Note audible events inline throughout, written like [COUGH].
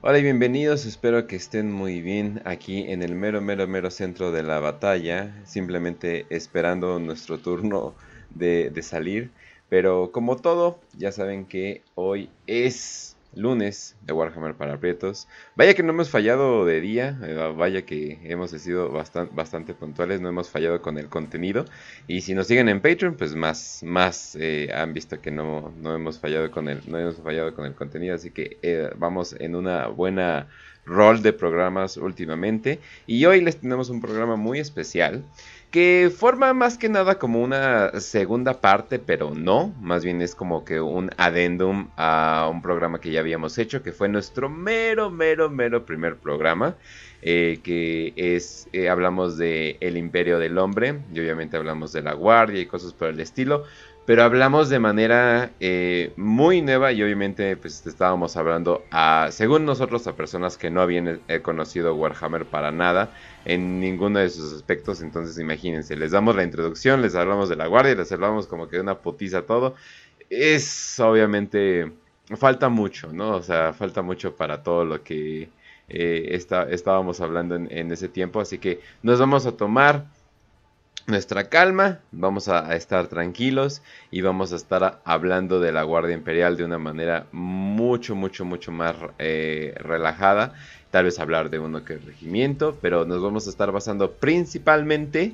Hola y bienvenidos, espero que estén muy bien aquí en el mero, mero, mero centro de la batalla, simplemente esperando nuestro turno de, de salir. Pero como todo, ya saben que hoy es lunes de Warhammer para Prietos. Vaya que no hemos fallado de día, eh, vaya que hemos sido bastante, puntuales, no hemos fallado con el contenido. Y si nos siguen en Patreon, pues más, más eh, han visto que no, no, hemos fallado con el, no hemos fallado con el contenido. Así que eh, vamos en una buena rol de programas últimamente. Y hoy les tenemos un programa muy especial que forma más que nada como una segunda parte, pero no, más bien es como que un adendum a un programa que ya habíamos hecho, que fue nuestro mero, mero, mero primer programa, eh, que es, eh, hablamos de El Imperio del Hombre, y obviamente hablamos de la Guardia y cosas por el estilo, pero hablamos de manera eh, muy nueva y obviamente pues estábamos hablando a, según nosotros, a personas que no habían eh, conocido Warhammer para nada en ninguno de sus aspectos, entonces imagínense, les damos la introducción, les hablamos de la guardia, les hablamos como que de una putiza todo, es obviamente, falta mucho, ¿no? O sea, falta mucho para todo lo que eh, estábamos hablando en ese tiempo, así que nos vamos a tomar nuestra calma, vamos a, estar tranquilos y vamos a estar hablando de la Guardia Imperial de una manera mucho, mucho, mucho más eh, relajada. Tal vez hablar de uno que es regimiento, pero nos vamos a estar basando principalmente,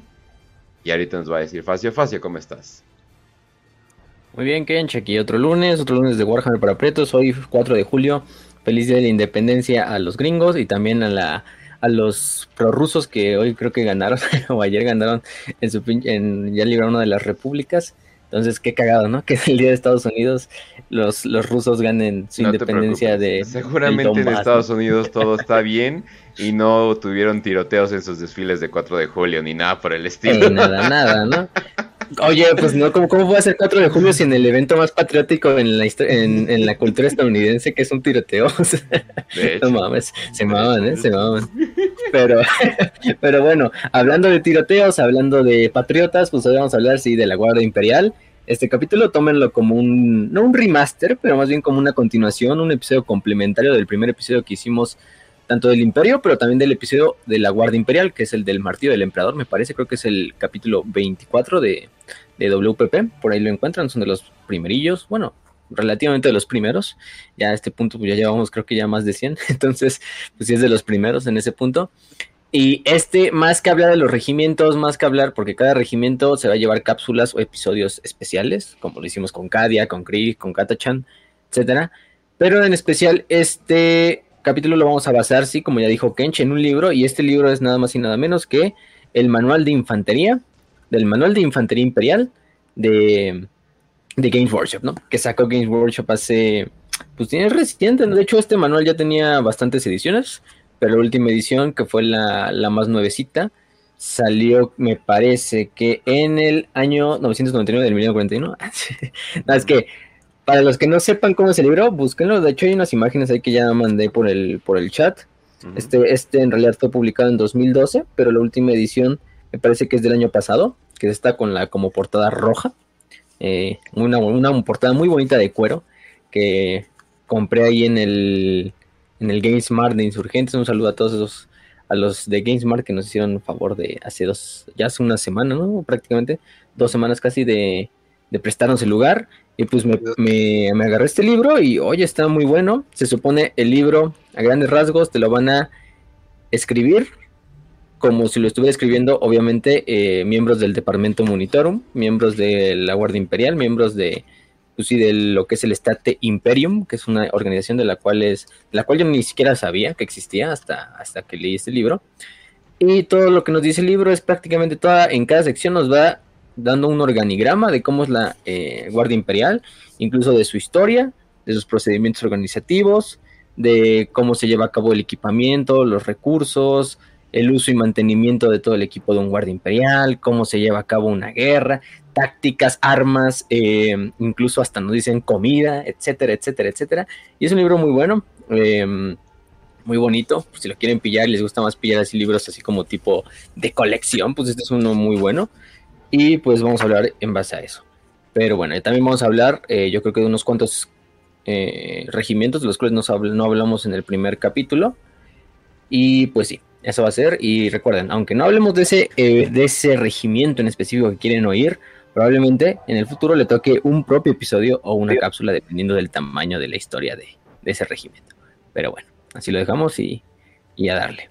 y ahorita nos va a decir Facio, Facio, ¿cómo estás? Muy bien, Kench, aquí otro lunes, otro lunes de Warhammer para Pretos, hoy 4 de julio, feliz día de la independencia a los gringos y también a la a los prorrusos que hoy creo que ganaron [LAUGHS] o ayer ganaron en su en ya libraron una de las repúblicas. Entonces, qué cagado, ¿no? [LAUGHS] Que el día de Estados Unidos los, los rusos ganen su independencia de. Seguramente en Estados Unidos todo [LAUGHS] está bien y no tuvieron tiroteos en sus desfiles de 4 de julio ni nada por el estilo. nada, nada, ¿no? Oye, pues no, ¿cómo, ¿cómo puede ser 4 de julio si en el evento más patriótico en la, en, en la cultura estadounidense que es un tiroteo? [LAUGHS] no mames, se maman, ¿eh? Se maman. Pero, [LAUGHS] pero bueno, hablando de tiroteos, hablando de patriotas, pues hoy vamos a hablar, sí, de la Guardia Imperial. Este capítulo tómenlo como un, no un remaster, pero más bien como una continuación, un episodio complementario del primer episodio que hicimos tanto del Imperio, pero también del episodio de la Guardia Imperial, que es el del Martillo del Emperador, me parece, creo que es el capítulo 24 de, de WPP, por ahí lo encuentran, son de los primerillos, bueno, relativamente de los primeros, ya a este punto pues ya llevamos creo que ya más de 100, [LAUGHS] entonces pues sí es de los primeros en ese punto. Y este, más que hablar de los regimientos, más que hablar, porque cada regimiento se va a llevar cápsulas o episodios especiales, como lo hicimos con Kadia, con Krieg, con Katachan, etcétera. Pero en especial este capítulo lo vamos a basar, sí, como ya dijo Kench, en un libro, y este libro es nada más y nada menos que el Manual de Infantería, del Manual de Infantería Imperial de, de Games Workshop, ¿no? Que sacó Games Workshop hace, pues tiene reciente, de hecho este manual ya tenía bastantes ediciones, pero la última edición, que fue la, la más nuevecita, salió, me parece que en el año 999 del 1941. [LAUGHS] no, es que para los que no sepan cómo es el libro, búsquenlo. De hecho, hay unas imágenes ahí que ya mandé por el, por el chat. este, este en realidad fue publicado en 2012, pero la última edición me parece que es del año pasado, que está con la como portada roja. Eh, una, una, portada muy bonita de cuero que compré ahí en el, en el GameSmart de Insurgentes. Un saludo a todos esos, a los de GameSmart que nos hicieron favor de hace dos, ya hace una semana, ¿no? Prácticamente dos semanas casi de, de prestarnos el lugar. Y pues me, me, agarré este libro y oye, está muy bueno. Se supone el libro, a grandes rasgos, te lo van a escribir como si lo estuviera escribiendo, obviamente, eh, miembros del Departamento Monitorum, miembros de la Guardia Imperial, miembros de, pues sí, de lo que es el State Imperium, que es una organización de la cual es, la cual yo ni siquiera sabía que existía hasta, hasta que leí este libro. Y todo lo que nos dice el libro es prácticamente toda, en cada sección nos va dando un organigrama de cómo es la eh, Guardia Imperial, incluso de su historia, de sus procedimientos organizativos, de cómo se lleva a cabo el equipamiento, los recursos, el uso y mantenimiento de todo el equipo de un guardia imperial, cómo se lleva a cabo una guerra, tácticas, armas, eh, incluso hasta nos dicen comida, etcétera, etcétera, etcétera. Y es un libro muy bueno. Em, muy bonito. si lo quieren pillar y les gusta más pillar así libros así como tipo de colección, pues este es uno muy bueno. Y pues vamos a hablar en base a eso. Pero bueno, también vamos a hablar, eh, yo creo que de unos cuantos eh, regimientos, de los cuales no hablamos en el primer capítulo. Y pues sí, eso va a ser. Y recuerden, aunque no hablemos de ese, eh, de ese regimiento en específico que quieren oír, probablemente en el futuro le toque un propio episodio o una cápsula dependiendo del tamaño de la historia de, ese regimiento. Pero bueno, así lo dejamos y, a darle.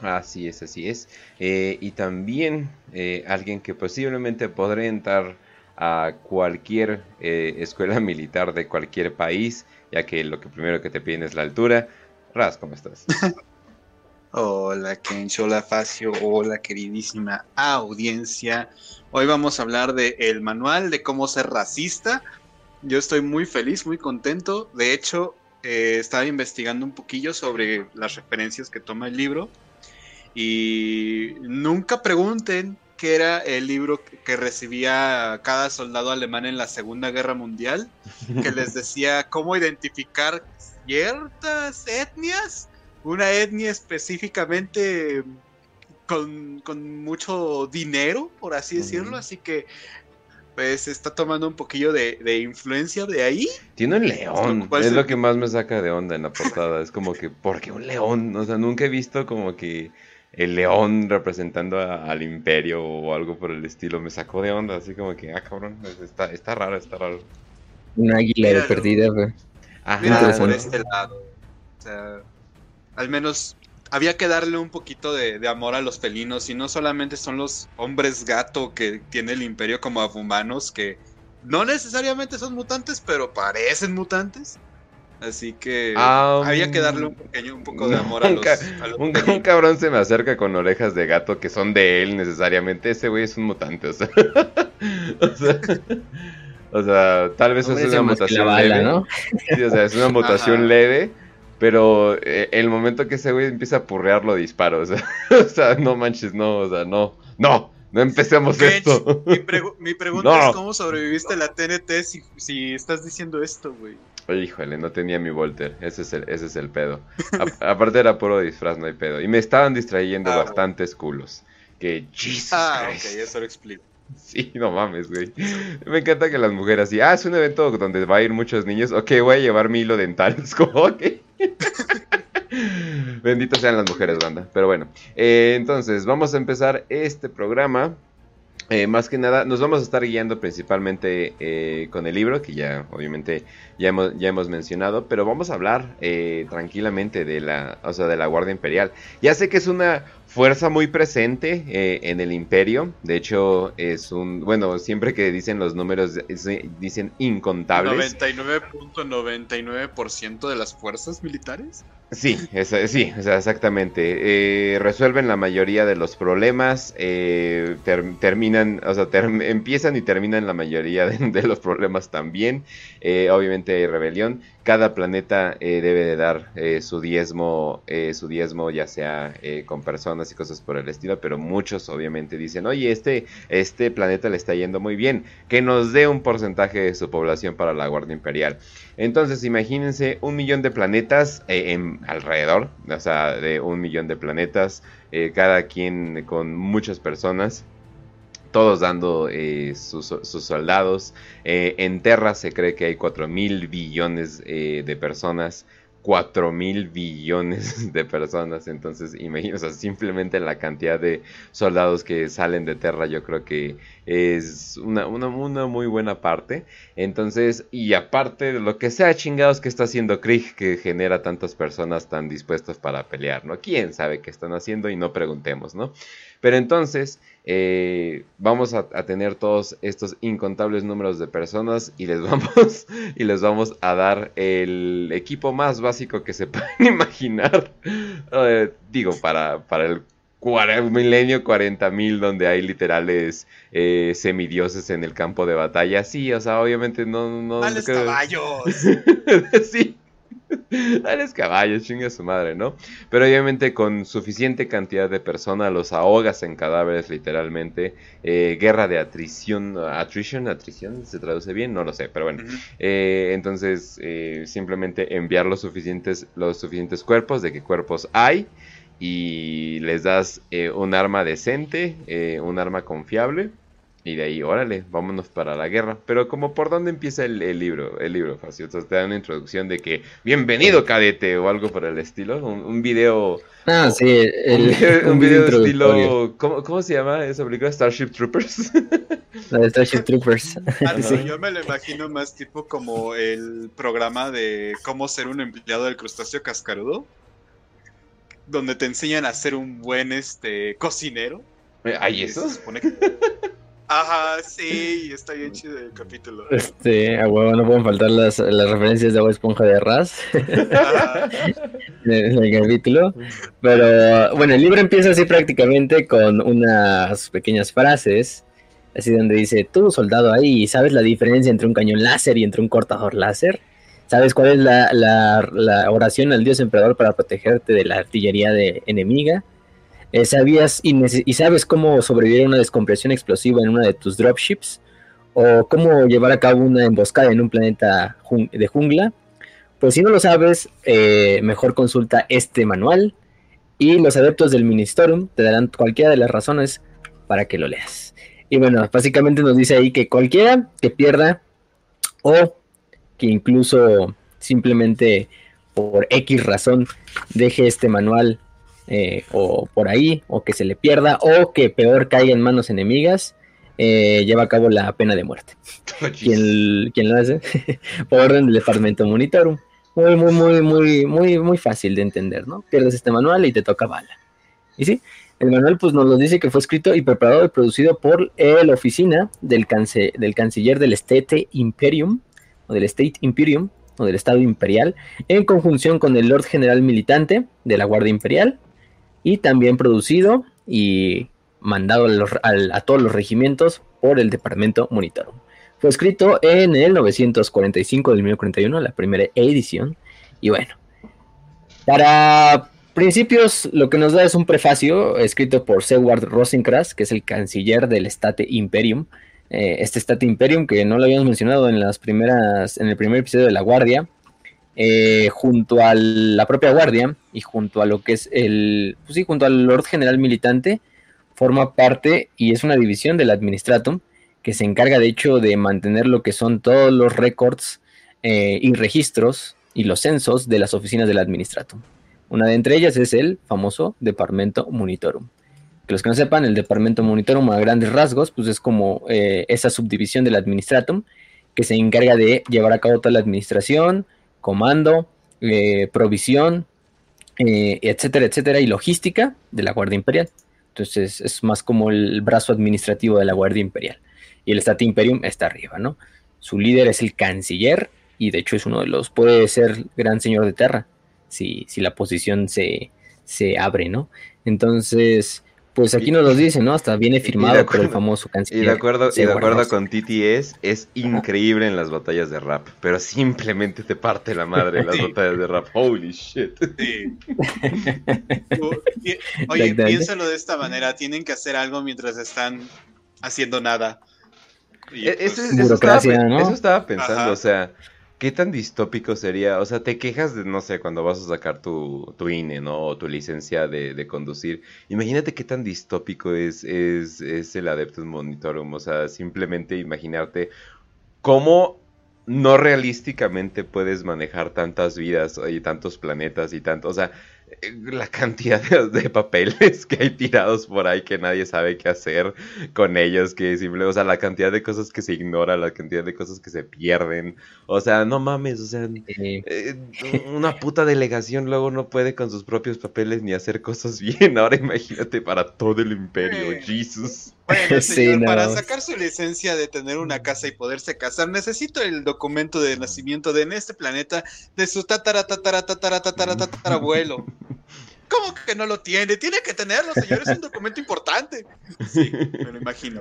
Así es, así es. Eh, y también eh, alguien que posiblemente podrá entrar a cualquier escuela [LAUGHS] militar de cualquier país, ya que lo que primero que te piden es la altura. Raz, ¿cómo estás? [LAUGHS] Hola Kencho, hola Facio, hola queridísima audiencia. Hoy vamos a hablar de el manual de cómo ser racista. Yo estoy muy feliz, muy contento. De hecho, eh, estaba investigando un poquillo sobre las referencias que toma el libro. Y nunca pregunten qué era el libro que recibía cada soldado alemán en la Segunda Guerra Mundial, que les decía cómo identificar ciertas etnias una etnia específicamente con, mucho dinero, por así decirlo, así que pues está tomando un poquillo de, influencia de ahí. Tiene un león, es lo que más me saca de onda en la portada, es como que, ¿por qué un león? O sea, nunca he visto como que el león representando al imperio o algo por el estilo, me sacó de onda, así como que, ah, cabrón, está, está raro, está raro. Una águila de perdida, güey. Ajá, por este lado. O sea, al menos había que darle un poquito de, amor a los felinos y no solamente son los hombres gato que tiene el imperio como humanos que no necesariamente son mutantes, pero parecen mutantes. Así que había que darle un, pequeño, un poco de amor a los, un, cabrón se me acerca con orejas de gato que son de él necesariamente. Ese güey es un mutante, o sea. [LAUGHS] o, sea tal vez es una mutación leve. ¿no? Sí, o sea, es una mutación leve pero eh, el momento que ese güey empieza a purrear, lo disparo. O sea, [LAUGHS] no manches, no, o sea, no, no, no empecemos esto. Mi, pregunta [LAUGHS] es: ¿cómo sobreviviste a la TNT si, estás diciendo esto, güey? Híjole, no tenía mi Volter. Ese es el, ese es el pedo. [LAUGHS] aparte era puro disfraz, no hay pedo. Y me estaban distrayendo ah, bastantes culos. Que Jesus Ah, ok, eso lo explico. Sí, no mames, güey. Me encanta que las mujeres así, ah, es un evento donde va a ir muchos niños, ok, voy a llevar mi hilo dental. [LAUGHS] Es como, ok. [LAUGHS] Benditas sean las mujeres, banda. Pero bueno, eh, entonces vamos a empezar este programa. Eh, más que nada, nos vamos a estar guiando principalmente eh, con el libro, que ya obviamente ya hemos, ya hemos mencionado, pero vamos a hablar tranquilamente de la, o sea, de la Guardia Imperial. Ya sé que es una fuerza muy presente eh, en el imperio. De hecho, es un. Bueno, siempre que dicen los números, dicen incontables. ¿99.99% de las fuerzas militares? Sí, sí, exactamente. Eh, resuelven la mayoría de los problemas, eh, terminan, o sea, empiezan y terminan la mayoría de, los problemas también. obviamente hay rebelión. Cada planeta debe de dar su diezmo, su diezmo ya sea con personas y cosas por el estilo, pero muchos obviamente dicen, oye, este, este planeta le está yendo muy bien, que nos dé un porcentaje de su población para la Guardia Imperial. Entonces, imagínense un millón de planetas eh, en, alrededor, o sea, de un millón de planetas, eh, cada quien con muchas personas todos dando eh, sus, soldados. en Terra se cree que hay 4 mil billones de personas 4 mil billones [LAUGHS] de personas. Entonces, imagínense, simplemente la cantidad de soldados que salen de Terra, yo creo que es una, una, muy buena parte. Entonces, y aparte de lo que sea chingados que está haciendo Krieg, que genera tantas personas tan dispuestas para pelear, ¿no? ¿Quién sabe qué están haciendo? Y no preguntemos, ¿no? Pero entonces, eh, vamos a, tener todos estos incontables números de personas y les [LAUGHS] vamos, y les vamos a dar el equipo más básico que se [LAUGHS] pueden imaginar. Eh, digo, para, para el milenio 40.000 donde hay literales eh, semidioses en el campo de batalla. Sí, o sea, obviamente no... no, caballos! [LAUGHS] sí. [LAUGHS] Dales caballos, chinga su madre, ¿no? Pero obviamente con suficiente cantidad de personas los ahogas en cadáveres literalmente. Eh, guerra de atrición, atrición, atrición, ¿se traduce bien? No lo sé, pero bueno. Eh, entonces eh, simplemente enviar los suficientes, los suficientes cuerpos, de qué cuerpos hay. Y les das un arma decente, un arma confiable y de ahí, órale, vámonos para la guerra. Pero como por dónde empieza el, libro, el libro fácil. Entonces te da una introducción de que, bienvenido cadete o algo por el estilo. Un, video... Ah, sí, el, un, [LAUGHS] video de estilo... ¿cómo, se llama esa película? Starship Troopers. [LAUGHS] La de Starship Troopers. [LAUGHS] Ah, Yo me lo imagino más tipo como el programa de cómo ser un empleado del crustáceo cascarudo. Donde te enseñan a ser un buen este cocinero. ¿Hay eso? Se supone que... Ajá, sí, está bien chido el capítulo. Este, a huevo, no pueden faltar las, las referencias de agua esponja de Raz [LAUGHS] en el capítulo. Pero bueno, el libro empieza así prácticamente con unas pequeñas frases, así donde dice, tú soldado ahí, ¿sabes la diferencia entre un cañón láser y entre un cortador láser? ¿Sabes cuál es la, la, la oración al dios emperador para protegerte de la artillería de enemiga? Eh, ¿Sabías y, sabes cómo sobrevivir a una descompresión explosiva en una de tus dropships? ¿O cómo llevar a cabo una emboscada en un planeta de jungla? Pues si no lo sabes, eh, mejor consulta este manual y los adeptos del Ministorum te darán cualquiera de las razones para que lo leas. Y bueno, básicamente nos dice ahí que cualquiera que pierda o que incluso simplemente por X razón deje este manual eh, o por ahí, o que se le pierda, o que peor caiga en manos enemigas, eh, lleva a cabo la pena de muerte. [LAUGHS] ¿Quién, lo hace? [LAUGHS] por orden del departamento monitorum. Muy, muy, muy, muy, muy, muy fácil de entender, ¿no? Pierdes este manual y te toca bala. Y sí, el manual pues nos lo dice que fue escrito y preparado y producido por la oficina del, del canciller del State Imperium, o del State Imperium, o del Estado Imperial, en conjunción con el Lord General Militante de la Guardia Imperial, y también producido y mandado a, todos los regimientos por el departamento Monitorum. Fue escrito en el 945 del 1041, la primera edición. Y bueno, para principios lo que nos da es un prefacio escrito por Seward Rosencrantz, que es el canciller del State Imperium. Eh, este State Imperium que no lo habíamos mencionado en las primeras, en el primer episodio de La Guardia, eh, junto a la propia guardia y junto a lo que es el, pues sí, junto al Lord General Militante, forma parte y es una división del Administratum que se encarga de hecho de mantener lo que son todos los récords eh, y registros y los censos de las oficinas del Administratum. Una de entre ellas es el famoso Departamento Monitorum. Que los que no sepan, el Departamento Monitorum a grandes rasgos, pues es como eh, esa subdivisión del Administratum que se encarga de llevar a cabo toda la administración, comando, eh, provisión, eh, etcétera, etcétera, y logística de la Guardia Imperial. Entonces es más como el brazo administrativo de la Guardia Imperial. Y el State Imperium está arriba, ¿no? Su líder es el canciller y de hecho es uno de los, puede ser gran señor de Terra, si, si la posición se, se abre, ¿no? Entonces, pues aquí nos lo dice, ¿no? Hasta viene firmado por el famoso canciller. Y de acuerdo, y de acuerdo con TTS, es increíble en las batallas de rap, pero simplemente te parte la madre en las [LAUGHS] batallas de rap. Holy shit. Sí. Oye, piénsalo de esta manera, tienen que hacer algo mientras están haciendo nada. E-, pues, eso, estaba, eso, estaba, pensando, o sea, ¿Qué tan distópico sería? O sea, te quejas de, no sé, cuando vas a sacar tu, tu INE, ¿no? O tu licencia de, de conducir. Imagínate qué tan distópico es, es, es el Adeptus Monitorum. O sea, simplemente imaginarte cómo no realísticamente puedes manejar tantas vidas y tantos planetas y tanto. O sea, la cantidad de, papeles que hay tirados por ahí que nadie sabe qué hacer con ellos, que simple, o sea, la cantidad de cosas que se ignora, la cantidad de cosas que se pierden, o sea, no mames, o sea, eh, una puta delegación luego no puede con sus propios papeles ni hacer cosas [LAUGHS] bien, ahora imagínate para todo el imperio, Jesus. Bueno, [LAUGHS] para sacar su licencia de tener una casa y poderse casar, necesito el documento de nacimiento de en este planeta de su tatara tatara tatara tatara tatara abuelo. ¿Cómo que no lo tiene? Tiene que tenerlo, señor, es un documento importante. Sí, me lo imagino.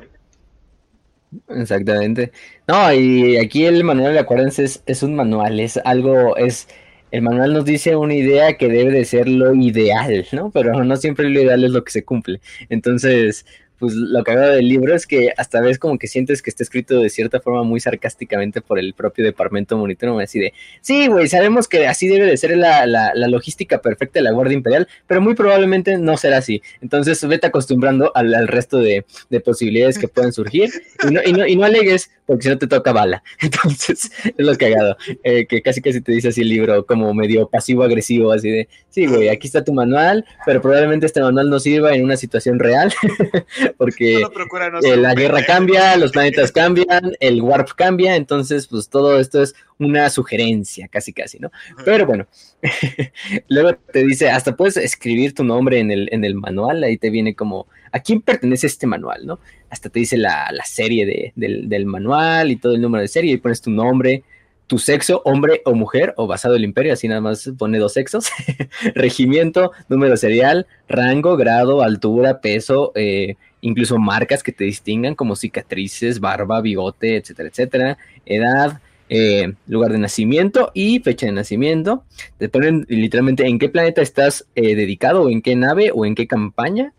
Exactamente. No, y aquí el manual, acuérdense, es, es un manual, es algo, es el manual nos dice una idea que debe de ser lo ideal, ¿no? Pero no siempre lo ideal es lo que se cumple. Entonces, pues lo que hago del libro es que hasta ves como que sientes que está escrito de cierta forma muy sarcásticamente por el propio departamento monitor, así de, sí, güey, sabemos que así debe de ser la, la, logística perfecta de la Guardia Imperial, pero muy probablemente no será así. Entonces vete acostumbrando al, resto de, posibilidades que pueden surgir y no, y no, y no alegues porque si no te toca bala. [LAUGHS] Entonces es lo cagado, eh, que casi casi te dice así el libro como medio pasivo-agresivo, así de, sí, güey, aquí está tu manual, pero probablemente este manual no sirva en una situación real. [LAUGHS] porque eh, la guerra cambia, los planetas cambian, el warp cambia, entonces pues todo esto es una sugerencia, casi casi, ¿no? Pero bueno, [LAUGHS] luego te dice, hasta puedes escribir tu nombre en el, en el manual, ahí te viene como, ¿a quién pertenece este manual, no? Hasta te dice la, serie del, del manual y todo el número de serie, y pones tu nombre, tu sexo, hombre o mujer, o basado en el imperio, así nada más pone dos sexos, [LAUGHS] regimiento, número serial, rango, grado, altura, peso, eh, incluso marcas que te distingan como cicatrices, barba, bigote, etcétera, etcétera, edad, eh, lugar de nacimiento y fecha de nacimiento. Te ponen literalmente en qué planeta estás eh, dedicado, o en qué nave, o en qué campaña,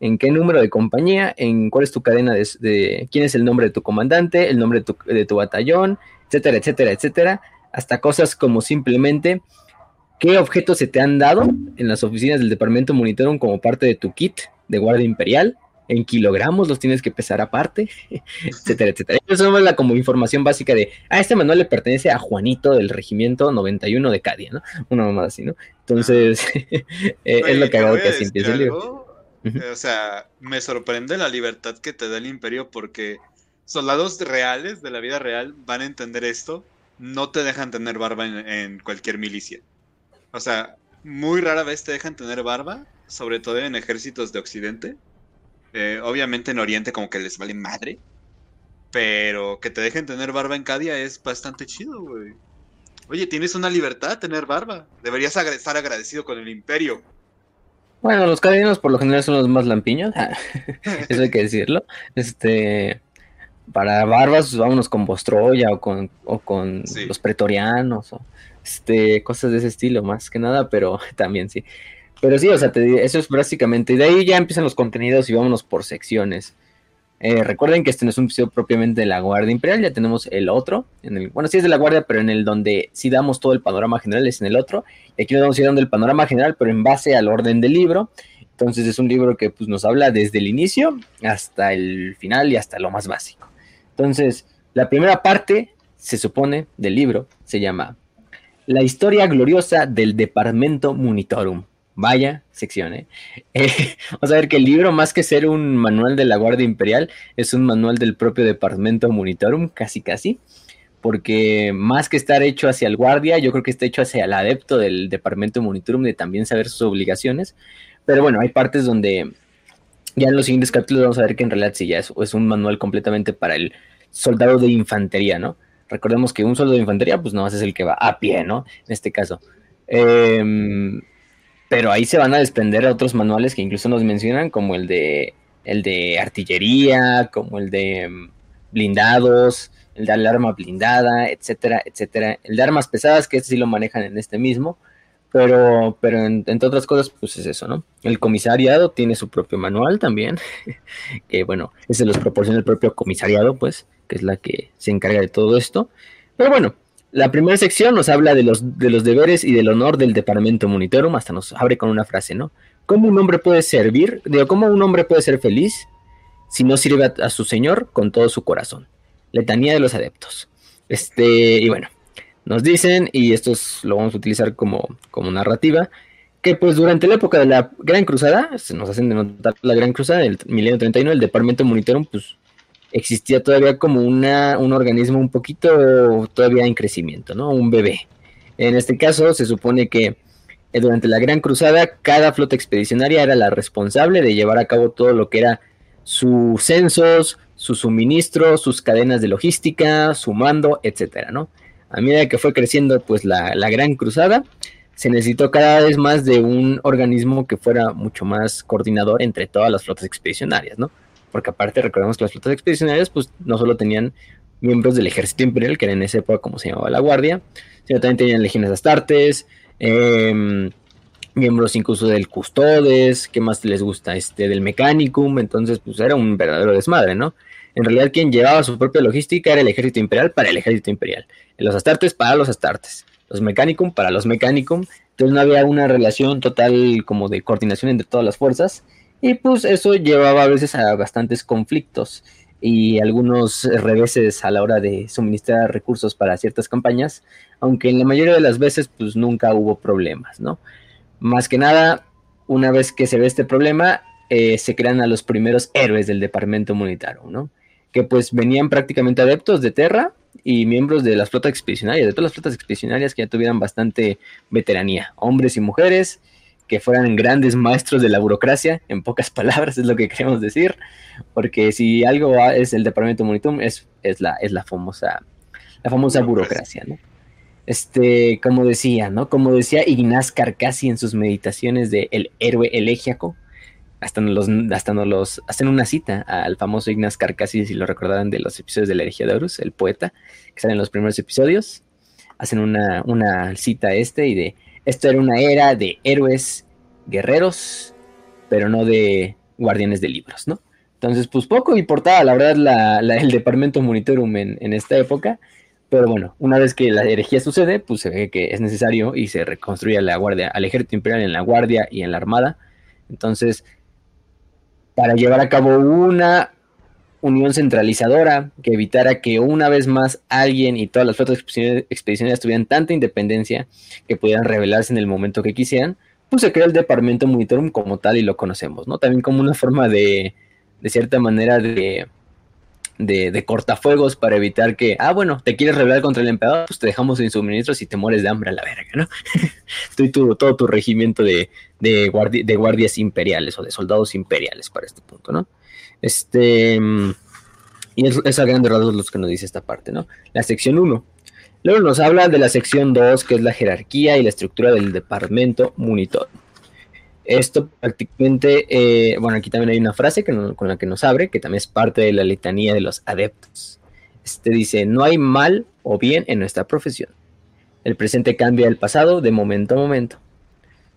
en qué número de compañía, en cuál es tu cadena de, quién es el nombre de tu comandante, el nombre de tu, de tu batallón, etcétera, etcétera, etcétera, hasta cosas como simplemente qué objetos se te han dado en las oficinas del departamento Monitorum como parte de tu kit de guardia imperial, en kilogramos los tienes que pesar aparte, [LAUGHS] etcétera, etcétera. Eso es la como información básica de, ah, este manual le pertenece a Juanito del regimiento 91 de Cadia, ¿no? Una mamada así, ¿no? Entonces, [LAUGHS] eh, es lo que hago que así empieza el O sea, me sorprende la libertad que te da el imperio porque soldados reales de la vida real van a entender esto, no te dejan tener barba en cualquier milicia. O sea, muy rara vez te dejan tener barba, sobre todo en ejércitos de Occidente eh, obviamente en Oriente como que les vale madre. Pero que te dejen tener barba en Cadia es bastante chido, güey. Oye, tienes una libertad tener barba. Deberías estar agradecido con el imperio. Bueno, los cadianos por lo general son los más lampiños. [LAUGHS] Eso hay que decirlo. Este. Para barbas, pues, vámonos con Bostroya o con, o con los pretorianos. O este, cosas de ese estilo, más que nada, pero [LAUGHS] también sí. Pero sí, o sea, eso es básicamente. Y de ahí ya empiezan los contenidos y vámonos por secciones. Eh, recuerden que este no es un episodio propiamente de la Guardia Imperial, ya tenemos el otro. En el, bueno, sí es de la Guardia, pero en el donde sí damos todo el panorama general es en el otro. Y aquí nos vamos a ir dando el panorama general, pero en base al orden del libro. Entonces es un libro que pues, nos habla desde el inicio hasta el final y hasta lo más básico. Entonces, la primera parte, se supone, del libro se llama La historia gloriosa del Departamento Monitorum Vaya sección, ¿eh? [LAUGHS] ¿eh? Vamos a ver que el libro, más que ser un manual de la Guardia Imperial, es un manual del propio Departamento Monitorum, casi casi. Porque más que estar hecho hacia el guardia, yo creo que está hecho hacia el adepto del Departamento Monitorum de también saber sus obligaciones. Pero bueno, hay partes donde ya en los siguientes capítulos vamos a ver que en realidad sí ya es, un manual completamente para el soldado de infantería, ¿no? Recordemos que un soldado de infantería, pues no es el que va a pie, ¿no? En este caso. Eh, pero ahí se van a desprender otros manuales que incluso nos mencionan, como el de el de artillería, como el de mm, blindados, el de alarma blindada, etcétera, etcétera. El de armas pesadas, que este sí lo manejan en este mismo, pero, pero entre otras cosas, pues es eso, ¿no? El comisariado tiene su propio manual también, [LAUGHS] que bueno, ese los proporciona el propio comisariado, pues, que es la que se encarga de todo esto. Pero bueno, la primera sección nos habla de los, de los deberes y del honor del departamento monitorum, hasta nos abre con una frase, ¿no? ¿Cómo un hombre puede servir? Digo, ¿cómo un hombre puede ser feliz si no sirve a, su señor con todo su corazón? Letanía de los adeptos. Este, y bueno, nos dicen, y esto lo vamos a utilizar como, como narrativa, que pues durante la época de la Gran Cruzada, se nos hacen notar la Gran Cruzada del milenio 31, el departamento monitorum, pues existía todavía como una, un organismo un poquito todavía en crecimiento, ¿no? Un bebé. En este caso se supone que eh, durante la Gran Cruzada cada flota expedicionaria era la responsable de llevar a cabo todo lo que era sus censos, sus suministros, sus cadenas de logística, su mando, etcétera, ¿no? A medida que fue creciendo pues la, la Gran Cruzada, se necesitó cada vez más de un organismo que fuera mucho más coordinador entre todas las flotas expedicionarias, ¿no? Porque aparte recordemos que las flotas expedicionarias pues no solo tenían miembros del ejército imperial, que era en esa época como se llamaba la guardia, sino también tenían legiones astartes, Em, miembros incluso del Custodes, ¿qué más les gusta? Este, del Mechanicum, entonces pues era un verdadero desmadre, ¿no? En realidad quien llevaba su propia logística era el ejército imperial para el ejército imperial, los Astartes para los Astartes, los Mechanicum para los Mechanicum, entonces no había una relación total como de coordinación entre todas las fuerzas, y pues eso llevaba a veces a bastantes conflictos y algunos reveses a la hora de suministrar recursos para ciertas campañas, aunque en la mayoría de las veces pues nunca hubo problemas, ¿no? Más que nada, una vez que se ve este problema, eh, se crean a los primeros héroes del departamento monetario, ¿no? Que pues venían prácticamente adeptos de Terra y miembros de las flotas expedicionarias, de todas las flotas expedicionarias que ya tuvieran bastante veteranía, hombres y mujeres, que fueran grandes maestros de la burocracia, en pocas [LAUGHS] palabras es lo que queremos decir, porque si algo es el departamento Monitum es, es, la, es la famosa, la famosa burocracia, ¿no? Este, como decía, ¿no? Como decía Ignaz Carcassi en sus meditaciones de El héroe elegiaco, hasta nos, los, hasta nos los hacen una cita al famoso Ignaz Carcassi, si lo recordarán de los episodios de la herejía de Horus, el poeta, que sale en los primeros episodios, hacen una, una cita a este y de, esto era una era de héroes guerreros, pero no de guardianes de libros, ¿no? Entonces, pues poco importaba, la verdad, el departamento monitorum en, en esta época, pero bueno, una vez que la herejía sucede, pues se ve que es necesario y se reconstruye la guardia, al ejército imperial en la guardia y en la armada. Entonces, para llevar a cabo una unión centralizadora que evitara que una vez más alguien y todas las flotas expedicionarias tuvieran tanta independencia que pudieran rebelarse en el momento que quisieran, pues se crea el departamento monitorum como tal y lo conocemos, ¿no? También como una forma de, de cierta manera, de de, cortafuegos para evitar que, ah, bueno, te quieres rebelar contra el emperador, pues te dejamos sin suministros y te mueres de hambre a la verga, ¿no? [LAUGHS] Estoy todo tu regimiento de, de, guardias imperiales o de soldados imperiales para este punto, ¿no? Este. Y es, es a grandes rasgos los que nos dice esta parte, ¿no? La sección 1. Luego nos habla de la sección 2, que es la jerarquía y la estructura del departamento monitor. Esto prácticamente, eh, bueno, aquí también hay una frase con la que nos abre, que también es parte de la letanía de los adeptos. Este dice, no hay mal o bien en nuestra profesión. El presente cambia el pasado de momento a momento.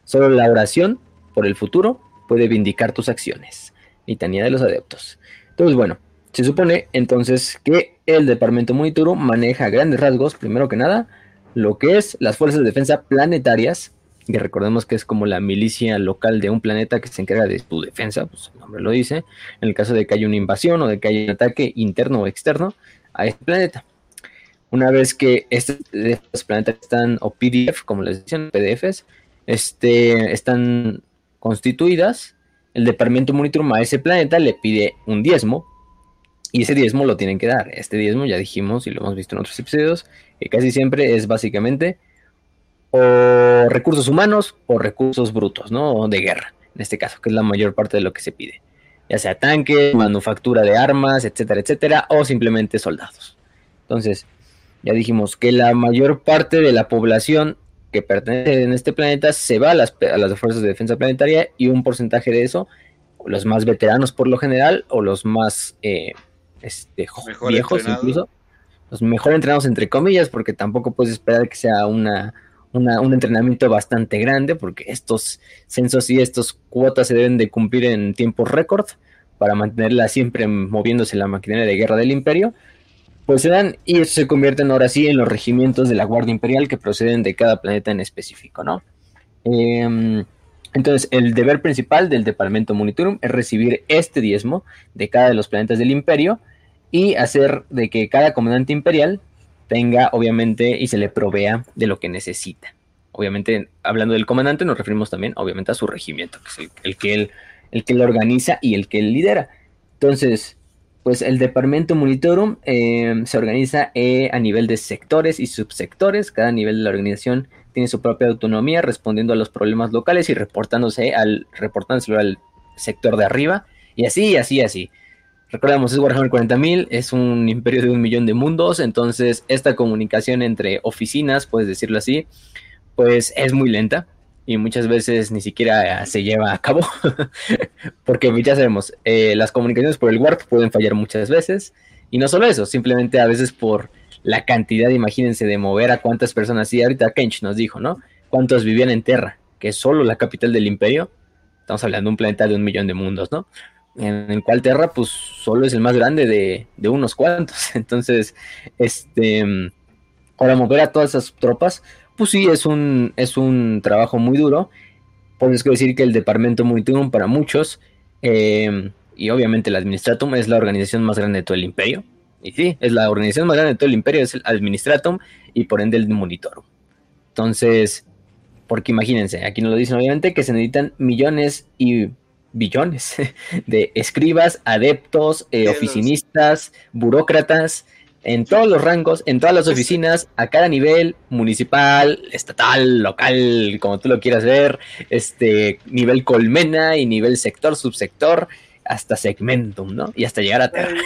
Solo la oración por el futuro puede vindicar tus acciones. Litanía de los adeptos. Entonces, bueno, se supone entonces que el departamento Monituro maneja grandes rasgos, primero que nada, lo que es las fuerzas de defensa planetarias y recordemos que es como la milicia local de un planeta que se encarga de su defensa, pues el nombre lo dice, en el caso de que haya una invasión o de que haya un ataque interno o externo a este planeta. Una vez que estos, planetas están, o PDF, como les dicen, PDFs, este, están constituidas, el departamento Monitorum a ese planeta le pide un diezmo, y ese diezmo lo tienen que dar. Este diezmo, ya dijimos y lo hemos visto en otros episodios, que casi siempre es básicamente o recursos humanos o recursos brutos, ¿no? De guerra, en este caso, que es la mayor parte de lo que se pide. Ya sea tanques, manufactura de armas, etcétera, etcétera, o simplemente soldados. Entonces, ya dijimos que la mayor parte de la población que pertenece en este planeta se va a las, fuerzas de defensa planetaria y un porcentaje de eso, los más veteranos por lo general, o los más eh, este, viejos incluso, los mejor entrenados entre comillas, porque tampoco puedes esperar que sea una un entrenamiento bastante grande, porque estos censos y estas cuotas se deben de cumplir en tiempos récord para mantenerla siempre moviéndose la maquinaria de guerra del imperio, pues se dan y se convierten ahora sí en los regimientos de la Guardia Imperial que proceden de cada planeta en específico, ¿no? Em, entonces, el deber principal del Departamento Monitorum es recibir este diezmo de cada de los planetas del imperio y hacer de que cada comandante imperial tenga, obviamente, y se le provea de lo que necesita. Obviamente, hablando del comandante, nos referimos también, obviamente, a su regimiento, que es el, que él, el que lo organiza y el que él lidera. Entonces, pues el departamento monitorum eh, se organiza eh, a nivel de sectores y subsectores. Cada nivel de la organización tiene su propia autonomía, respondiendo a los problemas locales y reportándose al, reportándoselo al sector de arriba. Y así, así, así. Recordemos, es Warhammer 40.000, es un imperio de un millón de mundos, entonces esta comunicación entre oficinas, puedes decirlo así, pues es muy lenta y muchas veces ni siquiera se lleva a cabo, [LAUGHS] porque ya sabemos, eh, las comunicaciones por el Warp pueden fallar muchas veces, y no solo eso, simplemente a veces por la cantidad, imagínense, de mover a cuántas personas, y ahorita Kench nos dijo, ¿no? cuántos vivían en Terra, que es solo la capital del imperio. Estamos hablando de un planeta de un millón de mundos, ¿no? En el cual Terra, pues, solo es el más grande de, de unos cuantos. [LAUGHS] Entonces, este, para mover a todas esas tropas, pues sí, es un, es un trabajo muy duro. Podemos decir que el Departamento Monitorum para muchos, eh, y obviamente el Administratum es la organización más grande de todo el imperio. Y sí, es la organización más grande de todo el imperio, es el Administratum y por ende el Monitorum. Entonces, porque imagínense, aquí nos lo dicen obviamente que se necesitan millones y billones [LAUGHS] de escribas, adeptos, eh, oficinistas, burócratas, en todos los rangos, en todas las oficinas, a cada nivel, municipal, estatal, local, como tú lo quieras ver, este nivel colmena y nivel sector, subsector, hasta segmentum, ¿no? Y hasta llegar a Terra.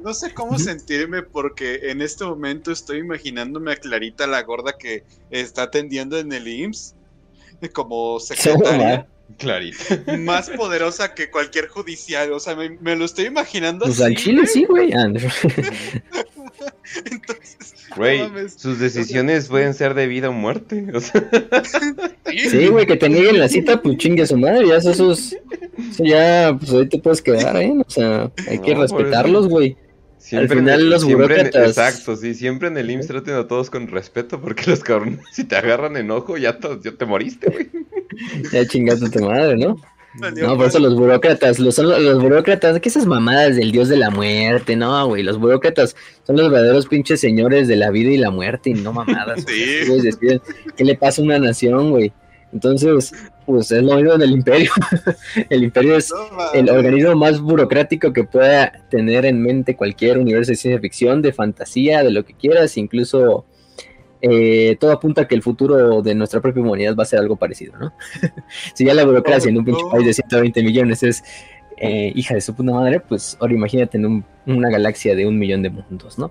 No sé cómo sentirme porque en este momento estoy imaginándome a Clarita la gorda que está atendiendo en el IMSS como [LAUGHS] secretaria. Clarita. [LAUGHS] Más poderosa que cualquier judicial. O sea, me, lo estoy imaginando pues al chile sí, güey. [LAUGHS] Entonces, güey, sus decisiones pueden ser de vida o muerte. [LAUGHS] Sí, güey, que te nieguen la cita, pues chingue a su madre. Ya eso, eso, ya, pues ahí te puedes quedar, ¿eh? O sea, hay que respetarlos, güey. Al final los burócratas. exacto, sí, siempre en el IMSS traten a todos con respeto porque los cabrones, si te agarran enojo, ya, ya te moriste, güey. Ya chingaste tu madre, ¿no? No, por eso los burócratas, los, los burócratas, ¿qué esas mamadas del dios de la muerte? No, güey, los burócratas son los verdaderos pinches señores de la vida y la muerte y no mamadas. Sí. ¿Qué le pasa a una nación, güey? Entonces, pues es lo mismo del imperio. [LAUGHS] el imperio es el organismo más burocrático que pueda tener en mente cualquier universo de ciencia ficción, de fantasía, de lo que quieras, incluso eh, todo apunta a que el futuro de nuestra propia humanidad va a ser algo parecido, ¿no? [LAUGHS] si ya la burocracia en un pinche país de 120 millones es eh, hija de su puta madre, pues ahora imagínate en una galaxia de un millón de mundos, ¿no?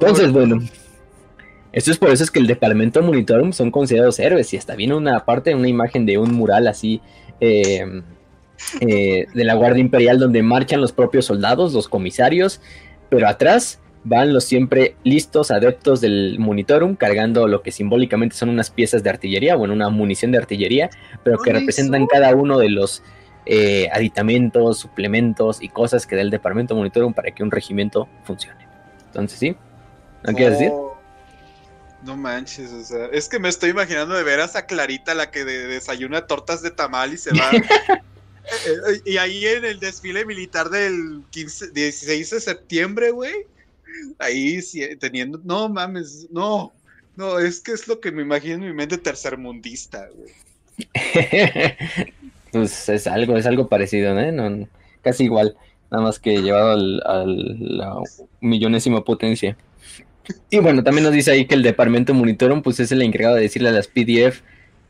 Entonces, bueno, esto es por eso es que el departamento Monitorum son considerados héroes y hasta viene una parte, una imagen de un mural así eh, de la Guardia Imperial donde marchan los propios soldados, los comisarios, pero atrás van los siempre listos adeptos del monitorum cargando lo que simbólicamente son unas piezas de artillería, bueno, una munición de artillería, pero que representan cada uno de los eh, aditamentos, suplementos y cosas que da el departamento monitorum para que un regimiento funcione. Entonces, ¿sí? ¿No quieres decir? No manches, o sea, es que me estoy imaginando de veras a Clarita la que desayuna tortas de tamal y se va. [LAUGHS] Eh, eh, y ahí en el desfile militar del 15, 16 de septiembre, güey, ahí teniendo, no mames, no, no, es que es lo que me imagino en mi mente tercermundista, [LAUGHS] pues es algo, es algo parecido, ¿no? casi igual, nada más que llevado al, a la millonésima potencia. Y bueno, también nos dice ahí que el departamento Monitorum, pues es el encargado de decirle a las PDF,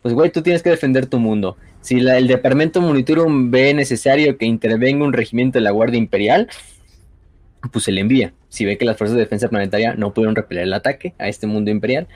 pues güey, tú tienes que defender tu mundo. Si el departamento Monitorum ve necesario que intervenga un regimiento de la Guardia Imperial, pues se le envía. Si ve que las fuerzas de defensa planetaria no pudieron repeler el ataque a este mundo imperial,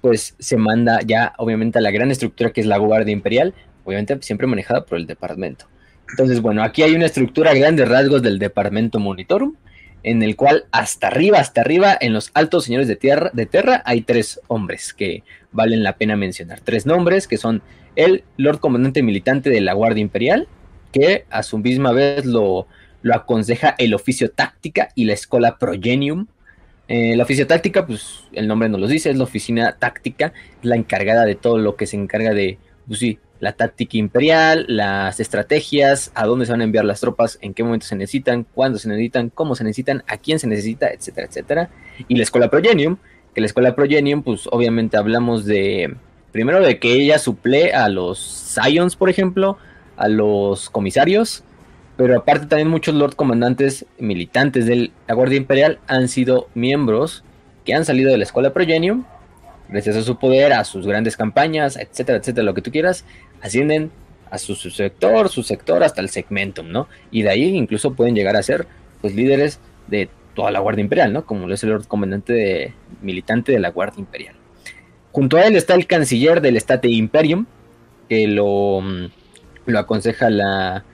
pues se manda ya obviamente a la gran estructura que es la Guardia Imperial, obviamente siempre manejada por el departamento. Entonces, bueno, aquí hay una estructura a grandes rasgos del departamento Monitorum, en el cual hasta arriba, hasta arriba, en los altos señores de tierra, de Terra, hay tres hombres que valen la pena mencionar. Tres nombres que son el Lord Comandante Militante de la Guardia Imperial, que a su misma vez lo lo aconseja el oficio táctica y la escuela progenium. Eh, la oficio táctica, pues el nombre nos lo dice, es la oficina táctica, la encargada de todo lo que se encarga de, pues sí, la táctica imperial, las estrategias, a dónde se van a enviar las tropas, en qué momento se necesitan, cuándo se necesitan, cómo se necesitan, a quién se necesita, etcétera, etcétera. Y la escuela progenium, que la escuela progenium, pues obviamente hablamos de, primero de que ella suple a los Scions, por ejemplo, a los comisarios, pero aparte también muchos Lord Comandantes militantes de la Guardia Imperial han sido miembros que han salido de la Escuela Progenium, gracias a su poder, a sus grandes campañas, etcétera, etcétera, lo que tú quieras, ascienden a su, sector, su sector hasta el segmentum, ¿no? Y de ahí incluso pueden llegar a ser pues líderes de toda la Guardia Imperial, ¿no? Como lo es el Lord Comandante militante de la Guardia Imperial. Junto a él está el canciller del State Imperium, que lo, lo aconseja la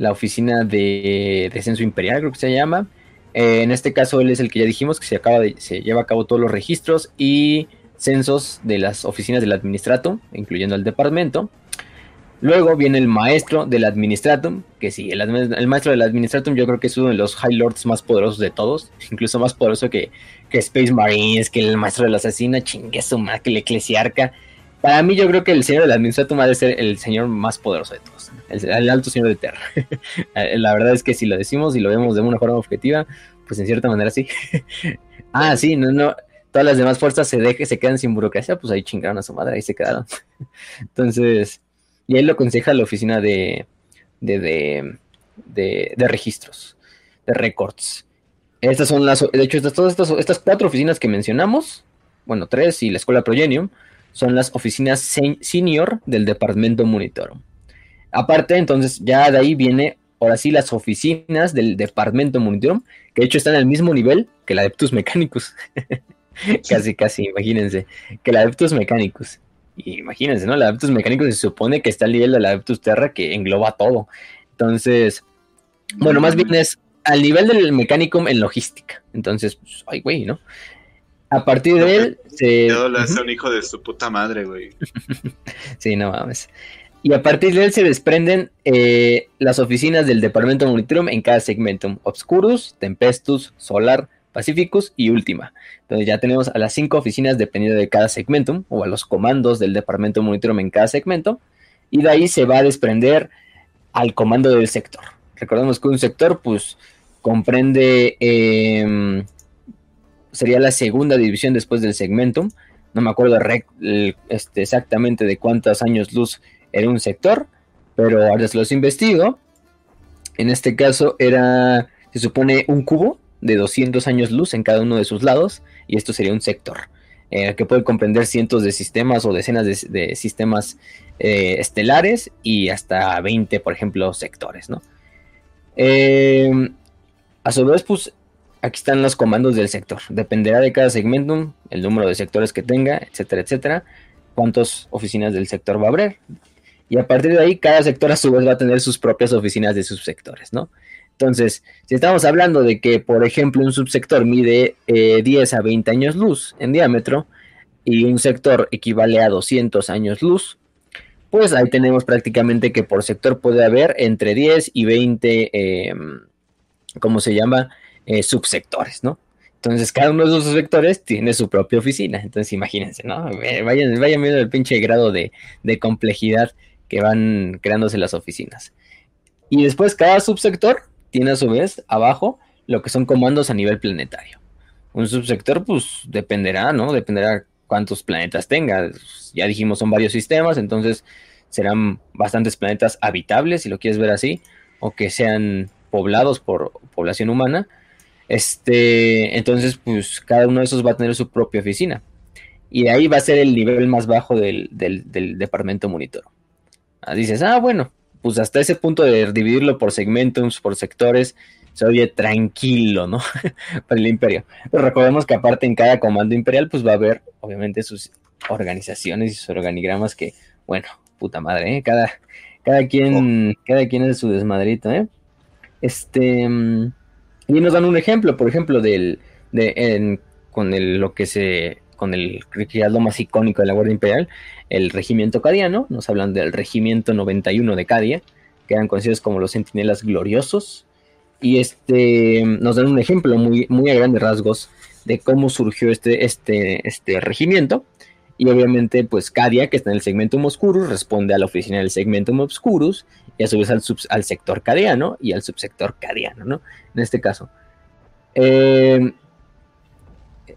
la oficina de descenso imperial, creo que se llama. Eh, en este caso, él es el que ya dijimos que se, acaba de, se lleva a cabo todos los registros y censos de las oficinas del administratum, incluyendo el departamento. Luego viene el maestro del administratum, que sí, el, maestro del administratum yo creo que es uno de los High Lords más poderosos de todos, incluso más poderoso que, que Space Marines, que el maestro del asesino, chingue su madre, que el eclesiarca. Para mí yo creo que el señor del administratum ha de ser el señor más poderoso de todos, el, alto señor de Terra. [LAUGHS] La verdad es que si lo decimos y lo vemos de una forma objetiva, pues en cierta manera sí. [LAUGHS] ah, sí, no, no, todas las demás fuerzas se deje, se quedan sin burocracia, pues ahí chingaron a su madre, ahí se quedaron. [LAUGHS] Entonces, y él lo aconseja la oficina de, de, de, de, registros, de records. Estas son las, de hecho, estas, todas estas, estas cuatro oficinas que mencionamos, bueno, tres y la escuela Progenium, son las oficinas senior del departamento monitor. Aparte, entonces, ya de ahí viene, ahora sí, las oficinas del departamento monitor, que de hecho están al mismo nivel que la Adeptus Mechanicus. [LAUGHS] casi, casi, imagínense, que la Adeptus Mechanicus imagínense, ¿no? El Adeptus Mecánicos se supone que está al nivel del Adeptus Terra que engloba todo. Entonces, bueno, más bien es al nivel del Mechanicum en logística. Entonces, pues, ay, güey, ¿no? A partir de él se. Uh un hijo de su puta madre, güey. [LAUGHS] sí, no mames. Y a partir de él se desprenden eh, las oficinas del Departamento Monitorum en cada segmentum: Obscurus, Tempestus, Solar, Pacificus y Última. Entonces ya tenemos a las cinco oficinas dependiendo de cada segmento o a los comandos del departamento monitorum en cada segmento y de ahí se va a desprender al comando del sector. Recordemos que un sector pues comprende, em, sería la segunda división después del segmento. No me acuerdo este, exactamente de cuántos años luz era un sector, pero ahora se los investigo. En este caso era, se supone, un cubo de 200 años luz en cada uno de sus lados, y esto sería un sector, eh, que puede comprender cientos de sistemas o decenas de, sistemas eh, estelares y hasta 20, por ejemplo, sectores, ¿no? Em, a su vez, pues aquí están los comandos del sector. Dependerá de cada segmento, el número de sectores que tenga, etcétera, etcétera, cuántas oficinas del sector va a haber. Y a partir de ahí, cada sector a su vez va a tener sus propias oficinas de subsectores, ¿no? Entonces, si estamos hablando de que, por ejemplo, un subsector mide 10 eh, a 20 años luz en diámetro y un sector equivale a 200 años luz, pues ahí tenemos prácticamente que por sector puede haber entre 10 y 20, em, ¿cómo se llama? Eh, subsectores, ¿no? Entonces, cada uno de esos sectores tiene su propia oficina. Entonces, imagínense, ¿no? Vayan, vayan viendo el pinche grado de, de complejidad que van creándose las oficinas. Y después, cada subsector tiene a su vez abajo lo que son comandos a nivel planetario. Un subsector, pues dependerá, ¿no? Dependerá cuántos planetas tenga. Ya dijimos, son varios sistemas, entonces serán bastantes planetas habitables, si lo quieres ver así, o que sean poblados por población humana. Este, entonces, pues cada uno de esos va a tener su propia oficina. Y de ahí va a ser el nivel más bajo del, del departamento monitor. Ah, dices, ah, bueno, pues hasta ese punto de dividirlo por segmentos, por sectores, se oye tranquilo, ¿no? [LAUGHS] Para el imperio. Pero recordemos que aparte en cada comando imperial, pues va a haber, obviamente, sus organizaciones y sus organigramas que, bueno, puta madre, ¿eh? Cada, cada quien, oh. cada quien es su desmadrito, ¿eh? Este, mm, y nos dan un ejemplo, por ejemplo, del, de, con el, lo que se con el lo más icónico de la Guardia Imperial, el regimiento cadiano, nos hablan del regimiento 91 de Cadia, que eran conocidos como los centinelas gloriosos, y este nos dan un ejemplo muy, muy a grandes rasgos de cómo surgió este, este, este regimiento, y obviamente pues Cadia, que está en el segmentum oscurus, responde a la oficina del segmentum obscurus, y a su vez al, al sector cadiano y al subsector cadiano, ¿no? En este caso. Eh,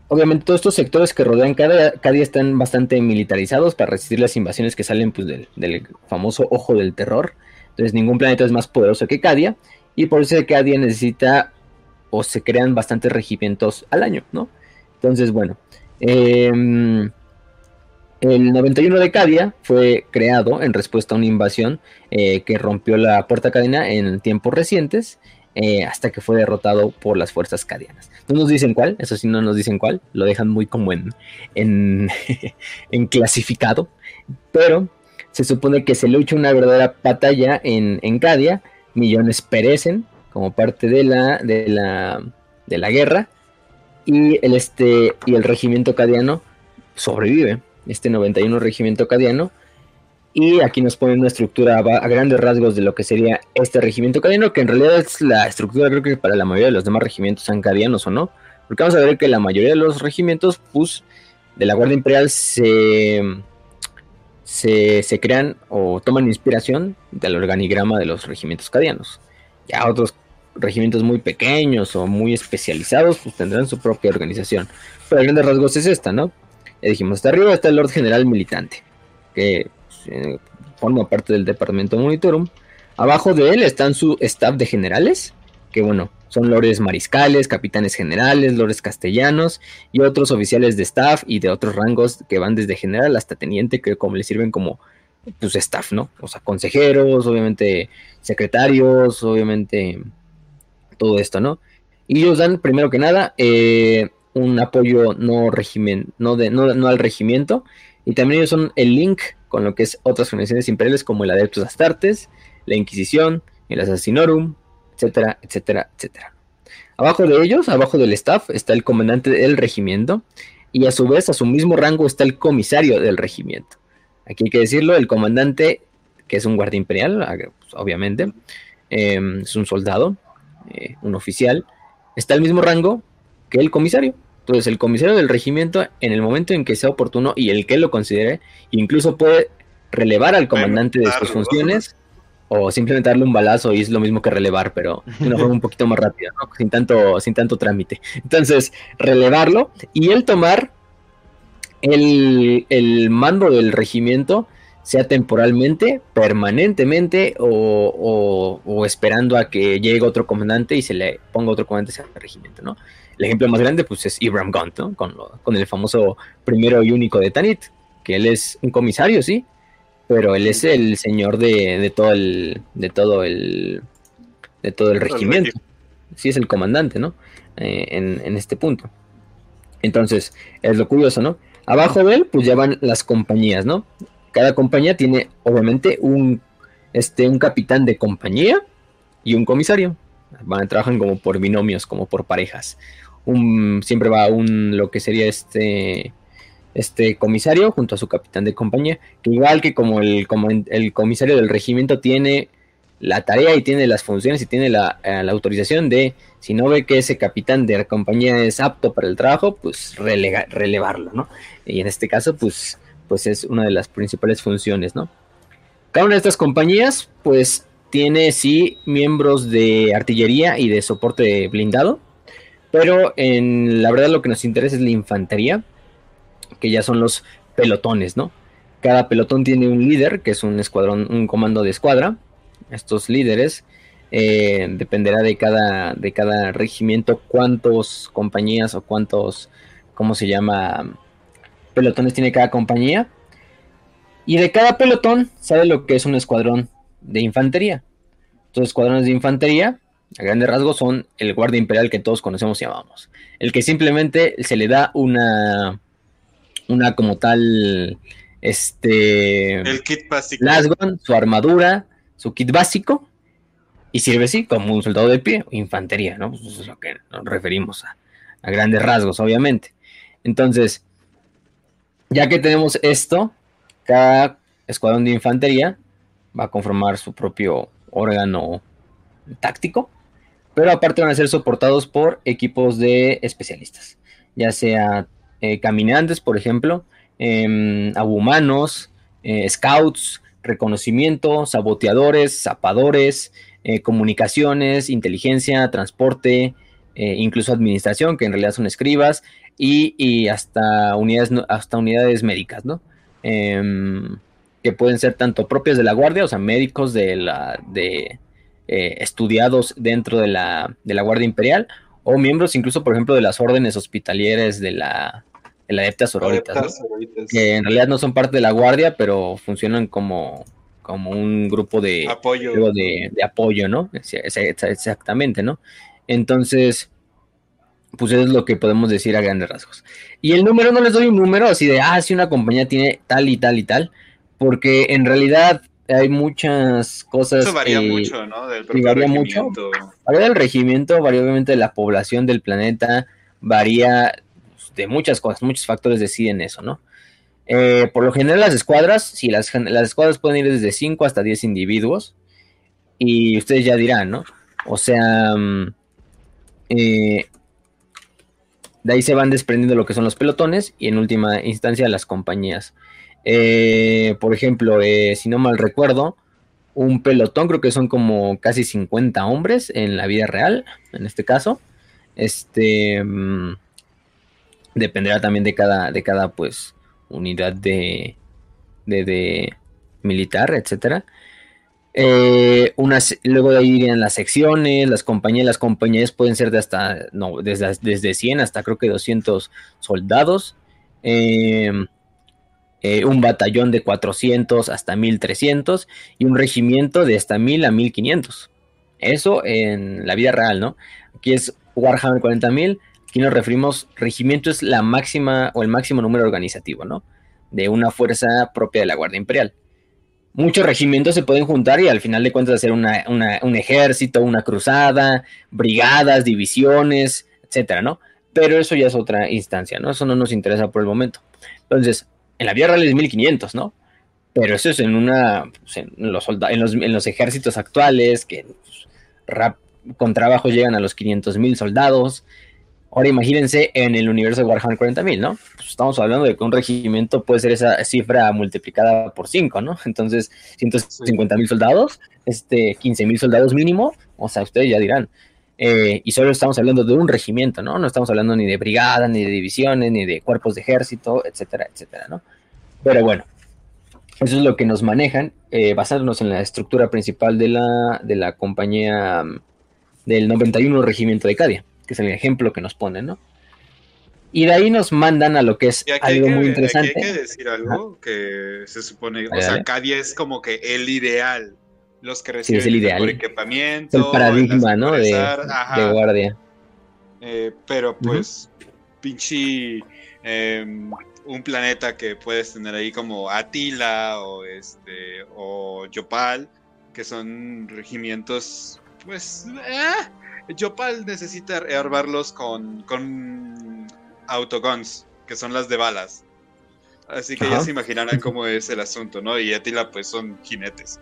obviamente todos estos sectores que rodean cada, día están bastante militarizados para resistir las invasiones que salen pues, del, famoso ojo del terror. Entonces ningún planeta es más poderoso que Cadia y por eso Cadia necesita o se crean bastantes regimientos al año, ¿no? Entonces, bueno, em, el 91 de Cadia fue creado en respuesta a una invasión eh, que rompió la puerta cadena en tiempos recientes eh, hasta que fue derrotado por las fuerzas cadianas. No nos dicen cuál, eso sí no nos dicen cuál, lo dejan muy como en, en, [LAUGHS] clasificado, pero se supone que se lucha una verdadera batalla en, en Cadia, millones perecen como parte de la, de la, de la guerra, y el, este, y el regimiento cadiano sobrevive este 91 regimiento cadiano. Y aquí nos ponen una estructura a grandes rasgos de lo que sería este regimiento cadiano, que en realidad es la estructura, creo que para la mayoría de los demás regimientos cadianos o no. Porque vamos a ver que la mayoría de los regimientos, pues, de la Guardia Imperial se, se, se crean o toman inspiración del organigrama de los regimientos cadianos. Ya otros regimientos muy pequeños o muy especializados, pues tendrán su propia organización. Pero a grandes rasgos es esta, ¿no? Ya dijimos, hasta arriba está el Lord General Militante, que eh, forma parte del Departamento Monitorum. Abajo de él están su staff de generales, que bueno, son lores mariscales, capitanes generales, lores castellanos y otros oficiales de staff y de otros rangos que van desde general hasta teniente, que como le sirven como pues staff, ¿no? O sea, consejeros, obviamente secretarios, obviamente todo esto, ¿no? Y ellos dan, primero que nada, eh, un apoyo no, régimen, no, de, no, no, al regimiento, y también ellos son el link con lo que es otras organizaciones imperiales como el Adeptus Astartes, la Inquisición, el Assassinorum, etcétera, etcétera, etcétera. Abajo de ellos, abajo del staff, está el comandante del regimiento, y a su vez, a su mismo rango, está el comisario del regimiento. Aquí hay que decirlo, el comandante, que es un guardia imperial, ah, pues, obviamente, em, es un soldado, eh, un oficial, está al mismo rango que el comisario. Entonces, el comisario del regimiento, en el momento en que sea oportuno y el que lo considere, incluso puede relevar al comandante de sus funciones o simplemente darle un balazo y es lo mismo que relevar, pero de una forma un poquito más rápida, sin, tanto, sin tanto trámite. Entonces, relevarlo y él tomar el, el mando del regimiento sea temporalmente, permanentemente o, esperando a que llegue otro comandante y se le ponga otro comandante al regimiento, ¿no? El ejemplo más grande pues es Ibram Gunt, ¿no? Con, con el famoso primero y único de Tanit, que él es un comisario, sí, pero él es el señor de, todo el de todo el de todo el regimiento. Sí es el comandante, ¿no? Eh, en, en este punto. Entonces, es lo curioso, ¿no? Abajo de él, pues ya van las compañías, ¿no? Cada compañía tiene, obviamente, un, este, un capitán de compañía y un comisario. Van, trabajan como por binomios, como por parejas. Un, siempre va un, lo que sería este, este comisario junto a su capitán de compañía, que igual que como el, el comisario del regimiento tiene la tarea y tiene las funciones y tiene la, eh, autorización de, si no ve que ese capitán de la compañía es apto para el trabajo, pues relevarlo, ¿no? Y en este caso, pues pues es una de las principales funciones, ¿no? Cada una de estas compañías, pues tiene sí miembros de artillería y de soporte blindado, pero en la verdad lo que nos interesa es la infantería, que ya son los pelotones, ¿no? Cada pelotón tiene un líder, que es un escuadrón, un comando de escuadra. Estos líderes eh, dependerá de cada, de cada regimiento cuántos compañías o cuántos, ¿cómo se llama? pelotones tiene cada compañía. Y de cada pelotón sabe lo que es un escuadrón de infantería. Estos escuadrones de infantería, a grandes rasgos, son el guardia imperial que todos conocemos y llamamos. El que simplemente se le da una, una como tal, este... El kit básico. Su armadura, su kit básico. Y sirve así como un soldado de pie, infantería, ¿no? Eso es lo que nos referimos a, a grandes rasgos, obviamente. Entonces, ya que tenemos esto, cada escuadrón de infantería va a conformar su propio órgano táctico, pero aparte van a ser soportados por equipos de especialistas, ya sea eh, caminantes, por ejemplo, eh, abumanos, eh, scouts, reconocimiento, saboteadores, zapadores, eh, comunicaciones, inteligencia, transporte, incluso administración, que en realidad son escribas, y, hasta, unidades, hasta unidades médicas, ¿no? Em, que pueden ser tanto propias de la guardia, o sea, médicos de la, de, eh, estudiados dentro de la, de la Guardia Imperial, o miembros incluso, por ejemplo, de las órdenes hospitalieres de la, de la Adeptas Sororitas, que en realidad no son parte de la Guardia, pero funcionan como, como un grupo de apoyo, de, de apoyo ¿no? Exactamente, ¿no? Entonces, pues eso es lo que podemos decir a grandes rasgos. Y el número no les doy un número así de, ah, si una compañía tiene tal y tal y tal, porque en realidad hay muchas cosas. Eso varía mucho, ¿no? Del varía mucho. Varía del regimiento, varía obviamente de la población del planeta, varía de muchas cosas, muchos factores deciden eso, ¿no? Eh, por lo general las escuadras, si las, las escuadras pueden ir desde 5 hasta 10 individuos, y ustedes ya dirán, ¿no? O sea, mm, eh, de ahí se van desprendiendo lo que son los pelotones y en última instancia las compañías. Eh, por ejemplo, si no mal recuerdo, un pelotón creo que son como casi 50 hombres en la vida real, en este caso. Este mm, dependerá también de cada, de cada pues unidad de, de, militar, etcétera. Eh, luego de ahí irían las secciones, las compañías, las compañías pueden ser de hasta, no, desde, desde 100 hasta creo que 200 soldados. Eh, un batallón de 400 hasta 1300 y un regimiento de hasta 1000 a 1500. Eso en la vida real, ¿no? Aquí es Warhammer 40.000, aquí nos referimos, regimiento es la máxima o el máximo número organizativo, ¿no? De una fuerza propia de la Guardia Imperial. Muchos regimientos se pueden juntar y al final de cuentas hacer un ejército, una cruzada, brigadas, divisiones, etcétera, ¿no? Pero eso ya es otra instancia, ¿no? Eso no nos interesa por el momento. Entonces, en la vida real es 1500, ¿no? Pero eso es en una, pues, en, los en, los, ejércitos actuales que pues, con trabajo llegan a los 500 mil soldados. Ahora imagínense en el universo de Warhammer 40.000, ¿no? Pues estamos hablando de que un regimiento puede ser esa cifra multiplicada por 5, ¿no? Entonces, 150 mil soldados, este, 15 mil soldados mínimo, o sea, ustedes ya dirán. Eh, y solo estamos hablando de un regimiento, ¿no? No estamos hablando ni de brigadas, ni de divisiones, ni de cuerpos de ejército, etcétera, etcétera, ¿no? Pero bueno, eso es lo que nos manejan, eh, basándonos en la estructura principal de la, de la compañía del 91 Regimiento de Cadia, que es el ejemplo que nos ponen, ¿no? Y de ahí nos mandan a lo que es algo muy interesante. Aquí hay que decir algo que se supone, o sea, Cadia es como que el ideal, los que reciben sí, es el ideal. equipamiento, el paradigma, ¿no? De, de, guardia. Eh, pero pues, pinche em, un planeta que puedes tener ahí como Atila o este o Yopal, que son regimientos pues eh, Yopal necesita armarlos con, con autoguns, que son las de balas. Así que ya se imaginarán cómo es el asunto, ¿no? Y Atila pues son jinetes.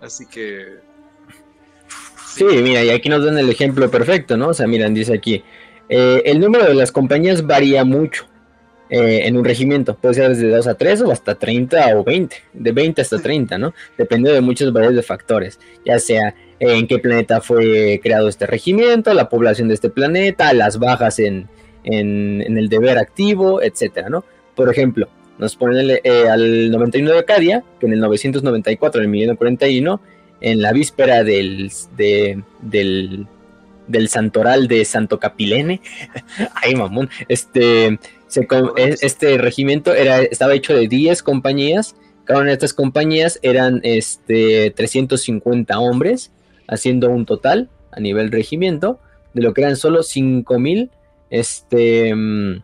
Así que... Sí. mira, y aquí nos dan el ejemplo perfecto, ¿no? O sea, miran, dice aquí, eh, el número de las compañías varía mucho eh, en un regimiento. Puede ser desde 2 a 3 o hasta 30 o 20, de 20 hasta 30, ¿no? Dependiendo de muchos varios de factores, ya sea en qué planeta fue creado este regimiento, la población de este planeta, las bajas en, el deber activo, etcétera, ¿no? Por ejemplo, nos ponen eh, al 91 de Acadia, que en el 994, en el 1941, en la víspera del, del, del santoral de Santo Capilene, [LAUGHS] ay mamón, este, este regimiento era, estaba hecho de 10 compañías, cada una de estas compañías eran este, 350 hombres, haciendo un total a nivel regimiento de lo que eran solo 5000 este mm,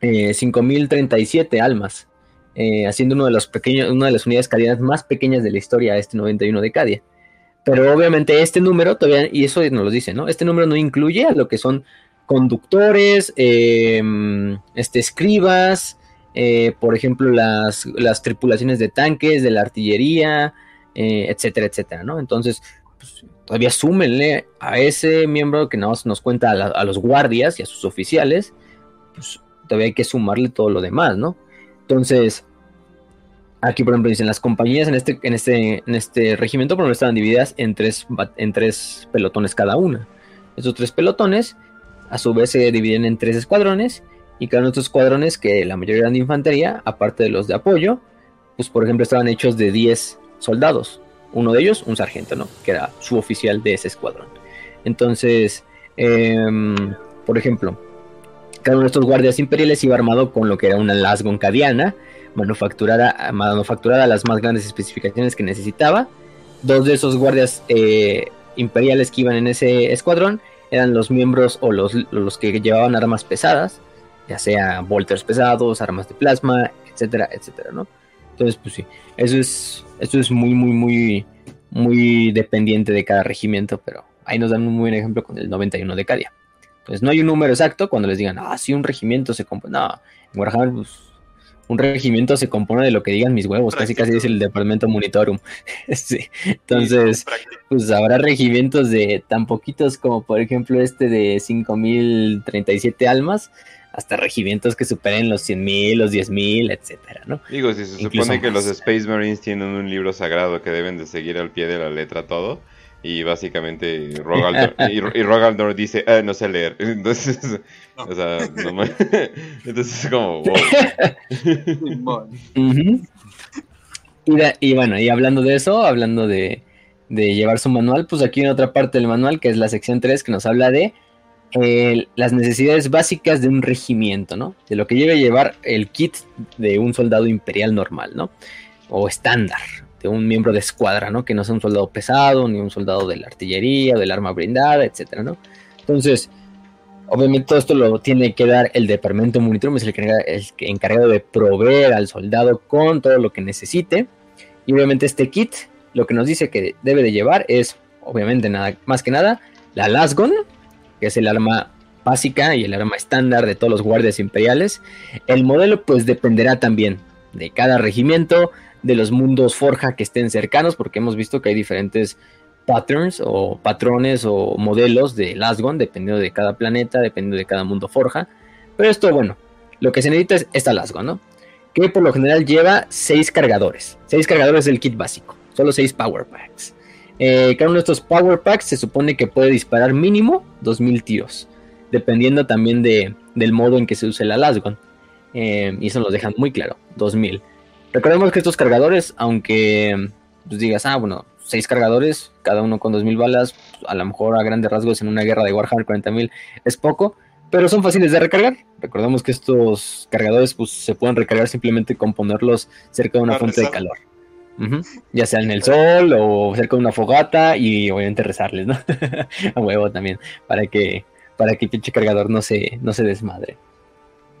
eh, 5037 almas, eh, haciendo uno de los pequeños, una de las unidades cadianas más pequeñas de la historia, este 91 de Cadia. Pero obviamente este número todavía, y eso nos lo dice, ¿no? Este número no incluye a lo que son conductores, eh, este, escribas, eh, por ejemplo, las, las, tripulaciones de tanques, de la artillería, etcétera, etcétera, ¿no? Entonces, pues, todavía súmenle a ese miembro que más nos cuenta a, los guardias y a sus oficiales, pues todavía hay que sumarle todo lo demás, ¿no? Entonces, aquí por ejemplo dicen las compañías en este, en este, en este regimiento por ejemplo, estaban divididas en tres, en tres pelotones cada una. Esos tres pelotones a su vez se dividen en tres escuadrones y cada uno de estos escuadrones que la mayoría eran de infantería, aparte de los de apoyo, pues por ejemplo estaban hechos de 10 soldados uno de ellos un sargento, ¿no? Que era su oficial de ese escuadrón. Entonces, em, por ejemplo, uno estos guardias imperiales iba armado con lo que era una lasgon cadiana, manufacturada, manufacturada a las más grandes especificaciones que necesitaba. Dos de esos guardias eh, imperiales que iban en ese escuadrón eran los miembros o los, los que llevaban armas pesadas, ya sea bolters pesados, armas de plasma, etcétera, etcétera, ¿no? Entonces, pues sí, eso es, eso es muy, muy, muy, muy dependiente de cada regimiento, pero ahí nos dan un buen ejemplo con el 91 de Cadia. Entonces no hay un número exacto cuando les digan, ah, sí, un regimiento se compone. No, en Warhammer, pues, un regimiento se compone de lo que digan mis huevos, casi casi dice el departamento monitorum. [LAUGHS] sí. Entonces, pues habrá regimientos de tan poquitos como por ejemplo este de 5037 almas, hasta regimientos que superen los 100.000, los 10.000, etcétera, ¿no? Digo, si se supone que los Space Marines tienen un libro sagrado que deben de seguir al pie de la letra todo, y básicamente Rogaldor, y, Rogaldor dice, ah, no sé leer. [LAUGHS] Entonces, o sea, no [LAUGHS] entonces es como, [LAUGHS] y, bueno, y hablando de eso, hablando de, de llevar su manual, pues aquí en otra parte del manual, que es la sección 3, que nos habla de eh, las necesidades básicas de un regimiento, ¿no? De lo que debe llevar el kit de un soldado imperial normal, ¿no? O estándar, de un miembro de escuadra, ¿no? Que no sea un soldado pesado, ni un soldado de la artillería, del arma blindada, etcétera, ¿no? Entonces, obviamente todo esto lo tiene que dar el departamento monitor, es el, el encargado de proveer al soldado con todo lo que necesite. Y obviamente este kit, lo que nos dice que debe de llevar es, obviamente, nada más que nada, la Lasgon, que es el arma básica y el arma estándar de todos los guardias imperiales. El modelo pues dependerá también de cada regimiento, de los mundos forja que estén cercanos, porque hemos visto que hay diferentes patterns o patrones o modelos de Lasgon, dependiendo de cada planeta, dependiendo de cada mundo forja. Pero esto, bueno, lo que se necesita es esta Lasgon, ¿no? Que por lo general lleva 6 cargadores. 6 cargadores del kit básico, solo 6 power packs. Eh, cada uno de estos power packs se supone que puede disparar mínimo 2000 tiros, dependiendo también de, del modo en que se use la Lasgon. Eh, y eso lo dejan muy claro, 2000. Recordemos que estos cargadores, aunque pues, digas, ah, bueno, seis cargadores, cada uno con 2000 balas, a lo mejor a grandes rasgos en una guerra de Warhammer 40.000 es poco, pero son fáciles de recargar. Recordemos que estos cargadores pues, se pueden recargar simplemente con ponerlos cerca de una fuente de calor. Ya sea en el sol o cerca de una fogata y obviamente rezarles, ¿no? [LAUGHS] a huevo también, para que, para que el pinche cargador no se, no se desmadre.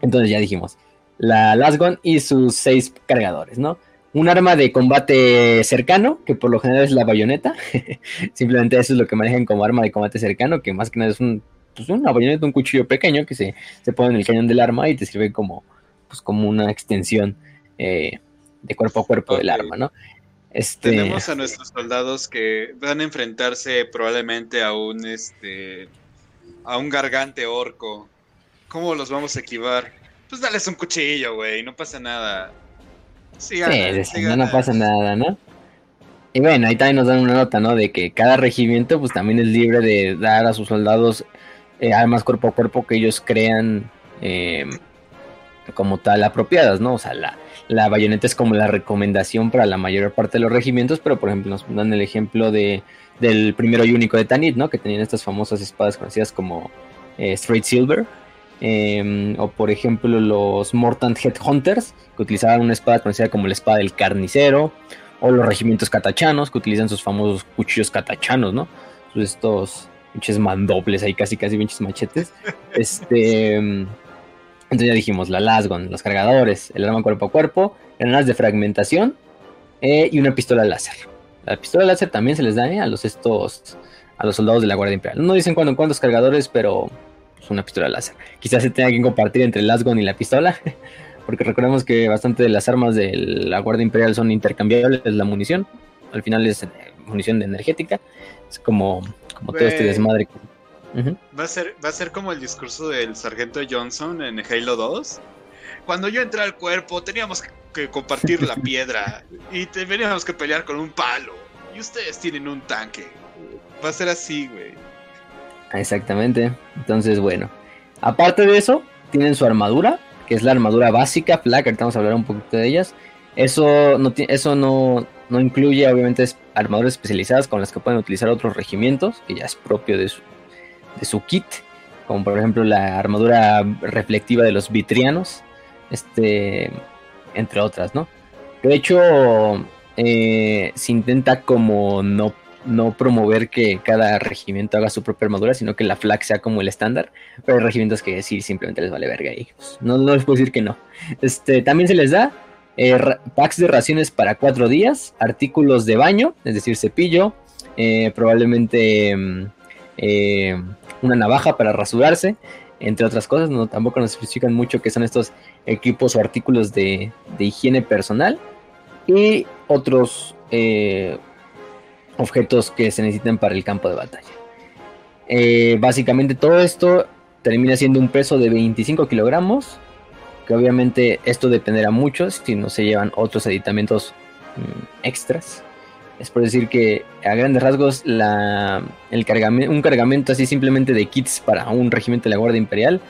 Entonces ya dijimos, la Lasgon y sus seis cargadores, ¿no? Un arma de combate cercano, que por lo general es la bayoneta. [LAUGHS] Simplemente eso es lo que manejan como arma de combate cercano, que más que nada es un, pues una bayoneta, un cuchillo pequeño que se, se, pone en el cañón del arma y te sirve como, pues como una extensión eh, de cuerpo a cuerpo del arma, ¿no? Este... Tenemos a nuestros soldados que van a enfrentarse probablemente a un este a un gargante orco. ¿Cómo los vamos a equivar? Pues dales un cuchillo, güey, no pasa nada. sí, no, pasa nada, ¿no? Y bueno, ahí también nos dan una nota, ¿no? De que cada regimiento pues también es libre de dar a sus soldados eh, armas cuerpo a cuerpo que ellos crean eh, como tal apropiadas, ¿no? O sea, la, la bayoneta es como la recomendación para la mayor parte de los regimientos, pero por ejemplo nos dan el ejemplo de, del primero y único de Tanit, ¿no? Que tenían estas famosas espadas conocidas como eh, Straight Silver Em, o por ejemplo los Mortant Headhunters, que utilizaban una espada conocida como la espada del carnicero, o los regimientos catachanos, que utilizan sus famosos cuchillos catachanos, ¿no? Estos pinches mandobles ahí, casi casi pinches machetes. [LAUGHS] Este, em, entonces ya dijimos, la Lasgon, los cargadores, el arma cuerpo a cuerpo, granadas de fragmentación eh, y una pistola láser. La pistola láser también se les da eh, a los estos a los soldados de la Guardia Imperial. No dicen cuándo en cuántos cargadores, pero una pistola láser. Quizás se tenga que compartir entre el Lasgon y la pistola, [LAUGHS] porque recordemos que bastante de las armas de la Guardia Imperial son intercambiables, la munición, al final es eh, munición de energética, es como, como todo este desmadre. va, a ser, va a ser como el discurso del sargento Johnson en Halo 2. Cuando yo entré al cuerpo teníamos que compartir la [LAUGHS] piedra y teníamos que pelear con un palo. Y ustedes tienen un tanque. Va a ser así, güey. Exactamente. Entonces, bueno. Aparte de eso, tienen su armadura, que es la armadura básica, Flag, ahorita vamos a hablar un poquito de ellas. Eso no, eso no, no incluye, obviamente, armaduras especializadas con las que pueden utilizar otros regimientos, que ya es propio de su, de su kit, como por ejemplo la armadura reflectiva de los vitrianos, este, entre otras, ¿no? De hecho, eh, se intenta como no no promover que cada regimiento haga su propia armadura, sino que la flag sea como el estándar. Pero hay regimientos que sí, simplemente les vale verga y pues, no, no les puedo decir que no. Este, también se les da eh, packs de raciones para cuatro días, artículos de baño, es decir, cepillo, eh, probablemente mm, eh, una navaja para rasurarse, entre otras cosas. No, tampoco nos especifican mucho qué son estos equipos o artículos de, higiene personal y otros eh, objetos que se necesitan para el campo de batalla. Eh, básicamente todo esto termina siendo un peso de 25 kilogramos, que obviamente esto dependerá mucho si no se llevan otros aditamentos mm, extras. Es por decir que a grandes rasgos el un cargamento así simplemente de kits para un regimiento de la Guardia Imperial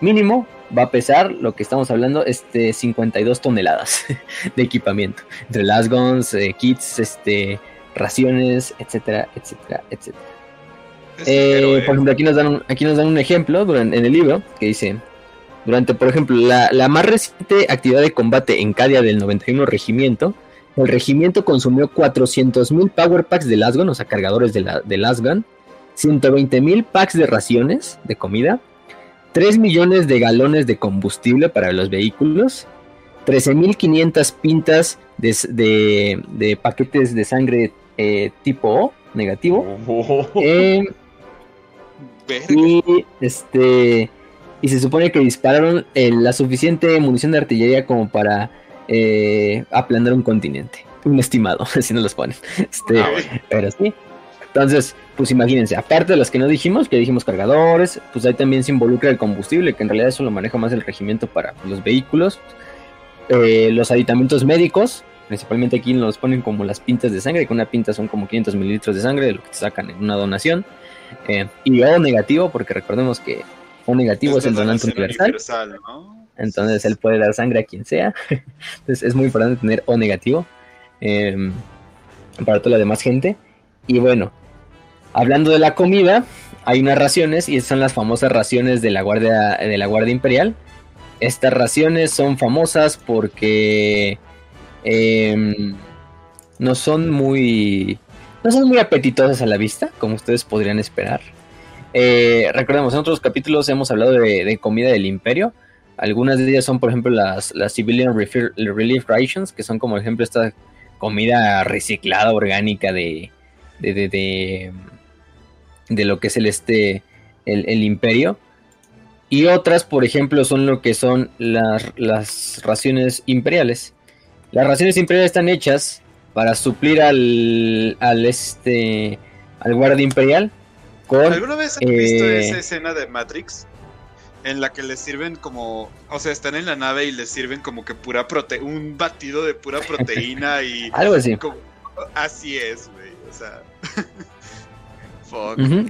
mínimo va a pesar lo que estamos hablando, este 52 toneladas [LAUGHS] de equipamiento. Entre las guns, eh, kits, este, raciones, etcétera, etcétera, etcétera. Eh, por ejemplo, aquí nos dan un, aquí nos dan un ejemplo en el libro que dice, durante, por ejemplo, la, la más reciente actividad de combate en Cadia del 91 Regimiento, el regimiento consumió 400.000 power packs de Lasgun, o sea, cargadores de, la, de Lasgun, 120.000 packs de raciones de comida, 3 millones de galones de combustible para los vehículos, 13.500 pintas de, de, paquetes de sangre eh, tipo O, negativo. Oh. Eh, y este y se supone que dispararon eh, la suficiente munición de artillería como para aplanar un continente. Un estimado, [LAUGHS] si no los ponen. Este, ah, pero sí. Entonces, pues imagínense, aparte de las que no dijimos, que dijimos cargadores, pues ahí también se involucra el combustible, que en realidad eso lo maneja más el regimiento para los vehículos. Eh, los aditamentos médicos, principalmente aquí nos ponen como las pintas de sangre, que una pinta son como 500 mililitros de sangre, de lo que te sacan en una donación. Eh, y O negativo, porque recordemos que O negativo es, el donante universal. Entonces él puede dar sangre a quien sea. [LAUGHS] Entonces es muy importante tener O negativo em, para toda la demás gente. Y bueno, hablando de la comida, hay unas raciones y son las famosas raciones de la Guardia, de la Guardia Imperial. Estas raciones son famosas porque em, no son muy no son muy apetitosas a la vista, como ustedes podrían esperar. Eh, recordemos, en otros capítulos hemos hablado de, comida del imperio. Algunas de ellas son, por ejemplo, las, Civilian Relief Rations, que son como ejemplo esta comida reciclada, orgánica de, de, de, lo que es el, este, el, imperio. Y otras, por ejemplo, son lo que son las, las raciones imperiales. Las raciones imperiales están hechas para suplir al, al este al guardia imperial ¿Alguna vez visto eh, esa escena de Matrix? En la que les sirven como, o sea, están en la nave y les sirven como que pura prote un batido de pura proteína [LAUGHS] y algo así. así es, güey, o sea. [LAUGHS]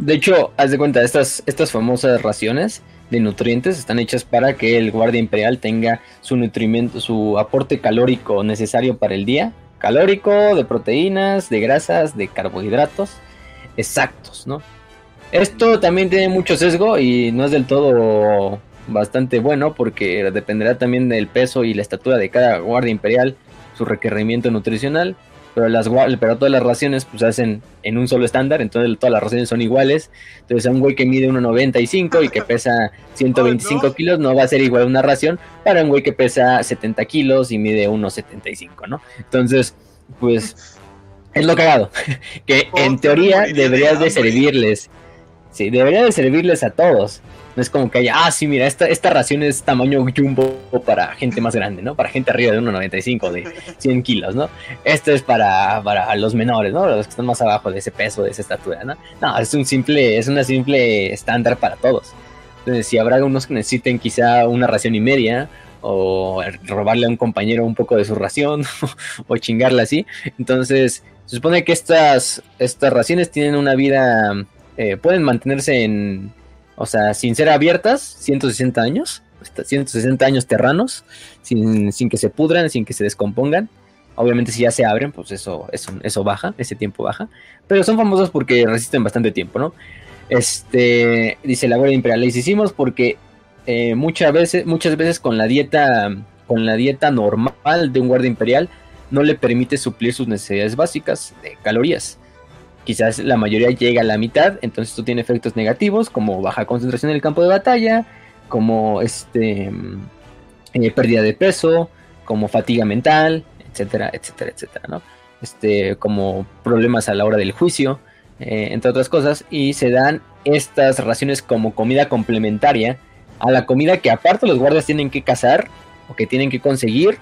De hecho, haz de cuenta, estas, estas famosas raciones de nutrientes están hechas para que el guardia imperial tenga su nutrimiento, su aporte calórico necesario para el día calórico, de proteínas, de grasas, de carbohidratos exactos, ¿no? Esto también tiene mucho sesgo y no es del todo bastante bueno porque dependerá también del peso y la estatura de cada guardia imperial, su requerimiento nutricional pero las pero todas las raciones pues hacen en un solo estándar, entonces todas las raciones son iguales. Entonces a un güey que mide 1.95 y que pesa 125 kilos no va a ser igual una ración para un güey que pesa 70 kilos y mide 1.75, ¿no? Entonces, pues es lo cagado, [LAUGHS] que en teoría deberías de servirles, sí, debería de servirles a todos. No es como que haya, ah, sí, mira, esta, esta ración es tamaño jumbo para gente más grande, ¿no? Para gente arriba de 1,95, de 100 kilos, ¿no? Esto es para, para los menores, ¿no? Los que están más abajo de ese peso, de esa estatura, ¿no? No, es un simple, es una simple estándar para todos. Entonces, si habrá unos que necesiten quizá una ración y media, o robarle a un compañero un poco de su ración, [LAUGHS] o chingarla así, entonces se supone que estas, estas raciones tienen una vida, eh, pueden mantenerse en o sea, sin ser abiertas, 160 años, 160 años terranos, sin, que se pudran, sin que se descompongan. Obviamente si ya se abren, pues eso, eso, eso baja, ese tiempo baja. Pero son famosos porque resisten bastante tiempo, ¿no? Este, dice la Guardia Imperial, les hicimos porque eh, muchas veces, muchas veces con la dieta, con la dieta normal de un guardia imperial, no le permite suplir sus necesidades básicas de calorías quizás la mayoría llega a la mitad, entonces esto tiene efectos negativos como baja concentración en el campo de batalla, como este mm, eh, pérdida de peso, como fatiga mental, etcétera, etcétera, etcétera, ¿no? Este, como problemas a la hora del juicio, eh, entre otras cosas, y se dan estas raciones como comida complementaria a la comida que aparte los guardias tienen que cazar o que tienen que conseguir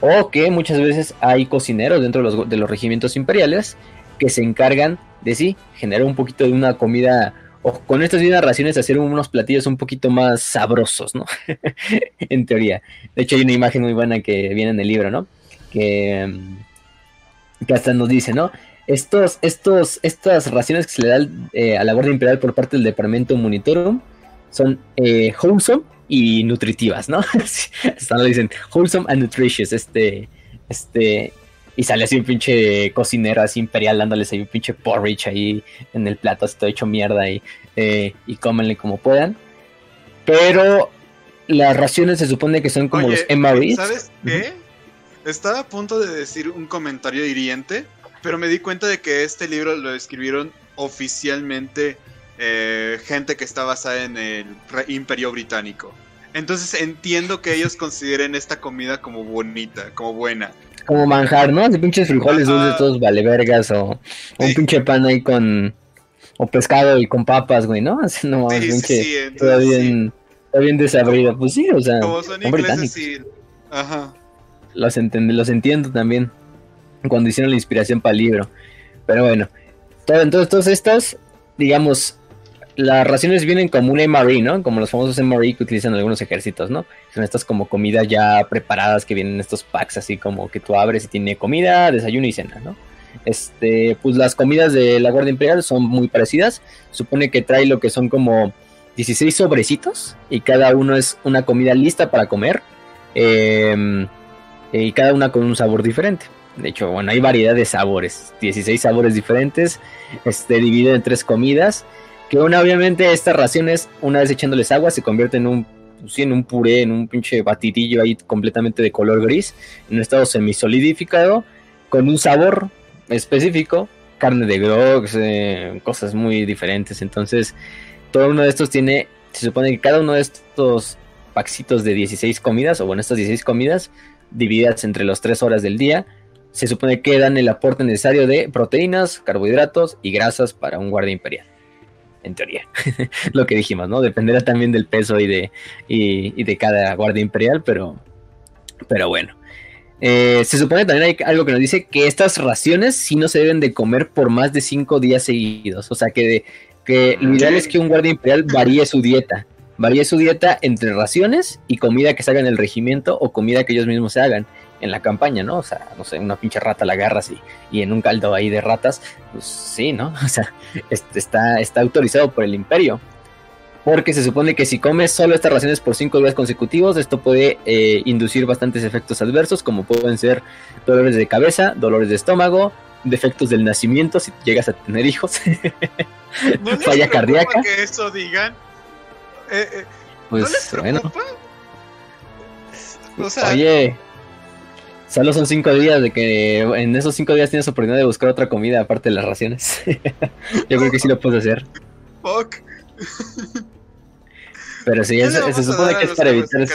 o que muchas veces hay cocineros dentro de los, de los regimientos imperiales que se encargan de sí generar un poquito de una comida o con estas mismas raciones hacer unos platillos un poquito más sabrosos, ¿no? [LAUGHS] en teoría. De hecho hay una imagen muy buena que viene en el libro, ¿no? Que, que hasta nos dice, ¿no? Estos, estos, estas raciones que se le da eh, a la Guardia Imperial por parte del Departamento Monitorum son eh, wholesome y nutritivas, ¿no? [LAUGHS] Hasta lo dicen wholesome and nutritious, este, este, y sale así un pinche cocinero así imperial dándoles ahí un pinche porridge ahí en el plato, así todo hecho mierda y, eh, y cómenle como puedan. Pero las raciones se supone que son como los MREs. ¿Sabes qué? Estaba a punto de decir un comentario hiriente, pero me di cuenta de que este libro lo escribieron oficialmente eh, gente que está basada en el Imperio Británico. Entonces entiendo que ellos [LAUGHS] consideren esta comida como bonita, como buena como manjar, ¿no? De pinches frijoles dulces, todos valevergas, o, un pinche pan ahí con. O pescado y con papas, güey, ¿no? [LAUGHS] Así no, pinche. Todo bien desabrido. Pues sí, o sea. Como son ingleses, sí. Ajá. Los, los entiendo también. Cuando hicieron la inspiración para el libro. Pero bueno. Todo, entonces, todos estos, digamos, las raciones vienen como un MRE, ¿no? Como los famosos MRE que utilizan algunos ejércitos, ¿no? Son estas como comidas ya preparadas que vienen en estos packs, así como que tú abres y tiene comida, desayuno y cena, ¿no? Este, pues las comidas de la Guardia Imperial son muy parecidas. Supone que trae lo que son como 16 sobrecitos y cada uno es una comida lista para comer. Em, y cada una con un sabor diferente. De hecho, bueno, hay variedad de sabores, 16 sabores diferentes, este, dividido en tres comidas que una, obviamente, estas raciones, una vez echándoles agua, se convierte en un, pues en un puré, en un pinche batidillo ahí completamente de color gris, en un estado semisolidificado, con un sabor específico, carne de grogs, eh, cosas muy diferentes. Entonces, todo uno de estos tiene, se supone que cada uno de estos paxitos de 16 comidas, o bueno, estas 16 comidas, divididas entre las 3 horas del día, se supone que dan el aporte necesario de proteínas, carbohidratos y grasas para un guardia imperial en teoría. [LAUGHS] lo que dijimos, ¿no? Dependerá también del peso y de, y, de cada guardia imperial, pero, pero bueno. Eh, se supone también hay algo que nos dice que estas raciones sí no se deben de comer por más de cinco días seguidos. O sea que, que lo ideal es que un guardia imperial varíe su dieta. Varíe su dieta entre raciones y comida que se haga en el regimiento o comida que ellos mismos se hagan en la campaña, ¿no? O sea, no sé, una pinche rata la agarras y, y en un caldo ahí de ratas, pues sí, ¿no? [LAUGHS] O sea, este está, está autorizado por el imperio. Porque se supone que si comes solo estas raciones por cinco días consecutivos, esto puede eh, inducir bastantes efectos adversos, como pueden ser dolores de cabeza, dolores de estómago, defectos del nacimiento si llegas a tener hijos, [LAUGHS] falla cardíaca. que eso digan? Eh, eh, pues bueno. O sea, Oye, Solo son cinco días de que en esos cinco días tienes oportunidad de buscar otra comida aparte de las raciones. [LAUGHS] Yo creo que sí lo puedes hacer. Fuck. Pero sí, se supone que es para evitar ese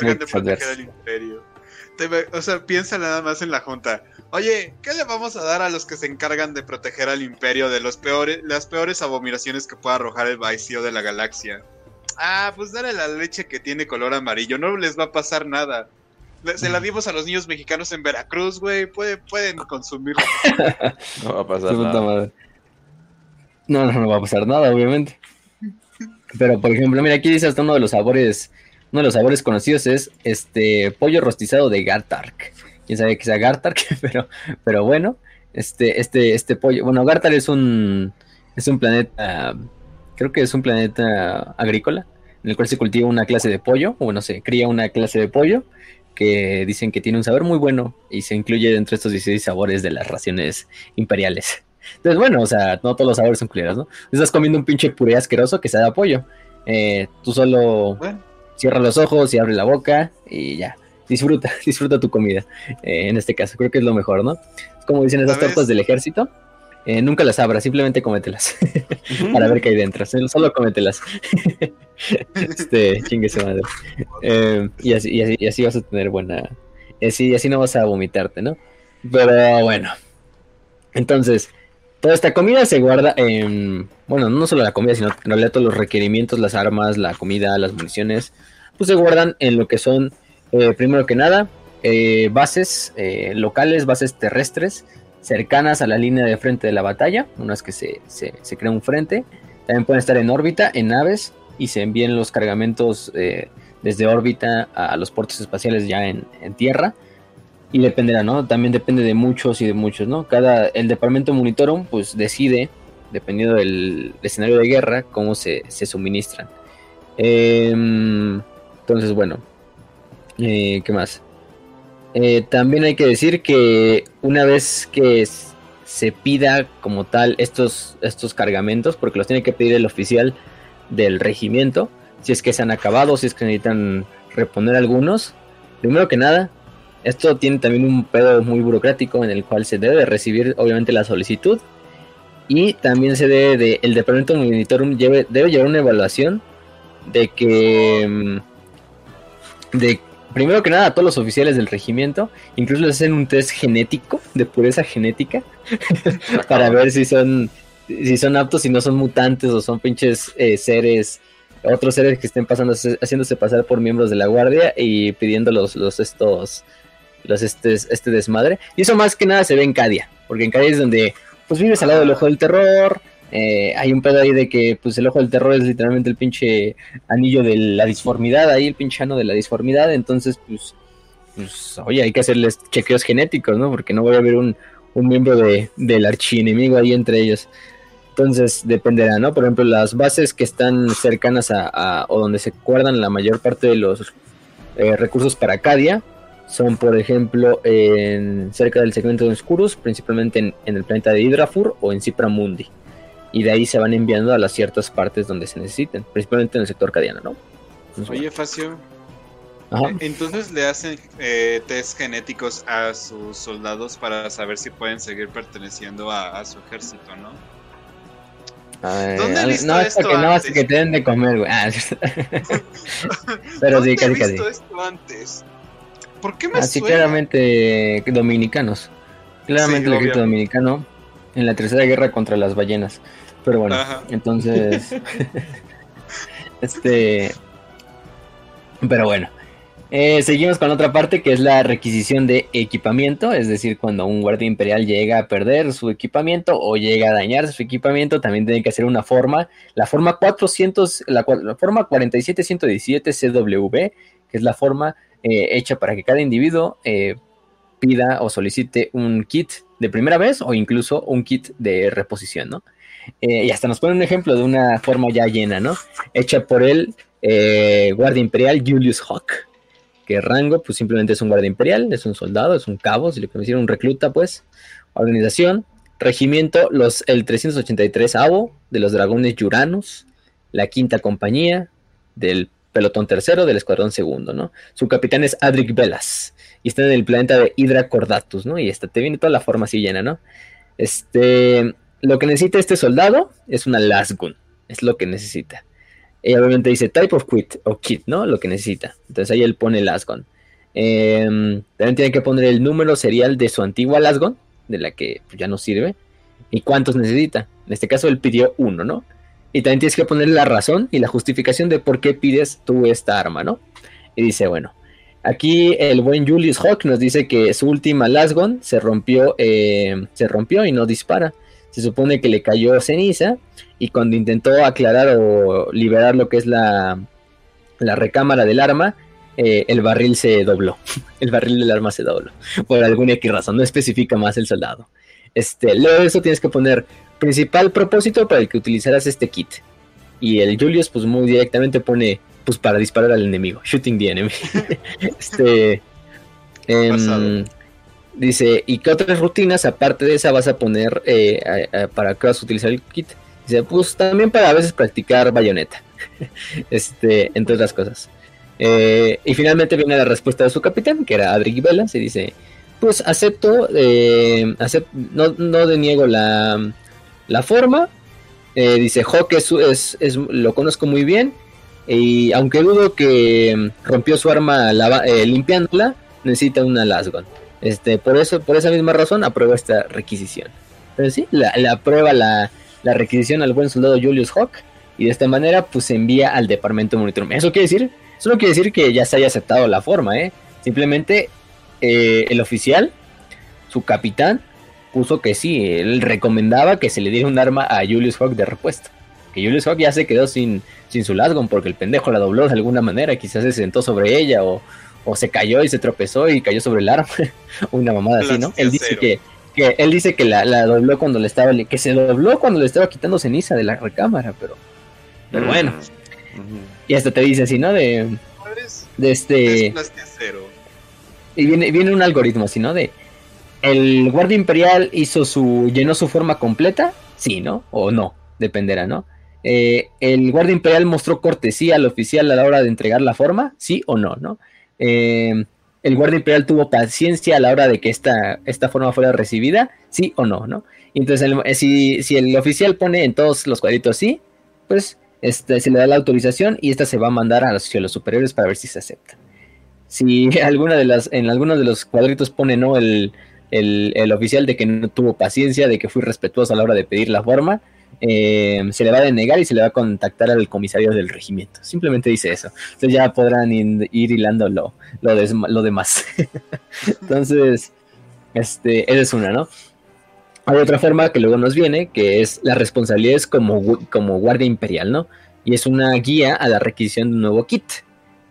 O sea, piensa nada más en la junta. Oye, ¿qué le vamos a dar a los que se encargan de proteger al imperio de los peores, las peores abominaciones que pueda arrojar el vacío de la galaxia? Ah, pues dale la leche que tiene color amarillo, no les va a pasar nada. Se la dimos a los niños mexicanos en Veracruz, güey. Pueden, pueden consumirlo. [LAUGHS] no va a pasar nada. No, no, va a pasar nada, obviamente. Pero, por ejemplo, mira, aquí dice hasta uno de los sabores, uno de los sabores conocidos es este pollo rostizado de Gartark. Quién sabe que sea Gartark, [LAUGHS] pero, pero bueno, este, este, este pollo, bueno, Gartark es un, es un planeta, creo que es un planeta agrícola, en el cual se cultiva una clase de pollo, o bueno, se cría una clase de pollo, que dicen que tiene un sabor muy bueno y se incluye dentro de estos 16 sabores de las raciones imperiales. Entonces, bueno, o sea, no todos los sabores son culeros, ¿no? Estás comiendo un pinche puré asqueroso que se da pollo. Eh, tú solo cierra los ojos y abre la boca y ya. Disfruta, [LAUGHS] disfruta tu comida. Eh, en este caso, creo que es lo mejor, ¿no? Como dicen esas tortas del ejército. Eh, nunca las abras, simplemente cómetelas. [LAUGHS] para ver qué hay dentro. Solo cómetelas. [LAUGHS] este, chingue su madre. Eh, y, así, y, así, vas a tener buena. Y así, así no vas a vomitarte, ¿no? Pero bueno. Entonces, Toda esta comida se guarda en, bueno, no solo la comida, sino en realidad todos los requerimientos, las armas, la comida, las municiones, pues se guardan en lo que son, eh, primero que nada, eh, bases eh, locales, bases terrestres, cercanas a la línea de frente de la batalla, unas que se, se, crea un frente, también pueden estar en órbita, en naves, y se envían los cargamentos desde órbita a los puertos espaciales ya en, en tierra y dependerá, ¿no? También depende de muchos y de muchos, ¿no? Cada, el departamento monitorum, pues decide, dependiendo del escenario de guerra, cómo se, se suministran. Em, entonces, bueno, eh, ¿qué más? Eh, también hay que decir que una vez que se pida como tal estos, estos cargamentos, porque los tiene que pedir el oficial del regimiento, si es que se han acabado, si es que necesitan reponer algunos, primero que nada, esto tiene también un pedo muy burocrático en el cual se debe recibir obviamente la solicitud y también se debe de, el departamento monitorum debe, debe llevar una evaluación de que mm, de primero que nada a todos los oficiales del regimiento incluso les hacen un test genético de pureza genética [LAUGHS] para ver si son si son aptos si no son mutantes o son pinches eh, seres otros seres que estén pasando haciéndose pasar por miembros de la guardia y pidiendo los, los estos los este, este desmadre. Y eso más que nada se ve en Cadia, porque en Cadia es donde pues vives al lado del ojo del terror. Eh, hay un pedo ahí de que pues el ojo del terror es literalmente el pinche anillo de la disformidad, ahí el pinche ano de la disformidad, entonces pues, pues oye, hay que hacerles chequeos genéticos, ¿no? Porque no voy a ver un, un miembro de, del archienemigo ahí entre ellos. Entonces dependerá, ¿no? Por ejemplo, las bases que están cercanas a, o donde se guardan la mayor parte de los eh, recursos para Cadia, son, por ejemplo, en, cerca del segmento de Oscurus, principalmente en, el planeta de Hydrafur o en Cipra Mundi. Y de ahí se van enviando a las ciertas partes donde se necesiten, principalmente en el sector cadiano, ¿no? Oye, Facio. Eh, entonces le hacen eh, test genéticos a sus soldados para saber si pueden seguir perteneciendo a, su ejército, ¿no? ¿Dónde he visto no, esto que no, que te den de comer, güey. Ah, [LAUGHS] Pero sí, casi, casi. visto esto antes? ¿Por qué me Así claramente dominicanos. Claramente el ejército dominicano en la tercera guerra contra las ballenas. Pero bueno, entonces. [LAUGHS] este. Pero bueno. Eh, seguimos con otra parte que es la requisición de equipamiento, es decir, cuando un guardia imperial llega a perder su equipamiento o llega a dañar su equipamiento, también tiene que hacer una forma, la forma 400, la, la forma 47117 CW, que es la forma eh, hecha para que cada individuo eh, pida o solicite un kit de primera vez o incluso un kit de reposición, ¿no? Eh, y hasta nos pone un ejemplo de una forma ya llena, ¿no? Hecha por el guardia imperial Julius Hawk, que rango pues simplemente es un guardia imperial, es un soldado, es un cabo, si le decir un recluta pues, organización, regimiento, los, el 383 avo de los dragones Yuranos, la quinta compañía del pelotón tercero del escuadrón segundo, ¿no? Su capitán es Adric Velas y está en el planeta de Hydra Cordatus, ¿no? Y esta, te viene toda la forma así llena, ¿no? Este, lo que necesita este soldado es una Lasgun, es lo que necesita. Y obviamente dice type of quit o kit, ¿no? Lo que necesita. Entonces ahí él pone Lasgun. Em, también tiene que poner el número serial de su antigua Lasgun, de la que ya no sirve, y cuántos necesita. En este caso él pidió uno, ¿no? Y también tienes que poner la razón y la justificación de por qué pides tú esta arma, ¿no? Y dice, bueno, aquí el buen Julius Hawk nos dice que su última Lasgon se rompió, eh, se rompió y no dispara. Se supone que le cayó ceniza y cuando intentó aclarar o liberar lo que es la, la recámara del arma, eh, el barril se dobló. [LAUGHS] el barril del arma se dobló. Por alguna X razón, no especifica más el soldado. Este, luego de eso tienes que poner principal propósito para el que utilizarás este kit. Y el Julius, pues muy directamente pone, pues para disparar al enemigo, shooting the enemy. [LAUGHS] este, [LAUGHS] dice, ¿y qué otras rutinas aparte de esa vas a poner eh, para que vas a utilizar el kit? Dice, pues también para a veces practicar bayoneta, [LAUGHS] este, entre otras cosas. Eh, y finalmente viene la respuesta de su capitán, que era Adric Vela, se dice, pues acepto, eh, no, no deniego la, la forma. Eh, dice Hawk es, es, lo conozco muy bien. Y aunque dudo que rompió su arma eh, limpiándola, necesita una Lasgon. Este, por eso, por esa misma razón, aprueba esta requisición. Pero sí, la, aprueba la, la, requisición al buen soldado Julius Hawk y de esta manera pues se envía al departamento de monitor. Eso quiere decir, eso no quiere decir que ya se haya aceptado la forma, ¿eh? Simplemente eh, el oficial, su capitán, puso que sí, él recomendaba que se le diera un arma a Julius Hawk de repuesto. Que Julius Hawk ya se quedó sin, sin su Lasgon porque el pendejo la dobló de alguna manera, quizás se sentó sobre ella o, o se cayó y se tropezó y cayó sobre el arma. [LAUGHS] Una mamada así, ¿no? Él dice que, que, él dice que la, la, dobló cuando le estaba que se dobló cuando le estaba quitando ceniza de la recámara, pero pero bueno. Y hasta te dice así, ¿no? De de este y viene viene un algoritmo así, ¿no? De el guardia imperial hizo su llenó su forma completa, sí, ¿no? O no, dependerá, ¿no? Eh, el guardia imperial mostró cortesía al oficial a la hora de entregar la forma, sí o no, ¿no? Eh, el guardia imperial tuvo paciencia a la hora de que esta, esta forma fuera recibida, sí o no, ¿no? Entonces, eh, si, si, el oficial pone en todos los cuadritos sí, pues este, se le da la autorización y esta se va a mandar a los, los superiores para ver si se acepta. Si [LAUGHS] alguna de las, en algunos de los cuadritos pone no el, el, oficial de que no tuvo paciencia, de que fui respetuoso a la hora de pedir la forma, eh, se le va a denegar y se le va a contactar al comisario del regimiento. Simplemente dice eso. Entonces ya podrán ir, hilando lo, lo, demás. [LAUGHS] Entonces, este, esa es una, ¿no? Hay otra forma que luego nos viene, que es la responsabilidad como, como guardia imperial, ¿no? Y es una guía a la requisición de un nuevo kit.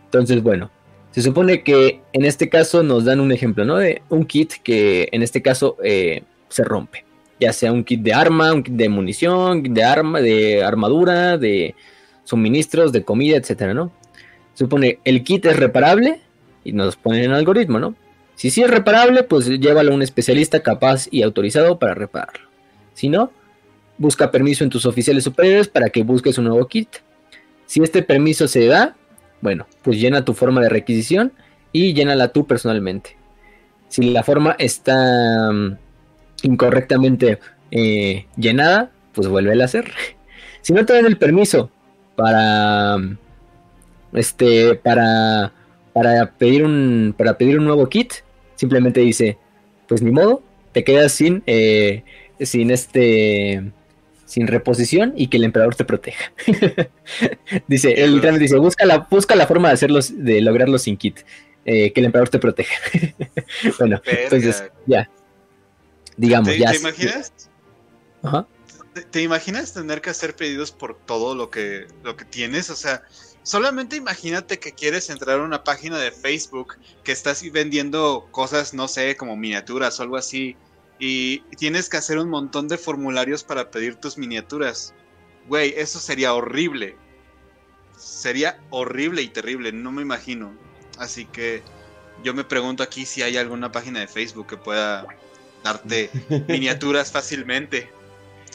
Entonces, bueno, se supone que en este caso nos dan un ejemplo, ¿no? De un kit que en este caso eh, se rompe ya sea un kit de arma, un kit de munición, de arma, de armadura, de suministros, de comida, etcétera, ¿no? Supone el kit es reparable y nos ponen en algoritmo, ¿no? Si sí es reparable, pues llévalo a un especialista capaz y autorizado para repararlo. Si no, busca permiso en tus oficiales superiores para que busques un nuevo kit. Si este permiso se da, bueno, pues llena tu forma de requisición y llénala tú personalmente. Si la forma está incorrectamente eh, llenada, pues vuelve a hacer. Si no te dan el permiso para este para para pedir un para pedir un nuevo kit, simplemente dice, pues ni modo, te quedas sin eh, sin este sin reposición y que el emperador te proteja. [LAUGHS] dice, él literalmente dice, busca la, busca la forma de hacerlos, de lograrlo sin kit. Eh, que el emperador te proteja. [LAUGHS] bueno, entonces, ya. Digamos, ¿Te, ¿Te imaginas? ¿Te, imaginas tener que hacer pedidos por todo lo que, lo que tienes? O sea, solamente imagínate que quieres entrar a una página de Facebook que estás vendiendo cosas, no sé, como miniaturas o algo así, y tienes que hacer un montón de formularios para pedir tus miniaturas. Güey, eso sería horrible. Sería horrible y terrible, no me imagino. Así que yo me pregunto aquí si hay alguna página de Facebook que pueda darte [LAUGHS] miniaturas fácilmente.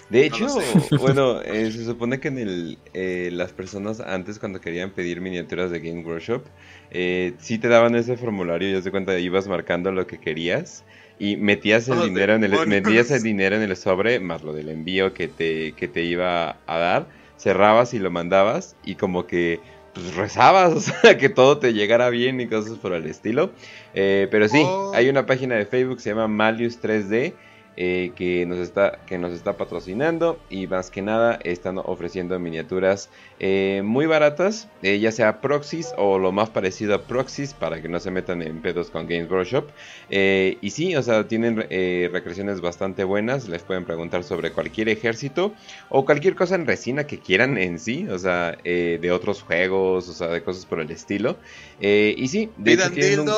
De hecho, [LAUGHS] bueno, eh, se supone que en el, eh, las personas antes cuando querían pedir miniaturas de Game Workshop, eh, sí te daban ese formulario, ya se cuenta, ibas marcando lo que querías y metías el dinero en el metías el dinero en el sobre más lo del envío que te que te iba a dar, cerrabas y lo mandabas y como que pues rezabas, [LAUGHS] o sea, que todo te llegara bien y cosas por el estilo. Eh, pero sí, oh. hay una página de Facebook, se llama Malius 3D, eh, que, nos está, que nos está patrocinando y más que nada están ofreciendo miniaturas eh, muy baratas, eh, ya sea proxies o lo más parecido a proxies para que no se metan en pedos con Games Workshop. y sí, o sea, tienen recreaciones bastante buenas, les pueden preguntar sobre cualquier ejército o cualquier cosa en resina que quieran en sí, o sea, de otros juegos, o sea, de cosas por el estilo. y sí, de hecho, tienen un,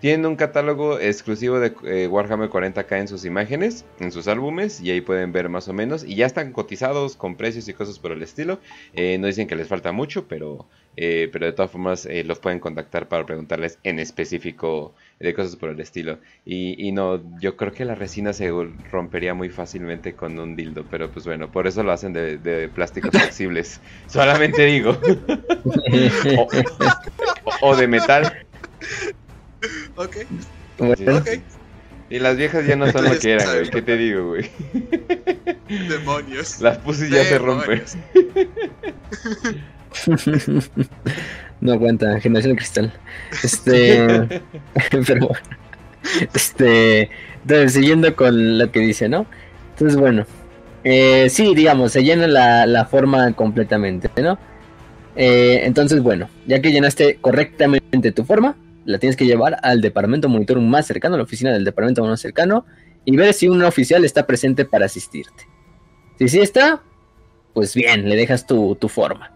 tienen un catálogo exclusivo de Warhammer 40k en sus imágenes en sus álbumes y ahí pueden ver más o menos. Y ya están cotizados con precios y cosas por el estilo. Eh, no dicen que les falta mucho, pero, eh, pero de todas formas eh, los pueden contactar para preguntarles en específico de cosas por el estilo. Y, no, yo creo que la resina se rompería muy fácilmente con un dildo, pero pues bueno, por eso lo hacen de, plásticos [LAUGHS] flexibles. Solamente digo. [LAUGHS] o, de metal. Ok. Y las viejas ya no son lo que eran, güey. ¿Qué te digo, güey? [LAUGHS] Demonios. Las pusis ya se rompen. [LAUGHS] no aguanta, generación de cristal. Este. [LAUGHS] pero bueno. Este. Entonces, siguiendo con lo que dice, ¿no? Entonces, bueno, eh, sí, digamos, se llena la, forma completamente, ¿no? Eh, entonces, bueno, ya que llenaste correctamente tu forma, la tienes que llevar al departamento monitor más cercano, a la oficina del departamento más cercano, y ver si un oficial está presente para asistirte. Si sí está, pues bien, le dejas tu, forma.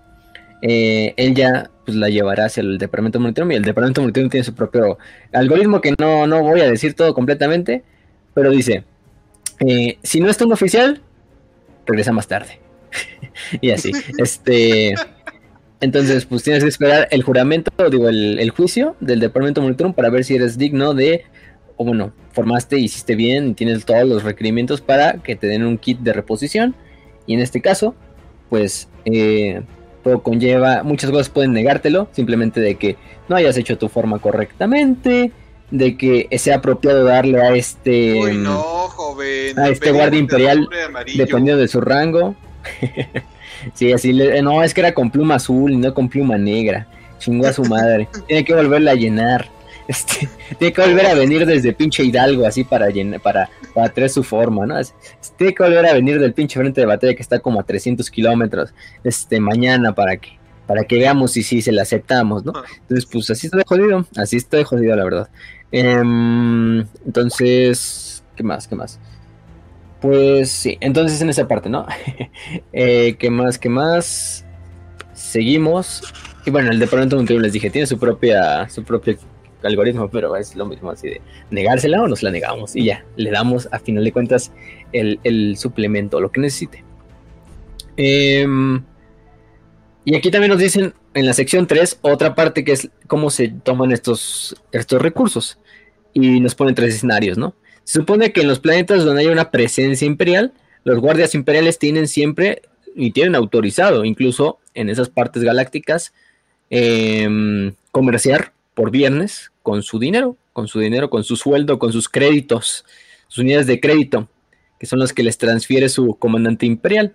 Eh, él ya pues, la llevará hacia el departamento monitor y el departamento monitor tiene su propio algoritmo que no, no voy a decir todo completamente, pero dice, eh, si no está un oficial, regresa más tarde. [LAUGHS] y así. este. Entonces, pues tienes que esperar el juramento, digo, el, juicio del departamento monitor para ver si eres digno de, o bueno, formaste, hiciste bien, tienes todos los requerimientos para que te den un kit de reposición. Y en este caso, pues, eh, todo conlleva, muchas cosas pueden negártelo, simplemente de que no hayas hecho tu forma correctamente, de que sea apropiado darle a este mm, a este guardia imperial dependiendo de su rango [LAUGHS] sí así le, no es que era con pluma azul y no con pluma negra chingó a su madre [LAUGHS] tiene que volverla a llenar este, [LAUGHS] tiene que volver a venir desde pinche Hidalgo así para llenar, para, para traer su forma, ¿no? tiene que volver a venir del pinche frente de batalla que está como a 300 kilómetros, este, mañana para que, para que veamos si sí se la aceptamos, ¿no? Entonces, pues así estoy jodido, así estoy jodido, la verdad. Em, entonces, ¿qué más? ¿Qué más? Pues sí, entonces en esa parte, ¿no? [LAUGHS] eh, ¿Qué más? ¿Qué más? Seguimos. Y bueno, el departamento montañero les dije, tiene su propia, su propio algoritmo, pero es lo mismo así de negársela o nos la negamos y ya, le damos a final de cuentas el, el suplemento, lo que necesite. Em, y aquí también nos dicen en la sección 3 otra parte que es cómo se toman estos, estos recursos. Y nos ponen tres escenarios, ¿no? Se supone que en los planetas donde hay una presencia imperial, los guardias imperiales tienen siempre y tienen autorizado, incluso en esas partes galácticas, em, comerciar por viernes con su dinero, con su dinero, con su sueldo, con sus créditos, sus unidades de crédito, que son las que les transfiere su comandante imperial.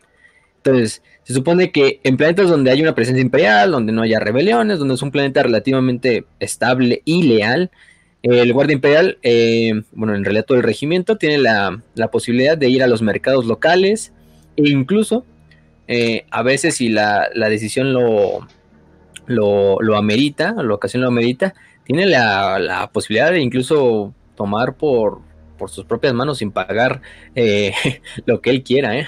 Entonces, se supone que en planetas donde hay una presencia imperial, donde no haya rebeliones, donde es un planeta relativamente estable y leal, el guardia imperial, eh, bueno, en realidad todo el regimiento tiene la, posibilidad de ir a los mercados locales e incluso eh, a veces si la, decisión lo, lo, amerita, la ocasión lo amerita, tiene la, posibilidad de incluso tomar por, por sus propias manos sin pagar eh, [LAUGHS] lo que él quiera, ¿eh?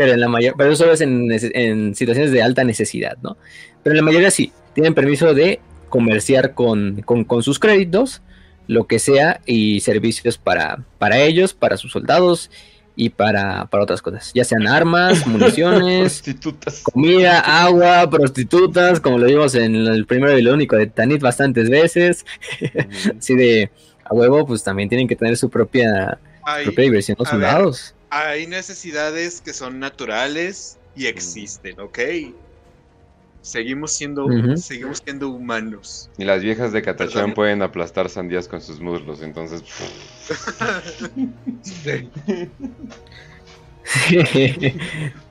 pero en la mayor, pero eso es en, situaciones de alta necesidad, ¿no? Pero en la mayoría sí, tienen permiso de comerciar con, sus créditos, lo que sea, y servicios para, para ellos, para sus soldados y para, para otras cosas, ya sean armas, [LAUGHS] municiones, comida, agua, prostitutas, como lo vimos en el primero y lo único de Tanit bastantes veces, así [LAUGHS] de a huevo, pues también tienen que tener su propia, propia diversión los soldados. hay necesidades que son naturales y existen, ¿ok? Seguimos siendo, seguimos siendo humanos. Y las viejas de Catachán pueden aplastar sandías con sus muslos, entonces. [LAUGHS]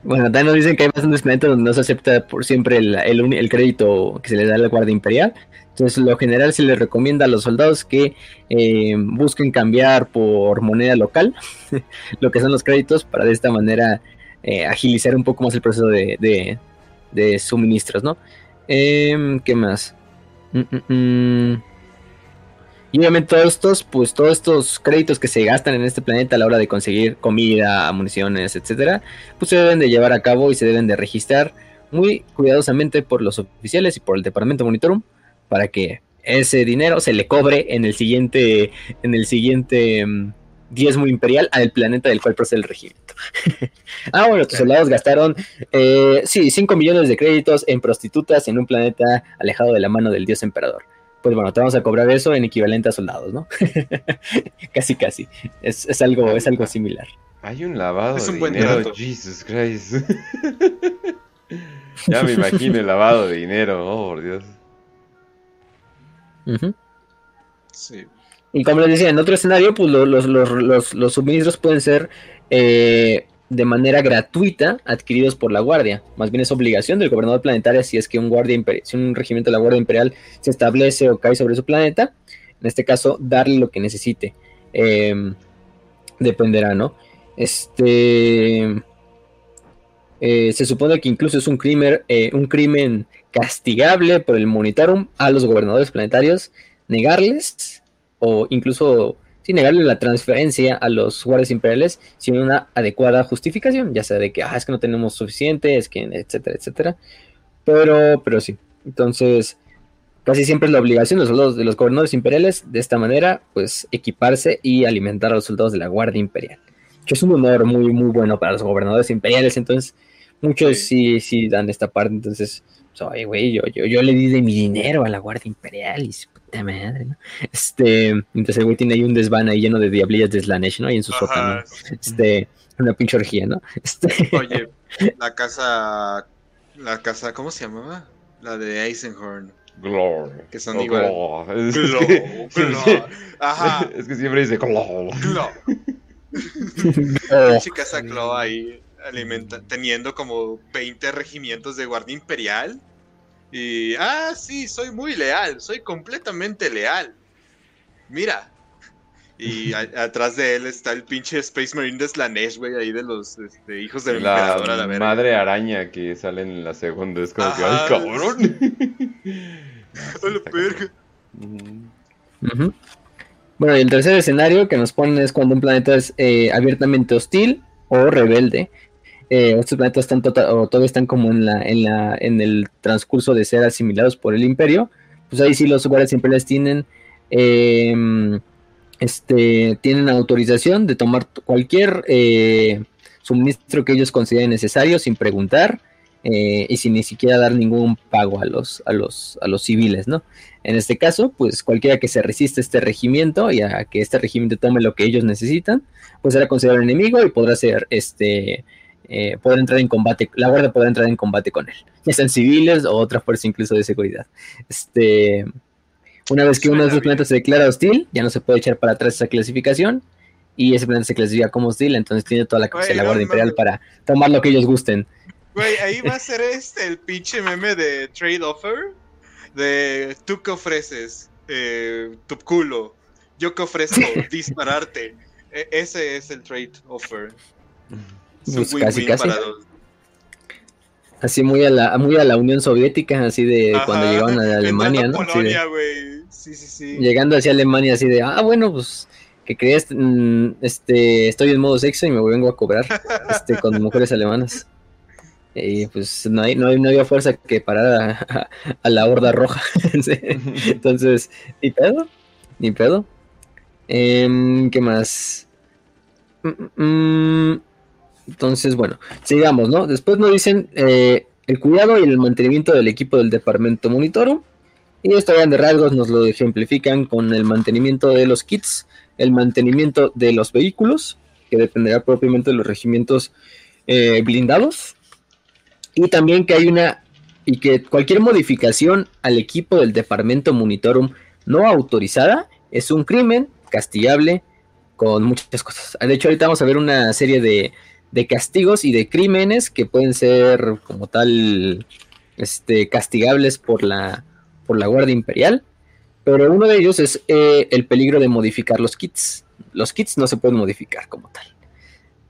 bueno, también nos dicen que hay bastantes planetas donde no se acepta por siempre el, el, crédito que se le da a la Guardia Imperial. Entonces, lo general se les recomienda a los soldados que eh, busquen cambiar por moneda local [LAUGHS] lo que son los créditos para de esta manera eh, agilizar un poco más el proceso de, de, suministros, ¿no? Em, ¿Qué más? Mm, mm, mm. Y obviamente todos estos, pues todos estos créditos que se gastan en este planeta a la hora de conseguir comida, municiones, etcétera, pues se deben de llevar a cabo y se deben de registrar muy cuidadosamente por los oficiales y por el departamento monitorum para que ese dinero se le cobre en el siguiente, en el siguiente mm, diezmo imperial al planeta del cual procede el regimiento. [LAUGHS] ah, bueno, tus soldados gastaron, eh, sí, 5 millones de créditos en prostitutas en un planeta alejado de la mano del dios emperador. Pues bueno, te vamos a cobrar eso en equivalente a soldados, ¿no? [LAUGHS] casi, casi. Es, algo, es algo similar. Hay un lavado es un de dinero, Jesus Christ. [LAUGHS] ya me imagino el lavado de dinero, oh, por Dios. Y como les decía, en otro escenario, pues los, suministros pueden ser eh, de manera gratuita adquiridos por la Guardia. Más bien es obligación del gobernador planetario si es que un guardia si un regimiento de la Guardia Imperial se establece o cae sobre su planeta, en este caso, darle lo que necesite. Em, dependerá, ¿no? Este. Eh, se supone que incluso es un crimen, eh, un crimen castigable por el monitorum a los gobernadores planetarios negarles o incluso sin negarle la transferencia a los guardias imperiales sin una adecuada justificación, ya sea de que ah, es que no tenemos suficiente, es que etcétera, etcétera. Pero, pero sí. Entonces, casi siempre es la obligación de los de los gobernadores imperiales de esta manera, pues equiparse y alimentar a los soldados de la Guardia Imperial. Que es un honor muy, muy bueno para los gobernadores imperiales. Entonces, muchos sí, sí, dan esta parte. Entonces, pues, güey, yo, yo, yo le di de mi dinero a la Guardia Imperial y puta madre, ¿no? Este, entonces el güey tiene ahí un desván ahí lleno de diablillas de Slanesh, ¿no? Ahí en su sótano. Este, una pinche orgía, ¿no? Este... Oye, la casa, la casa, ¿cómo se llamaba? La de Eisenhorn. Glor. Que son igual. Es, Glor, que, Glor. [LAUGHS] Ajá. es que siempre dice Glor. Glor. Pinche [LAUGHS] casa Claw ahí alimenta, teniendo como 20 regimientos de guardia imperial. Y, ah, sí, soy muy leal, soy completamente leal. Mira. Y [LAUGHS] a- atrás de él está el pinche Space Marine de Slanesh, güey, ahí de los este, hijos del emperador a la La verga. madre araña que sale en la segunda es como que, ay, cabrón. [LAUGHS] [LAUGHS] A la verga. Bueno, y el tercer escenario que nos ponen es cuando un planeta es eh, abiertamente hostil o rebelde. Eh, estos planetas están tota- o todavía están como en la, en la, en el transcurso de ser asimilados por el imperio. Pues ahí sí los guardias imperiales tienen eh, este, tienen autorización de tomar cualquier eh, suministro que ellos consideren necesario sin preguntar eh, y sin ni siquiera dar ningún pago a los, a los, a los civiles, ¿no? En este caso, pues cualquiera que se resista a este regimiento y a que este regimiento tome lo que ellos necesitan, pues será considerado enemigo y podrá ser, este, eh, podrá entrar en combate, la guardia podrá entrar en combate con él, ya sean civiles o otra fuerza incluso de seguridad. Este, una vez que uno de esos planetas se declara hostil, ya no se puede echar para atrás esa clasificación y ese planeta se clasifica como hostil, entonces tiene toda la capacidad de la Guardia Imperial para tomar lo que ellos gusten. Güey, ahí va a [LAUGHS] ser este el pinche meme de trade offer. De tú que ofreces eh, tu culo. Yo que ofrezco [LAUGHS] dispararte. E- ese es el trade offer. Pues casi, casi. los- Así muy a la, muy a la Unión Soviética, así de Ajá, cuando llegaban a Alemania, ¿no? de-. Sí, sí, sí. llegando hacia Alemania así de, ah, bueno, pues, que crees? Mm, este, estoy en modo sexo y me vengo a cobrar este, con mujeres alemanas. Y pues no, hay, no, hay- no había fuerza que parara a, a la horda roja. [LAUGHS] Sí. Entonces, ni pedo, ni pedo. Em, ¿Qué más? Mm, mm. Entonces, bueno, sigamos, ¿no? Después nos dicen eh, el cuidado y el mantenimiento del equipo del departamento monitorum. Y esto grandes rasgos nos lo ejemplifican con el mantenimiento de los kits, el mantenimiento de los vehículos, que dependerá propiamente de los regimientos eh, blindados. Y también que hay una, y que cualquier modificación al equipo del departamento monitorum no autorizada es un crimen castigable con muchas cosas. De hecho, ahorita vamos a ver una serie de, de castigos y de crímenes que pueden ser como tal este, castigables por la, por la Guardia Imperial. Pero uno de ellos es eh, el peligro de modificar los kits. Los kits no se pueden modificar como tal.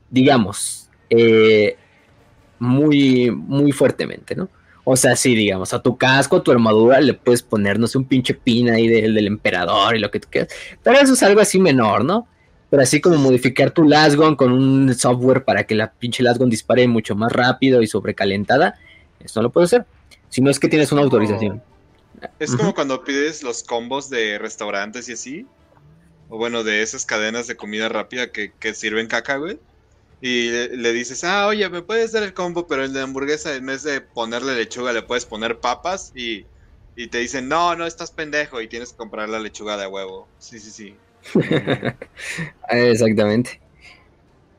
Digamos, eh, muy, muy fuertemente, ¿no? O sea, sí, digamos, a tu casco, a tu armadura, le puedes poner, no sé, un pinche pin ahí del, del emperador y lo que tú quieras. Pero eso es algo así menor, ¿no? Pero así como modificar tu Lasgon con un software para que la pinche Lasgon dispare mucho más rápido y sobrecalentada, eso no lo puedes hacer. Si no es que tienes una autorización. Es como cuando pides los combos de restaurantes y así. O bueno, de esas cadenas de comida rápida que, que sirven caca, güey. Y le, le dices, ah, oye, me puedes dar el combo, pero el de hamburguesa, en vez de ponerle lechuga, le puedes poner papas. Y, y te dicen, no, no, estás pendejo. Y tienes que comprar la lechuga de huevo. Sí, sí, sí. [LAUGHS] Exactamente.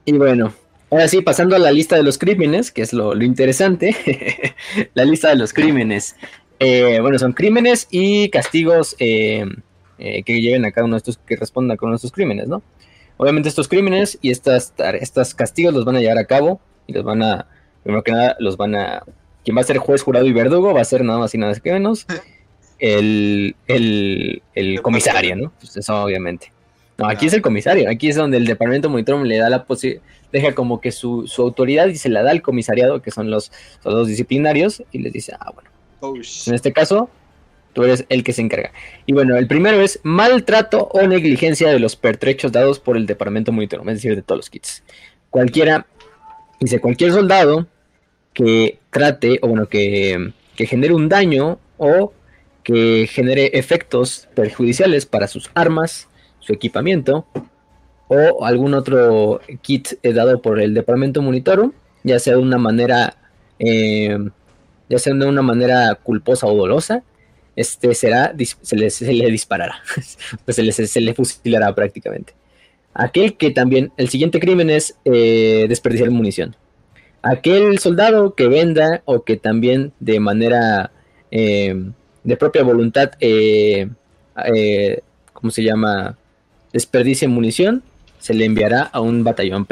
Y bueno, ahora sí, pasando a la lista de los crímenes, que es lo, interesante. [LAUGHS] la lista de los crímenes. Eh, bueno, son crímenes y castigos eh, eh, que lleven a cada uno de estos, que respondan a cada uno de estos crímenes, ¿no? Obviamente estos crímenes y estas, estos castigos los van a llevar a cabo y los van a, primero que nada, los van a, quien va a ser juez, jurado y verdugo va a ser nada más y nada menos el, el, el comisario, ¿no? Pues eso obviamente. No, aquí es el comisario, aquí es donde el departamento monitor le da la posibilidad, deja como que su, autoridad y se la da al comisariado, que son los soldados disciplinarios, y les dice, ah, bueno, oh, en este caso, tú eres el que se encarga. Y bueno, el primero es maltrato o negligencia de los pertrechos dados por el departamento monitor, es decir, de todos los kits. Cualquiera, dice, cualquier soldado que trate, o bueno, que, que genere un daño o que genere efectos perjudiciales para sus armas, su equipamiento o algún otro kit eh, dado por el departamento monitoro, ya sea de una manera, eh, ya sea de una manera culposa o dolosa, este será, se le, disparará, [LAUGHS] pues se le, se fusilará prácticamente. Aquel que también, el siguiente crimen es eh, desperdiciar munición. Aquel soldado que venda o que también de manera de propia voluntad, ¿cómo se llama? desperdicie munición, se le enviará a un batallón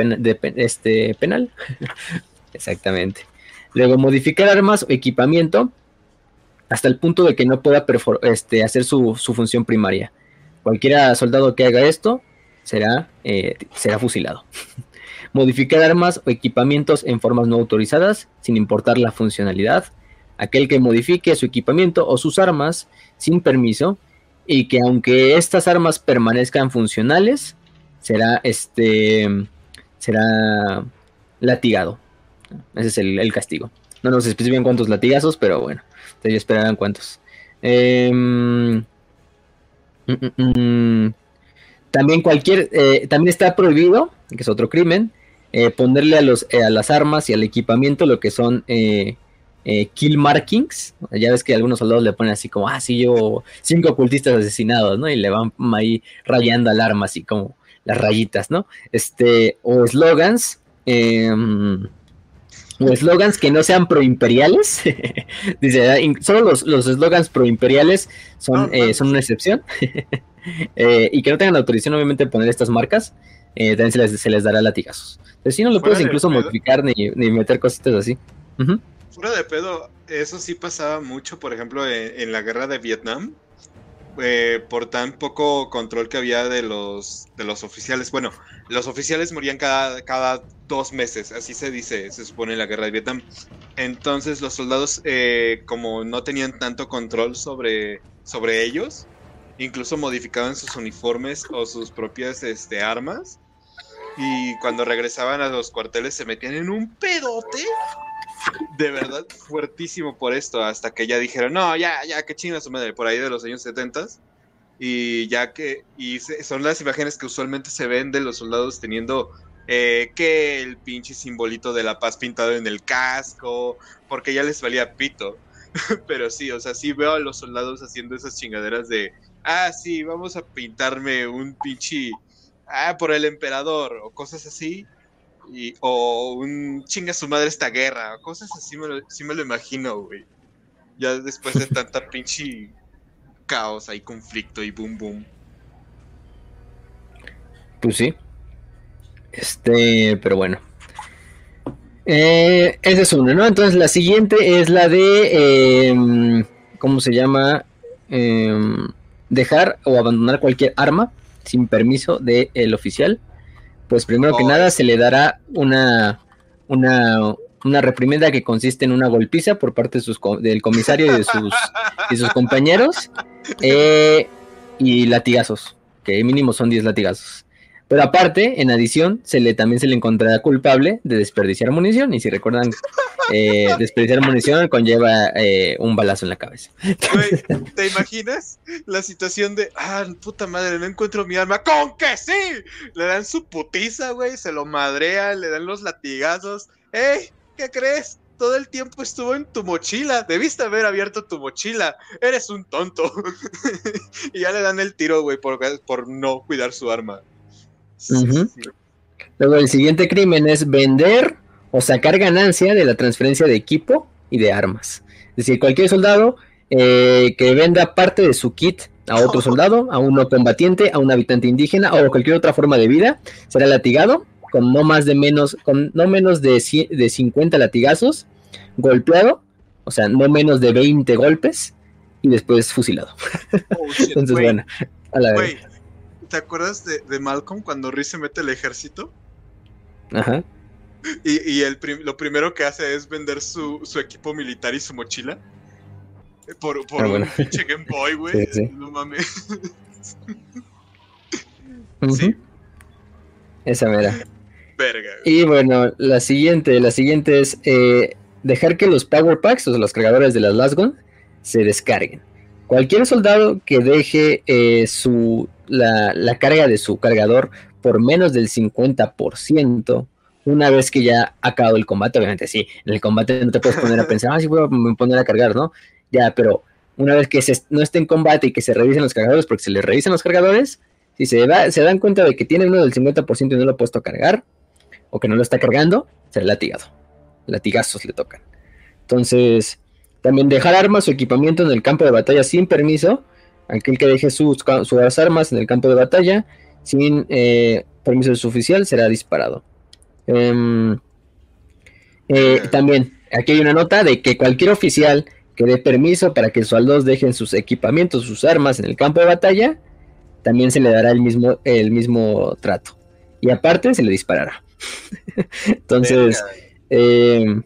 este, penal. [LAUGHS] Exactamente. Luego, modificar armas o equipamiento hasta el punto de que no pueda este, hacer su, función primaria. Cualquier soldado que haga esto será, eh, será fusilado. [LAUGHS] modificar armas o equipamientos en formas no autorizadas, sin importar la funcionalidad. Aquel que modifique su equipamiento o sus armas sin permiso y que aunque estas armas permanezcan funcionales, será este será latigado. Ese es el, castigo. No nos especifican cuántos latigazos, pero bueno, ustedes esperarán cuántos. Em, mm, mm, mm. también cualquier, eh, también está prohibido, que es otro crimen, eh, ponerle a los eh, a las armas y al equipamiento lo que son eh, kill markings. Ya ves que algunos soldados le ponen así como, ah, sí, llevo cinco ocultistas asesinados, ¿no? Y le van ahí rayando al arma, así como las rayitas, ¿no? Este, o slogans. Em, o slogans que no sean proimperiales. [LAUGHS] Dice, ah, solo los, los slogans proimperiales son, eh, son una excepción. [LAUGHS] Eh, y que no tengan autorización, obviamente, de poner estas marcas. también se les, se les dará latigazos. Pero si no lo puedes incluso modificar ni, ni meter cositas así de pedo, eso sí pasaba mucho, por ejemplo, en, la guerra de Vietnam. Eh, por tan poco control que había de los, de los oficiales. Bueno, los oficiales morían cada, cada dos meses, así se dice, se supone en la guerra de Vietnam. Entonces los soldados, eh, como no tenían tanto control sobre, sobre ellos, incluso modificaban sus uniformes o sus propias este, armas. Y cuando regresaban a los cuarteles se metían en un pedote de verdad fuertísimo por esto, hasta que ya dijeron, no, ya, ya, que chinga su madre, por ahí de los años 70 y ya que, y son las imágenes que usualmente se ven de los soldados teniendo eh, que el pinche simbolito de la paz pintado en el casco, porque ya les valía pito. [LAUGHS] Pero sí, o sea, sí veo a los soldados haciendo esas chingaderas de, ah, sí, vamos a pintarme un pinche, ah, por el emperador, o cosas así o un chinga su madre esta guerra, cosas así me lo, sí me lo imagino, güey. Ya después de tanta [LAUGHS] pinche caos, hay conflicto y boom boom. Pues sí. Este, pero bueno. Eh, esa es una, ¿no? Entonces la siguiente es la de, em, ¿cómo se llama? Em, dejar o abandonar cualquier arma sin permiso del oficial pues primero que nada se le dará una, una, una reprimenda que consiste en una golpiza por parte de sus, del comisario y de sus, y sus compañeros [LAUGHS] eh, y latigazos, que mínimo son 10 latigazos. Pero aparte, en adición, se le, también se le encontrará culpable de desperdiciar munición. Y si recuerdan, eh, [LAUGHS] desperdiciar munición conlleva eh, un balazo en la cabeza. ¿Te imaginas la situación de, ah, puta madre, no encuentro mi arma? ¡Con que sí! Le dan su putiza, güey, se lo madrean, le dan los latigazos. ¡Ey! ¿Qué crees? Todo el tiempo estuvo en tu mochila. Debiste haber abierto tu mochila. Eres un tonto. [LAUGHS] y ya le dan el tiro, güey, por, por no cuidar su arma. Luego el siguiente crimen es vender o sacar ganancia de la transferencia de equipo y de armas. Es decir, cualquier soldado eh, que venda parte de su kit a otro soldado, a un no combatiente, a un habitante indígena o cualquier otra forma de vida, será latigado con no más de menos, con no menos de, de 50 latigazos, golpeado, o sea, no menos de 20 golpes, y después fusilado. Oh, [LAUGHS] Entonces, bueno, a la vez ¿te acuerdas de, de Malcolm cuando Riz se mete al ejército? Ajá. Y, y el prim- lo primero que hace es vender su, su equipo militar y su mochila. Por, por Ah, un bueno. pinche Game Boy, güey. Sí, sí. No mames. [LAUGHS] Sí. Esa mera. Verga. güey. Y bueno, la siguiente, la siguiente es eh, dejar que los Power Packs, o sea, los cargadores de las Lasgon, se descarguen. Cualquier soldado que deje eh, su, la, la carga de su cargador por menos del 50%, una vez que ya ha acabado el combate, obviamente sí, en el combate no te puedes poner a [LAUGHS] pensar, ah, sí, voy a poner a cargar, ¿no? Ya, pero una vez que se, no esté en combate y que se revisen los cargadores, porque se les revisan los cargadores, si se, da- se dan cuenta de que tiene uno del 50% y no lo ha puesto a cargar, o que no lo está cargando, será latigado. Latigazos le tocan. Entonces, también dejar armas o equipamiento en el campo de batalla sin permiso. Aquel que deje sus, sus armas en el campo de batalla sin eh, permiso de su oficial será disparado. Em, eh, también, aquí hay una nota de que cualquier oficial que dé permiso para que sus soldados dejen sus equipamientos, sus armas en el campo de batalla, también se le dará el mismo, el mismo trato. Y aparte se le disparará. [LAUGHS] Entonces, eh,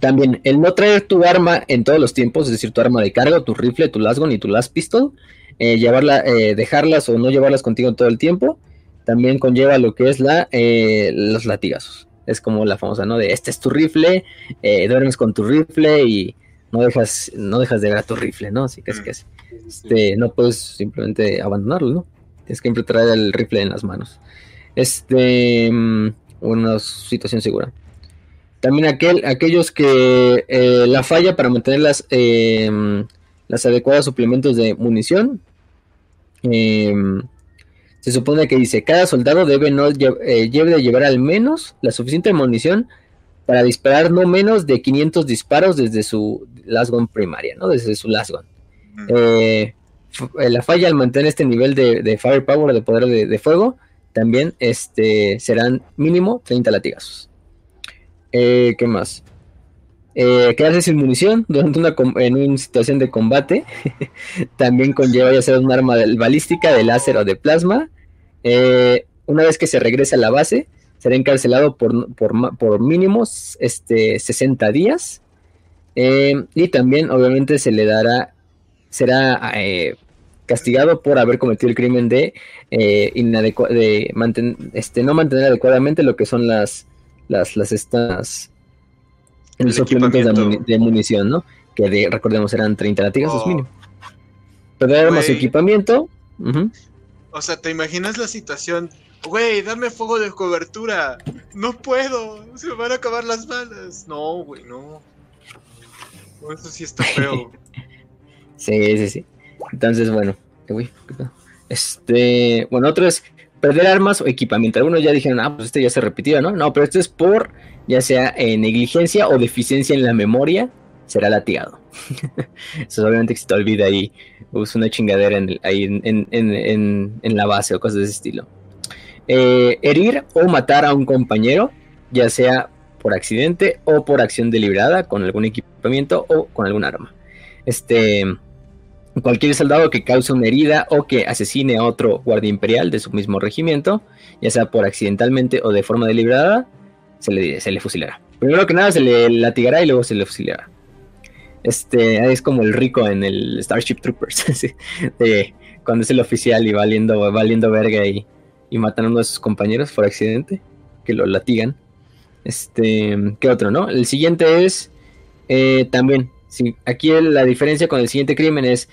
también el no traer tu arma en todos los tiempos, es decir, tu arma de carga, tu rifle, tu lasgun y tu last pistol, eh, llevarla, eh, dejarlas o no llevarlas contigo todo el tiempo, también conlleva lo que es la eh, los latigazos. Es como la famosa, ¿no? De este es tu rifle, eh, duermes con tu rifle y no dejas, no dejas de ver a tu rifle, ¿no? Así que es que es, este, no puedes simplemente abandonarlo, ¿no? Tienes que siempre traer el rifle en las manos. Este, mm, una situación segura. También aquel, aquellos que eh, la falla para mantener las, eh, las adecuadas suplementos de munición. eh, se supone que dice, cada soldado debe, no, lle- eh, debe de llevar al menos la suficiente munición para disparar no menos de 500 disparos desde su lasgun primaria, ¿no? Desde su lasgun. Mm. Eh, eh, la falla al mantener este nivel de, de firepower, de poder de, de fuego, también este, serán mínimo 30 latigazos. Eh, ¿Qué más? Eh, quedarse sin munición durante una en una situación de combate [LAUGHS] también conlleva ya sea un arma de- balística, de láser o de plasma. Eh, una vez que se regrese a la base, será encarcelado por, por, por mínimos este, 60 días. Eh, y también, obviamente, se le dará, será eh, castigado por haber cometido el crimen de, de manten- este, no mantener adecuadamente lo que son las, las, las estas, El los suplementos de, equipamiento. muni- de munición, ¿no? Que de- recordemos eran 30 latigazos Oh. mínimo. Perder armas y Güey. equipamiento. O sea, ¿te imaginas la situación? Güey, dame fuego de cobertura. No puedo. Se me van a acabar las balas. No, güey, no. Eso sí está [LAUGHS] feo. Sí, sí, sí. Entonces, bueno. Este, bueno, otro es perder armas o equipamiento. Algunos ya dijeron, ah, pues este ya se repitió, ¿no? No, pero esto es por ya sea eh, negligencia o deficiencia en la memoria, será latigado. [LAUGHS] Eso obviamente que se te olvida ahí, es una chingadera en ahí en- en- en la base o cosas de ese estilo. Eh, herir o matar a un compañero, ya sea por accidente o por acción deliberada, con algún equipamiento o con algún arma. Este, cualquier soldado que cause una herida o que asesine a otro guardia imperial de su mismo regimiento, ya sea por accidentalmente o de forma deliberada, se le, se le fusilará. Primero que nada se le latigará y luego se le fusilará. Este es como el rico en el Starship Troopers, [LAUGHS] cuando es el oficial y valiendo, valiendo verga y, y matan a uno de sus compañeros por accidente, que lo latigan. Este, ¿qué otro, no? El siguiente es eh, también, sí, aquí la diferencia con el siguiente crimen es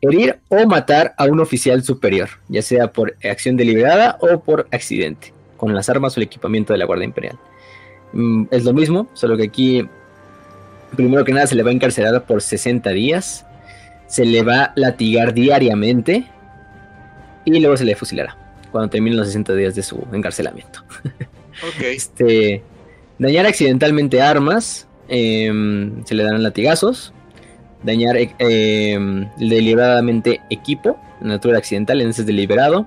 herir o matar a un oficial superior, ya sea por acción deliberada o por accidente, con las armas o el equipamiento de la Guardia Imperial. Mm, es lo mismo, solo que aquí, primero que nada, se le va a encarcelar por 60 días, se le va a latigar diariamente y luego se le fusilará cuando terminen los 60 días de su encarcelamiento. Ok. [LAUGHS] Este, dañar accidentalmente armas, em, se le darán latigazos. Dañar eh, em, deliberadamente equipo, en naturaleza accidental, en ese es deliberado,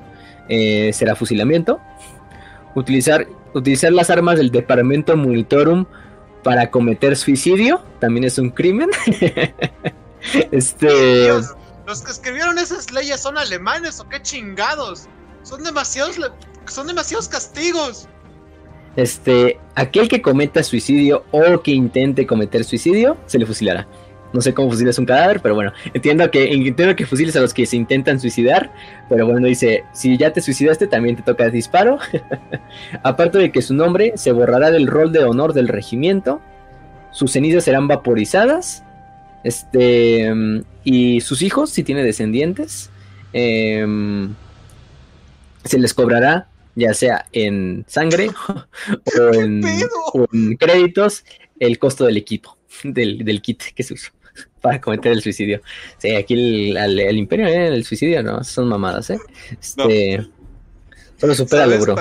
eh, será fusilamiento. Utilizar, utilizar las armas del Departamento Monitorum para cometer suicidio, también es un crimen. [LAUGHS] este, los que escribieron esas leyes son alemanes o qué chingados. Son demasiados, son demasiados castigos. Este, aquel que cometa suicidio o que intente cometer suicidio, se le fusilará. No sé cómo fusilas un cadáver, pero bueno, entiendo que, entiendo que fusiles a los que se intentan suicidar, pero bueno, dice, si ya te suicidaste, también te toca disparo. [LAUGHS] Aparte de que su nombre se borrará del rol de honor del regimiento, sus cenizas serán vaporizadas, este, y sus hijos, si tiene descendientes, em, se les cobrará ya sea en sangre [LAUGHS] o en, créditos el costo del equipo, del, del kit que se usó [LAUGHS] para cometer el suicidio. Sí, aquí el, imperio, ¿eh? el suicidio, no, son mamadas, ¿eh? Este, Solo supera lo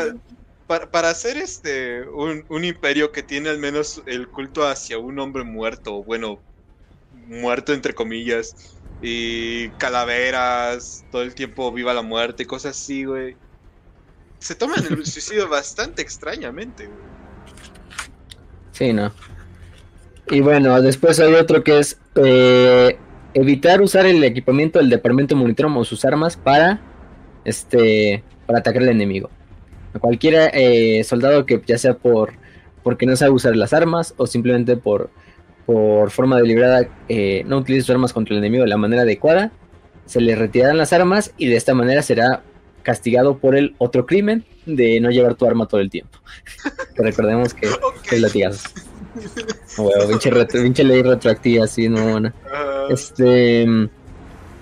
Para, para, hacer este un, un, imperio que tiene al menos el culto hacia un hombre muerto, bueno, muerto entre comillas, y calaveras, todo el tiempo viva la muerte cosas así, güey. Se toman el suicidio [LAUGHS] bastante extrañamente. Sí, no. Y bueno, después hay otro que es eh, evitar usar el equipamiento del departamento monitor o sus armas para este para atacar al enemigo. A cualquier eh, soldado que ya sea por porque no sabe usar las armas o simplemente por, por forma deliberada eh, no utilice sus armas contra el enemigo de la manera adecuada, se le retirarán las armas y de esta manera será castigado por el otro crimen de no llevar tu arma todo el tiempo. recordemos que [LAUGHS] es latigazos. [LAUGHS] Bueno, pinche, ley retroactiva, así, no, bueno. Este.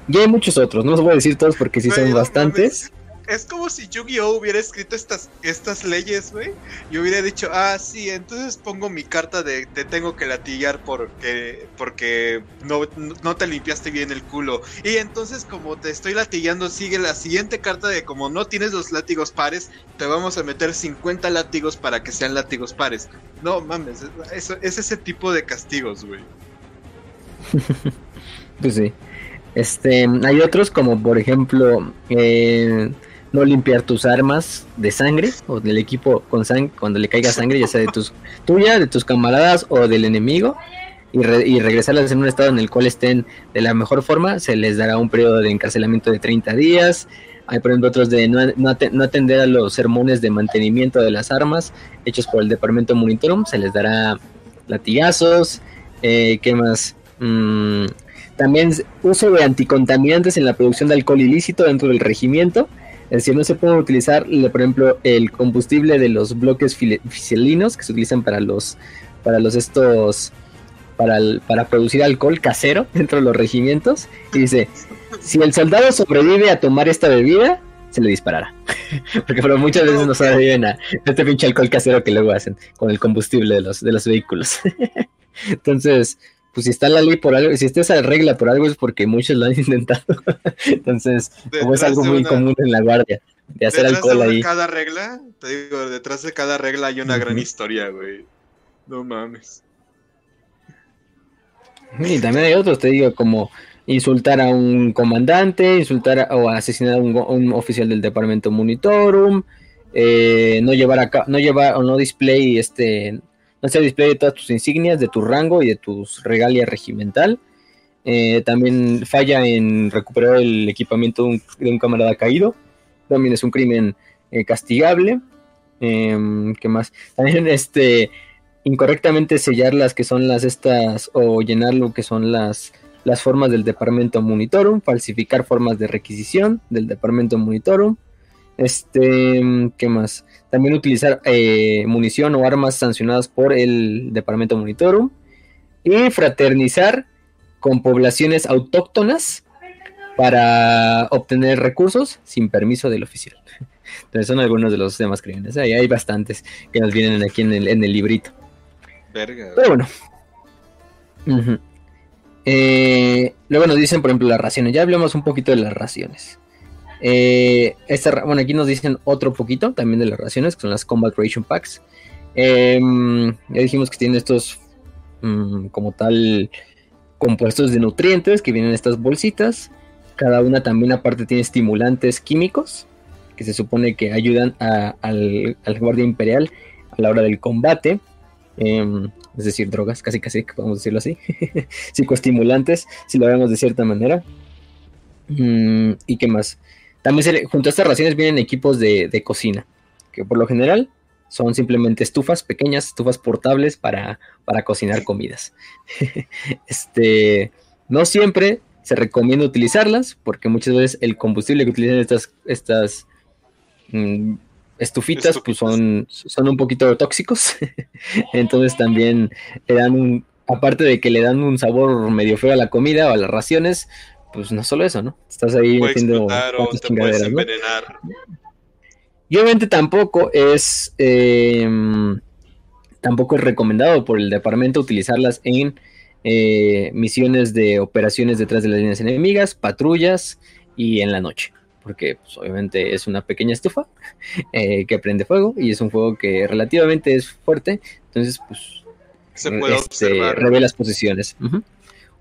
Y hay muchos otros, no los voy a decir todos porque sí son bastantes es como si Yu-Gi-Oh hubiera escrito estas, estas leyes, güey, y hubiera dicho, ah, sí, entonces pongo mi carta de te tengo que latigar porque, porque no, no te limpiaste bien el culo. Y entonces como te estoy latigando, sigue la siguiente carta de como no tienes los látigos pares, te vamos a meter 50 látigos para que sean látigos pares. No mames, eso, es ese tipo de castigos, güey. [LAUGHS] pues sí. Este, hay otros como por ejemplo, eh, no limpiar tus armas de sangre o del equipo con sangre cuando le caiga sangre, ya sea de tus tuya, de tus camaradas o del enemigo, y, y, regresarlas en un estado en el cual estén de la mejor forma, se les dará un periodo de encarcelamiento de 30 días. Hay por ejemplo otros de no, atender a los sermones de mantenimiento de las armas hechos por el departamento Monitorum, se les dará latigazos. Eh, ¿Qué más? Mm, también uso de anticontaminantes en la producción de alcohol ilícito dentro del regimiento es decir, no se puede utilizar, por ejemplo, el combustible de los bloques fiselinos que se utilizan para los, para los estos, para, para producir alcohol casero [LAUGHS] dentro de los regimientos. Y dice, si el soldado sobrevive a tomar esta bebida, se le disparará. [LAUGHS] Porque pero muchas veces no sobreviven a este pinche alcohol casero que luego hacen con el combustible de los, de los vehículos. [LAUGHS] Entonces, pues si está la ley por algo, si está esa regla por algo es porque muchos lo han [LAUGHS] intentado. Entonces, como es algo muy común en la guardia, de hacer alcohol de ahí. cada regla, te digo, detrás de cada regla hay una gran historia, güey. No mames. Y también hay otros, te digo, como insultar a un comandante, insultar o asesinar a un, oficial del departamento monitorum, eh, no llevar acá, no llevar o no display este hacer display de todas tus insignias, de tu rango y de tus regalia regimental. Eh, también falla en recuperar el equipamiento de un, camarada caído. También es un crimen eh, castigable. Em, ¿Qué más? También este incorrectamente sellar las que son las estas o llenar lo que son las las formas del departamento monitorum, falsificar formas de requisición del departamento monitorum, este, ¿qué más? También utilizar eh, munición o armas sancionadas por el Departamento Monitorum. Y fraternizar con poblaciones autóctonas para obtener recursos sin permiso del oficial. [LAUGHS] Entonces son algunos de los demás crímenes. Ahí hay bastantes que nos vienen aquí en el, en el librito. Pero bueno. Eh, luego nos dicen, por ejemplo, las raciones. Ya hablamos un poquito de las raciones. Eh, bueno, aquí nos dicen otro poquito también de las raciones, que son las Combat Ration Packs. Em, ya dijimos que tienen estos mm, como tal compuestos de nutrientes que vienen en estas bolsitas. Cada una también aparte tiene estimulantes químicos que se supone que ayudan al, guardia imperial a la hora del combate. Em, es decir, drogas, casi casi podemos decirlo así. [LAUGHS] Psicoestimulantes, si lo vemos de cierta manera. Mm, ¿Y qué más? También junto a estas raciones vienen equipos de, cocina, que por lo general son simplemente estufas pequeñas, estufas portables para, cocinar comidas. [LAUGHS] este, no siempre se recomienda utilizarlas, porque muchas veces el combustible que utilizan estas, estas mm, estufitas, pues son, son un poquito tóxicos. [LAUGHS] Entonces también le dan un, aparte de que le dan un sabor medio feo a la comida o a las raciones, pues no solo eso, ¿no? Estás ahí metiendo envenenar. Y obviamente tampoco es em, tampoco es recomendado por el departamento utilizarlas en eh, misiones de operaciones detrás de las líneas enemigas, patrullas y en la noche. Porque pues, obviamente es una pequeña estufa [LAUGHS] eh, que prende fuego y es un fuego que relativamente es fuerte. Entonces, pues se puede este, revé las posiciones.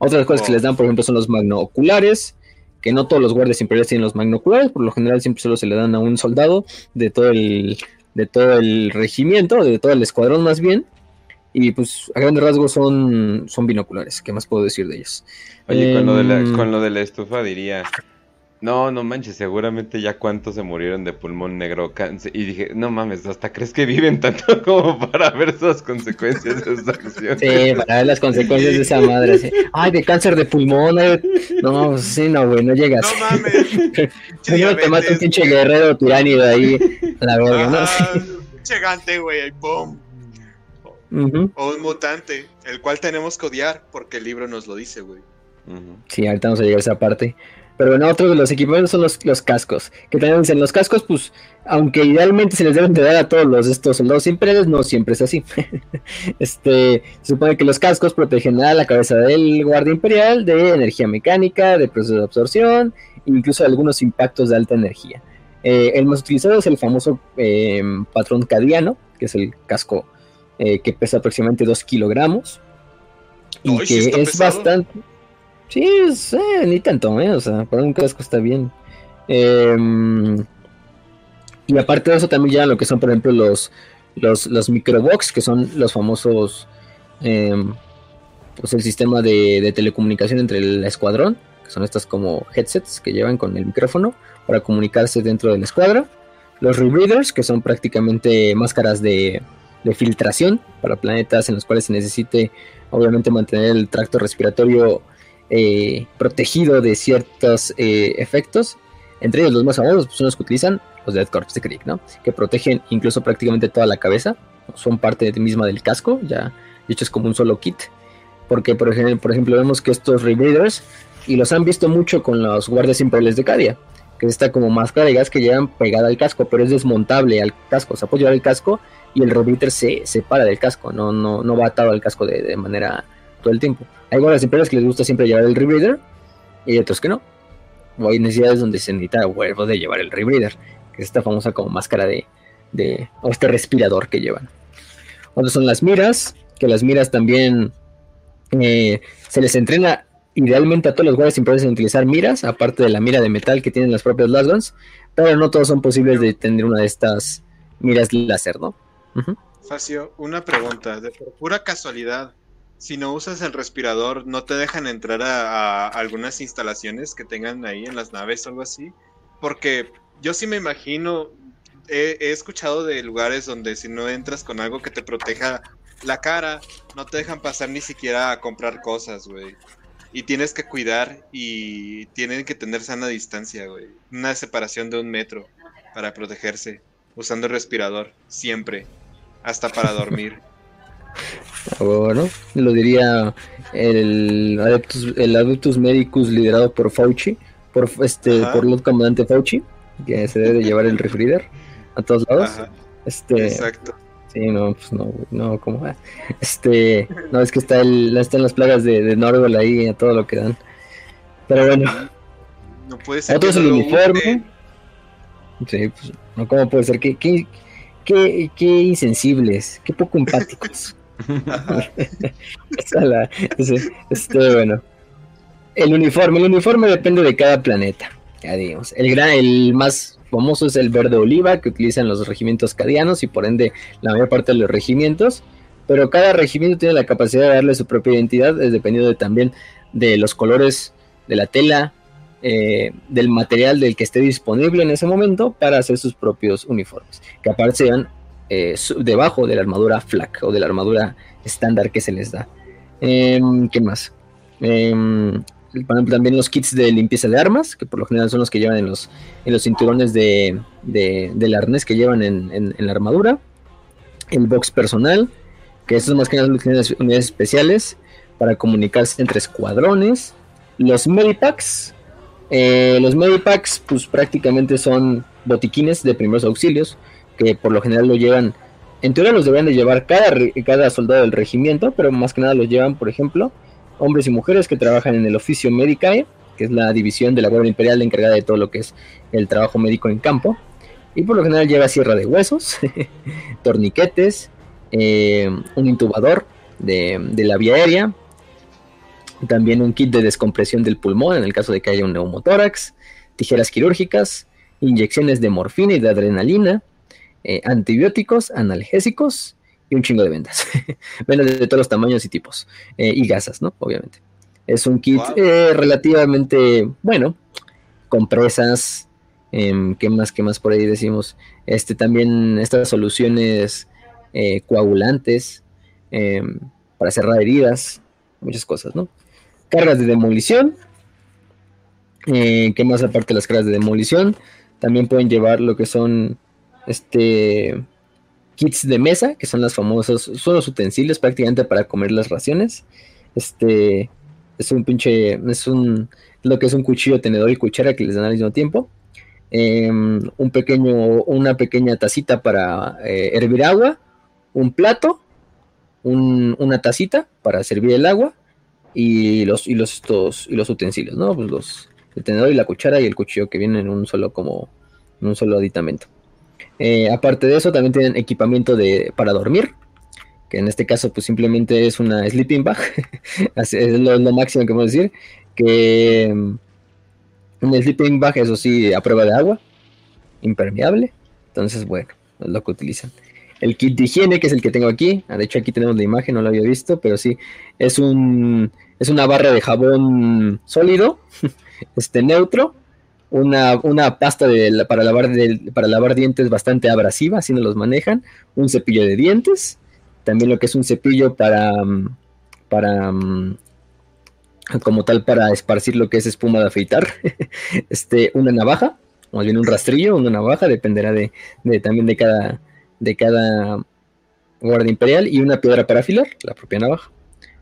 Otras cosas que oh. les dan, por ejemplo, son los magnooculares, que no todos los guardias imperiales tienen los magnooculares, por lo general siempre solo se le dan a un soldado de todo el, de todo el regimiento, de todo el escuadrón más bien. Y pues a grandes rasgos son, son binoculares, ¿qué más puedo decir de ellos? Oye, con, lo de la, em, con lo de la estufa diría, no, no manches, seguramente ya cuántos se murieron de pulmón negro. Y dije, no mames, ¿hasta crees que viven tanto [LAUGHS] como para ver esas consecuencias de esa acción? Sí, para ver las consecuencias de esa madre. Ay, de cáncer de pulmón. Eh. No, sí, no, güey, no llegas. No mames. [LAUGHS] Primero te mata un pinche guerrero tiránido ahí. la verga, ¿no? Chegante, [LAUGHS] güey, ahí, pum. O un mutante, el cual tenemos que odiar porque el libro nos lo dice, güey. Sí, ahorita vamos a llegar a esa parte. Pero bueno, otro de los equipamientos son los, los cascos. Que también dicen, los cascos, pues, aunque idealmente se les deben de dar a todos los estos soldados imperiales, no siempre es así. [LAUGHS] este, se supone que los cascos protegen a la cabeza del guardia imperial de energía mecánica, de proceso de absorción, incluso de algunos impactos de alta energía. Eh, el más utilizado es el famoso em, patrón cadiano, que es el casco eh, que pesa aproximadamente 2 kilogramos. Y que es bastante Sí, ni tanto, ¿eh? O sea, para un casco está bien. Em, y aparte de eso, también ya lo que son, por ejemplo, los, los, los microbox, que son los famosos. Em, pues el sistema de, telecomunicación entre el escuadrón, que son estas como headsets que llevan con el micrófono para comunicarse dentro de la escuadra. Los rebreathers, que son prácticamente máscaras de, de filtración para planetas en los cuales se necesite, obviamente, mantener el tracto respiratorio eh, protegido de ciertos eh, efectos. Entre ellos los más famosos pues, son los que utilizan los Dead Corps de Krieg, ¿no? Que protegen incluso prácticamente toda la cabeza. Son parte misma del casco, ya de hecho es como un solo kit. Porque por ejemplo, vemos que estos Rebreathers, y los han visto mucho con los guardias imperiales de Cadia, que está como máscara de gas que llevan pegada al casco, pero es desmontable al casco. O sea, llevar el casco y el Rebreather se separa del casco, no, no, no va atado al casco de manera todo el tiempo. Hay guardias empresas que les gusta siempre llevar el rebreather y otros que no. O hay necesidades donde se necesita huevo de llevar el rebreather, que es esta famosa como máscara de, o este respirador que llevan. Otras son las miras, que las miras también eh, se les entrena idealmente a todos los guardias empresas en utilizar miras, aparte de la mira de metal que tienen las propias Lasguns, pero no todos son posibles de tener una de estas miras láser, ¿no? Facio, una pregunta, de pura casualidad, si no usas el respirador, no te dejan entrar a, algunas instalaciones que tengan ahí en las naves o algo así. Porque yo sí me imagino, he, escuchado de lugares donde si no entras con algo que te proteja la cara, no te dejan pasar ni siquiera a comprar cosas, güey. Y tienes que cuidar y tienen que tener sana distancia, güey. Una separación de un metro para protegerse, usando el respirador, siempre, hasta para dormir. [LAUGHS] Bueno, lo diría el Adeptus, el Adeptus Medicus liderado por Fauci, por este, por Lord Comandante Fauci, que se debe llevar el refriger a todos lados. Este, Exacto. Sí, no, pues no, no, ¿cómo va? Este, no, es que está el, están las plagas de, de ahí a todo lo que dan. Pero bueno. No puede ser. Otro es el uniforme. Sí, pues, no, ¿cómo puede ser? ¿Qué, qué, qué, qué insensibles, qué poco empáticos. [LAUGHS] [LAUGHS] este, bueno. El uniforme, el uniforme depende de cada planeta. Ya digamos. El el más famoso es el verde oliva que utilizan los regimientos cadianos y por ende la mayor parte de los regimientos. Pero cada regimiento tiene la capacidad de darle su propia identidad, es dependiendo de, también de los colores de la tela, eh, del material del que esté disponible en ese momento para hacer sus propios uniformes, que aparte eh, debajo de la armadura flak o de la armadura estándar que se les da. Em, ¿Qué más? Em, también los kits de limpieza de armas, que por lo general son los que llevan en los, en los cinturones de, del arnés que llevan en, la armadura. El box personal, que estos más que nada son unidades especiales para comunicarse entre escuadrones. Los medipacks, eh, los Medipacks, pues prácticamente son botiquines de primeros auxilios, que por lo general lo llevan, en teoría los deberían de llevar cada, cada soldado del regimiento, pero más que nada los llevan, por ejemplo, hombres y mujeres que trabajan en el oficio Medicae, que es la división de la Guardia Imperial encargada de todo lo que es el trabajo médico en campo. Y por lo general lleva sierra de huesos, [LAUGHS] torniquetes, eh, un intubador de, de la vía aérea, también un kit de descompresión del pulmón en el caso de que haya un neumotórax, tijeras quirúrgicas, inyecciones de morfina y de adrenalina, eh, antibióticos, analgésicos y un chingo de vendas. [LAUGHS] vendas de todos los tamaños y tipos. Eh, y gasas, ¿no? Obviamente. Es un kit eh, relativamente bueno. Compresas. Em, ¿Qué más? ¿Qué más por ahí decimos? Este también, estas soluciones coagulantes em, para cerrar heridas. Muchas cosas, ¿no? Cargas de demolición. ¿Qué más aparte de las cargas de demolición? También pueden llevar lo que son este kits de mesa, que son las famosos, son los utensilios prácticamente para comer las raciones. Este es un pinche, es un, lo que es un cuchillo, tenedor y cuchara que les dan al mismo tiempo. Em, un pequeño, una pequeña tacita para eh, hervir agua, un plato, una tacita para servir el agua y los, y los, estos, y los utensilios, ¿no? Pues los, el tenedor y la cuchara y el cuchillo que vienen en un solo como, en un solo aditamento. Eh, aparte de eso, también tienen equipamiento de, para dormir, que en este caso pues simplemente es una sleeping bag, [LAUGHS] es lo, máximo que podemos decir, que um, un sleeping bag, eso sí, a prueba de agua, impermeable, entonces bueno, es lo que utilizan. El kit de higiene, que es el que tengo aquí, ah, de hecho aquí tenemos la imagen, no lo había visto, pero sí, es un es una barra de jabón sólido, [LAUGHS] este neutro, una, pasta para, lavar para lavar dientes bastante abrasiva, así nos los manejan, un cepillo de dientes, también lo que es un cepillo para, mm, para mm, como tal para esparcir lo que es espuma de afeitar, [LAUGHS] este, una navaja, o más bien un rastrillo, una navaja, dependerá de, también de cada, de cada guardia imperial, y una piedra para afilar, la propia navaja,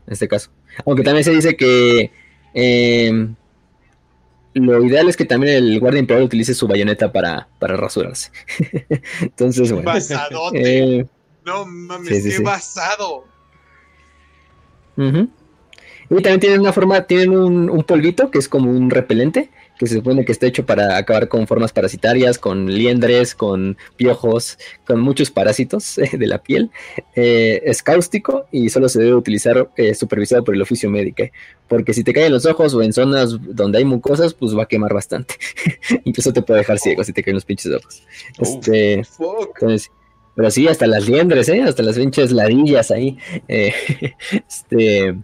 en este caso. Aunque también se dice que eh, lo ideal es que también el guardia imperial utilice su bayoneta para, para rasurarse. [LAUGHS] Entonces, bueno. Basadote. Eh, no mames, qué basado. Y también tienen una forma, tienen un, un, polvito que es como un repelente que se supone que está hecho para acabar con formas parasitarias, con liendres, con piojos, con muchos parásitos [LAUGHS] eh, de la piel. Eh, es cáustico y solo se debe utilizar eh, supervisado por el oficio médico, porque si te caen los ojos o en zonas donde hay mucosas, pues va a quemar bastante. [LAUGHS] Incluso te puede dejar ciego si te caen los pinches ojos. este, pero sí, hasta las liendres, ¿eh? hasta las pinches ladillas ahí. [LAUGHS] este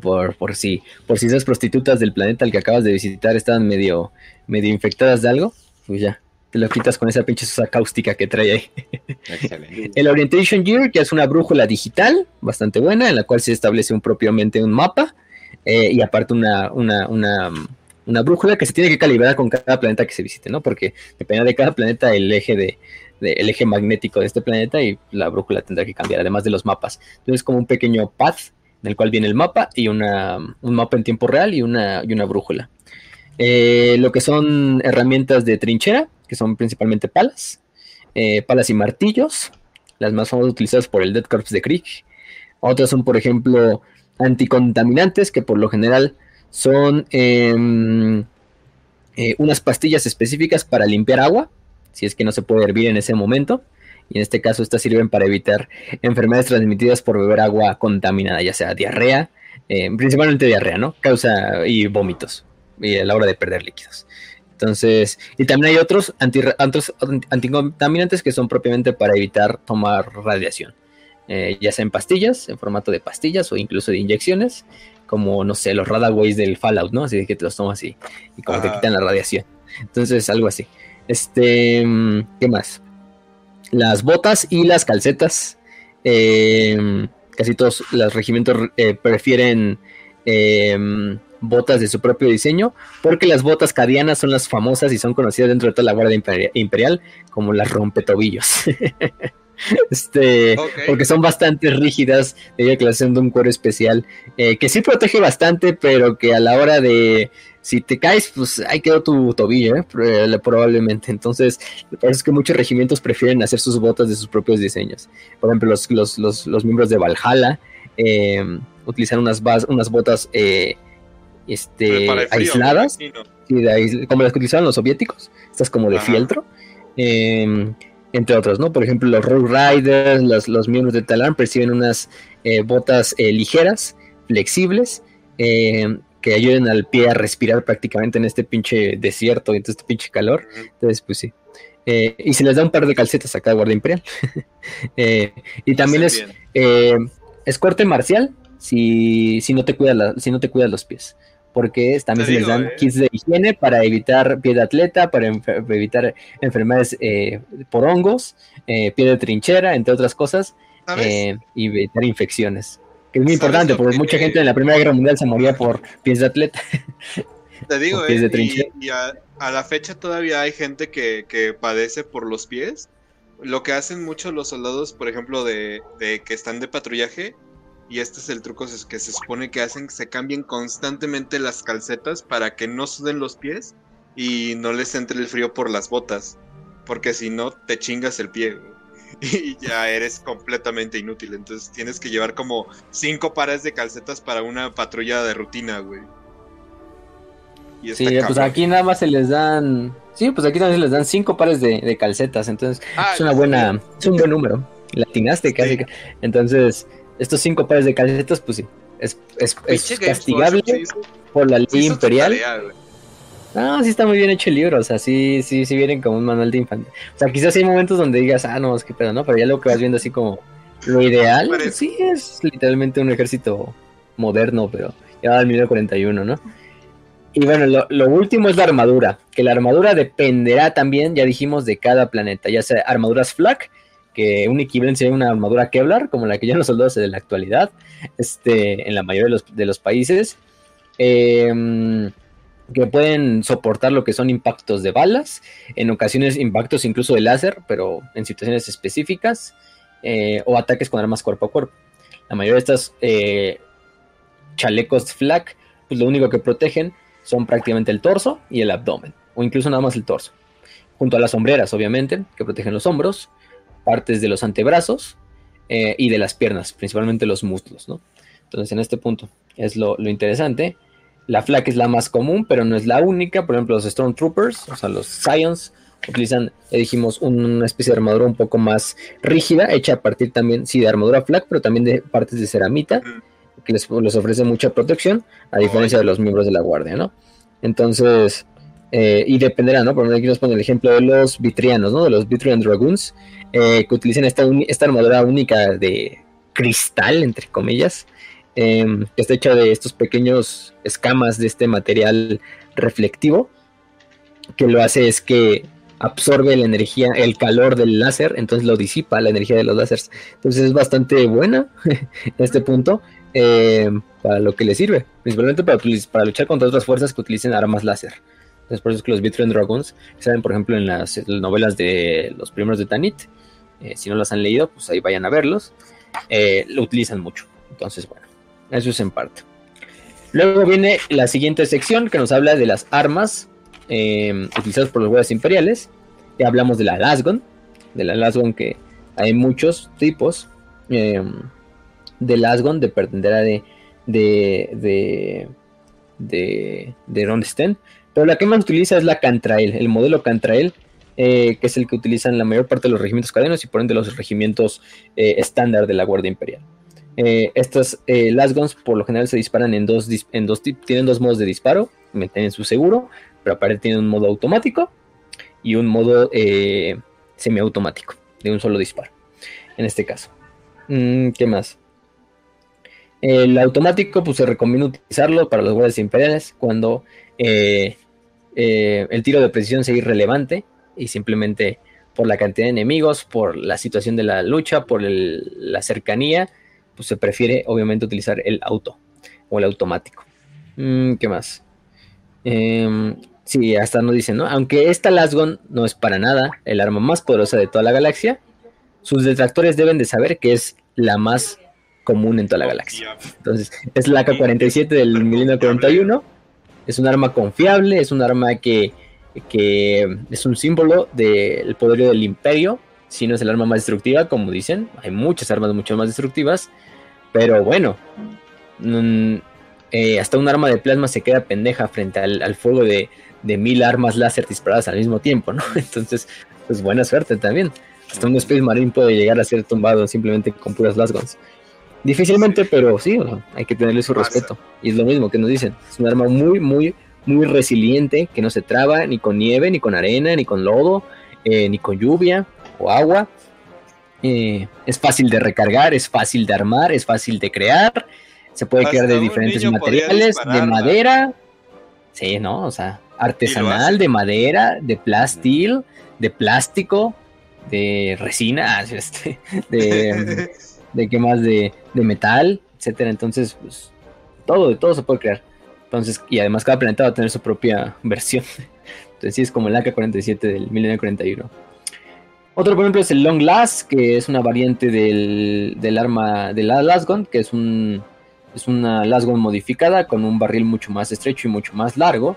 por, por si por si esas prostitutas del planeta al que acabas de visitar estaban medio, medio infectadas de algo, pues ya, te lo quitas con esa pinche sosa cáustica que trae ahí. [LAUGHS] El Orientation Gear, que es una brújula digital bastante buena, en la cual se establece un, propiamente un mapa eh, y aparte una, una, una, una, brújula que se tiene que calibrar con cada planeta que se visite, ¿no? Porque depende de cada planeta el eje de, el eje magnético de este planeta y la brújula tendrá que cambiar, además de los mapas. Entonces, como un pequeño path en el cual viene el mapa y una, un mapa en tiempo real y una, y una brújula. Eh, lo que son herramientas de trinchera, que son principalmente palas, eh, palas y martillos, las más famosas utilizadas por el Dead Corps de Krieg. Otras son, por ejemplo, anticontaminantes, que por lo general son em, eh, unas pastillas específicas para limpiar agua, si es que no se puede hervir en ese momento y en este caso estas sirven para evitar enfermedades transmitidas por beber agua contaminada, ya sea diarrea, eh, principalmente diarrea, ¿no? Causa y vómitos y a la hora de perder líquidos. Entonces, y también hay otros, anti, anticontaminantes que son propiamente para evitar tomar radiación, eh, ya sea en pastillas, en formato de pastillas o incluso de inyecciones, como, no sé, los Radaways del Fallout, ¿no? Así que te los tomas así y como te quitan la radiación. Entonces, algo así. Este, ¿qué más? Las botas y las calcetas. Em, casi todos los regimientos eh, prefieren em, botas de su propio diseño, porque las botas cadianas son las famosas y son conocidas dentro de toda la Guardia Imperial como las rompetobillos. [LAUGHS] [LAUGHS] este, porque son bastante rígidas, ella que de un cuero especial, eh, que sí protege bastante, pero que a la hora de si te caes, pues ahí quedó tu tobillo, ¿eh? probablemente. Entonces, parece que muchos regimientos prefieren hacer sus botas de sus propios diseños. Por ejemplo, los, los, miembros de Valhalla eh, utilizan unas, unas botas este, aisladas, como las que utilizaban los soviéticos, estas como de fieltro. Em, entre otros, ¿no? Por ejemplo, los Road Riders, los, miembros de Talan perciben unas eh, botas eh, ligeras, flexibles, em, que ayuden al pie a respirar prácticamente en este pinche desierto y en este pinche calor. Entonces, pues sí. Eh, y se les da un par de calcetas a cada guardia imperial. [LAUGHS] y también es, es corte marcial si, si, no te cuida si no te cuidas los pies porque también se les dan eh. kits de higiene para evitar pie de atleta, para evitar enfermedades eh, por hongos, eh, pie de trinchera, entre otras cosas, y evitar infecciones. Que es muy importante, porque mucha gente en la Primera Guerra Mundial se moría por pies de atleta. Te digo, y, a, la fecha todavía hay gente que, que, padece por los pies. Lo que hacen muchos los soldados, por ejemplo, de, de que están de patrullaje, y este es el truco que se supone que hacen, se cambien constantemente las calcetas para que no suden los pies y no les entre el frío por las botas, porque si no te chingas el pie [LAUGHS] y ya eres completamente inútil. Entonces tienes que llevar como cinco pares de calcetas para una patrulla de rutina, güey. sí, pues aquí nada más se les dan. Sí, pues aquí también se les dan cinco pares de, calcetas. Entonces ah, es una buena. Es un buen número. Latinaste casi. Entonces, estos cinco pares de calcetas, pues sí, es, es, castigable por la ley imperial. no, sí está muy bien hecho el libro, o sea, sí, sí, sí vienen como un manual de infante. O sea, quizás hay momentos donde digas, ah, no, es que pedo, ¿no? Pero ya lo que vas viendo así como lo ideal, sí es literalmente un ejército moderno, pero ya va al 1941, ¿no? Y bueno, lo, lo, último es la armadura, que la armadura dependerá también, ya dijimos, de cada planeta, ya sea armaduras flak, que un equivalente sería una armadura Kevlar, como la que ya los soldados de la actualidad, este, en la mayoría de los, de los países, em, que pueden soportar lo que son impactos de balas, en ocasiones impactos incluso de láser, pero en situaciones específicas, eh, o ataques con armas cuerpo a cuerpo. La mayoría de estos eh, chalecos flak, pues lo único que protegen son prácticamente el torso y el abdomen, o incluso nada más el torso, junto a las sombreras, obviamente, que protegen los hombros, partes de los antebrazos eh, y de las piernas, principalmente los muslos, ¿no? Entonces, en este punto es lo, interesante. La flak es la más común, pero no es la única. Por ejemplo, los Stormtroopers, o sea, los Scions, utilizan, dijimos, una especie de armadura un poco más rígida, hecha a partir también, sí, de armadura flak, pero también de partes de ceramita, que les, les ofrece mucha protección, a diferencia de los miembros de la guardia, ¿no? Entonces, eh, y dependerá, ¿no? Por ejemplo, aquí nos pone el ejemplo de los vitrianos, ¿no? De los Vitrian Dragoons, eh, que utilizan esta, esta, armadura única de cristal, entre comillas, em, que está hecha de estos pequeños escamas de este material reflectivo, que lo hace es que absorbe la energía, el calor del láser, entonces lo disipa la energía de los láseres. Entonces es bastante buena [LAUGHS] en este punto. Em, para lo que le sirve, principalmente para, para luchar contra otras fuerzas que utilicen armas láser. Es por eso que los Vitrian Dragons, saben, por ejemplo, en las, novelas de los primeros de Tanit, eh, si no las han leído, pues ahí vayan a verlos, eh, lo utilizan mucho. Entonces, bueno, eso es en parte. Luego viene la siguiente sección que nos habla de las armas eh, utilizadas por los guardias imperiales. Y hablamos de la Lasgon, de la Lasgon que hay muchos tipos. de Lasgon de, de, de, de, de dónde estén. Pero la que más utiliza es la Cantrael, el modelo Cantrael, eh, que es el que utilizan la mayor parte de los regimientos cadenos y por ende los regimientos eh, estándar de la Guardia Imperial. Eh, estas Lasguns por lo general se disparan en dos, en tienen dos modos de disparo, tienen su seguro, pero aparte tienen un modo automático y un modo semiautomático de un solo disparo. En este caso. Mm, ¿Qué más? El automático, pues se recomienda utilizarlo para los guardias imperiales cuando eh, eh, el tiro de precisión sea irrelevante y simplemente por la cantidad de enemigos, por la situación de la lucha, por la cercanía, pues se prefiere obviamente utilizar el auto o el automático. Mm, ¿Qué más? Em, sí, hasta nos dicen, ¿no? Aunque esta Lasgon no es para nada el arma más poderosa de toda la galaxia, sus detractores deben de saber que es la más común en toda la galaxia. Entonces, es la AK-47 del milenio 41. Es un arma confiable, es un arma que, es un símbolo del poder del imperio. Si no es el arma más destructiva, como dicen, hay muchas armas mucho más destructivas. Pero bueno, mm, eh, hasta un arma de plasma se queda pendeja frente al, fuego de, mil armas láser disparadas al mismo tiempo, ¿no? [LAUGHS] Entonces, pues buena suerte también. Hasta un Space Marine puede llegar a ser tumbado simplemente con puras lasguns. Difícilmente, pero sí, hay que tenerle su respeto. Y es lo mismo que nos dicen. Es un arma muy, muy, muy resiliente, que no se traba ni con nieve, ni con arena, ni con lodo, eh, ni con lluvia o agua. Eh, es fácil de recargar, es fácil de armar, es fácil de crear. Se puede crear de diferentes materiales, de madera. Sí, ¿no? O sea, artesanal, de madera, de plastil, de plástico, de resina, [LAUGHS] este, de, [LAUGHS] de qué más, de, de metal, etcétera. Entonces, pues, todo, de todo se puede crear. Entonces, y además cada planeta va a tener su propia [LAUGHS] versión. Entonces, sí, es como el AK-47 del Milenio 41. Otro, por ejemplo, es el Long Last, que es una variante del, del arma de la Lasgun, que es un es una Lasgun modificada con un barril mucho más estrecho y mucho más largo.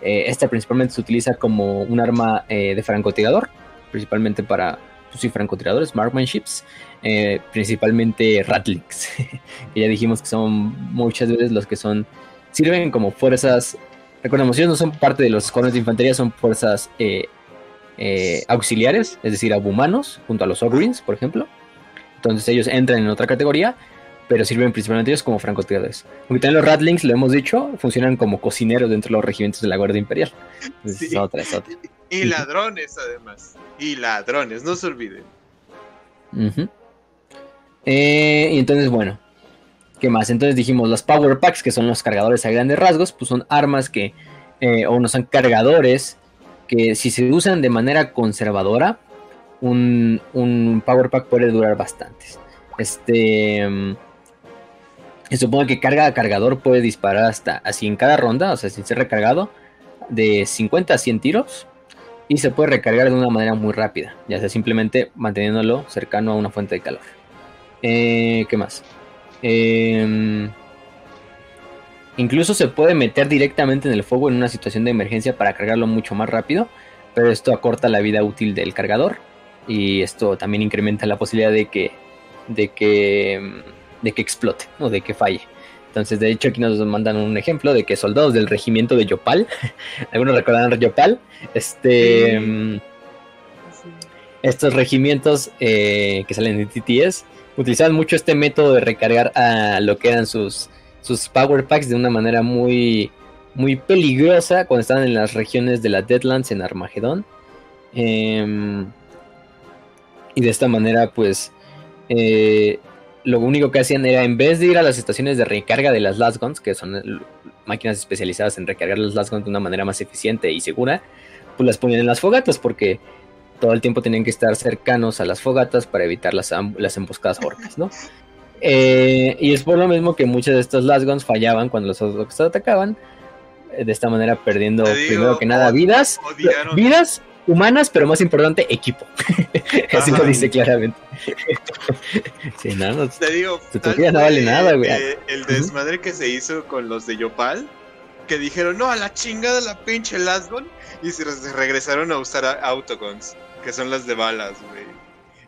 Eh, esta principalmente se utiliza como un arma eh, de francotirador, principalmente para pues, francotiradores, marksmanships, eh, principalmente ratlings, [LAUGHS] que ya dijimos que son muchas veces los que son sirven como fuerzas. Recordemos, ellos no son parte de los escuadrones de infantería, son fuerzas eh, auxiliares, es decir, abumanos, junto a los Ogrins, por ejemplo. Entonces ellos entran en otra categoría, pero sirven principalmente ellos como francotiradores. Aunque también los Ratlings, lo hemos dicho, funcionan como cocineros dentro de los regimientos de la Guardia Imperial. otra, Y ladrones, además. Y ladrones, no se olviden. Eh, y entonces, bueno, ¿qué más? Entonces dijimos, los Power Packs, que son los cargadores a grandes rasgos, pues son armas que, eh, o no son cargadores que si se usan de manera conservadora, un, Power Pack puede durar bastante. Este. Se supone que carga a cargador puede disparar hasta así en cada ronda, o sea, sin ser recargado, de 50 a 100 tiros. Y se puede recargar de una manera muy rápida, ya sea simplemente manteniéndolo cercano a una fuente de calor. Eh, ¿Qué más? Eh, Incluso se puede meter directamente en el fuego en una situación de emergencia para cargarlo mucho más rápido, pero esto acorta la vida útil del cargador y esto también incrementa la posibilidad de que de que de que explote o de que falle. Entonces, de hecho, aquí nos mandan un ejemplo de que soldados del regimiento de Yopal, [LAUGHS] algunos recordarán Yopal, este, mm, estos regimientos eh, que salen de TTS utilizaban mucho este método de recargar a lo que eran sus sus power packs de una manera muy, muy peligrosa cuando estaban en las regiones de la Deadlands en Armagedón. Em, y de esta manera, pues, eh, lo único que hacían era, en vez de ir a las estaciones de recarga de las Last Guns, que son máquinas especializadas en recargar las Last Guns de una manera más eficiente y segura, pues las ponían en las fogatas, porque todo el tiempo tenían que estar cercanos a las fogatas para evitar las, las emboscadas orcas, ¿no? [LAUGHS] Eh, y es por lo mismo que muchas de estos Last Guns fallaban cuando los otros atacaban. Eh, de esta manera perdiendo primero que nada vidas. Vidas humanas, pero más importante, equipo. [LAUGHS] Así lo dice claramente. [LAUGHS] sí, no, Te digo, no vale nada, güey. el desmadre que se hizo con los de Yopal, que dijeron, no, a la chingada la pinche Last Gun, y se regresaron a usar autoguns, que son las de balas, güey.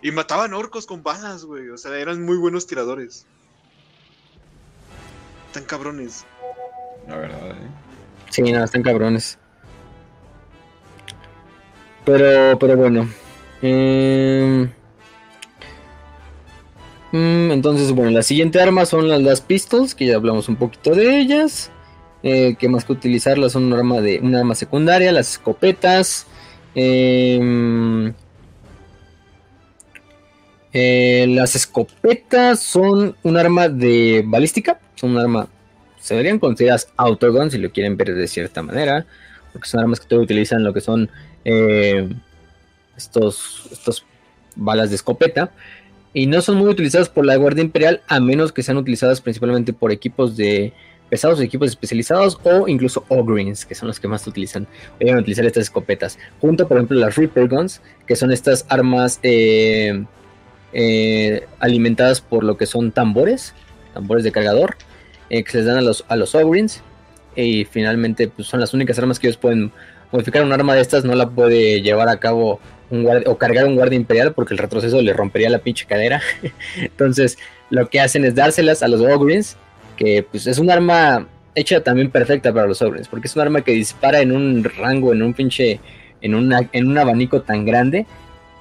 Y mataban orcos con balas, güey. O sea, eran muy buenos tiradores. Están cabrones. La verdad, ¿eh? Sí, no, están cabrones. Pero, pero bueno. Em, mm, entonces, bueno, la siguiente arma son las, las pistols, que ya hablamos un poquito de ellas. Eh, que más que utilizarlas son una arma de una arma secundaria, las escopetas. Eh, Eh, las escopetas son un arma de balística, son un arma, se deberían consideradas autogun si lo quieren ver de cierta manera, porque son armas que utilizan lo que son eh, estos, estos balas de escopeta y no son muy utilizadas por la Guardia Imperial a menos que sean utilizadas principalmente por equipos de pesados, equipos especializados o incluso Ogreens, que son los que más utilizan, a utilizar estas escopetas. Junto, por ejemplo, las Reaper Guns, que son estas armas eh, eh, alimentadas por lo que son tambores, tambores de cargador, que se les dan a los, a los Ogreens. Y finalmente, pues son las únicas armas que ellos pueden modificar. Un arma de estas no la puede llevar a cabo o cargar un guardia imperial porque el retroceso le rompería la pinche cadera. [LAUGHS] Entonces, lo que hacen es dárselas a los Ogrins, que pues es un arma hecha también perfecta para los Ogrins, porque es un arma que dispara en un rango, en un pinche, en, una, en un abanico tan grande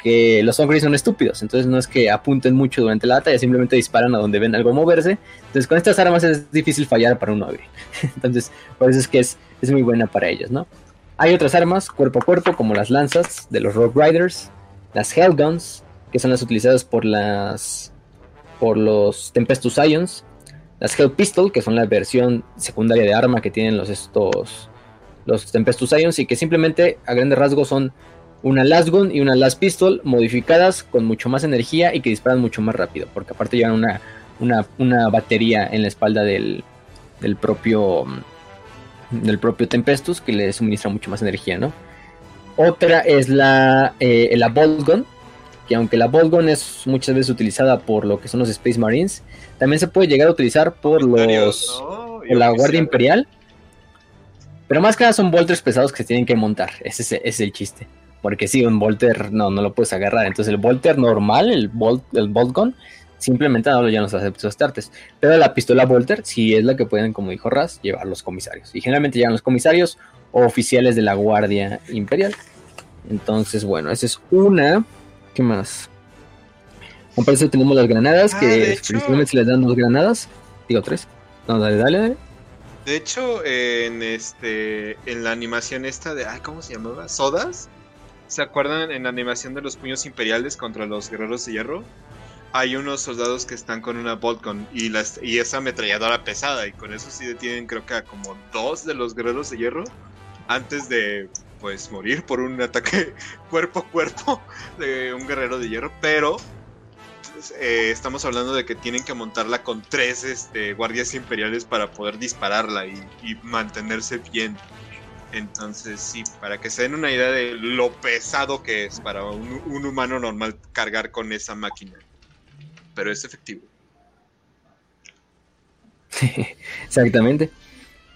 que los Ogrins son estúpidos. Entonces, no es que apunten mucho durante la batalla, simplemente disparan a donde ven algo moverse. Entonces, con estas armas es difícil fallar para un Ogre. [LAUGHS] Entonces, por eso es que es, es muy buena para ellos, ¿no? Hay otras armas cuerpo a cuerpo como las lanzas de los Rogue Riders, las Hellguns, que son las utilizadas por las por los Tempestus Ions, las Hell Pistol, que son la versión secundaria de arma que tienen los estos los Tempestus Ions y que simplemente a grandes rasgos son una Last Gun y una Last Pistol modificadas con mucho más energía y que disparan mucho más rápido, porque aparte llevan una, una, una batería en la espalda del, del propio del propio Tempestus que le suministra mucho más energía, ¿no? Otra es la, eh, la Gun, que aunque la Gun es muchas veces utilizada por lo que son los Space Marines, también se puede llegar a utilizar por los la Guardia Imperial. Pero más que nada son bolters pesados que se tienen que montar. Ese es, el chiste. Porque si un bolter no, no lo puedes agarrar. Entonces el bolter normal, el bolt, el bolt gun, simplemente ya no se hace starters. Pero la pistola Volter sí es la que pueden, como dijo Raz, llevar los comisarios. Y generalmente llegan los comisarios o oficiales de la Guardia Imperial. Entonces, bueno, esa es una. ¿Qué más? Como parece tenemos las granadas, que ah, principalmente se les dan dos granadas. Digo tres. No, dale, dale, dale. De hecho, en este en la animación esta de. ¿Cómo se llamaba? ¿Sodas? ¿Se acuerdan en la animación de los puños imperiales contra los guerreros de hierro? Hay unos soldados que están con una Boltgun y, las, y esa ametralladora pesada y con eso sí detienen creo que a como dos de los guerreros de hierro antes de pues morir por un ataque [LAUGHS] cuerpo a cuerpo de un guerrero de hierro, pero pues, eh, estamos hablando de que tienen que montarla con tres este, guardias imperiales para poder dispararla y, mantenerse bien. Entonces, sí, para que se den una idea de lo pesado que es para un humano normal cargar con esa máquina pero es efectivo. [LAUGHS] Exactamente.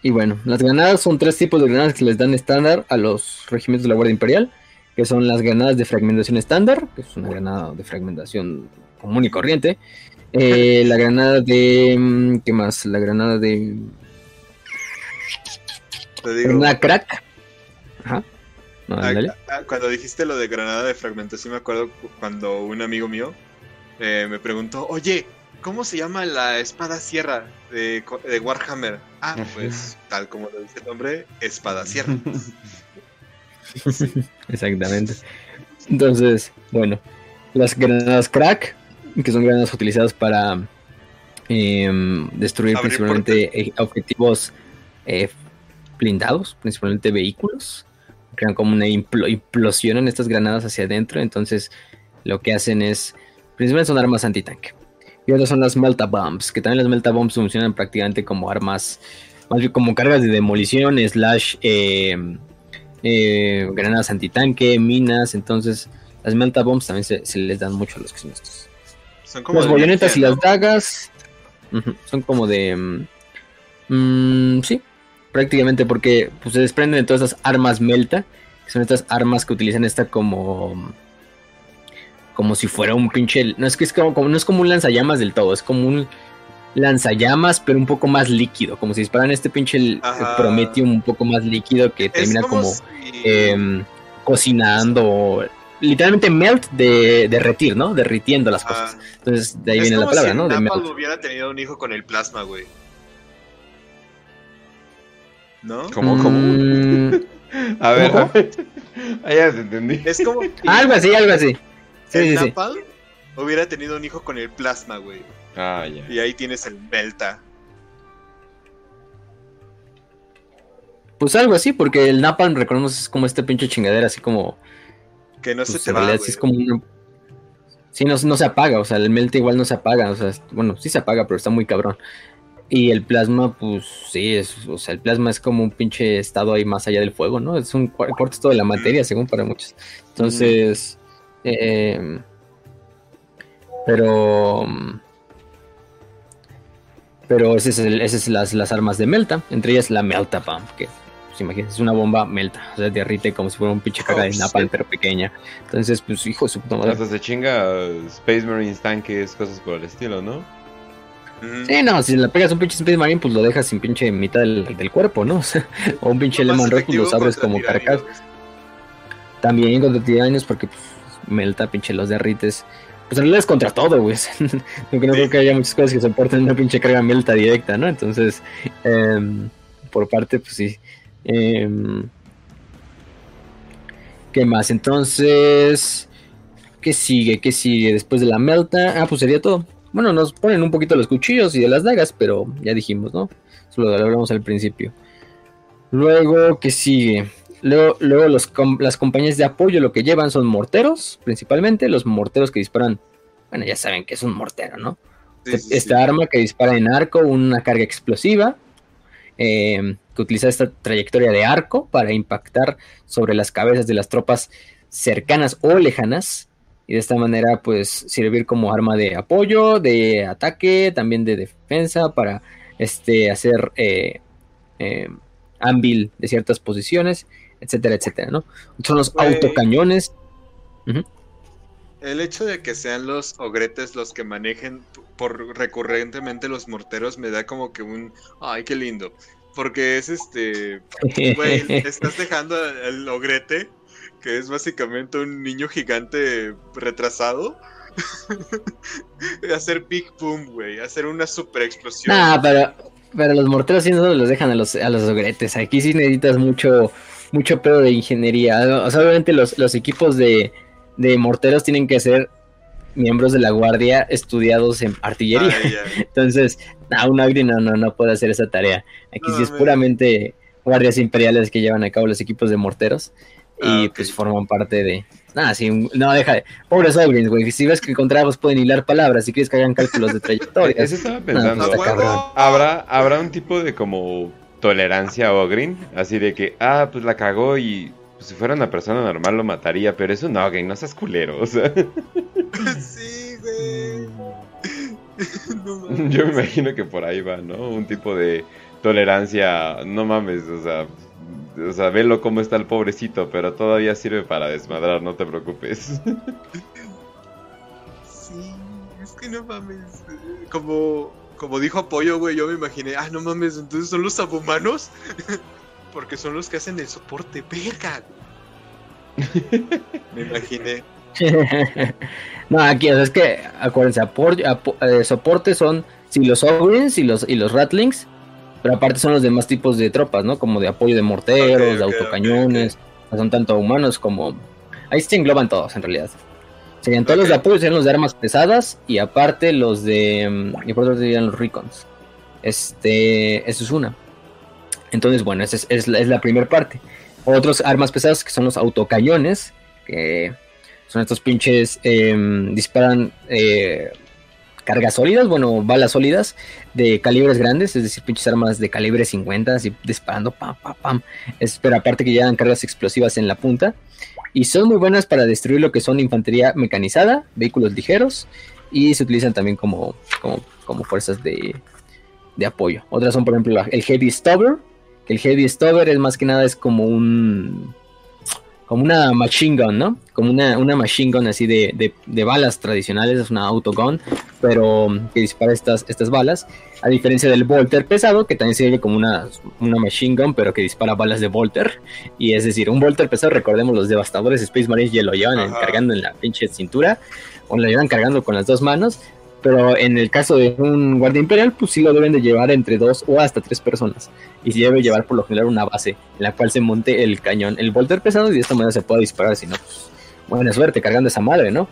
Y bueno, las granadas son tres tipos de granadas que les dan estándar a los regimientos de la Guardia Imperial, que son las granadas de fragmentación estándar, que es una granada de fragmentación común y corriente. Eh, la granada de... Mm, ¿Qué más? La granada de... Te digo, Granada crack. Ajá. Ah, ah, cuando dijiste lo de granada de fragmentación, me acuerdo cuando un amigo mío eh, me preguntó, oye, ¿cómo se llama la espada sierra de, Warhammer? Ah, pues tal como lo dice el nombre, espada sierra. [LAUGHS] Exactamente. Entonces, bueno, las granadas crack, que son granadas utilizadas para em, destruir principalmente objetivos eh, blindados, principalmente vehículos. Crean como una implosión en estas granadas hacia adentro. Entonces, lo que hacen es Principalmente son armas antitanque. Y otras son las Melta Bombs, que también las Melta Bombs funcionan prácticamente como armas, más bien como cargas de demolición, slash eh, eh, granadas antitanque, minas. Entonces, las Melta Bombs también se, les dan mucho a los que son estos. Son como las bollonetas y las dagas son como de. Mm, mm, sí, prácticamente porque pues, se desprenden de todas esas armas Melta, que son estas armas que utilizan esta como como si fuera un pinche. No es que es como, no es como un lanzallamas del todo, es como un lanzallamas, pero un poco más líquido. Como si disparan este pinche Prometium un poco más líquido que termina como, em, cocinando. Literalmente melt de derretir, ¿no? Derritiendo las cosas. Entonces, de ahí viene la palabra, ¿no? De melt. hubiera tenido un hijo con el plasma, güey. ¿No? ¿Cómo? ¿Cómo? Mm. [LAUGHS] a ver, a [LAUGHS] ver. Ah, ya te entendí. Es como. algo así, algo así. Sí, el Napal hubiera tenido un hijo con el plasma, güey. Ah, ya. Y ahí tienes el Melta. Pues algo así, porque el Napalm, recordemos, es como este pinche chingadera, así como. Que no se pues, te en va, realidad sí es como una- Sí, no, no se apaga, o sea, el Melta igual no se apaga, o sea, es- bueno, sí se apaga, pero está muy cabrón. Y el plasma, pues sí, es, o sea, el plasma es como un pinche estado ahí más allá del fuego, ¿no? Es un cua- cuarto estado de la materia, según para muchos. Entonces, eh, pero, pero ese es, ese es las, las armas de Melta, entre ellas la Melta Pump, que pues imagínense, es una bomba Melta, o sea, derrite como si fuera un pinche caga de Oh, napalm, pero pequeña. Entonces, pues hijo de su puta madre. Se chinga Space Marines, tanques, cosas por el estilo, ¿no? Sí, no, si le pegas un pinche Space Marine, pues lo dejas sin pinche mitad del, del cuerpo, ¿no? [LAUGHS] O, sea, o un pinche Lemon Rock, pues los abres como carcas. También contra tiranios, porque pues, Melta, pinche los derrites. Pues en realidad es contra todo, güey. [LAUGHS] No Sí. creo que haya muchas cosas que soporten una pinche carga Melta directa, ¿no? Entonces, em, por parte, pues sí. Em, ¿Qué más? Entonces, ¿qué sigue? ¿Qué sigue? Después de la Melta. Ah, pues sería todo. Bueno, nos ponen un poquito los cuchillos y de las dagas, pero ya dijimos, ¿no? Eso lo hablamos al principio. Luego, ¿qué sigue? Luego, luego los com- las compañías de apoyo lo que llevan son morteros, principalmente. Los morteros que disparan. Bueno, ya saben que es un mortero, ¿no? Sí, esta sí. arma que dispara en arco una carga explosiva, eh, que utiliza esta trayectoria de arco para impactar sobre las cabezas de las tropas cercanas o lejanas, y de esta manera pues servir como arma de apoyo, de ataque, también de defensa, para este, hacer eh, eh, ámbil de ciertas posiciones, etcétera, etcétera, ¿no? Son los Güey. autocañones. El hecho de que sean los ogretes los que manejen por recurrentemente los morteros me da como que un ay qué lindo. Porque es este güey, [LAUGHS] estás dejando al ogrete, que es básicamente un niño gigante retrasado, [LAUGHS] hacer big boom, güey, hacer una super explosión. Pero, pero los morteros sí no los dejan a los, a los ogretes. Aquí sí necesitas mucho, mucho pedo de ingeniería. O sea, obviamente los, los equipos de, de morteros tienen que ser miembros de la guardia estudiados en artillería. Ya. [LAUGHS] Entonces, nah, un Agri no, no, no puede hacer esa tarea. Aquí No, sí es puramente guardias imperiales que llevan a cabo los equipos de morteros. Y Ah, pues forman parte de. Nada, sí, no, deja de. Pobres Ogrins, güey. Si ves que contra ellos pueden hilar palabras, si quieres que hagan cálculos de [LAUGHS] trayectoria. Eso estaba pensando. está ¡A cabrón. huevo! ¿Habrá, ¿Habrá un tipo de como tolerancia a Ogrin? Así de que, ah, pues la cagó y pues, si fuera una persona normal lo mataría, pero es un Ogrin, no seas culero. O sea, [LAUGHS] Sí, güey. [LAUGHS] No yo me imagino que por ahí va, ¿no? Un tipo de tolerancia, no mames, o sea, o sea, velo cómo está el pobrecito, pero todavía sirve para desmadrar, no te preocupes. [LAUGHS] Sí, es que no mames. eh, Como, como dijo Apoyo, güey, yo me imaginé, ah, no mames, entonces son los abomanos. [LAUGHS] Porque son los que hacen el soporte, verga. [LAUGHS] Me imaginé. [LAUGHS] no, aquí, o sea, es que, acuérdense, apor- apo- eh, soporte son, sí, los Ogrins y los, y los Ratlings, pero aparte son los demás tipos de tropas, ¿no? Como de apoyo de morteros, de autocañones, son tanto humanos como... Ahí se engloban todos, en realidad. Serían todos los de apoyo, serían los de armas pesadas, y aparte los de... mm, Y por otro serían los Recons. Este, eso es una. Entonces, bueno, esa es, es la, es la primera parte. Otros armas pesadas que son los autocañones, que son estos pinches, em, disparan eh, cargas sólidas, bueno, balas sólidas de calibres grandes, es decir, pinches armas de calibre 50, así disparando, pam, pam, pam. Es, pero aparte que llevan cargas explosivas en la punta. Y son muy buenas para destruir lo que son infantería mecanizada, vehículos ligeros, y se utilizan también como, como, como fuerzas de, de apoyo. Otras son, por ejemplo, el Heavy Stubber, el Heavy Stubber es más que nada es como un como una machine gun, ¿no? Como una, una machine gun así de, de, de balas tradicionales, es una autogun, pero um, que dispara estas, estas balas, a diferencia del Volter pesado, que también sirve como una, una machine gun, pero que dispara balas de Volter, y es decir, un Volter pesado, recordemos los devastadores Space Marines ya lo llevan Ajá. cargando en la pinche cintura, o lo llevan cargando con las dos manos, pero en el caso de un guardia imperial, pues sí lo deben de llevar entre dos o hasta tres personas. Y se debe llevar por lo general una base en la cual se monte el cañón, el volter pesado, y de esta manera se pueda disparar. Si no, pues buena suerte cargando esa madre, ¿no?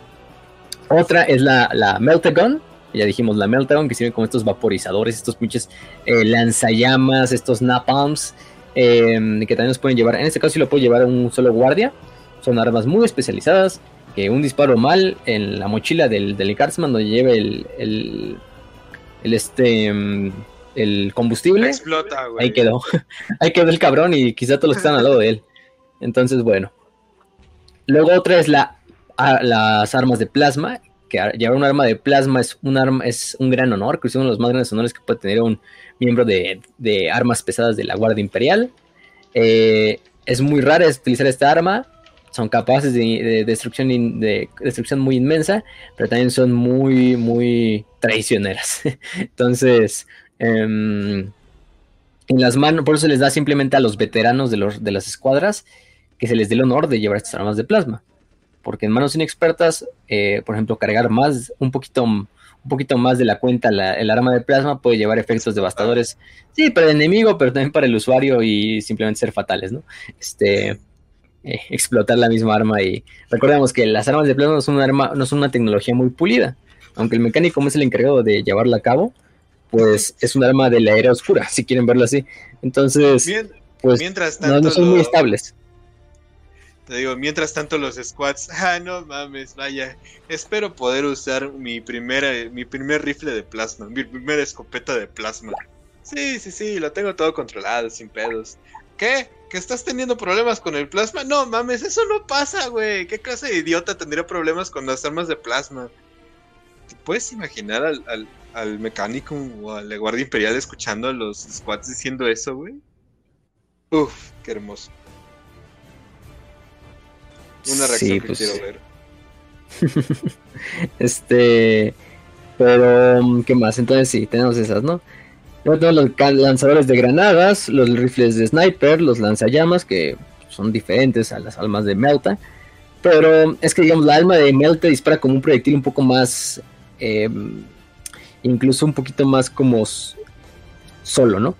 Otra es la, la Meltagon, ya dijimos la Meltagon, que sirve como estos vaporizadores, estos pinches eh, lanzallamas, estos napalms, em, que también nos pueden llevar, en este caso sí lo puede llevar un solo guardia, son armas muy especializadas, que un disparo mal en la mochila del, del Cardsman donde lleve el, el, el este em, el combustible. Explota, güey. Ahí quedó. [LAUGHS] Ahí quedó el cabrón y quizá todos los que están al lado de él. Entonces, bueno. Luego otra es la, las armas de plasma. Que llevar un arma de plasma es un arma, es un gran honor, que es uno de los más grandes honores que puede tener un miembro de, armas pesadas de la Guardia Imperial. Eh, es muy raro utilizar esta arma. Son capaces de, destrucción, de destrucción muy inmensa, pero también son muy, muy traicioneras. [LAUGHS] Entonces, em, en las manos, por eso les da simplemente a los veteranos de, los, de las escuadras que se les dé el honor de llevar estas armas de plasma. Porque en manos inexpertas, eh, por ejemplo, cargar más, un poquito, un poquito más de la cuenta el arma de plasma puede llevar efectos devastadores, sí, para el enemigo, pero también para el usuario y simplemente ser fatales, ¿no? Este, eh, [LAUGHS] explotar la misma arma y recordemos que las armas de plasma no son, un arma, no son una tecnología muy pulida, aunque el mecánico es el encargado de llevarla a cabo, pues es un arma de la era oscura, si quieren verlo así. Entonces, pues mientras no, son muy estables. Te digo, mientras tanto los squads, [LAUGHS] ah, no mames, vaya, espero poder usar mi primera, mi primer rifle de plasma, mi primera escopeta de plasma. Sí, sí, sí, lo tengo todo controlado, sin pedos. ¿Qué? ¿Que estás teniendo problemas con el plasma? No mames, eso no pasa, güey. ¿Qué clase de idiota tendría problemas con las armas de plasma? ¿Te puedes imaginar al, al, al mecánico o al guardia imperial escuchando a los squads diciendo eso, güey? Uf, qué hermoso. Una reacción que pues quiero ver. [LAUGHS] este. Pero, ¿qué más? Entonces sí, tenemos esas, ¿no? Luego los lanzadores de granadas, los rifles de sniper, los lanzallamas, que son diferentes a las almas de Melta. Pero es que, digamos, la alma de Melta dispara como un proyectil un poco más. Em, incluso un poquito más como solo, ¿no?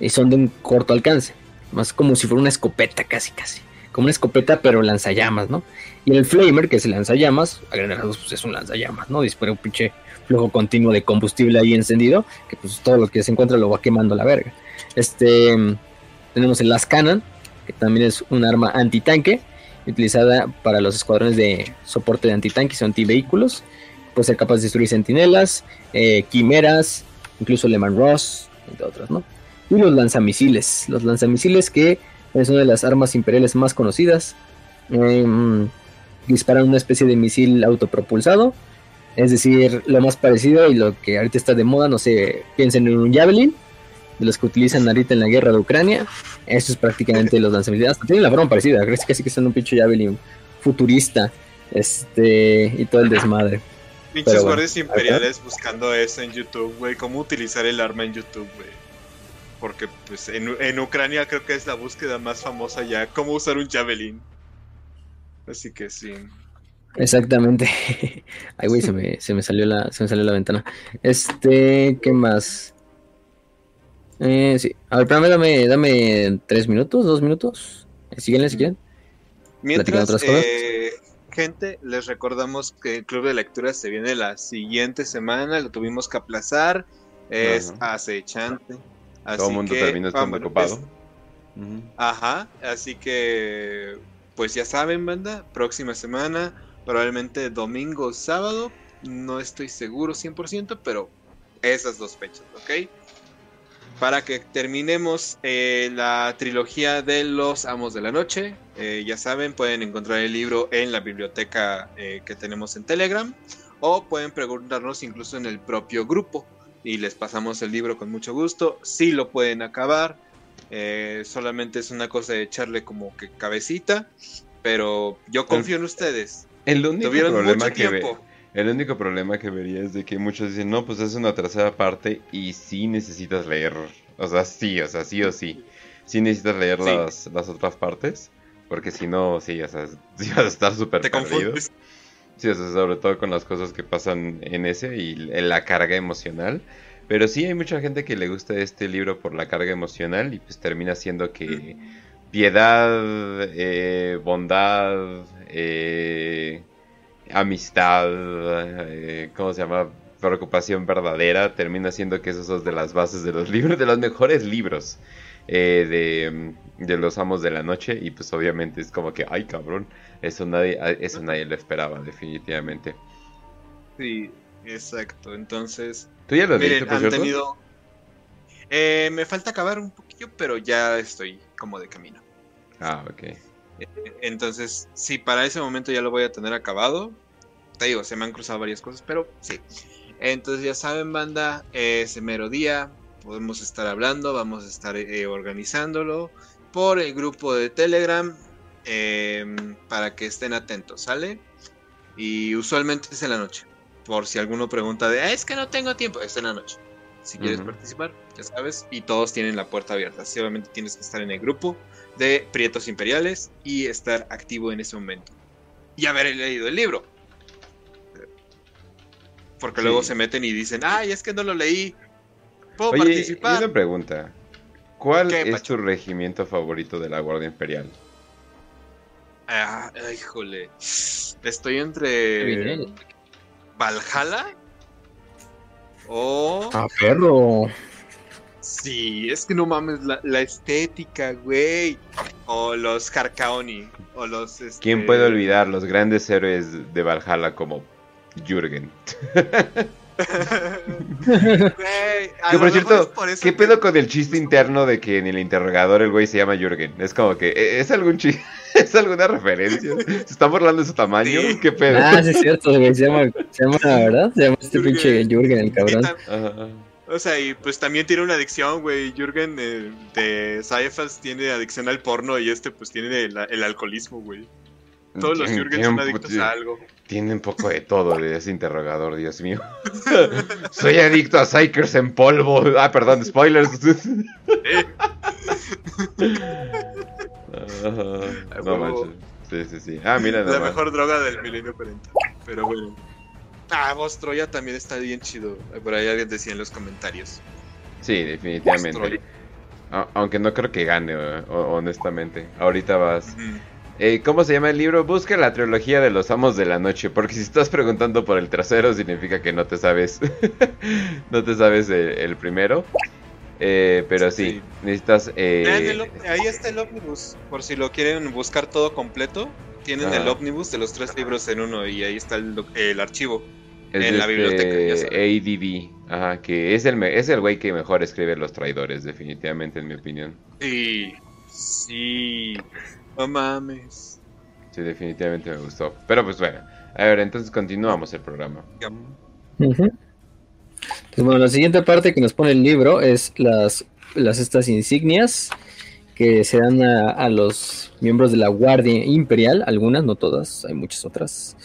Y son de un corto alcance. Más como si fuera una escopeta, casi, casi como una escopeta, pero lanzallamas, ¿no? Y el Flamer, que es el lanzallamas, a grandes pues es un lanzallamas, ¿no? Dispara un pinche flujo continuo de combustible ahí encendido, que pues todo lo que se encuentra lo va quemando la verga. Este, tenemos el Las Cannon, que también es un arma antitanque, utilizada para los escuadrones de soporte de antitanques o antivehículos. Puede ser capaz de destruir sentinelas, eh, quimeras, incluso Lehman Ross, entre otros, ¿no? Y los lanzamisiles, los lanzamisiles que es una de las armas imperiales más conocidas. Em, disparan una especie de misil autopropulsado. Es decir, lo más parecido y lo que ahorita está de moda, no sé, piensen en un Javelin, de los que utilizan ahorita en la guerra de Ucrania. Eso es prácticamente los lanzamisiles. Hasta tienen la forma parecida, creo que sí que son un pinche Javelin futurista. Este, y todo el desmadre. Pinches guardias imperiales buscando eso en YouTube, güey. Cómo utilizar el arma en YouTube, güey porque pues en, Ucrania creo que es la búsqueda más famosa ya, cómo usar un javelin. Así que sí. Exactamente. [LAUGHS] Ay, güey, se me, se me salió la, se me salió la ventana. Este, ¿qué más? Eh, sí. A ver, espérame, dame, dame tres minutos, dos minutos. Síguenle si quieren. Mientras, eh, gente, les recordamos que el club de lectura se viene la siguiente semana, lo tuvimos que aplazar. Es acechante. Todo el mundo termina estando ocupado. Ajá, así que pues ya saben, banda, próxima semana, probablemente domingo o sábado, no estoy seguro 100%, pero esas dos fechas, ¿ok? Para que terminemos eh, la trilogía de los Amos de la Noche, eh, ya saben, pueden encontrar el libro en la biblioteca eh, que tenemos en Telegram o pueden preguntarnos incluso en el propio grupo y les pasamos el libro con mucho gusto. Sí lo pueden acabar, eh, solamente es una cosa de echarle como que cabecita, pero yo confío en ustedes. El único problema que el único problema que vería es de que muchos dicen, no, pues es una tercera parte y sí necesitas leer, o sea, sí, o sea, sí o sí, sí necesitas leer Las, las otras partes, porque si no, sí, o sea, [LAUGHS] sí vas a estar súper perdido. Sí, sobre todo con las cosas que pasan en ese y la carga emocional. Pero sí hay mucha gente que le gusta este libro por la carga emocional y pues termina siendo que piedad, eh, bondad, eh, amistad, eh, ¿cómo se llama? Preocupación verdadera, termina siendo que esos son de las bases de los [LAUGHS] libros, de los mejores libros de, de, los amos de la noche. Y pues obviamente es como que, ay cabrón, eso nadie, eso nadie lo esperaba, definitivamente. Sí, exacto. Entonces, ¿tú ya lo miren, han tenido. Eh, me falta acabar un poquillo, pero ya estoy como de camino. Ah, ok. Entonces, sí, para ese momento ya lo voy a tener acabado. Te digo, se me han cruzado varias cosas, pero sí. Entonces, ya saben, banda, ese mero día podemos estar hablando, vamos a estar eh, organizándolo por el grupo de Telegram em, para que estén atentos, ¿sale? Y usualmente es en la noche. Por si alguno pregunta de, ah, es que no tengo tiempo, es en la noche. Si quieres participar, ya sabes, y todos tienen la puerta abierta. obviamente tienes que estar en el grupo de Prietos Imperiales y estar activo en ese momento. Y haber leído el libro. Porque luego se meten y dicen, ay, es que no lo leí. ¿Puedo Oye, participar? una pregunta. ¿Cuál es tu regimiento favorito de la Guardia Imperial? Ah, híjole. Estoy entre. Valhalla. O. Ah, perro. Sí, es que no mames, la, estética, güey. O los Harkaoni. O los. Este... ¿Quién puede olvidar los grandes héroes de Valhalla como Jürgen? [LAUGHS] que por cierto, ¿qué pedo con el chiste interno de que en el interrogador el güey se llama Jürgen? Es como que, ¿e-, ¿es algún chiste? [LAUGHS] ¿Es alguna referencia? ¿Se está burlando de su tamaño? ¿Qué pedo? Ah, sí es cierto, güey, se llama, se llama, ¿verdad? Se llama este pinche Jürgen, el cabrón. O sea, y pues también tiene una adicción, güey. Jürgen eh, de Saifas tiene adicción al porno y este pues tiene el, el alcoholismo, güey. Todos los Jürgen son adictos a algo. Tiene un poco de todo de ese interrogador, Dios mío. [LAUGHS] Soy adicto a Psychers en polvo. Ah, perdón, spoilers. no manches. Sí, sí, sí. Ah, mira, La mejor droga del milenio 40. Pero bueno. Ah, vos Troya también está bien chido. Por ahí alguien decía en los comentarios. Sí, definitivamente. Aunque no creo que gane, honestamente. Ahorita vas. Eh, ¿Cómo se llama el libro? Busca la trilogía de los amos de la noche, porque si estás preguntando por el trasero significa que no te sabes, [LAUGHS] no te sabes el, primero. Eh, pero sí, necesitas... Eh, ahí está el ómnibus, por si lo quieren buscar todo completo. Tienen el ómnibus de los tres libros en uno y ahí está el, archivo en la biblioteca. ADD, ajá, que es el, es el güey que mejor escribe los traidores, definitivamente, en mi opinión. Sí, sí. No mames. Sí, definitivamente me gustó. Pero pues bueno, a ver, entonces continuamos el programa. Pues bueno, la siguiente parte que nos pone el libro es las, las estas insignias que se dan a, los miembros de la Guardia Imperial, algunas, no todas, hay muchas otras.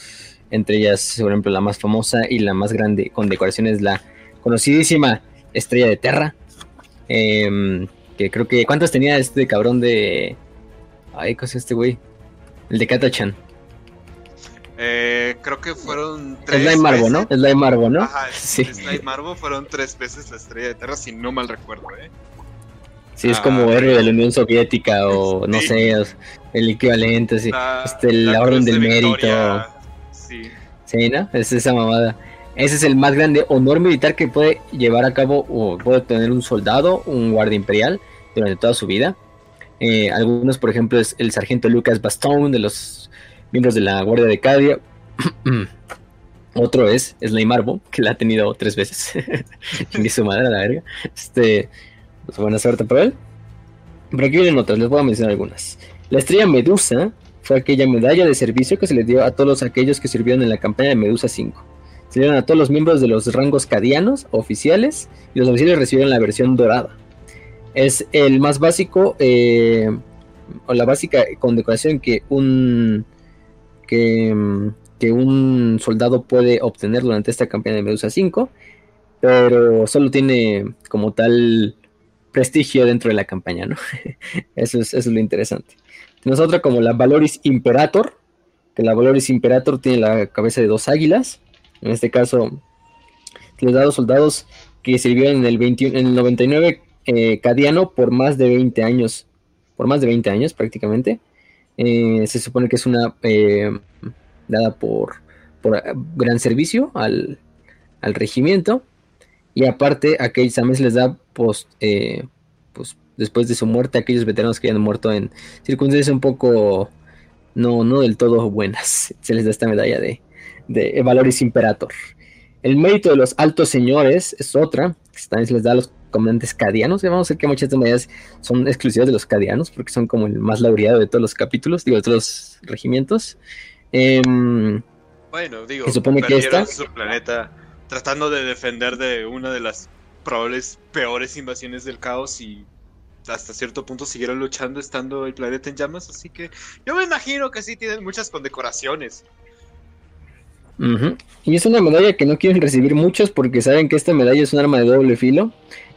Entre ellas, por ejemplo, la más famosa y la más grande con decoración es la conocidísima Estrella de Terra. Em, que creo que. ¿Cuántas tenía este cabrón de, Ay, ¿qué es este güey? El de Katachan. Eh, creo que fueron tres. Slime Marvo, ¿no? Slime Marvo, ¿no? Ajá, sí. Slime Marvo fueron tres veces la estrella de Terra, si no mal recuerdo, ¿eh? Sí, es como ah, héroe de la Unión Soviética o [LAUGHS] no sé, el equivalente, sí. La, este, la, Orden del Mérito. Sí. Sí, ¿no? Es esa mamada. Ese es el más grande honor militar que puede llevar a cabo o puede tener un soldado, un guardia imperial durante toda su vida. Eh, algunos, por ejemplo, es el sargento Lucas Bastón de los miembros de la Guardia de Cadia. [CLEARS THROAT] Otro es Slay Marvo, que la ha tenido tres veces. [LAUGHS] Ni su madre a la verga. Este, pues buena suerte para él. Pero aquí vienen otras, les voy a mencionar algunas. La estrella Medusa fue aquella medalla de servicio que se le dio a todos aquellos que sirvieron en la campaña de Medusa 5. Se dieron a todos los miembros de los rangos cadianos oficiales y los oficiales recibieron la versión dorada. Es el más básico, eh, o la básica condecoración que un, que, un soldado puede obtener durante esta campaña de Medusa 5, pero solo tiene como tal prestigio dentro de la campaña, ¿no? [LAUGHS] eso, es, eso es lo interesante. Tenemos como la Valoris Imperator, que la Valoris Imperator tiene la cabeza de dos águilas. En este caso, los dados soldados que sirvieron en el, 21, en el 99 eh, cadiano por más de 20 años, por más de 20 años prácticamente. Eh, se supone que es una eh, dada por, por gran servicio al, regimiento. Y aparte, a aquellos también se les da post, eh, pues, después de su muerte a aquellos veteranos que hayan muerto en circunstancias un poco no, no del todo buenas. [LAUGHS] Se les da esta medalla de, de Valoris Imperator. El mérito de los altos señores es otra, que también se les da a los comandantes cadianos. Vamos a ver que muchas de medallas son exclusivas de los cadianos, porque son como el más laureado de todos los capítulos, digo, de todos los regimientos. Em, bueno, digo, se supone que esta... su planeta tratando de defender de una de las probables peores invasiones del caos y hasta cierto punto siguieron luchando estando el planeta en llamas, así que yo me imagino que sí tienen muchas condecoraciones. Y es una medalla que no quieren recibir muchos porque saben que esta medalla es un arma de doble filo.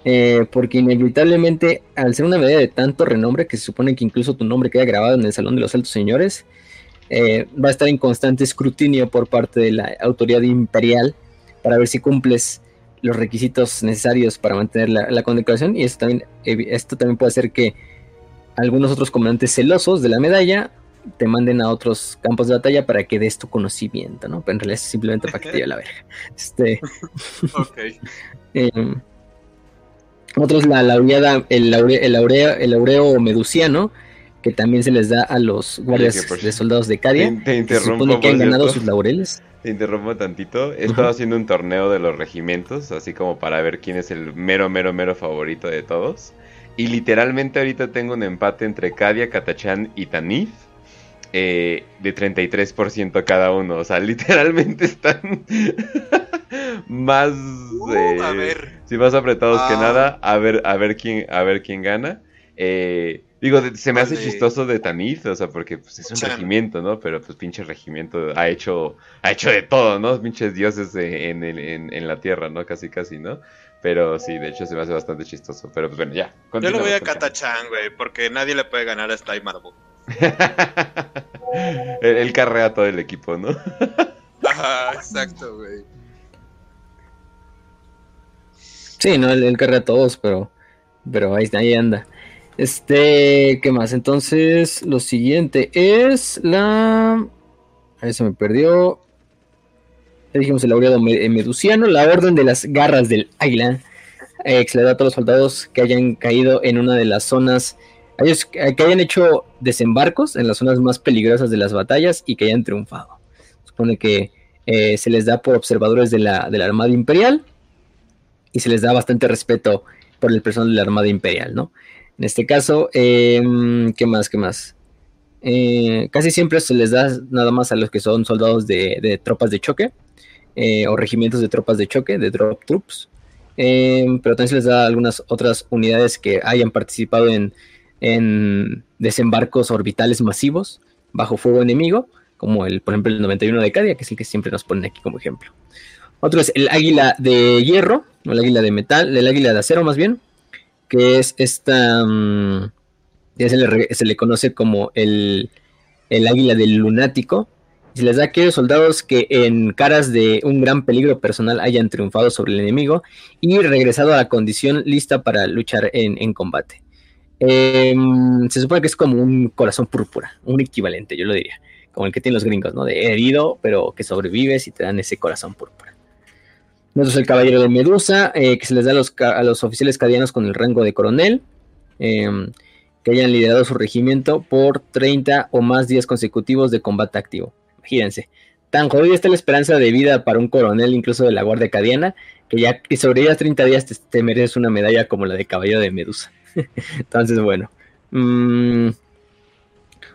Eh, porque inevitablemente, al ser una medalla de tanto renombre, que se supone que incluso tu nombre queda grabado en el Salón de los Altos Señores, eh, va a estar en constante escrutinio por parte de la autoridad imperial para ver si cumples los requisitos necesarios para mantener la, condecoración y esto también, esto también puede hacer que algunos otros comandantes celosos de la medalla te manden a otros campos de batalla para que des tu conocimiento, ¿no? Pero en realidad es simplemente para que te lleve la verga. [LAUGHS] Este, ok. [LAUGHS] Em, otros la laureada, el, laure, el, el laureo medusiano, que también se les da a los guardias de soldados de Cadia. Te, interrumpo, se supone que han ganado sus laureles. Te interrumpo tantito. He estado haciendo un torneo de los regimientos, así como para ver quién es el mero, mero, mero favorito de todos. Y literalmente ahorita tengo un empate entre Cadia, Katachan y Tanif. Eh, de 33% cada uno. O sea, [LAUGHS] literalmente están [LAUGHS] más. Uh, eh, si más apretados que ah. nada. A ver, a ver quién, a ver quién gana. Eh, Digo, se me hace chistoso de Tanith, o sea, porque pues, es un regimiento, ¿no? Pero pues pinche regimiento ha hecho, ha hecho de todo, ¿no? Pinches dioses en, en, la tierra, ¿no? Casi, casi, ¿no? Pero sí, de hecho se me hace bastante chistoso. Pero pues bueno, ya. Yo lo voy a Katachan, güey, porque nadie le puede ganar a Sty Marble. [LAUGHS] él, carrea todo el equipo, ¿no? [LAUGHS] Ajá, exacto, güey. Sí, no, él, carrea a todos, pero, pero ahí, ahí anda. Este, ¿qué más? Entonces, lo siguiente es la. Ahí se me perdió. Ya dijimos el laureado eh, medusiano, la orden de las garras del águila. Eh, a todos los soldados que hayan caído en una de las zonas. Ellos, que hayan hecho desembarcos en las zonas más peligrosas de las batallas y que hayan triunfado. Supone que eh, se les da por observadores de la, de la Armada Imperial y se les da bastante respeto por el personal de la Armada Imperial, ¿no? En este caso, em, ¿qué más? ¿Qué más? Eh, casi siempre se les da nada más a los que son soldados de, tropas de choque eh, o regimientos de tropas de choque, de drop troops. Em, pero también se les da a algunas otras unidades que hayan participado en, desembarcos orbitales masivos bajo fuego enemigo, como el, por ejemplo, el 91 de Cadia, que es el que siempre nos ponen aquí como ejemplo. Otro es el águila de hierro, o el águila de metal, el águila de acero más bien, que es esta, mm, ya se le, conoce como el, águila del lunático, se les da a aquellos soldados que en caras de un gran peligro personal hayan triunfado sobre el enemigo y regresado a la condición lista para luchar en, combate. Em, se supone que es como un corazón púrpura, un equivalente, yo lo diría, como el que tienen los gringos, ¿no? De herido, pero que sobrevives y te dan ese corazón púrpura. Nosotros el caballero de Medusa, eh, que se les da a los, oficiales cadianos con el rango de coronel, em, que hayan liderado su regimiento por 30 o más días consecutivos de combate activo. Imagínense, tan jodida está la esperanza de vida para un coronel, incluso de la Guardia Cadiana, que ya que sobrevivas 30 días te, mereces una medalla como la de caballero de Medusa. [LAUGHS] Entonces, bueno. Mm,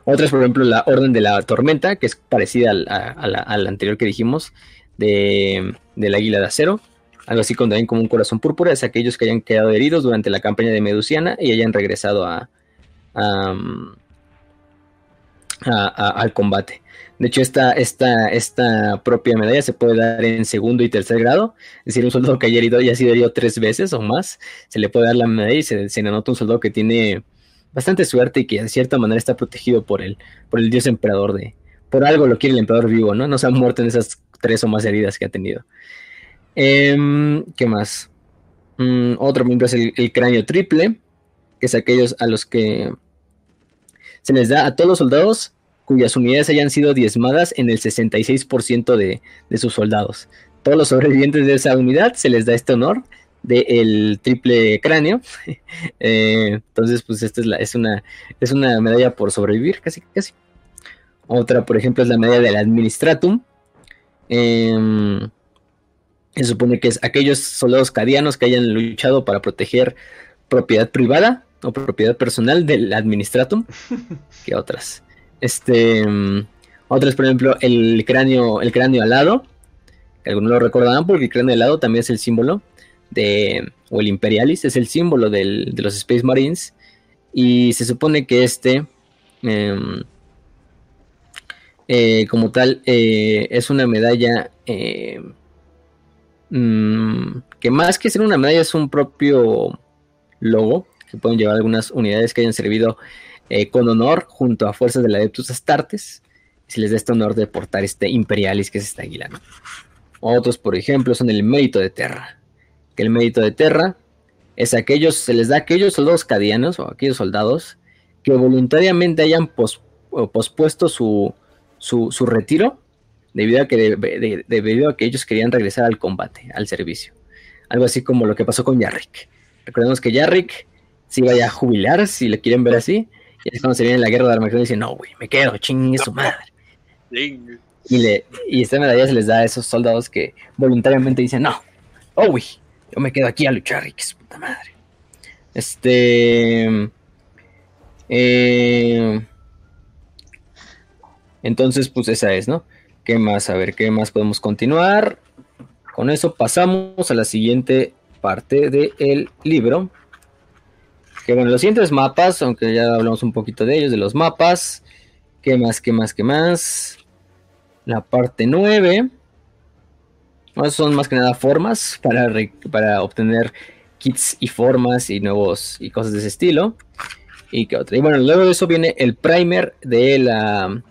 otras, por ejemplo, la Orden de la Tormenta, que es parecida a la anterior que dijimos, de, del águila de acero, algo así con, también como un corazón púrpura, es aquellos que hayan quedado heridos durante la campaña de Medusiana y hayan regresado a, al combate. De hecho, esta, esta, esta propia medalla se puede dar en segundo y tercer grado. Es decir, un soldado que haya herido y ha sido herido tres veces o más, se le puede dar la medalla y se, se anota un soldado que tiene bastante suerte y que de cierta manera está protegido por el, por el dios emperador de... Por algo lo quiere el emperador vivo, ¿no? No se ha muerto en esas tres o más heridas que ha tenido. Em, ¿Qué más? Mm, otro miembro es el, cráneo triple, que es aquellos a los que se les da a todos los soldados cuyas unidades hayan sido diezmadas en el 66% de, de sus soldados. Todos los sobrevivientes de esa unidad se les da este honor del triple cráneo. [LAUGHS] Eh, entonces, pues esta es, la, es, una, es una medalla por sobrevivir, casi, casi. Otra, por ejemplo, es la medalla del Administratum. Em, se supone que es aquellos soldados cadianos que hayan luchado para proteger propiedad privada o propiedad personal del Administratum [LAUGHS] que otras. Este, em, otras, por ejemplo, el cráneo, el cráneo alado, que algunos lo recordarán porque el cráneo alado también es el símbolo de, o el Imperialis, es el símbolo de los Space Marines. Y se supone que este, em, eh, como tal, eh, es una medalla eh, mm, que más que ser una medalla es un propio logo que pueden llevar algunas unidades que hayan servido con honor junto a fuerzas del Adeptus Astartes. Si les da este honor de portar este Imperialis, que es esta águila. Otros, por ejemplo, son el mérito de Terra que el mérito de Terra es aquellos, se les da a aquellos soldados cadianos o aquellos soldados que voluntariamente hayan pospuesto su, su, retiro debido a, que debido a que ellos querían regresar al combate, al servicio. Algo así como lo que pasó con Yarrick. Recordemos que Yarrick se iba a jubilar, si le quieren ver así, y es cuando se viene la guerra de Armagedón y dice, no, güey, me quedo, ching, su madre. Y, le, y esta medalla se les da a esos soldados que voluntariamente dicen, no, oh, güey, yo me quedo aquí a luchar y que su puta madre. Este. Eh, entonces, pues esa es, ¿no? ¿Qué más? A ver, ¿qué más podemos continuar? Con eso pasamos a la siguiente parte del libro. Que bueno, los siguientes mapas, aunque ya hablamos un poquito de ellos, de los mapas. ¿Qué más? ¿Qué más? ¿Qué más? La parte 9 son más que nada formas para, para obtener kits y formas y nuevos y cosas de ese estilo. Y que otra. Y bueno, luego de eso viene el primer de la,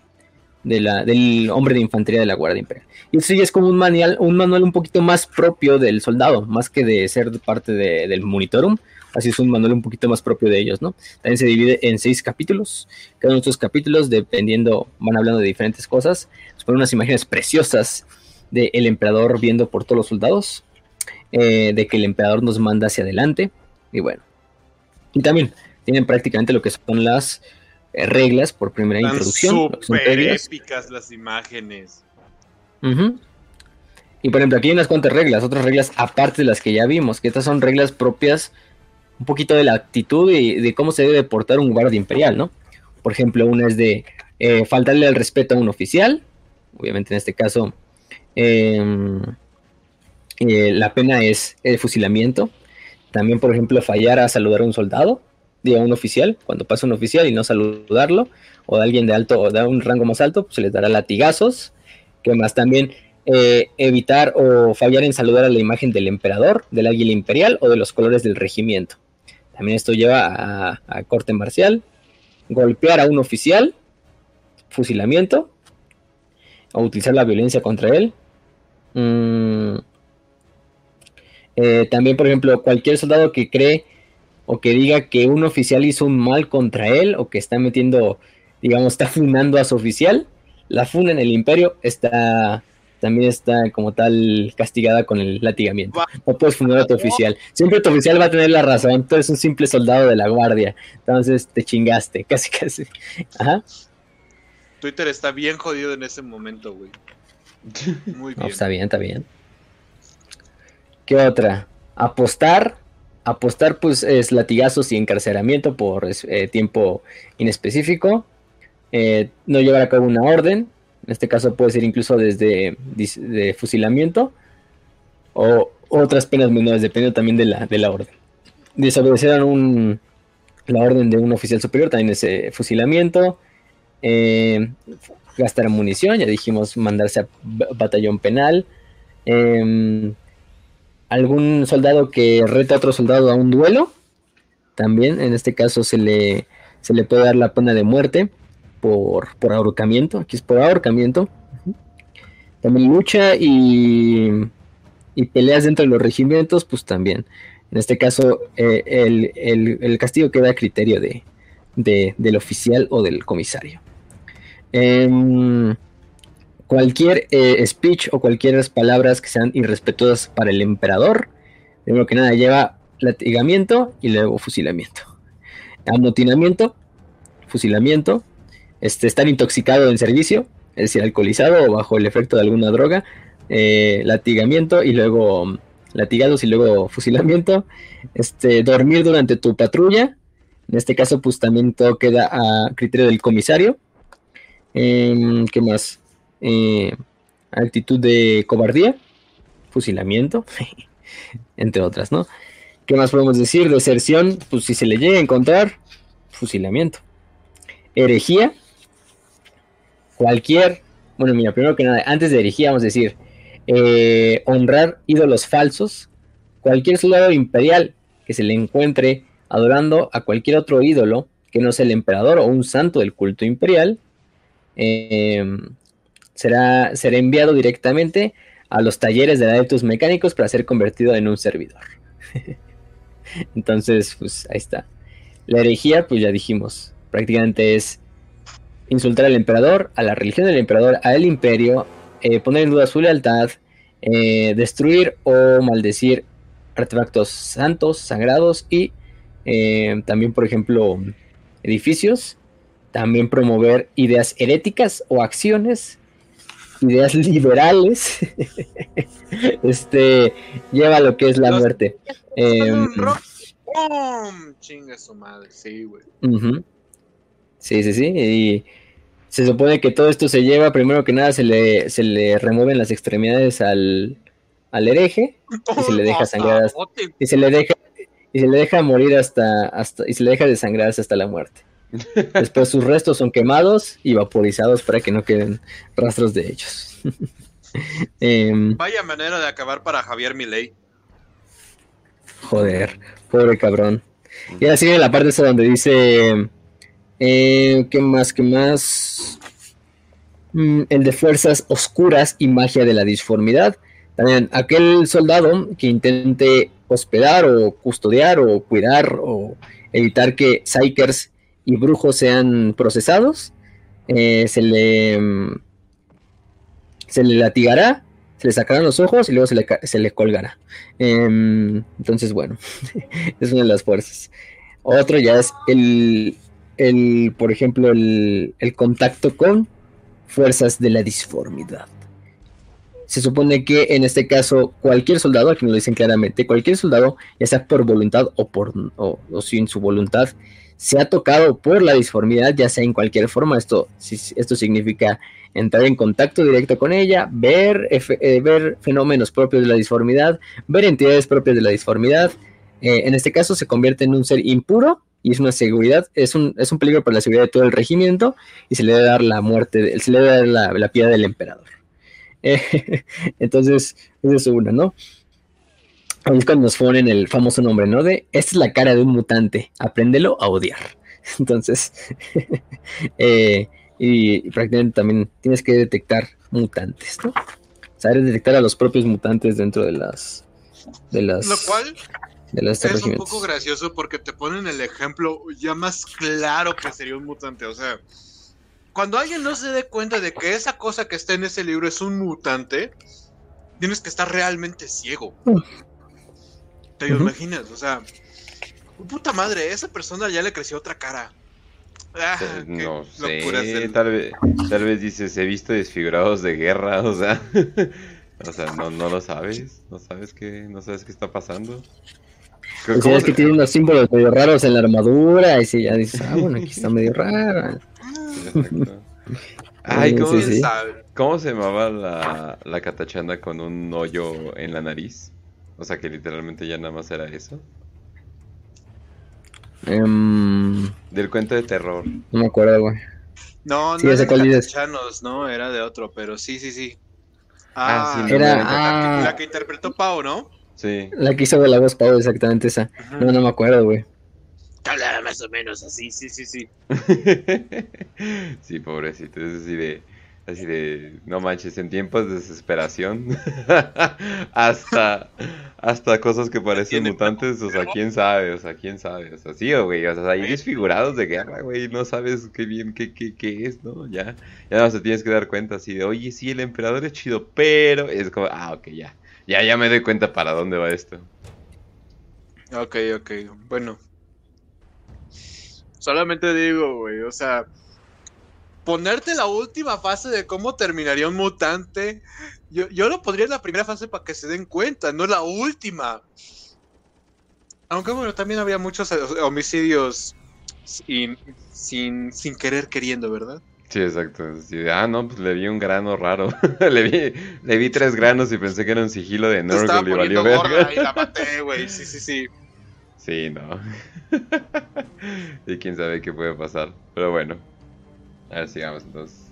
de la del hombre de infantería de la Guardia Imperial. Y eso sí es como un manual, un manual un poquito más propio del soldado, más que de ser parte del monitorum. Así es un manual un poquito más propio de ellos, ¿no? También se divide en seis capítulos. Cada uno de estos capítulos, dependiendo, van hablando de diferentes cosas. Nos ponen unas imágenes preciosas de el emperador viendo por todos los soldados, eh, de que el emperador nos manda hacia adelante, y bueno. Y también tienen prácticamente lo que son las reglas por primera introducción. Súper épicas las imágenes. Y por ejemplo, aquí hay unas cuantas reglas, otras reglas aparte de las que ya vimos, que estas son reglas propias un poquito de la actitud y de cómo se debe portar un guardia imperial, ¿no? Por ejemplo, una es de eh, faltarle el respeto a un oficial, obviamente en este caso Em, eh, la pena es el fusilamiento. También, por ejemplo, fallar a saludar a un soldado, a un oficial, cuando pasa un oficial y no saludarlo, o de alguien de alto o de un rango más alto, pues se les dará latigazos. Que más también eh, evitar o fallar en saludar a la imagen del emperador, del águila imperial o de los colores del regimiento. También esto lleva a, a corte marcial. Golpear a un oficial, fusilamiento, o utilizar la violencia contra él, Mm, eh, también, por ejemplo, cualquier soldado que cree o que diga que un oficial hizo un mal contra él o que está metiendo, digamos, está funando a su oficial, la funa en el imperio está también está como tal castigada con el latigamiento. No puedes fundar a tu oficial. Siempre tu oficial va a tener la razón. Tú eres un simple soldado de la guardia. Entonces te chingaste, [LAUGHS] casi casi. Ajá. Twitter está bien jodido en ese momento, güey. Muy bien. está bien, está bien. ¿Qué otra? Apostar. Apostar, pues, es latigazos y encarcelamiento por eh, tiempo inespecífico. Eh, no llevar a cabo una orden. En este caso puede ser incluso desde de fusilamiento. O otras penas menores, dependiendo también de la, de la orden. Desobedecer a un, la orden de un oficial superior, también es fusilamiento. Eh, gastar munición, ya dijimos mandarse a batallón penal. Em, algún soldado que reta a otro soldado a un duelo, también en este caso se le, se le puede dar la pena de muerte por, por ahorcamiento, aquí es por ahorcamiento. También lucha y, y peleas dentro de los regimientos, pues también. En este caso, eh, el, el, castigo queda a criterio de, del oficial o del comisario. Em, cualquier eh, speech o cualquier palabras que sean irrespetuosas para el emperador, primero que nada lleva latigamiento y luego fusilamiento. Amotinamiento, fusilamiento, este, estar intoxicado en servicio, es decir, alcoholizado o bajo el efecto de alguna droga, eh, latigamiento y luego latigados y luego [LAUGHS] fusilamiento, este, dormir durante tu patrulla, en este caso pues también todo queda a criterio del comisario. Em, ¿Qué más? Eh, actitud de cobardía, fusilamiento, [LAUGHS] entre otras, ¿no? ¿Qué más podemos decir? Deserción, pues si se le llega a encontrar, fusilamiento. Herejía, cualquier, bueno, mira, primero que nada, antes de herejía vamos a decir, eh, honrar ídolos falsos, cualquier soldado imperial que se le encuentre adorando a cualquier otro ídolo que no sea el emperador o un santo del culto imperial, em, será, será enviado directamente a los talleres de adeptos mecánicos para ser convertido en un servidor. [LAUGHS] Entonces, pues ahí está. La herejía, pues ya dijimos, prácticamente es insultar al emperador, a la religión del emperador, al imperio, eh, poner en duda su lealtad, eh, destruir o maldecir artefactos santos, sagrados y eh, también, por ejemplo, edificios, también promover ideas heréticas o acciones, ideas liberales, [LAUGHS] este lleva lo que es la muerte. Eh, Chinga su madre, sí, güey. Sí, sí, sí. Y se supone que todo esto se lleva, primero que nada, se le, se le remueven las extremidades al, al hereje y se le deja sangrar y se le deja y se le deja morir hasta, hasta y se le deja desangrarse hasta la muerte. Después sus restos son quemados y vaporizados para que no queden rastros de ellos. [LAUGHS] Em, Vaya manera de acabar para Javier Milei. Joder, pobre cabrón. Y ahora sigue la parte esa donde dice eh, ¿Qué más? ¿Qué más? Mm, el de fuerzas oscuras y magia de la disformidad. También aquel soldado que intente hospedar o custodiar o cuidar o evitar que psykers y brujos sean procesados, eh, se le mm, se le latigará, se le sacarán los ojos y luego se le, se le colgará. Em, entonces, bueno, [LAUGHS] es una de las fuerzas. Otro ya es el el, por ejemplo, el, contacto con fuerzas de la disformidad. Se supone que en este caso cualquier soldado, aquí me lo dicen claramente, cualquier soldado, ya sea por voluntad o, por, o, sin su voluntad, se ha tocado por la disformidad, ya sea en cualquier forma. Esto, esto significa entrar en contacto directo con ella, ver, eh, ver fenómenos propios de la disformidad, ver entidades propias de la disformidad. Eh, en este caso se convierte en un ser impuro y es una seguridad, es un, es un peligro para la seguridad de todo el regimiento y se le debe dar la muerte, se le debe dar la, la piedad del emperador. [LAUGHS] entonces, esa es una, ¿no? Ahí es cuando nos ponen el famoso nombre, ¿no? De, esta es la cara de un mutante, apréndelo a odiar. [LAUGHS] Entonces, [LAUGHS] eh, y, prácticamente también tienes que detectar mutantes, ¿no? Saber detectar a los propios mutantes dentro de las... De las Lo cual es un poco gracioso porque te ponen el ejemplo ya más claro que sería un mutante. O sea, cuando alguien no se dé cuenta de que esa cosa que está en ese libro es un mutante, tienes que estar realmente ciego. ¿Te imaginas? O sea, puta madre, esa persona ya le creció otra cara. Ah, no sé, tal vez, tal vez dices, he visto desfigurados de guerra, o sea, [LAUGHS] o sea, no, no lo sabes, no sabes qué, no sabes qué está pasando. O sea, es que tiene unos símbolos medio raros en la armadura y si ya dices, ah, bueno, aquí está medio raro. [LAUGHS] Ay, ¿cómo, se, ¿cómo se llamaba la, la catachanda con un hoyo en la nariz? O sea, que literalmente ya nada más era eso. Um, Del cuento de terror. No me acuerdo, güey. No, no era de Catachanos, no, era de otro, pero sí, sí, sí. Ah, ah sí, era, la, ah, la que interpretó Pau, ¿no? La que hizo de la voz Pau, exactamente esa. No, no me acuerdo, güey. Hablaba más o menos así, sí, sí, sí. [LAUGHS] sí, pobrecito, es así de, así de, no manches, en tiempos de desesperación, [LAUGHS] hasta, hasta cosas que parecen mutantes, o sea, quién sabe, o sea, quién sabe, o sea, sí, güey, o sea, hay desfigurados de guerra, güey, no sabes qué bien, qué, qué, qué es, ¿no? Ya, ya no se tienes que dar cuenta así de, oye, sí, el emperador es chido, pero es como, ah, ok, ya, ya, ya me doy cuenta para dónde va esto. Ok, ok, bueno. Solamente digo, güey, o sea, ponerte la última fase de cómo terminaría un mutante, yo, yo lo pondría en la primera fase para que se den cuenta, no la última. Aunque bueno, también habría muchos homicidios sin, sin, sin querer queriendo, ¿verdad? Sí, exacto. ah, no, pues le vi un grano raro. [LAUGHS] le, vi, le vi tres granos y pensé que era un sigilo de Nurgle y valió verga. y la maté, güey. Sí, sí, sí. Sí, no. [LAUGHS] y quién sabe qué puede pasar. Pero bueno. A ver, sigamos entonces.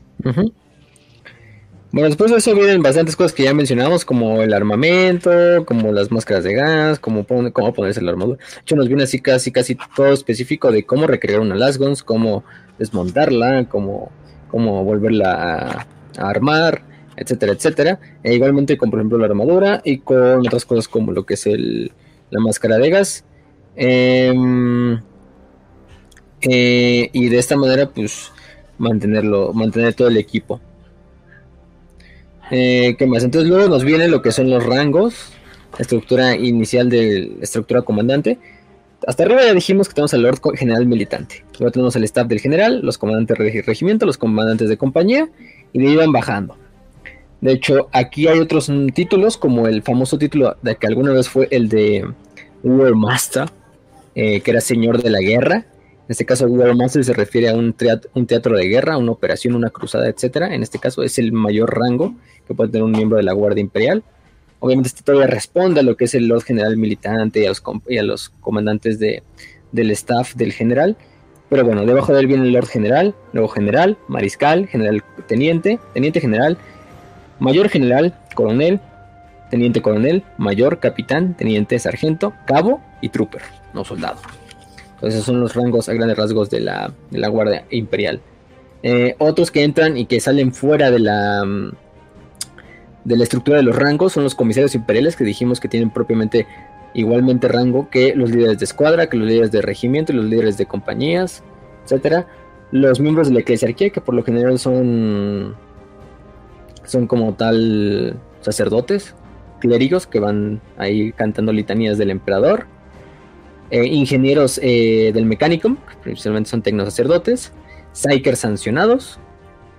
Bueno, después de eso vienen bastantes cosas que ya mencionamos, como el armamento, como las máscaras de gas, como cómo ponerse la armadura. De hecho, nos viene así casi casi todo específico de cómo recrear una Lasguns, cómo desmontarla, cómo, cómo volverla a, armar, etcétera, etcétera. E igualmente con, por ejemplo, la armadura y con otras cosas como lo que es el, la máscara de gas. Em, eh, y de esta manera, pues, mantenerlo, mantener todo el equipo. Eh, ¿Qué más? Entonces luego nos viene lo que son los rangos, estructura inicial de estructura comandante. Hasta arriba ya dijimos que tenemos al Lord General Militante. Luego tenemos el staff del general, los comandantes de regimiento, los comandantes de compañía, y ahí van bajando. De hecho, aquí hay otros títulos, como el famoso título de que alguna vez fue el de War Master, eh, que era señor de la guerra. En este caso, War Master se refiere a un teatro, de guerra, una operación, una cruzada, etcétera. En este caso es el mayor rango que puede tener un miembro de la Guardia Imperial. Obviamente este todavía responde a lo que es el Lord General Militante y a los, y a los comandantes de, del staff del general. Pero bueno, debajo de él viene el Lord General, luego General, Mariscal, General Teniente, Teniente General, Mayor General, Coronel, Teniente Coronel, Mayor, Capitán, Teniente Sargento, Cabo y Trooper, no soldado. Entonces esos son los rangos a grandes rasgos de la, de la Guardia Imperial. Eh, otros que entran y que salen fuera de la, mm, de la estructura de los rangos son los comisarios imperiales que dijimos que tienen propiamente igualmente rango que los líderes de escuadra, que los líderes de regimiento los líderes de compañías, etcétera. Los miembros de la eclesiarquía que por lo general son son como tal sacerdotes, clérigos que van ahí cantando litanías del emperador. Eh, ingenieros eh, del Mechanicum, que principalmente son tecnosacerdotes, Psykers sancionados,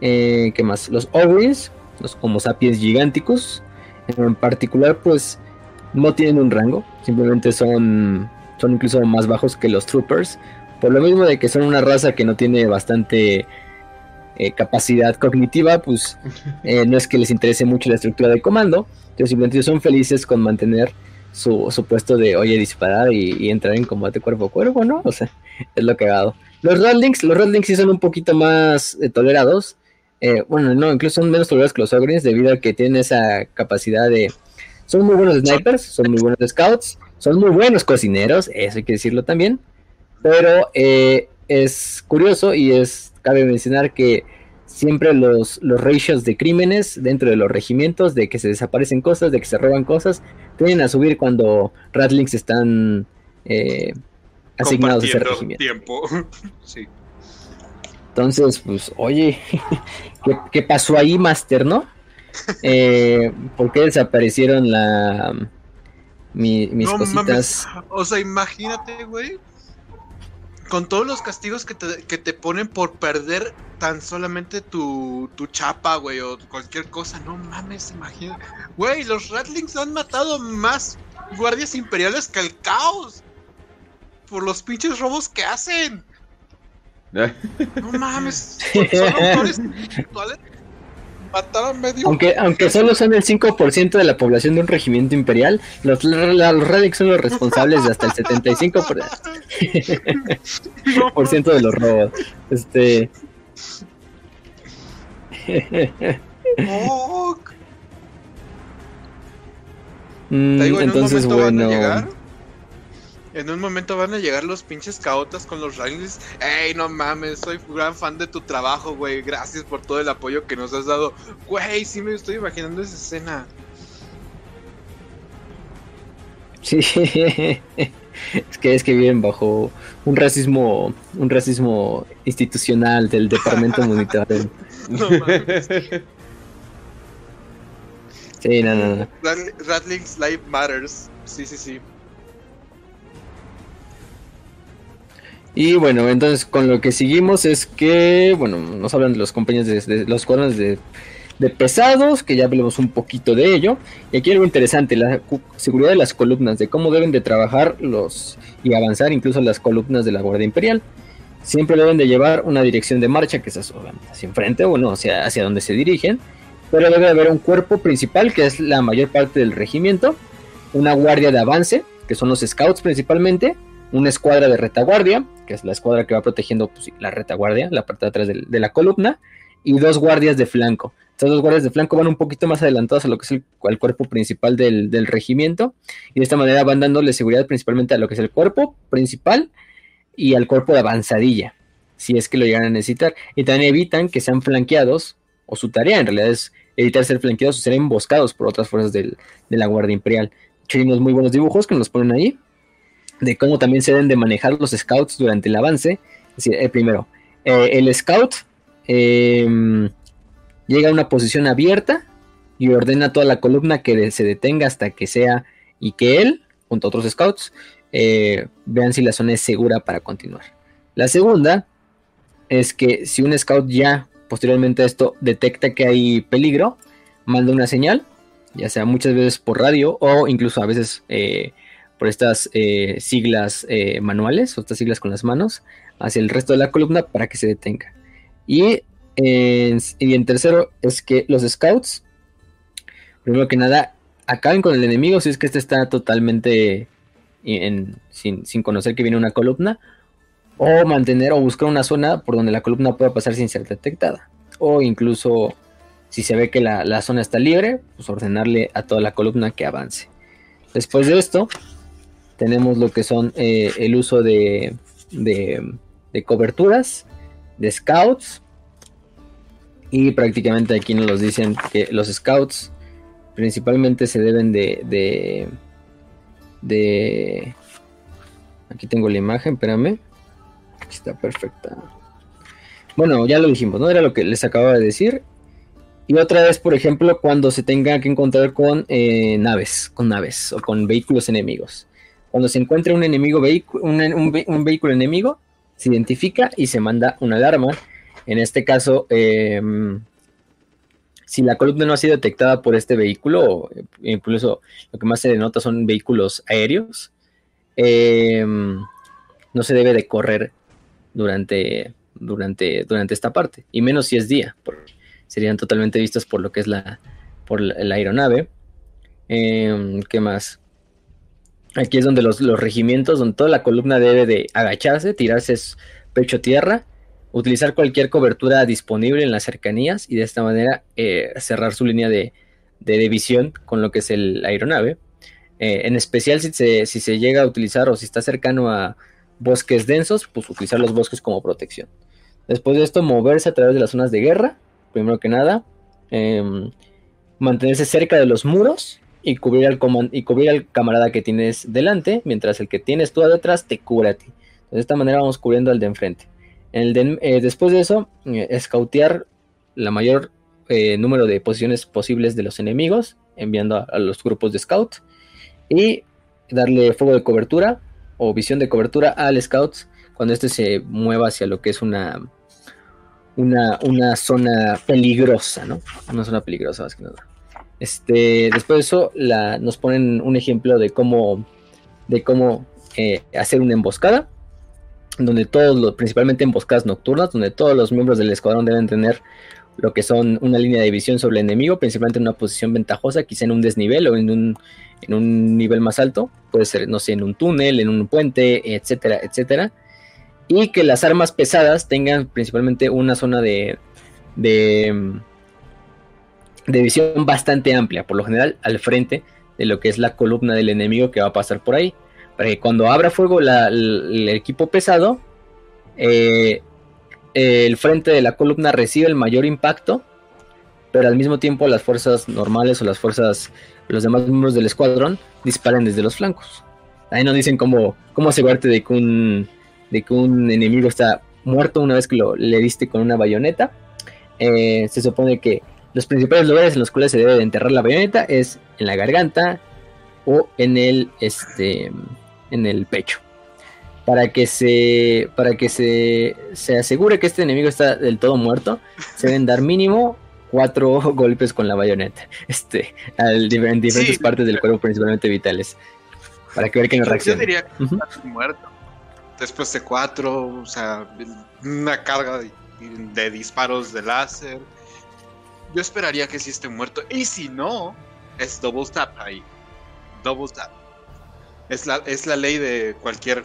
eh, ¿qué más? Los Ogres, los Homo sapiens giganticus, en particular, pues no tienen un rango, simplemente son, son incluso más bajos que los Troopers, por lo mismo de que son una raza que no tiene bastante eh, capacidad cognitiva, pues [LAUGHS] eh, no es que les interese mucho la estructura de comando, simplemente son felices con mantener su, su puesto de, oye, disparar y, entrar en combate cuerpo a cuerpo, ¿no? O sea, es lo cagado. Los Rodlings, los Rodlings sí son un poquito más eh, tolerados, eh, bueno, no, incluso son menos tolerados que los Ogrins debido a que tienen esa capacidad de... Son muy buenos snipers, son muy buenos scouts, son muy buenos cocineros, eso hay que decirlo también, pero eh, es curioso y es cabe mencionar que siempre los, los ratios de crímenes dentro de los regimientos, de que se desaparecen cosas, de que se roban cosas, tienden a subir cuando Ratlings están eh, asignados a ese regimiento. Tiempo. [LAUGHS] sí. Entonces, pues, oye, [LAUGHS] ¿qué, pasó ahí, Master, no? Eh, ¿Por qué desaparecieron la mis cositas? O sea, imagínate, güey. Con todos los castigos que te, que te ponen por perder tan solamente tu, tu chapa, güey, o cualquier cosa. No mames, imagínate. Güey, los Ratlings han matado más guardias imperiales que el caos. Por los pinches robos que hacen. No mames, [LAUGHS] medio. Aunque, aunque solo son el 5% de la población de un regimiento imperial, los, los son los responsables de hasta el 75% por ciento de los robos. Este. Mm, entonces, bueno. En un momento van a llegar los pinches caotas con los Rangers. Ey, no mames, soy gran fan de tu trabajo, güey. Gracias por todo el apoyo que nos has dado. Güey, sí me estoy imaginando esa escena. Sí, [LAUGHS] es que es que viven bajo un racismo, un racismo institucional del departamento monetario. [LAUGHS] No Sí, no, no, no. Ratling's Life Matters. Sí, sí, sí. Y bueno, entonces con lo que seguimos es que, bueno, nos hablan de los compañeros de, los cuadernos de, pesados, que ya hablamos un poquito de ello. Y aquí algo interesante, la seguridad de las columnas, de cómo deben de trabajar los y avanzar incluso las columnas de la Guardia Imperial. Siempre deben de llevar una dirección de marcha, que es hacia enfrente, bueno, hacia, hacia donde se dirigen. Pero debe haber un cuerpo principal, que es la mayor parte del regimiento, una guardia de avance, que son los scouts principalmente, una escuadra de retaguardia, que es la escuadra que va protegiendo pues, la retaguardia, la parte de atrás de, la columna, y dos guardias de flanco. Estas dos guardias de flanco van un poquito más adelantados a lo que es el, cuerpo principal del, regimiento, y de esta manera van dándole seguridad principalmente a lo que es el cuerpo principal y al cuerpo de avanzadilla, si es que lo llegan a necesitar, y también evitan que sean flanqueados, o su tarea en realidad es evitar ser flanqueados o ser emboscados por otras fuerzas de la Guardia Imperial. Hay unos muy buenos dibujos que nos ponen ahí de cómo también se deben de manejar los scouts durante el avance. Es decir, el primero, eh, el scout em, llega a una posición abierta y ordena a toda la columna que se detenga hasta que sea y que él, junto a otros scouts, eh, vean si la zona es segura para continuar. La segunda es que si un scout ya posteriormente a esto detecta que hay peligro, manda una señal, ya sea muchas veces por radio o incluso a veces eh, por estas eh, siglas eh, manuales o estas siglas con las manos hacia el resto de la columna para que se detenga. Y, en tercero es que los scouts, primero que nada, acaben con el enemigo si es que este está totalmente sin, sin, conocer que viene una columna, o mantener o buscar una zona por donde la columna pueda pasar sin ser detectada, o incluso si se ve que la, la zona está libre, pues ordenarle a toda la columna que avance. Después de esto, tenemos lo que son eh, el uso de, de, coberturas, de scouts. Y prácticamente aquí nos dicen que los scouts principalmente se deben de, de, de... Aquí tengo la imagen, espérame. Aquí está perfecta. Bueno, ya lo dijimos, ¿no? Era lo que les acababa de decir. Y otra vez, por ejemplo, cuando se tenga que encontrar con eh, naves, con naves o con vehículos enemigos. Cuando se encuentra un enemigo un, vehículo enemigo, se identifica y se manda una alarma. En este caso, em, si la columna no ha sido detectada por este vehículo, incluso lo que más se denota son vehículos aéreos, em, no se debe de correr durante, durante, durante esta parte, y menos si es día, porque serían totalmente vistos por lo que es la, por la, aeronave. Em, ¿Qué más? Aquí es donde los, regimientos, donde toda la columna debe de agacharse, tirarse pecho tierra, utilizar cualquier cobertura disponible en las cercanías y de esta manera eh, cerrar su línea de, visión con lo que es el, aeronave. Eh, en especial si se, si se llega a utilizar o si está cercano a bosques densos, pues utilizar los bosques como protección. Después de esto, moverse a través de las zonas de guerra, primero que nada. Em, mantenerse cerca de los muros y cubrir al, y cubrir al camarada que tienes delante, mientras el que tienes tú detrás te cubre a ti. de esta manera vamos cubriendo al de enfrente. El eh, después de eso, eh, la mayor eh, número de posiciones posibles de los enemigos, enviando a, los grupos de scout. Y darle fuego de cobertura o visión de cobertura al scout cuando este se mueva hacia lo que es una, una, una zona peligrosa, ¿no? Una zona peligrosa más que nada. Este, después de eso, nos ponen un ejemplo de cómo, de cómo eh, hacer una emboscada, donde todos los, principalmente emboscadas nocturnas, donde todos los miembros del escuadrón deben tener lo que son una línea de visión sobre el enemigo, principalmente en una posición ventajosa, quizá en un desnivel o en un, en un nivel más alto, puede ser, no sé, en un túnel, en un puente, etcétera, etcétera. Y que las armas pesadas tengan principalmente una zona de, de de visión bastante amplia, por lo general al frente de lo que es la columna del enemigo que va a pasar por ahí. Para que cuando abra fuego el equipo pesado, eh, el frente de la columna recibe el mayor impacto pero al mismo tiempo las fuerzas normales o las fuerzas, los demás miembros del escuadrón disparen desde los flancos. Ahí nos dicen cómo, cómo asegurarte de que un, de que un enemigo está muerto una vez que lo, le diste con una bayoneta. Eh, se supone que los principales lugares en los cuales se debe de enterrar la bayoneta es en la garganta o en el, este, en el pecho. Para que se, para que se, se asegure que este enemigo está del todo muerto, se deben dar mínimo cuatro [LAUGHS] golpes con la bayoneta, este, al, en diferentes partes del cuerpo, principalmente vitales, para que ver que no reaccione. Yo diría que está muerto. Después de cuatro, o sea, una carga de, disparos de láser. Yo esperaría que sí esté muerto. Y si no, es double tap ahí. Double tap. Es la, es la ley de cualquier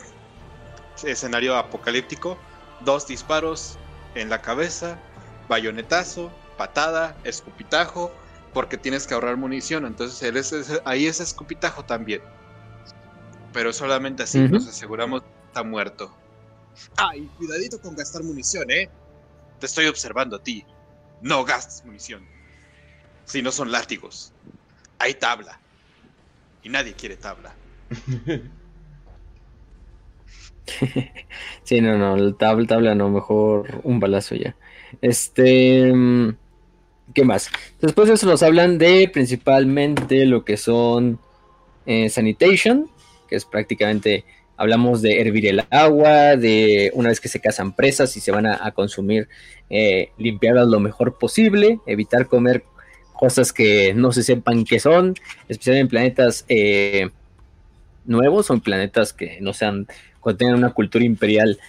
escenario apocalíptico. Dos disparos en la cabeza, bayonetazo, patada, escupitajo, porque tienes que ahorrar munición. Entonces ahí es escupitajo también. Pero solamente así nos aseguramos que está muerto. Ay, cuidadito con gastar munición, ¿eh? Te estoy observando a ti. No gastes munición. Si no son látigos. Hay tabla. Y nadie quiere tabla. [LAUGHS] sí, no, no, el tabla, tabla no, mejor un balazo ya. Este... Mm, ¿Qué más? Después de eso nos hablan de principalmente lo que son eh, sanitation, que es prácticamente, hablamos de hervir el agua, de una vez que se cazan presas y se van a, consumir, eh, limpiarlas lo mejor posible, evitar comer cosas que no se sepan qué son, especialmente en planetas eh, nuevos o en planetas que no sean, tengan una cultura imperial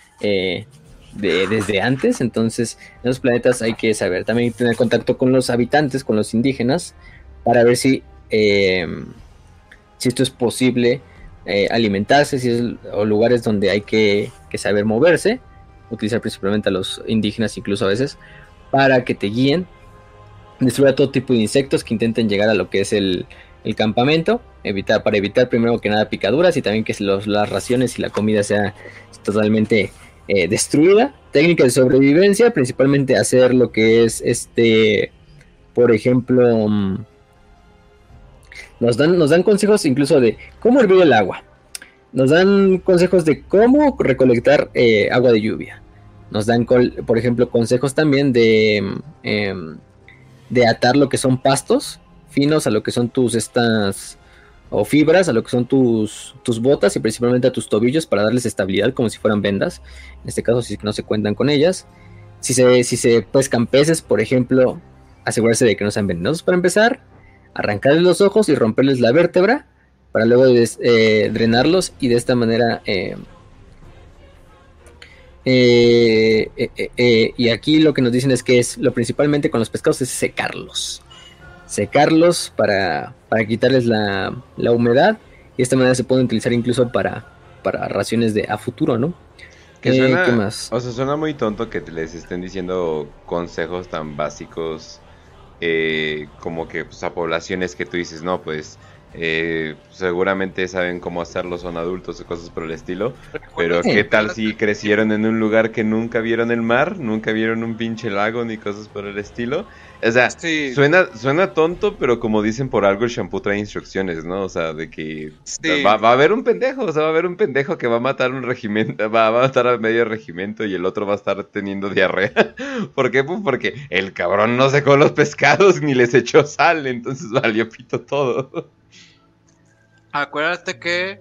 desde antes, entonces en los planetas hay que saber también tener contacto con los habitantes, con los indígenas, para ver si, si esto es posible eh, alimentarse, si es o lugares donde hay que, saber moverse, utilizar principalmente a los indígenas incluso a veces, para que te guíen, destruir todo tipo de insectos que intenten llegar a lo que es el, campamento, evitar, para evitar primero que nada picaduras y también que las raciones y la comida sea totalmente eh, destruida. Técnica de sobrevivencia, principalmente hacer lo que es este, por ejemplo, mm, nos dan, nos dan consejos incluso de cómo hervir el agua. Nos dan consejos de cómo recolectar eh, agua de lluvia. Nos dan, por ejemplo, consejos también de, em, de atar lo que son pastos finos a lo que son tus estas o fibras a lo que son tus, tus botas y principalmente a tus tobillos para darles estabilidad como si fueran vendas. En este caso, si no se cuentan con ellas. Si se, si se pescan peces, por ejemplo, asegurarse de que no sean venenosos para empezar. Arrancarles los ojos y romperles la vértebra para luego eh, drenarlos y de esta manera... Eh, eh, y aquí lo que nos dicen es que es lo principalmente con los pescados es secarlos secarlos para, para quitarles la, humedad y de esta manera se pueden utilizar incluso para, para raciones de a futuro, ¿no? Que eh, suena, ¿Qué más? O sea, suena muy tonto que les estén diciendo consejos tan básicos eh, como que pues, a poblaciones que tú dices, no, pues eh, seguramente saben cómo hacerlo, son adultos o cosas por el estilo. Pero ¿qué tal si crecieron en un lugar que nunca vieron el mar, nunca vieron un pinche lago ni cosas por el estilo? O sea, suena, suena tonto, pero como dicen por algo, el shampoo trae instrucciones, ¿no? O sea, de que va, a haber un pendejo, o sea, va a haber un pendejo que va a matar un regimiento, va, a matar a medio regimiento y el otro va a estar teniendo diarrea. [LAUGHS] ¿Por qué? Pues porque el cabrón no secó los pescados ni les echó sal, entonces valió pito todo. Acuérdate que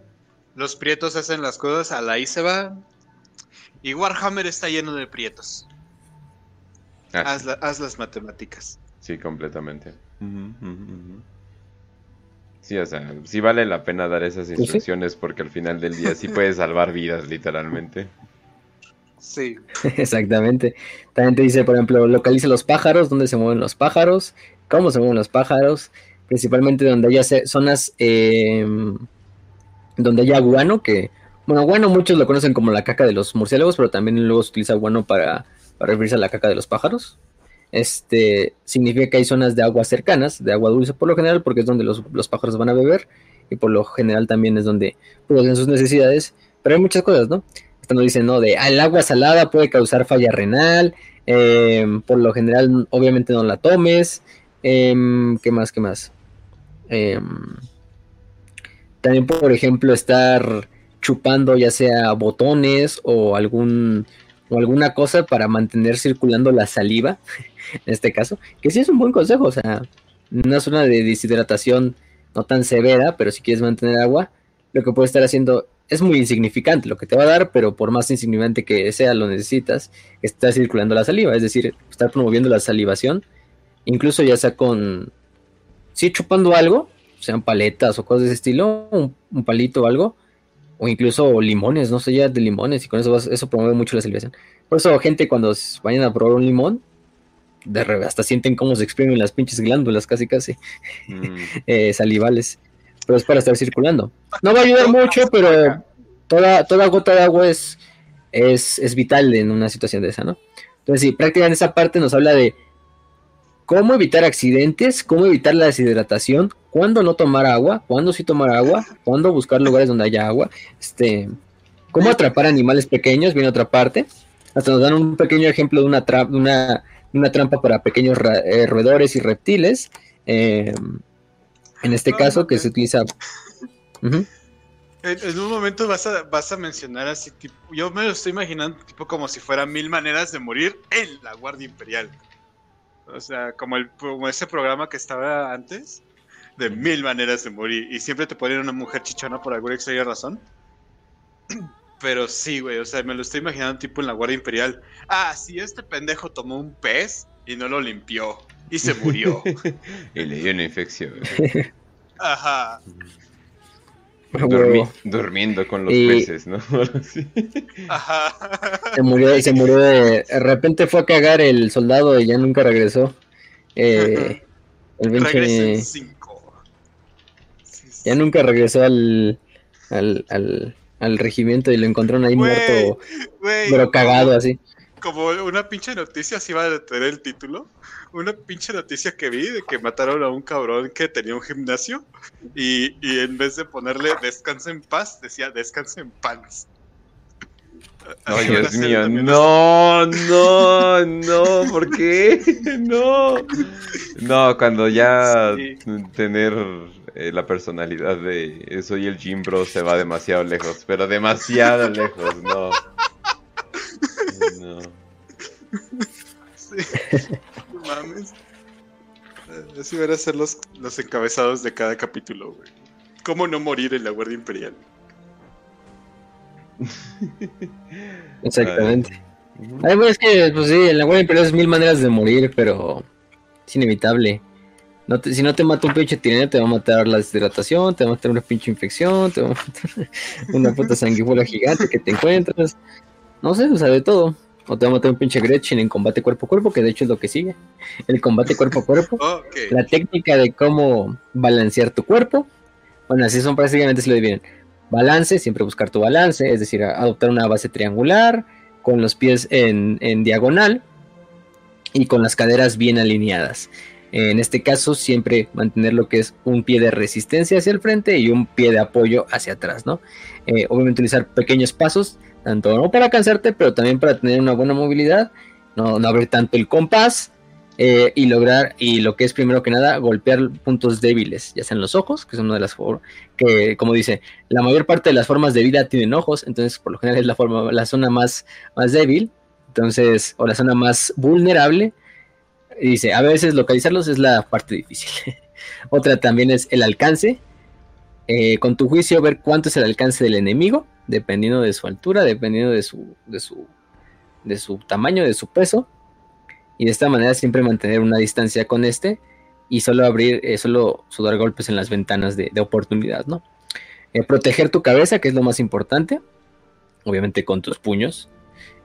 los prietos hacen las cosas a la y se va. Y Warhammer está lleno de prietos. Ah, haz, las matemáticas. Sí, completamente. Sí, o sea, sí vale la pena dar esas instrucciones porque al final del día sí puedes salvar vidas, literalmente. Sí. [LAUGHS] Exactamente. También te dice, por ejemplo, localiza los pájaros, dónde se mueven los pájaros, cómo se mueven los pájaros, principalmente donde haya zonas em, donde haya guano, que, bueno, guano muchos lo conocen como la caca de los murciélagos, pero también luego se utiliza guano para para referirse a la caca de los pájaros. Este significa que hay zonas de aguas cercanas, de agua dulce por lo general, porque es donde los, pájaros van a beber y por lo general también es donde producen sus necesidades. Pero hay muchas cosas, ¿no? Esto nos dice, no, de ah, el agua salada puede causar falla renal, em, por lo general obviamente no la tomes, Em, ¿Qué más? ¿Qué más? Em, también, por ejemplo, estar chupando ya sea botones o algún o alguna cosa para mantener circulando la saliva, [LAUGHS] en este caso, que sí es un buen consejo, o sea, una zona de deshidratación no tan severa, pero si quieres mantener agua, lo que puedes estar haciendo es muy insignificante lo que te va a dar, pero por más insignificante que sea, lo necesitas, está circulando la saliva, es decir, estar promoviendo la salivación, incluso ya sea con, sí, chupando algo, sean paletas o cosas de ese estilo, un, palito o algo, o incluso limones, no sé, ya de limones, y con eso eso promueve mucho la salivación. Por eso, gente, cuando vayan a probar un limón, de hasta sienten cómo se exprimen las pinches glándulas, casi, casi, mm. [LAUGHS] eh, salivales pero es para estar circulando. No va a ayudar mucho, pero toda, toda gota de agua es, es, vital en una situación de esa, ¿no? Entonces, sí, prácticamente esa parte nos habla de cómo evitar accidentes, cómo evitar la deshidratación, cuándo no tomar agua, cuándo sí tomar agua, cuándo buscar lugares donde haya agua, este, cómo atrapar animales pequeños, viene otra parte. Hasta nos dan un pequeño ejemplo de una, una, una trampa para pequeños eh, roedores y reptiles. Eh, en este caso, que se utiliza. en, un momento vas a, vas a mencionar así, tipo, yo me lo estoy imaginando tipo como si fuera mil maneras de morir en la Guardia Imperial. O sea, como, el, como ese programa que estaba antes, de mil maneras de morir. Y siempre te ponen una mujer chichona por alguna extraña razón. [CLEARS THROAT] Pero sí, güey, o sea, me lo estoy imaginando tipo en la Guardia Imperial. Ah, si este pendejo tomó un pez y no lo limpió y se murió. [LAUGHS] y le dio una infección. Ajá. Durmiendo con los peces, ¿no? [LAUGHS] Ajá. Se murió, se murió de, de repente fue a cagar el soldado y ya nunca regresó. Eh, el Ya nunca regresó al, al, al, al regimiento y lo encontraron ahí muerto, pero cagado así. Como una pinche noticia, así va a tener el título una pinche noticia que vi de que mataron a un cabrón que tenía un gimnasio y, en vez de ponerle descanse en paz, decía descanse en paz. No, Dios mío, no, no, no, ¿por qué? [LAUGHS] No. No, cuando ya tener eh, la personalidad de soy el Jim Bro se va demasiado lejos, pero demasiado lejos, no. [LAUGHS] No. Sí mames. Así van a ser los, los encabezados de cada capítulo, güey. ¿Cómo no morir en la Guardia Imperial? [LAUGHS] Exactamente. Ay, es que, pues sí, en la Guardia Imperial es mil maneras de morir, pero es inevitable. No si no te mata un pinche tirano, te va a matar la deshidratación, te va a matar una pinche infección, te va a matar [LAUGHS] una puta sanguijuela gigante que te encuentras. No sé, o sea, de todo. O te va a matar un pinche Gretchen en combate cuerpo a cuerpo, que de hecho es lo que sigue. El combate cuerpo a cuerpo. [LAUGHS] La técnica de cómo balancear tu cuerpo. Bueno, así son prácticamente si lo dividen. Balance, siempre buscar tu balance, es decir, adoptar una base triangular, con los pies en, en diagonal y con las caderas bien alineadas. En este caso, siempre mantener lo que es un pie de resistencia hacia el frente y un pie de apoyo hacia atrás, ¿no? Eh, obviamente utilizar pequeños pasos tanto no para cansarte, pero también para tener una buena movilidad, no, no abrir tanto el compás eh, y lograr, y lo que es primero que nada, golpear puntos débiles, ya sean los ojos, que son una de las formas, que como dice, la mayor parte de las formas de vida tienen ojos, entonces por lo general es la, forma, la zona más, más débil, entonces, o la zona más vulnerable, y dice, a veces localizarlos es la parte difícil. [LAUGHS] Otra también es el alcance, eh, con tu juicio ver cuánto es el alcance del enemigo, dependiendo de su altura, dependiendo de su, de su, de su tamaño, de su peso. Y de esta manera siempre mantener una distancia con este y solo abrir, eh, solo sudar golpes en las ventanas de, oportunidad, ¿no? Eh, proteger tu cabeza, que es lo más importante, obviamente con tus puños.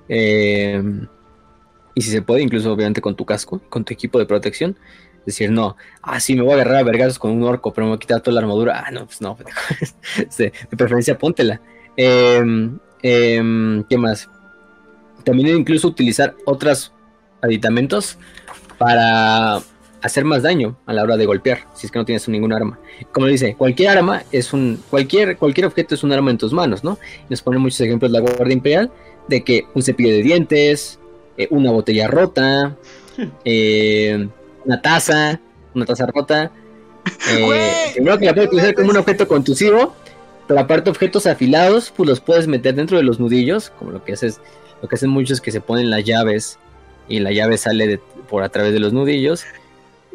y si se puede, incluso obviamente con tu casco, con tu equipo de protección decir, no, ah, sí, me voy a agarrar a vergazos con un orco, pero me voy a quitar toda la armadura. Ah, no, pues no, [LAUGHS] de preferencia póntela. Em, em, ¿Qué más? También incluso utilizar otros aditamentos para hacer más daño a la hora de golpear, si es que no tienes ningún arma. Como dice, cualquier arma es un, cualquier, cualquier objeto es un arma en tus manos, ¿no? Nos pone muchos ejemplos la Guardia Imperial de que un cepillo de dientes, eh, una botella rota, eh, una taza, una taza rota. Eh, primero que la puedes utilizar como un objeto contusivo, pero aparte objetos afilados, pues los puedes meter dentro de los nudillos, como lo que haces, lo que hacen muchos que se ponen las llaves y la llave sale por a través de los nudillos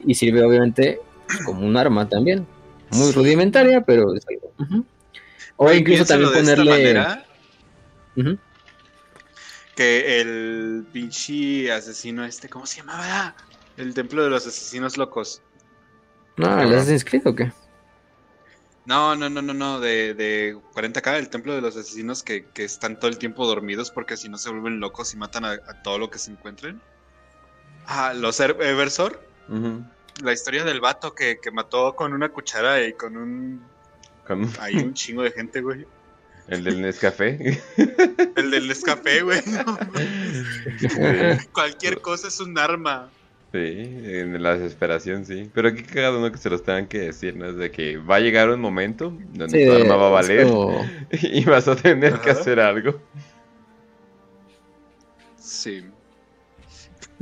y sirve obviamente como un arma también, muy rudimentaria, pero es algo. O incluso también ponerle que el pinche asesino este, ¿cómo se llamaba? El templo de los asesinos locos. No, ¿le has inscrito o qué? No, no, no, no, no, de, de 40k, el templo de los asesinos que, están todo el tiempo dormidos porque si no se vuelven locos y matan a, todo lo que se encuentren. Ah, los Eversor. La historia del vato que, que, mató con una cuchara y con un... ¿Con? Hay un chingo de gente, güey. El del Nescafé. El del Nescafé, güey. [LAUGHS] Cualquier cosa es un arma. Sí, en la desesperación, sí. Pero qué cagado, ¿no? Que se los tengan que decir, ¿no? Es de que va a llegar un momento donde tu arma va a valer [LAUGHS] y vas a tener que hacer algo. Sí.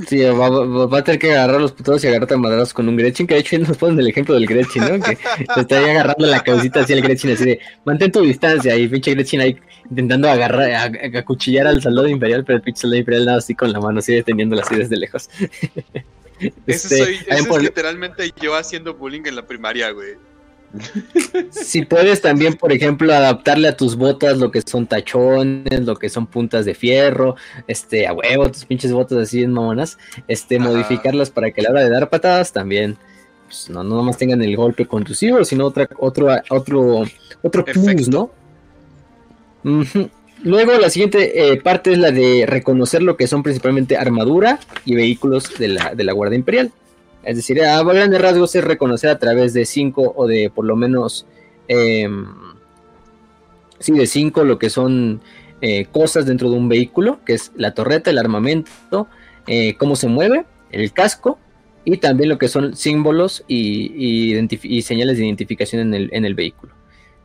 Sí, va, a tener que agarrar los putos y agarrarte a madrazos con un Gretchen, que de hecho nos ponen el ejemplo del Gretchen, ¿no? Que te está ahí agarrando la cabecita así el Gretchen, así de, mantén tu distancia, y pinche Gretchen ahí intentando agarrar, acuchillar al soldado imperial, pero el pinche soldado imperial nada así con la mano, así deteniéndola así desde lejos. [LAUGHS] Este, soy, es literalmente yo haciendo bullying en la primaria, güey. [LAUGHS] Si puedes también, por ejemplo, adaptarle a tus botas lo que son tachones, lo que son puntas de fierro, este, a huevo, tus pinches botas así en mamonas, este, modificarlas para que a la hora de dar patadas también, pues, no, no nomás tengan el golpe contusivo, sino otra, otro, otro, otro plus, ¿no? Luego la siguiente eh, parte es la de reconocer lo que son principalmente armadura y vehículos de la, de la Guardia Imperial. Es decir, a grandes rasgos es reconocer a través de cinco o de por lo menos, em, sí, de cinco lo que son eh, cosas dentro de un vehículo, que es la torreta, el armamento, eh, cómo se mueve, el casco y también lo que son símbolos y, señales de identificación en el, en el, vehículo.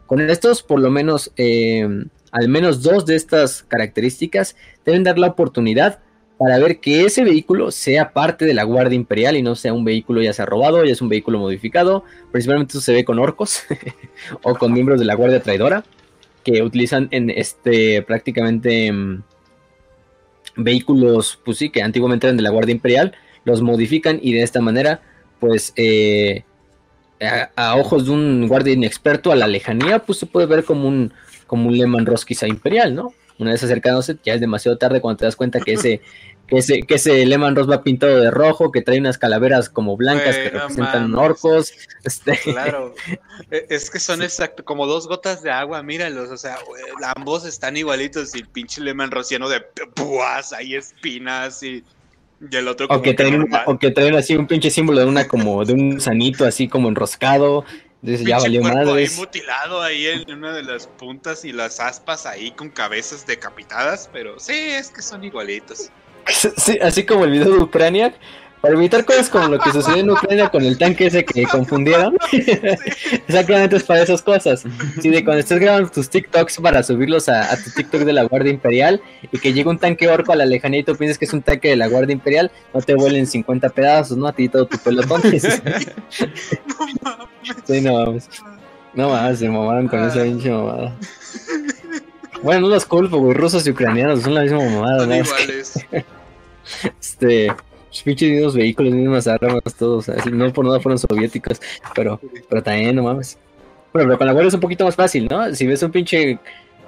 Con estos, por lo menos, em, al menos dos de estas características deben dar la oportunidad para ver que ese vehículo sea parte de la Guardia Imperial y no sea un vehículo ya sea robado, ya es un vehículo modificado. Principalmente eso se ve con orcos [LAUGHS] o con miembros de la Guardia Traidora que utilizan en este prácticamente mm, vehículos, pues sí, que antiguamente eran de la Guardia Imperial, los modifican y de esta manera, pues eh, a, ojos de un guardia inexperto a la lejanía, pues se puede ver como un, como un Lehman Ross quizá imperial, ¿no? Una vez acercándose, ya es demasiado tarde cuando te das cuenta que ese, [LAUGHS] que ese, que ese Lehman Ross va pintado de rojo, que trae unas calaveras como blancas que representan orcos. Este... Claro, [LAUGHS] e, es que son exacto, como dos gotas de agua, míralos, o sea, ambos están igualitos y el pinche Lehman Ross lleno de púas, hay espinas y y el otro como o que, traen, o que traen así un pinche símbolo de una como de un sanito así como enroscado entonces ya valió Ahí mutilado ahí en una de las puntas y las aspas ahí con cabezas decapitadas, pero sí, es que son igualitos. [LAUGHS] Sí, así como el video de Ucrania, para evitar cosas como lo que sucedió en Ucrania con el tanque ese que confundieron. [LAUGHS] Exactamente es para esas cosas. Si de cuando estés grabando tus TikToks para subirlos a, tu TikTok de la Guardia Imperial y que llegue un tanque orco a la lejanía y tú piensas que es un tanque de la Guardia Imperial, no te vuelen 50 pedazos, ¿no? A ti todo tu pelotón. [LAUGHS] no mames. [LAUGHS] Sí, no mames. No mames, se mamaron con esa pinche mamada. Bueno, no los culpo, güey. Rusos y ucranianos son la misma mamada, ¿no? Iguales. este pinches mismos vehículos, mismas armas, todos. no por nada fueron soviéticos, pero, pero también, no mames. Bueno, pero con la guardia es un poquito más fácil, ¿no? Si ves un pinche,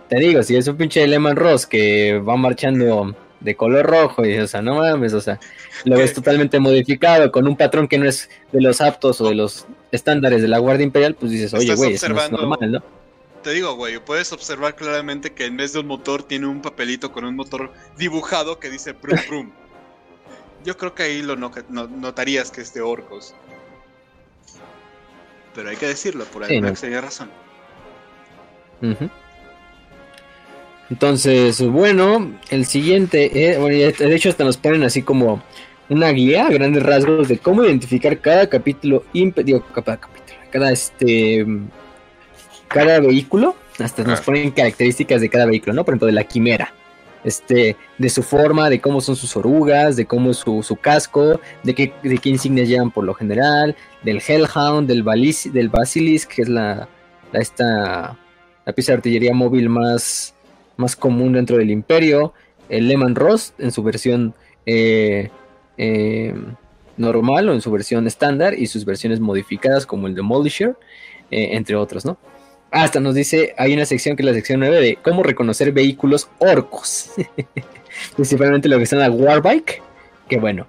te digo, si ves un pinche Lehman Ross que va marchando de color rojo, y o sea, no mames, o sea, lo ves totalmente modificado con un patrón que no es de los aptos o de los estándares de la Guardia Imperial, pues dices, oye, güey, eso no es normal, ¿no? Te digo, güey, puedes observar claramente que en vez de un motor tiene un papelito con un motor dibujado que dice prum prum. Yo creo que ahí lo notarías que es de orcos. Pero hay que decirlo, por ahí sí, no. razón. Entonces, bueno, el siguiente, eh, bueno, de hecho hasta nos ponen así como una guía a grandes rasgos de cómo identificar cada capítulo, digo, cada capítulo, cada este, cada vehículo, hasta nos ah. ponen características de cada vehículo, ¿no? Por ejemplo, de la quimera. Este, de su forma, de cómo son sus orugas, de cómo es su, casco, de qué, insignias llevan por lo general, del Hellhound, del, del Basilisk, que es la, esta, pieza de artillería móvil más, más común dentro del imperio, el Lehman Ross en su versión eh, eh, normal o en su versión estándar y sus versiones modificadas como el Demolisher, eh, entre otros, ¿no? Hasta nos dice, hay una sección que es la sección 9 de cómo reconocer vehículos orcos. [LAUGHS] Principalmente lo que está en la Warbike, que bueno,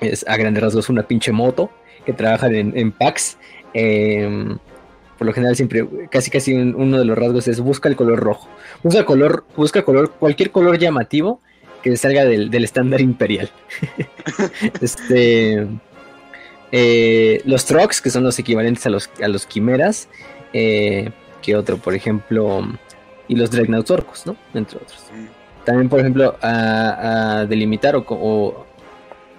es a grandes rasgos una pinche moto que trabaja en, packs. Em, por lo general siempre, casi casi uno de los rasgos es busca el color rojo. Busca color, busca color, cualquier color llamativo que salga del, estándar imperial. [LAUGHS] este, eh, los trucks, que son los equivalentes a los, a los quimeras, eh, que otro, por ejemplo, y los Dreadnoughts orcos, ¿no? Entre otros. También, por ejemplo, a, delimitar o,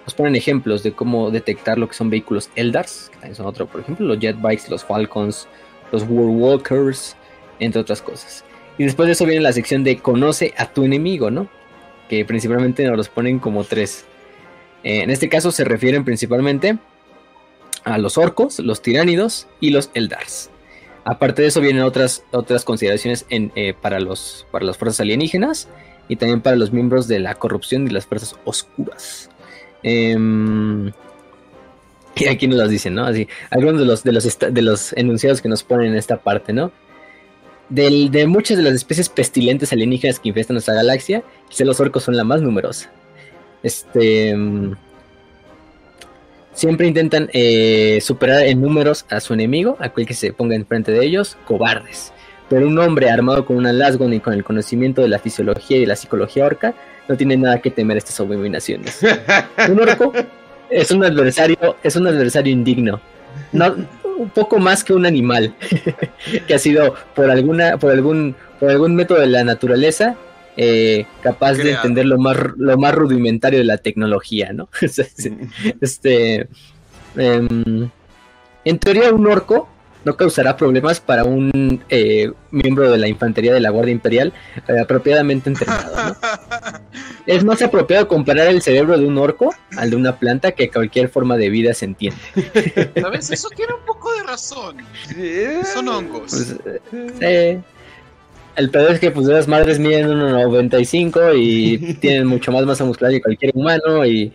nos ponen ejemplos de cómo detectar lo que son vehículos Eldars, que también son otro, por ejemplo, los Jetbikes, los Falcons, los Warwalkers, entre otras cosas. Y después de eso viene la sección de conoce a tu enemigo, ¿no? Que principalmente nos los ponen como tres. Eh, en este caso se refieren principalmente a los orcos, los tiránidos y los eldars. Aparte de eso vienen otras, otras consideraciones eh, para, los, para las fuerzas alienígenas y también para los miembros de la corrupción y las fuerzas oscuras. Em, y aquí nos las dicen, ¿no? Así, algunos de los, de los, de los enunciados que nos ponen en esta parte, ¿no? de muchas de las especies pestilentes alienígenas que infestan nuestra galaxia, quizá los orcos son la más numerosa. Este. Em, Siempre intentan eh, superar en números a su enemigo, aquel que se ponga enfrente de ellos, cobardes. Pero un hombre armado con una lasgon y con el conocimiento de la fisiología y de la psicología orca no tiene nada que temer estas abominaciones. [LAUGHS] un orco es un adversario, es un adversario indigno. No, un poco más que un animal [LAUGHS] que ha sido por alguna, por algún, por algún método de la naturaleza eh, capaz de entender lo más, lo más rudimentario de la tecnología, ¿no? [LAUGHS] este, em, en teoría un orco no causará problemas para un eh, miembro de la infantería de la Guardia Imperial eh, apropiadamente entrenado. ¿no? es más apropiado comparar el cerebro de un orco al de una planta que cualquier forma de vida se entiende. ¿Sabes? Eso tiene un poco de razón. [LAUGHS] Son hongos. Pues, el pedo es que pues las madres miden 1,95 y [LAUGHS] tienen mucho más masa muscular que cualquier humano y,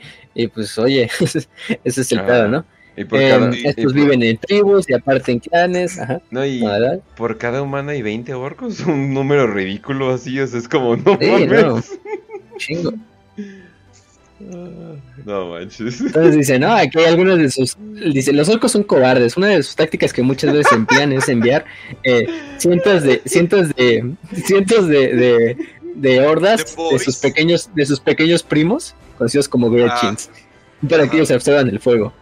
pues oye, [LAUGHS] ese es el pedo, ¿no? Y por cada, eh, estos viven en tribus y aparte en clanes. Ajá, no, y por cada humano hay 20 orcos, un número ridículo así, o es como, [LAUGHS] no Chingo. No manches. Entonces dice, no, aquí hay algunos de sus. Dice, los orcos son cobardes. Una de sus tácticas que muchas veces emplean es enviar eh, cientos de. cientos de. cientos de, de, hordas de sus pequeños, de sus pequeños primos, conocidos como Gretchins, ah. para que ellos observan el fuego.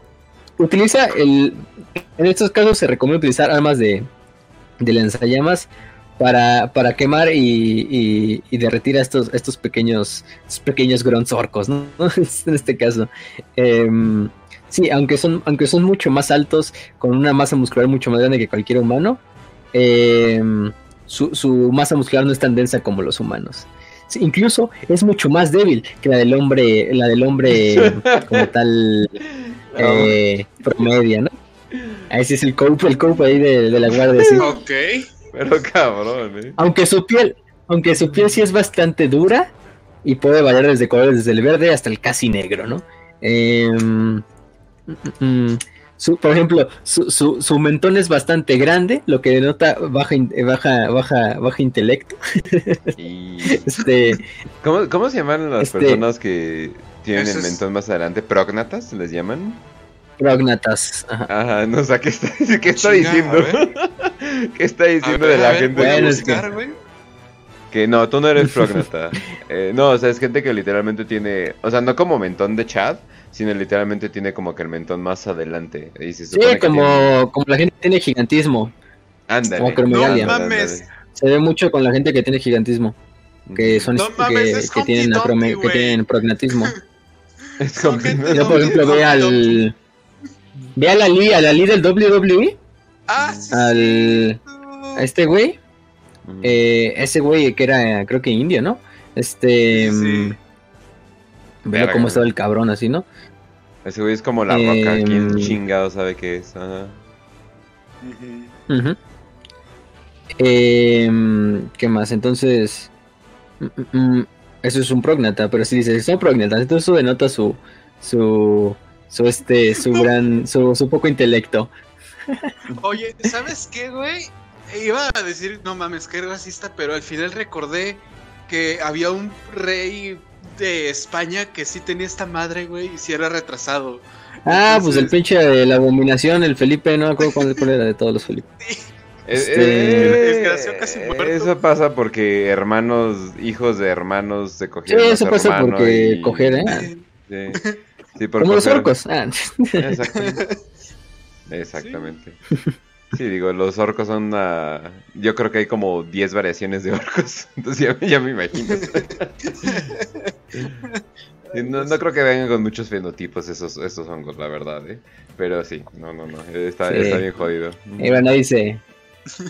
Utiliza el. En estos casos se recomienda utilizar armas de, de lanzallamas para, para quemar y, y, derretir a estos, estos pequeños, estos pequeños orcos, ¿no? [LAUGHS] en este caso. Em, sí, aunque son, aunque son mucho más altos, con una masa muscular mucho más grande que cualquier humano, em, su, su, masa muscular no es tan densa como los humanos. incluso es mucho más débil que la del hombre, la del hombre [LAUGHS] como tal eh, promedia, ¿no? Ese es el cuerpo, el cuerpo ahí de, la guardia. ¿sí? Ok. Pero cabrón, ¿eh? Aunque su piel, aunque su piel sí es bastante dura y puede variar desde colores desde el verde hasta el casi negro, ¿no? Em, mm, mm, por ejemplo, su, su, mentón es bastante grande, lo que denota baja, baja, baja, baja intelecto. [LAUGHS] este, ¿Cómo, se llaman las este, personas que tienen el mentón más adelante? ¿Prognatas les llaman? Prognatas. Ajá. no sé, ¿qué está, qué está diciendo? [LAUGHS] ¿Qué está diciendo de la gente? que... no, tú no eres [LAUGHS] prognata. eh, no, o sea, es gente que literalmente tiene, o sea, no como mentón de Chad, sino literalmente tiene como que el mentón más adelante. sí, como, como la gente que tiene gigantismo. Ándale. Como no mames. Se ve mucho con la gente que tiene gigantismo. Que son no mames, que, tienen que tienen prognatismo. [LAUGHS] es Yo, por ejemplo, ve al. Ve a la Lee, a la Lee del WWE. Ah, al, a este güey. Eh, ese güey que era, creo que indio, ¿no? Este. Mm, Veo cómo estaba el cabrón así, ¿no? Ese güey es como la roca. ¿Quién em, chingado sabe qué es? Em, ¿Qué más? Entonces. Mm, mm, eso es un prognata, pero si dice son prognatas, entonces eso denota su. su. su este. su [LAUGHS] gran. su, su poco intelecto. Oye, ¿sabes qué, güey? Iba a decir, no mames, que racista, pero al final recordé que había un rey de España que sí tenía esta madre, güey, y sí era retrasado. Ah, pues el pinche de la abominación, el Felipe, no me acuerdo cuál, era de todos los Felipe. [LAUGHS] Este... casi muerto. Eso pasa porque hermanos, hijos de hermanos se cogieron. Sí, eso pasa porque coger, ¿eh? [LAUGHS] Sí. sí por Como los orcos. Ah. Exactamente. [LAUGHS] Exactamente. Sí, digo, los orcos son una... Yo creo que hay como 10 variaciones de orcos. [LAUGHS] Entonces ya, me imagino. no, creo que vengan con muchos fenotipos esos, esos hongos, la verdad, ¿eh? Pero sí, no, no, no. Está, bien jodido. Y bueno, dice...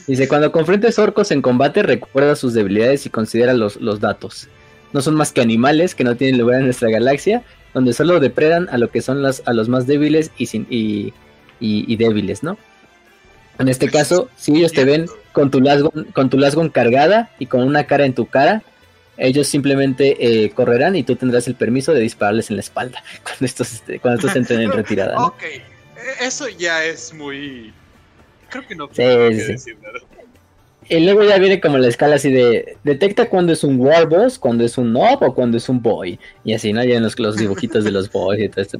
Dice, cuando confrontes orcos en combate, recuerda sus debilidades y considera los, los datos. No son más que animales que no tienen lugar en nuestra galaxia, donde solo depredan a lo que son las, a los más débiles y, sin, y, y débiles, ¿no? En este caso, si ellos te ven con tu Lasgon, con tu cargada y con una cara en tu cara, ellos simplemente eh, correrán y tú tendrás el permiso de dispararles en la espalda [LAUGHS] cuando estos, este, cuando estos entren en [LAUGHS] retirada. ¿no? ok, e, eso ya es muy... Creo que no puedo decir nada. Y luego ya viene como la escala así de detecta cuando es un Warboss, cuando es un Nob o cuando es un Boy. Y así, ¿no? Ya en los, los dibujitos de los Boys y todo esto.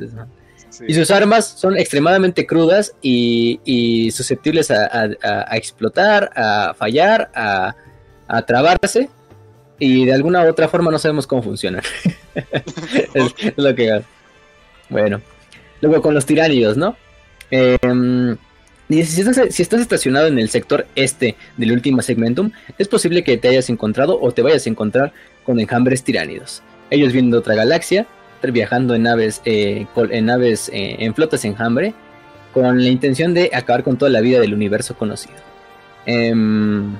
Y sus armas son extremadamente crudas y, susceptibles a, explotar, a fallar, a, trabarse. Y de alguna u otra forma no sabemos cómo funcionan. [LAUGHS] es, lo que. Bueno. Luego con los tiránidos, ¿no? Em, si estás, si estás estacionado en el sector este del último segmentum, es posible que te hayas encontrado o te vayas a encontrar con enjambres tiránidos. Ellos vienen de otra galaxia viajando en naves, eh, en naves, eh, en flotas enjambre, con la intención de acabar con toda la vida del universo conocido. Em,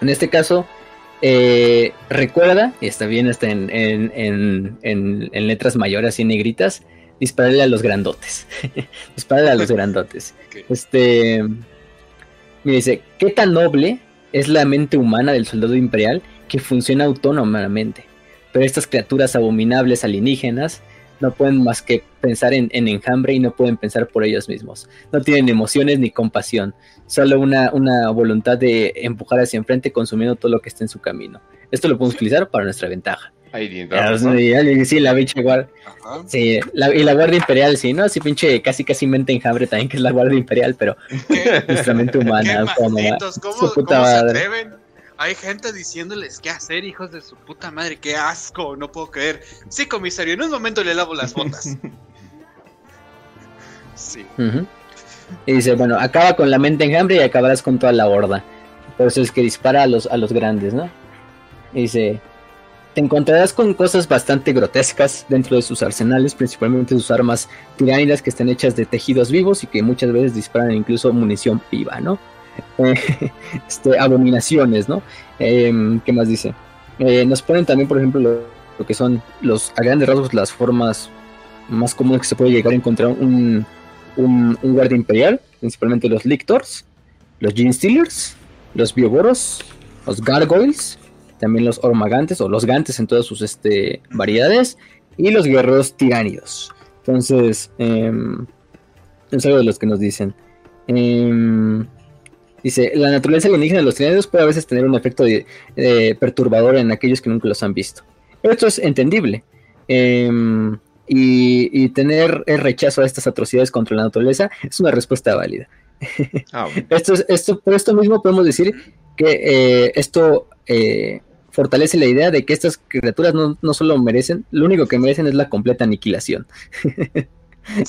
en este caso, eh, recuerda, y está bien, está en, en, letras mayores y negritas, dispararle a los grandotes. [LAUGHS] dispararle a los grandotes. [LAUGHS] Este. Me dice, ¿qué tan noble es la mente humana del soldado imperial que funciona autónomamente? Pero estas criaturas abominables alienígenas no pueden más que pensar en, enjambre y no pueden pensar por ellos mismos. No tienen emociones ni compasión, solo una, una voluntad de empujar hacia enfrente consumiendo todo lo que esté en su camino. Esto lo podemos utilizar para nuestra ventaja. Ahí sí, la pinche guardia. Sí, y la guardia imperial, sí, ¿no? Sí, pinche casi casi mente enjambre también, que es la guardia imperial, pero nuestra mente humana. ¿Cómo, ¿Cómo, ¿cómo se atreven? Hay gente diciéndoles qué hacer, hijos de su puta madre, qué asco, no puedo creer. Sí, comisario, en un momento le lavo las botas. [LAUGHS] sí. Y dice, bueno, acaba con la mente enjambre y acabarás con toda la horda. Por eso es que dispara a los, a los grandes, ¿no? Y dice, te encontrarás con cosas bastante grotescas dentro de sus arsenales, principalmente sus armas tiránidas que están hechas de tejidos vivos y que muchas veces disparan incluso munición viva, ¿no? [LAUGHS] este, abominaciones, ¿no? Em, ¿Qué más dice? Eh, nos ponen también, por ejemplo, lo, que son los, a grandes rasgos, las formas más comunes que se puede llegar a encontrar un, un, guardia imperial, principalmente los Lictors, los Gene Stealers, los Bioboros, los Gargoyles, también los Ormagantes o los Gantes en todas sus este, variedades, y los guerreros tiránidos. Entonces, eh, es algo de los que nos dicen. Eh, Dice, la naturaleza alienígena de los triánidos puede a veces tener un efecto perturbador en aquellos que nunca los han visto. esto es entendible. Em, y, tener el rechazo a estas atrocidades contra la naturaleza es una respuesta válida. Ah, [LAUGHS] esto, esto, por esto mismo podemos decir que eh, esto eh, fortalece la idea de que estas criaturas no, no, solo merecen, lo único que merecen es la completa aniquilación. [LAUGHS]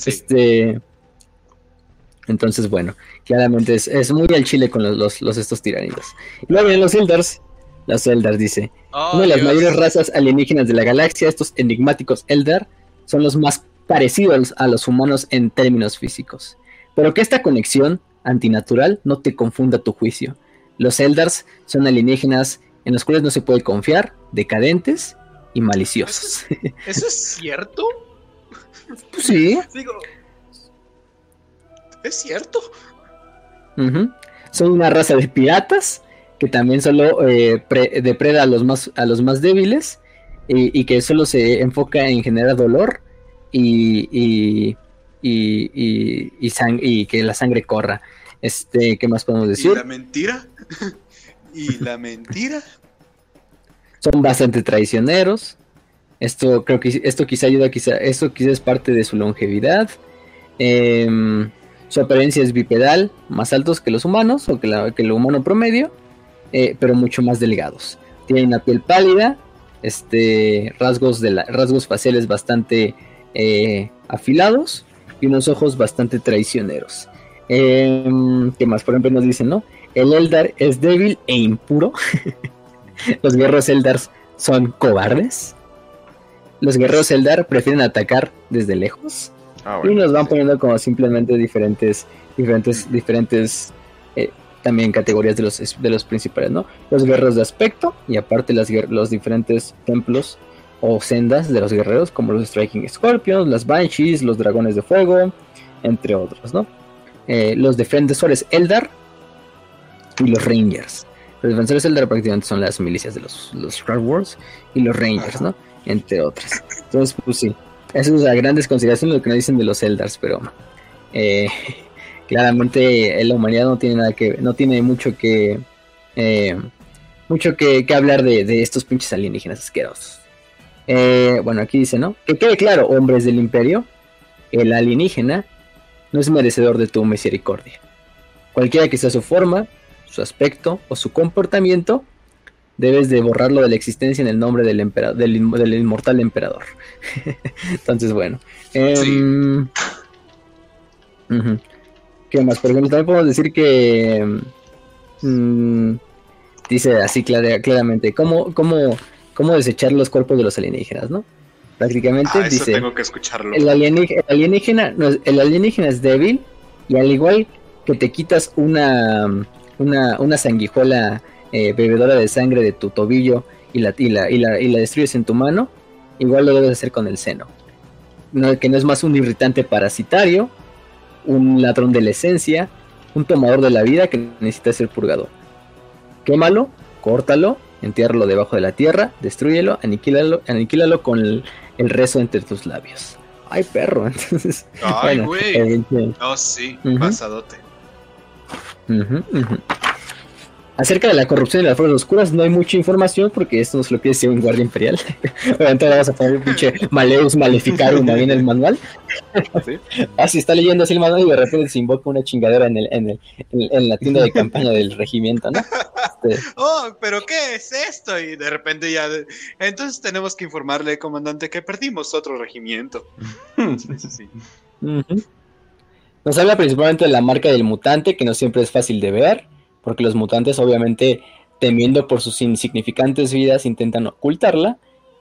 Este entonces, bueno, claramente es, muy al chile con los, los, estos tiranidos. Y luego vienen los Eldars. Los Eldars dice: oh, Una de las mayores razas alienígenas de la galaxia, estos enigmáticos Eldar, son los más parecidos a los humanos en términos físicos. Pero que esta conexión antinatural no te confunda tu juicio. Los Eldars son alienígenas en los cuales no se puede confiar, decadentes y maliciosos. ¿Eso es cierto? [LAUGHS] Sí. ¿Es cierto? Son una raza de piratas que también solo eh, depreda a los más, a los más débiles y, que solo se enfoca en generar dolor y, y, y, y, que la sangre corra. Este, ¿qué más podemos decir? ¿Y la mentira? [LAUGHS] ¿Y la mentira? Son bastante traicioneros. Esto creo que esto quizá ayuda, quizá, esto quizá es parte de su longevidad. Em, su apariencia es bipedal, más altos que los humanos o que, la, el humano promedio, eh, pero mucho más delgados. Tienen una piel pálida, este, rasgos, de la, rasgos faciales bastante eh, afilados y unos ojos bastante traicioneros. Em, ¿Qué más? Por ejemplo, nos dicen, ¿no? El Eldar es débil e impuro. [LAUGHS] Los guerreros Eldars son cobardes. Los guerreros Eldar prefieren atacar desde lejos. Ah, y nos van poniendo como simplemente diferentes, diferentes, diferentes eh, también categorías de los, de los principales, ¿no? Los guerreros de aspecto y aparte las, los diferentes templos o sendas de los guerreros, como los Striking Scorpions, las Banshees, los Dragones de Fuego, entre otros, ¿no? Eh, los defensores Eldar y los Rangers. Los defensores Eldar prácticamente son las milicias de los, los Star Wars y los Rangers, ¿no? Entre otras. Entonces, pues sí, eso es a grandes consideraciones lo que nos dicen de los Eldars, pero eh, [LAUGHS] claramente la humanidad no tiene nada que, no tiene mucho que, eh, mucho que, hablar de, de, estos pinches alienígenas asquerosos. bueno, aquí dice, ¿no? Que quede claro, hombres del imperio, el alienígena no es merecedor de tu misericordia. Cualquiera que sea su forma, su aspecto o su comportamiento, debes de borrarlo de la existencia en el nombre del, emperador, del, inmortal emperador. [LAUGHS] Entonces, bueno. Em, ¿Qué más? Por ejemplo, también podemos decir que... Mm, dice así claramente, ¿cómo, cómo, cómo desechar los cuerpos de los alienígenas, ¿no? prácticamente ah, dice tengo que escucharlo. El alienígena, el alienígena, es débil y al igual que te quitas una una, una sanguijuela eh, bebedora de sangre de tu tobillo y la, y la, y, la, y la destruyes en tu mano, igual lo debes hacer con el seno. No, que no es más un irritante parasitario, un ladrón de la esencia, un tomador de la vida que necesita ser purgado. Quémalo, córtalo, entiérralo debajo de la tierra, destruyelo, aniquílalo, aniquílalo con el, el rezo entre tus labios. Ay, perro. [LAUGHS] Entonces, Ay, güey. oh, sí, pasadote. Acerca de la corrupción de las fuerzas oscuras no hay mucha información porque esto nos lo pide decir un guardia imperial. [LAUGHS] Obviamente ahora vamos a poner un pinche Maleus Maleficarum ahí en el manual. ¿Sí? [LAUGHS] Así está leyendo así el manual y de repente se invoca una chingadera en, el, en, el, en, la tienda de campaña del regimiento, ¿no? Este... [LAUGHS] Oh, pero ¿qué es esto? Y de repente ya... Entonces tenemos que informarle, comandante, que perdimos otro regimiento. sí, sí. Nos habla principalmente de la marca del mutante, que no siempre es fácil de ver porque los mutantes obviamente temiendo por sus insignificantes vidas intentan ocultarla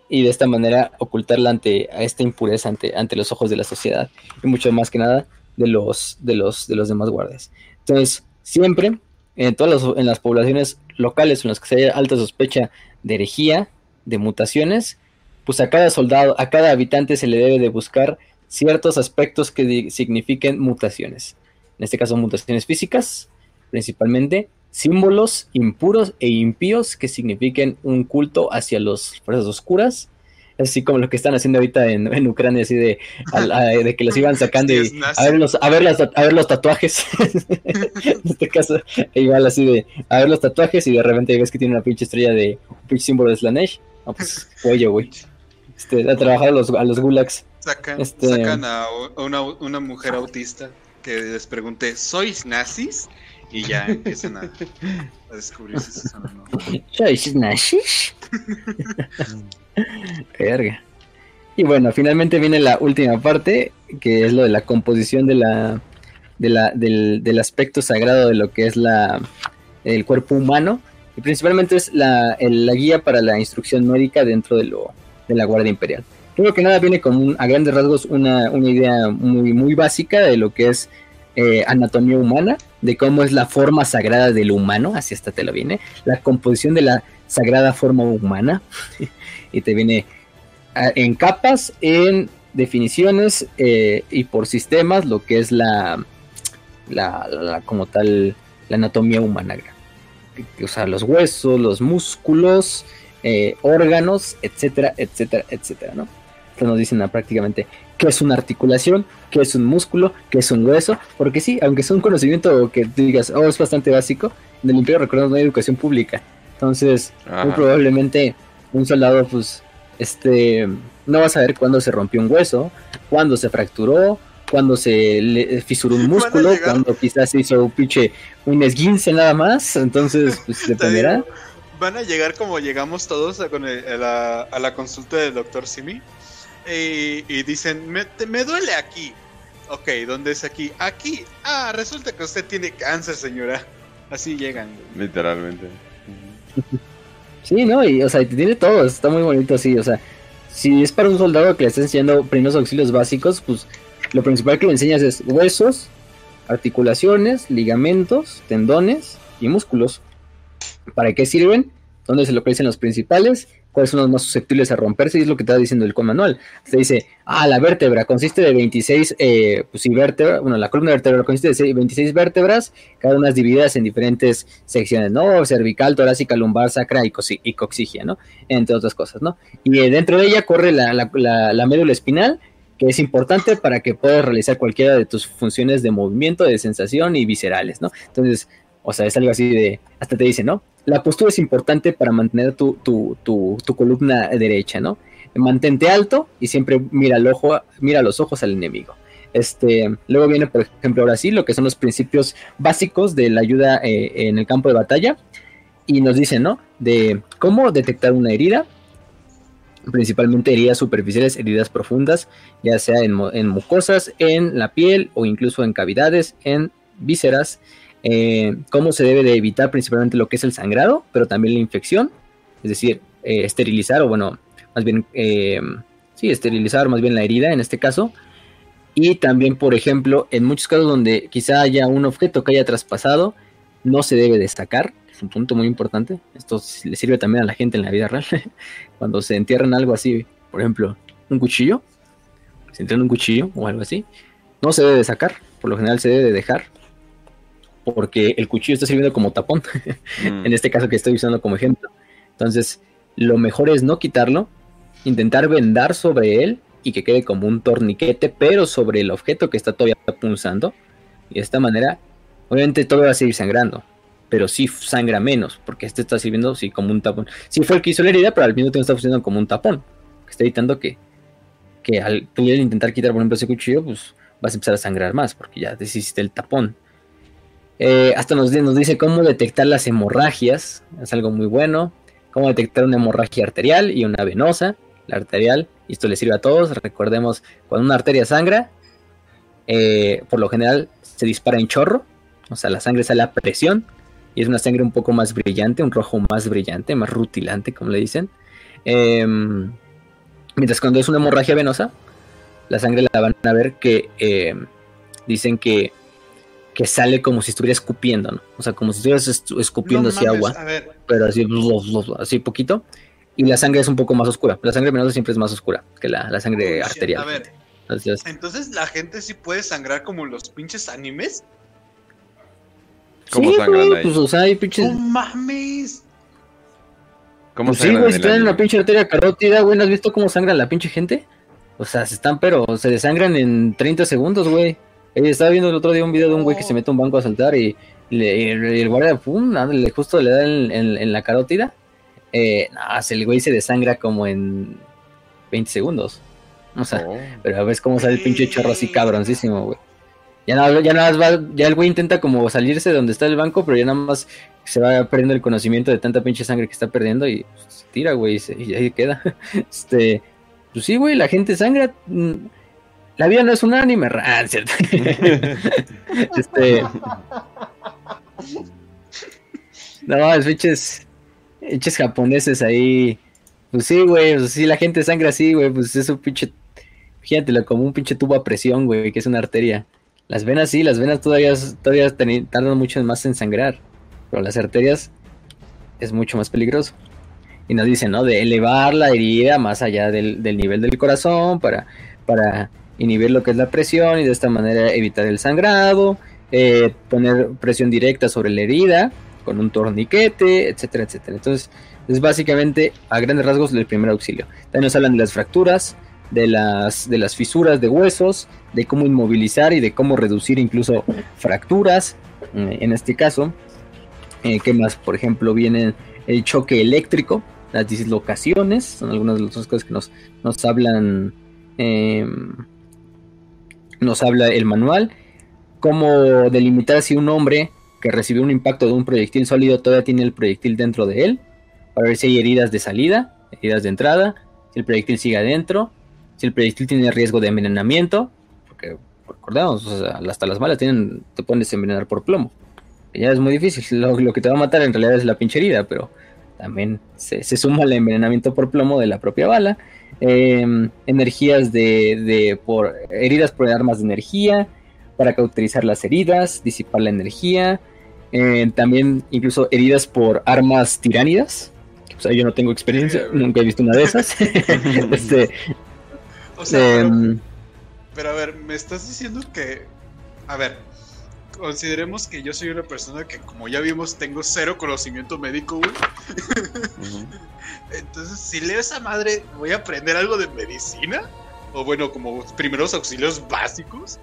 y de esta manera ocultarla ante a esta impureza ante, ante los ojos de la sociedad y mucho más que nada de los de los de los demás guardias. Entonces, siempre en todas las, en las poblaciones locales en las que se haya alta sospecha de herejía, de mutaciones, pues a cada soldado, a cada habitante se le debe de buscar ciertos aspectos que signifiquen mutaciones. En este caso, mutaciones físicas, principalmente, símbolos impuros e impíos que signifiquen un culto hacia las fuerzas oscuras, así como lo que están haciendo ahorita en, Ucrania, así de, de, que los iban [LAUGHS] sacando y a ver los, a ver, a ver los tatuajes. [LAUGHS] en este caso, igual así de a ver los tatuajes y de repente ves que tiene una pinche estrella de un pinche símbolo de Slanesh. Pues, [LAUGHS] oye, güey. Este, a trabajar a los, a los gulags. Sacan, este, sacan a una, una mujer autista que les pregunte, ¿sois nazis? Y ya empiezan a, a descubrir si son o no. [LAUGHS] Verga. Y bueno, finalmente viene la última parte, que es lo de la composición de la, de la, del, del aspecto sagrado de lo que es la, el cuerpo humano. Y principalmente es la, la guía para la instrucción médica dentro de, lo, de la Guardia Imperial. Creo que nada viene con a grandes rasgos una, una idea muy, muy básica de lo que es eh, anatomía humana de cómo es la forma sagrada del humano, así hasta te lo viene, la composición de la sagrada forma humana, [LAUGHS] y te viene en capas, en definiciones eh, y por sistemas, lo que es la, la, como tal, la anatomía humana. O sea, los huesos, los músculos, eh, órganos, etcétera, etcétera, etcétera, ¿no? Entonces nos dicen prácticamente qué es una articulación, qué es un músculo, qué es un hueso, porque sí, aunque es un conocimiento que digas, oh, es bastante básico, en el Imperio recordamos no hay educación pública, entonces muy probablemente un soldado, pues, este, no va a saber cuándo se rompió un hueso, cuándo se fracturó, cuando se le fisuró un [LAUGHS] músculo, cuando quizás se hizo un pinche un esguince nada más, entonces [LAUGHS] pues dependerá. van a llegar como llegamos todos a, con a, la, consulta del doctor Simi. Y, dicen, me, me, duele aquí. Ok, ¿dónde es aquí? Aquí. Ah, resulta que usted tiene cáncer, señora. Así llegan. Literalmente. Sí, ¿no? Y, o sea, tiene todo. Está muy bonito así. O sea, si es para un soldado que le está enseñando primeros auxilios básicos, pues lo principal que le enseñas es huesos, articulaciones, ligamentos, tendones y músculos. ¿Para qué sirven? ¿Dónde se localizan los principales? ¿Cuáles son los más susceptibles a romperse? Y es lo que está diciendo el manual. Se dice, ah, la vértebra consiste de 26, eh, pues sí, vértebra, bueno, la columna vertebral consiste de 26 vértebras, cada una divididas en diferentes secciones, ¿no? Cervical, torácica, lumbar, sacra y, coxigia, ¿no? Entre otras cosas, ¿no? Y eh, dentro de ella corre la, la médula espinal, que es importante para que puedas realizar cualquiera de tus funciones de movimiento, de sensación y viscerales, ¿no? Entonces, o sea, es algo así de, hasta te dice, ¿no? La postura es importante para mantener tu, tu, tu, columna derecha, ¿no? Mantente alto y siempre mira, el ojo, mira los ojos al enemigo. Este, luego viene, por ejemplo, ahora sí, lo que son los principios básicos de la ayuda eh, en el campo de batalla. Y nos dice, ¿no? De cómo detectar una herida, principalmente heridas superficiales, heridas profundas, ya sea en, en, mucosas, en la piel o incluso en cavidades, en vísceras, eh, cómo se debe de evitar principalmente lo que es el sangrado, pero también la infección, es decir, eh, esterilizar o bueno, más bien, eh, sí, esterilizar más bien la herida en este caso. Y también, por ejemplo, en muchos casos donde quizá haya un objeto que haya traspasado, no se debe destacar, es un punto muy importante. Esto le sirve también a la gente en la vida real. [LAUGHS] Cuando se entierran algo así, por ejemplo, un cuchillo, se entierra un cuchillo o algo así, no se debe de sacar, por lo general se debe de dejar porque el cuchillo está sirviendo como tapón, [LAUGHS] mm. en este caso que estoy usando como ejemplo. Entonces, lo mejor es no quitarlo, intentar vendar sobre él y que quede como un torniquete, pero sobre el objeto que está todavía punzando. Y de esta manera, obviamente todo va a seguir sangrando, pero sí sangra menos, porque este está sirviendo sí como un tapón. Sí fue el que hizo la herida, pero al mismo tiempo está funcionando como un tapón, que está evitando que, que al tú intentar quitar, por ejemplo, ese cuchillo, pues vas a empezar a sangrar más, porque ya deshiciste el tapón. Eh, hasta nos, nos, dice cómo detectar las hemorragias, es algo muy bueno. Cómo detectar una hemorragia arterial y una venosa. La arterial, y esto le sirve a todos. Recordemos, cuando una arteria sangra, eh, por lo general se dispara en chorro, o sea, la sangre sale a presión y es una sangre un poco más brillante, un rojo más brillante, más rutilante, como le dicen. Em, mientras cuando es una hemorragia venosa, la sangre la van a ver que em, dicen que que sale como si estuviera escupiendo, ¿no? O sea, como si estuvieras escupiendo así agua, pero así, así poquito. Y la sangre es un poco más oscura. La sangre venosa siempre es más oscura que la, sangre arterial. A ver, entonces la gente sí puede sangrar como los pinches animes. ¿Cómo sí, sangran ahí? Pues, o sea, hay pinches. ¡No mames! ¿Cómo pues sí, güey, si en una pinche arteria carótida, güey, ¿no has visto cómo sangra la pinche gente? O sea, se están, pero se desangran en 30 segundos, güey. Eh, estaba viendo el otro día un video de un güey que se mete a un banco a saltar y, el guardia, pum, le, justo le da en, la carótida. Eh, el güey se desangra como en 20 segundos. O sea, oh. pero ves cómo sale el pinche chorro así cabroncísimo, güey. Ya nada, ya nada va, ya el güey intenta como salirse de donde está el banco, pero ya nada más se va perdiendo el conocimiento de tanta pinche sangre que está perdiendo y se tira, güey, y, ahí queda. [LAUGHS] Este, pues sí, güey, la gente sangra. La vida no es un anime, ah, ¿cierto? [LAUGHS] este. No, es pinches. Pinches japoneses ahí. Pues sí, güey. Pues sí, la gente sangra así, güey. Pues es un pinche. Fíjatelo como un pinche tubo a presión, güey, que es una arteria. Las venas sí, las venas todavía, todavía tardan mucho más en sangrar, pero las arterias es mucho más peligroso. Y nos dicen, ¿no? De elevar la herida más allá del, nivel del corazón para, para inhibir lo que es la presión y de esta manera evitar el sangrado, eh, poner presión directa sobre la herida con un torniquete, etcétera, etcétera. Entonces, es básicamente a grandes rasgos el primer auxilio. También nos hablan de las fracturas, de las, de las fisuras de huesos, de cómo inmovilizar y de cómo reducir incluso fracturas, eh, en este caso. Eh, ¿Qué más? Por ejemplo, viene el choque eléctrico, las dislocaciones, son algunas de las cosas que nos, nos hablan, em, nos habla el manual. Cómo delimitar si un hombre que recibió un impacto de un proyectil sólido todavía tiene el proyectil dentro de él, para ver si hay heridas de salida, heridas de entrada, si el proyectil sigue adentro, si el proyectil tiene riesgo de envenenamiento, porque recordemos, hasta las balas tienen, te pueden desenvenenar por plomo. Ya es muy difícil, lo, que te va a matar en realidad es la pinche herida, pero también se, suma el envenenamiento por plomo de la propia bala. Em, energías de, por heridas por armas de energía, para cauterizar las heridas, disipar la energía. Eh, también incluso heridas por armas tiránidas. O sea, yo no tengo experiencia, nunca he visto una de esas. [LAUGHS] [LAUGHS] este, o sea, em, pero, a ver, me estás diciendo que, a ver, consideremos que yo soy una persona que, como ya vimos, tengo cero conocimiento médico, güey. [LAUGHS] Entonces, si leo esa madre, ¿voy a aprender algo de medicina? O bueno, como primeros auxilios básicos.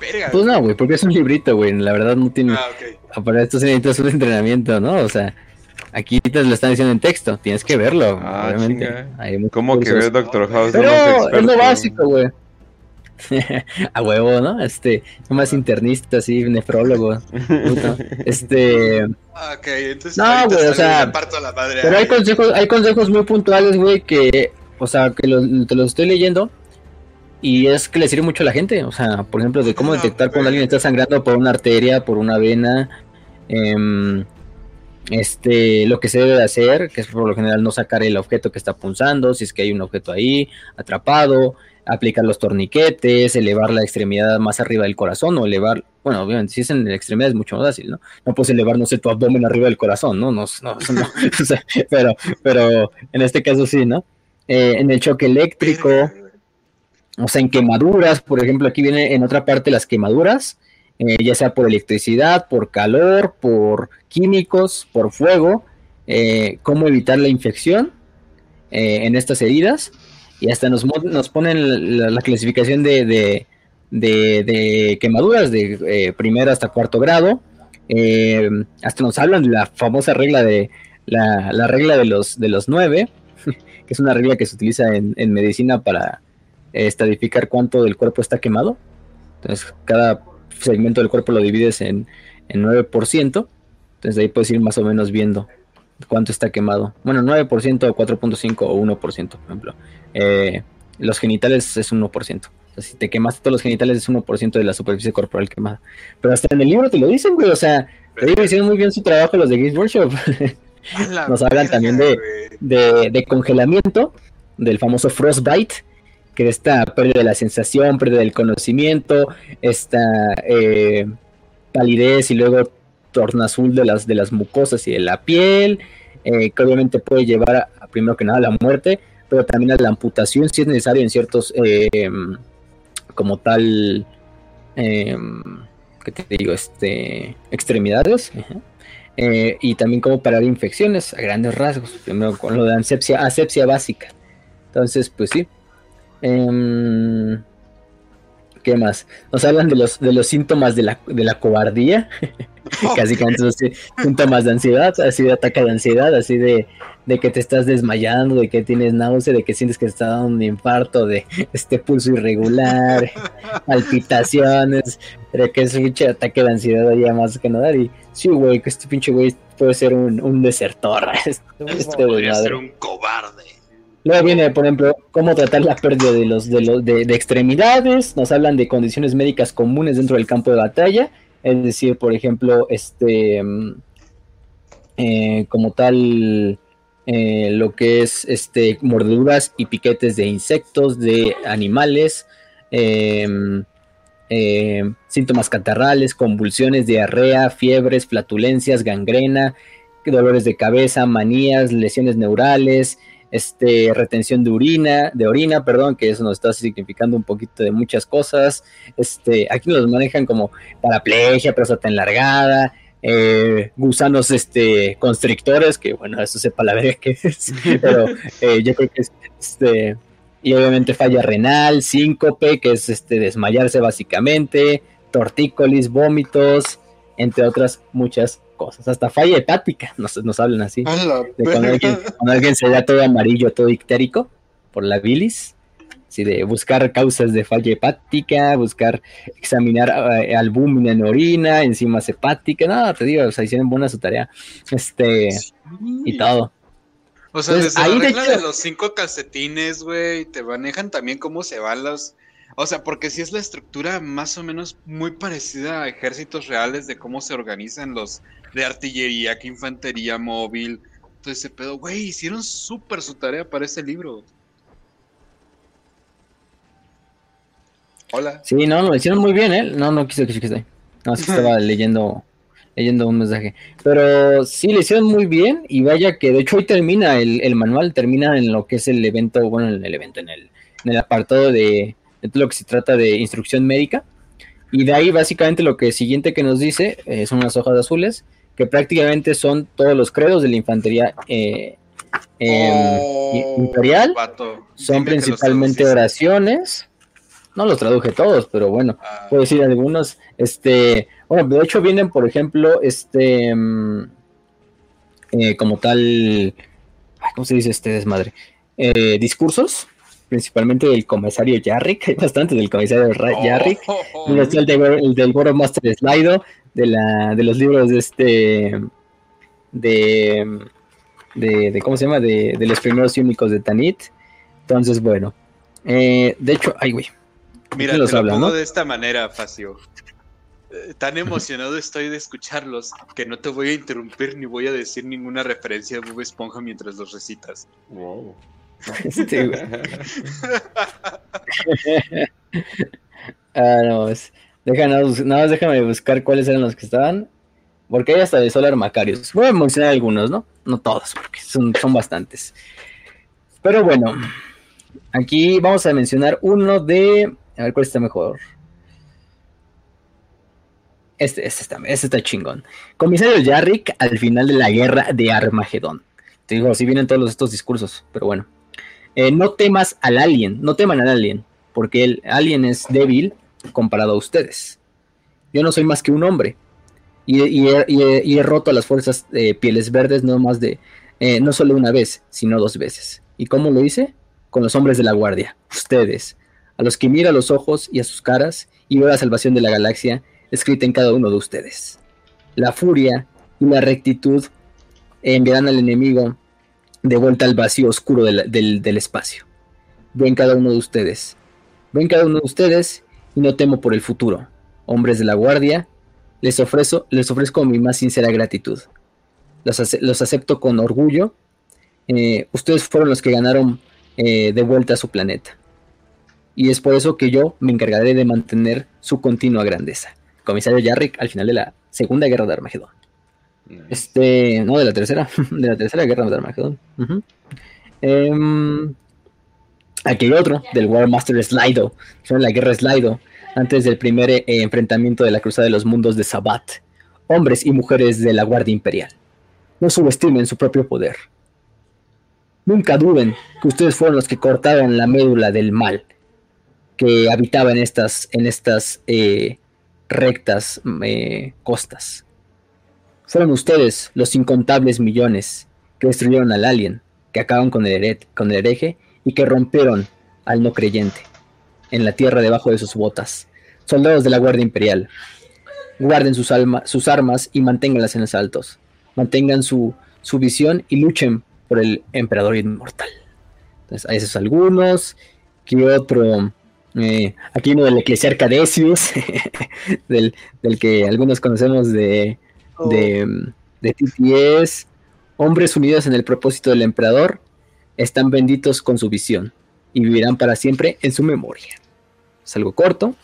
Verga, pues no, güey, porque es un librito, güey. La verdad no tiene. Ah, ok. Para esto se necesita un entrenamiento, ¿no? O sea. Aquí te lo están diciendo en texto, tienes que verlo. Ah, obviamente. ¿Cómo que ver Doctor House? Pero es lo básico, güey. [LAUGHS] a huevo, ¿no? Este, más internista, así, nefrólogo. este. Ok, entonces. No, güey, o sea. pero hay consejos, hay consejos muy puntuales, güey, que, o sea, que te los estoy leyendo. Y es que le sirve mucho a la gente. O sea, por ejemplo, de cómo detectar cuando alguien está sangrando por una arteria, por una vena. Eh, este, lo que se debe de hacer, que es por lo general no sacar el objeto que está punzando, si es que hay un objeto ahí atrapado, aplicar los torniquetes, elevar la extremidad más arriba del corazón o elevar, bueno, obviamente si es en la extremidad es mucho más fácil, ¿no? No puedes elevar, no sé, tu abdomen arriba del corazón, ¿no? No, no, [LAUGHS] no [LAUGHS] pero, pero en este caso sí, ¿no? Eh, en el choque eléctrico, o sea, en quemaduras, por ejemplo, aquí viene en otra parte las quemaduras, eh, ya sea por electricidad, por calor, por químicos, por fuego, eh, cómo evitar la infección en estas heridas. Y hasta nos, nos ponen la, clasificación de, de, quemaduras de primero hasta cuarto grado. hasta nos hablan de la famosa regla de la, regla de los, de los nueve, [LAUGHS] que es una regla que se utiliza en, en medicina para estadificar cuánto del cuerpo está quemado. Entonces, cada segmento del cuerpo lo divides en, en 9%, entonces ahí puedes ir más o menos viendo cuánto está quemado. Bueno, 9%, 4.5 o 1%, por ejemplo. Eh, los genitales es 1%. si te quemaste todos los genitales es 1% de la superficie corporal quemada. Pero hasta en el libro te lo dicen, güey. O sea, te hicieron muy bien su trabajo los de Games Workshop. [LAUGHS] Nos hablan también de, de, de, congelamiento, del famoso frostbite, que esta pérdida de la sensación, pérdida del conocimiento, esta eh, palidez y luego azul de las, de las mucosas y de la piel, eh, que obviamente puede llevar a, primero que nada a la muerte, pero también a la amputación si es necesario en ciertos, eh, como tal, ¿qué te digo? Este, extremidades. y también como parar infecciones a grandes rasgos, primero con lo de asepsia, asepsia básica. Entonces, pues sí, Em, ¿Qué más? Nos hablan de los, de los síntomas de la, de la cobardía. Casi [LAUGHS] que síntomas de ansiedad, así de ataque de ansiedad, así de, de, que te estás desmayando, de que tienes náusea, de que sientes que te está dando un infarto, de este pulso irregular, [LAUGHS] palpitaciones, de que es un ataque de ansiedad ya más que nada. Y sí, güey, que este pinche güey puede ser un, un desertor. [LAUGHS] Este, este podría ser un cobarde. Luego viene, por ejemplo, cómo tratar la pérdida de los de, los, de, extremidades. Nos hablan de condiciones médicas comunes dentro del campo de batalla. Es decir, por ejemplo, este mm, eh, como tal eh, lo que es este mordeduras y piquetes de insectos, de animales, eh, síntomas catarrales, convulsiones, diarrea, fiebres, flatulencias, gangrena, dolores de cabeza, manías, lesiones neurales, este, retención de orina, de orina, perdón, que eso nos está significando un poquito de muchas cosas. Este, aquí nos manejan como paraplegia, próstata enlargada, eh, gusanos este, constrictores, que bueno, eso sepa la verga que es, [LAUGHS] pero eh, yo creo que es este, y obviamente falla renal, síncope, que es este desmayarse básicamente, tortícolis, vómitos, entre otras muchas cosas. Hasta falla hepática, nos, nos hablan así. De cuando, alguien, cuando alguien se da todo amarillo, todo ictérico por la bilis. Así de buscar causas de falla hepática, buscar examinar eh, albúmina en orina, enzimas hepáticas, nada, te digo, o sea, hicieron buena su tarea. Este, y todo. O sea, desde la regla de, los cinco calcetines, güey, te manejan también cómo se van los... O sea, porque si es la estructura más o menos muy parecida a ejércitos reales de cómo se organizan los de artillería, que infantería móvil, todo ese pedo. Güey, hicieron súper su tarea para ese libro. Hola. Sí, no, lo hicieron muy bien, ¿eh? No, no quise que esté. No, sí estaba [LAUGHS] leyendo leyendo un mensaje. Pero sí, le hicieron muy bien y vaya que de hecho hoy termina el, manual, termina en lo que es el evento, bueno, en el evento, en el, en el apartado de, todo lo que se trata de instrucción médica. Y de ahí básicamente lo que siguiente que nos dice eh, son unas hojas azules, que prácticamente son todos los credos de la infantería eh, em, oh, imperial. Son principalmente oraciones. No los traduje todos, pero bueno, ah. puedo decir algunos. Este, bueno, de hecho vienen, por ejemplo, este, mm, eh, como tal, ¿cómo se dice este desmadre? Discursos, principalmente del comisario Yarrick, [LAUGHS] hay bastante del comisario oh, Yarrick, el, del, del Master Slido, de, la, de los libros de este, de, de, ¿cómo se llama? De, los primeros únicos de Tanit. Entonces, bueno, eh, de hecho, ay, güey. Mira, te lo pongo de esta manera, Facio. Eh, tan emocionado estoy de escucharlos que no te voy a interrumpir ni voy a decir ninguna referencia de Bob Esponja mientras los recitas. Wow. [LAUGHS] [LAUGHS] ah, no, déjanos, nada más déjame buscar cuáles eran los que estaban. Porque hay hasta de Solar Macarius. Voy a mencionar algunos, ¿no? No todos, porque son, son bastantes. Pero bueno, aquí vamos a mencionar uno de. A ver cuál está mejor. Este, este, está, este está chingón. Comisario Yarrick al final de la guerra de Armagedón. Te digo, así vienen todos estos discursos, pero bueno. Eh, no temas al alien, no teman al alien, porque el alien es débil comparado a ustedes. Yo no soy más que un hombre. Y, he, roto a las fuerzas pieles verdes no más de, eh, no solo una vez, sino dos veces. ¿Y cómo lo hice? Con los hombres de la guardia, ustedes, a los que mira a los ojos y a sus caras y ve la salvación de la galaxia escrita en cada uno de ustedes. La furia y la rectitud enviarán al enemigo de vuelta al vacío oscuro del, espacio. Ven cada uno de ustedes. Ven cada uno de ustedes y no temo por el futuro. Hombres de la guardia, les, ofrezco, les ofrezco mi más sincera gratitud. Los, acepto con orgullo. Eh, ustedes fueron los que ganaron eh, de vuelta a su planeta. Y es por eso que yo me encargaré de mantener su continua grandeza comisario Yarrick al final de la Segunda Guerra de Armagedón. Este, no, de la tercera, [LAUGHS] de la tercera guerra de Armagedón. Em, aquel otro, del War Master Slido, la guerra Slido, antes del primer eh, enfrentamiento de la Cruzada de los Mundos de Sabbat. Hombres y mujeres de la Guardia Imperial. No subestimen su propio poder. Nunca duden que ustedes fueron los que cortaron la médula del mal que habitaba en estas, en estas eh, rectas eh, costas. Fueron ustedes los incontables millones que destruyeron al alien, que acaban con el, con el hereje y que rompieron al no creyente en la tierra debajo de sus botas. Soldados de la Guardia Imperial, guarden sus, armas y manténganlas en los altos. Mantengan su, su visión y luchen por el emperador inmortal. Entonces, a esos algunos. ¿Qué otro? Eh, aquí uno del eclesiarca Decius, [LAUGHS] del, que algunos conocemos de, oh. de, TTS. Hombres unidos en el propósito del emperador están benditos con su visión y vivirán para siempre en su memoria. Es algo corto,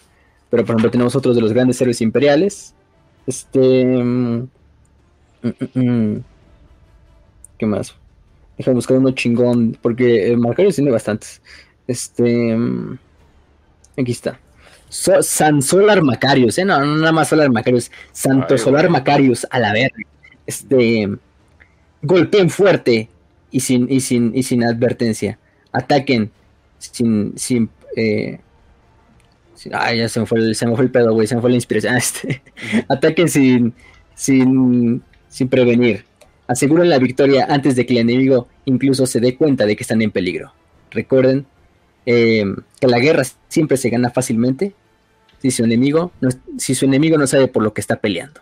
Pero por ejemplo tenemos otros de los grandes héroes imperiales. Este... Mm, mm, mm, ¿Qué más? Deja buscar uno chingón, porque Macarius tiene bastantes. Este... Aquí está. San Solar Macarius, ¿eh? No, no nada más Solar Macarius. Santo Solar Macarius, a la verga. Este. Golpeen fuerte y sin, y sin, y sin advertencia. Ataquen sin. sin eh, ay, ya se me, fue el, se me fue el pedo, güey. Se me fue la inspiración. [LAUGHS] Este, ataquen sin, sin, sin prevenir. Aseguren la victoria antes de que el enemigo incluso se dé cuenta de que están en peligro. Recuerden eh, que la guerra siempre se gana fácilmente si su enemigo no, si su enemigo no sabe por lo que está peleando.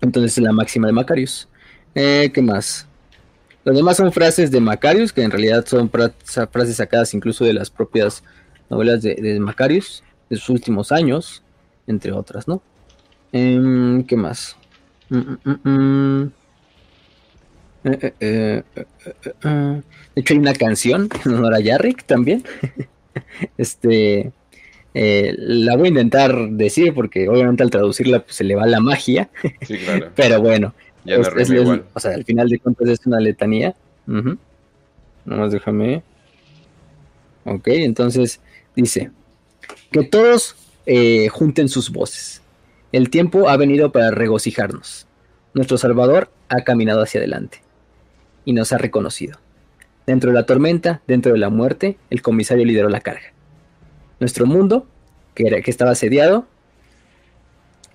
Entonces es la máxima de Macarius. Eh, ¿Qué más? Los demás son frases de Macarius, que en realidad son frases sacadas incluso de las propias novelas de, Macarius, de sus últimos años, entre otras, ¿no? Em, ¿Qué más? Mm, mm, mm, eh, eh, de hecho, hay una canción en honor a Yarrick también. [LAUGHS] este. Eh, la voy a intentar decir porque obviamente al traducirla pues, se le va la magia. Sí, claro. [LAUGHS] Pero bueno. o sea, al final de cuentas es una letanía. Uh Nomás déjame. Ok, entonces dice que todos junten sus voces. El tiempo ha venido para regocijarnos. Nuestro Salvador ha caminado hacia adelante y nos ha reconocido. Dentro de la tormenta, dentro de la muerte, el comisario lideró la carga. Nuestro mundo, que, era, que estaba asediado,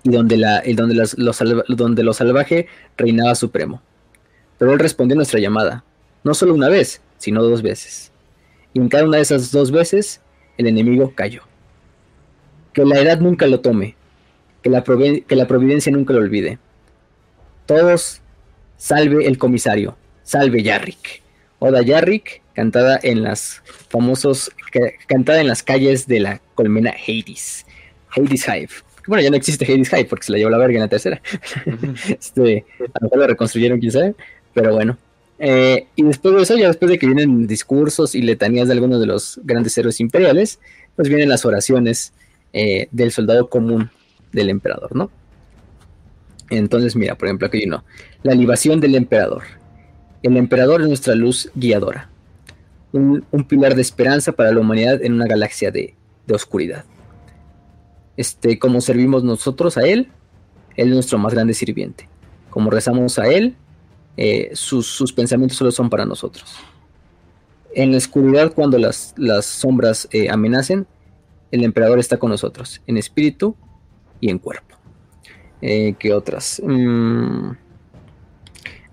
y donde, la, donde, donde lo salvaje reinaba supremo. Pero él respondió nuestra llamada, no solo una vez, sino dos veces. Y en cada una de esas dos veces, el enemigo cayó. Que la edad nunca lo tome, que la, que la providencia nunca lo olvide. Todos salve el comisario, Salve Yarrick. Oda Yarrick, cantada en las famosos, cantada en las calles de la colmena Hades. Hades Hive. Bueno, ya no existe Hades Hive porque se la llevó la verga en la tercera. [LAUGHS] este, a lo mejor lo reconstruyeron, quién sabe. Pero bueno. Eh, y después de eso, ya después de que vienen discursos y letanías de algunos de los grandes héroes imperiales, pues vienen las oraciones eh, del soldado común del emperador, ¿no? Entonces, mira, por ejemplo, aquí hay uno. La libación del emperador. El emperador es nuestra luz guiadora, un, pilar de esperanza para la humanidad en una galaxia de, oscuridad. Este, como servimos nosotros a Él, Él es nuestro más grande sirviente. Como rezamos a Él, eh, sus, pensamientos solo son para nosotros. En la oscuridad, cuando las, sombras eh, amenacen, el emperador está con nosotros, en espíritu y en cuerpo. Eh, ¿Qué otras? Mm,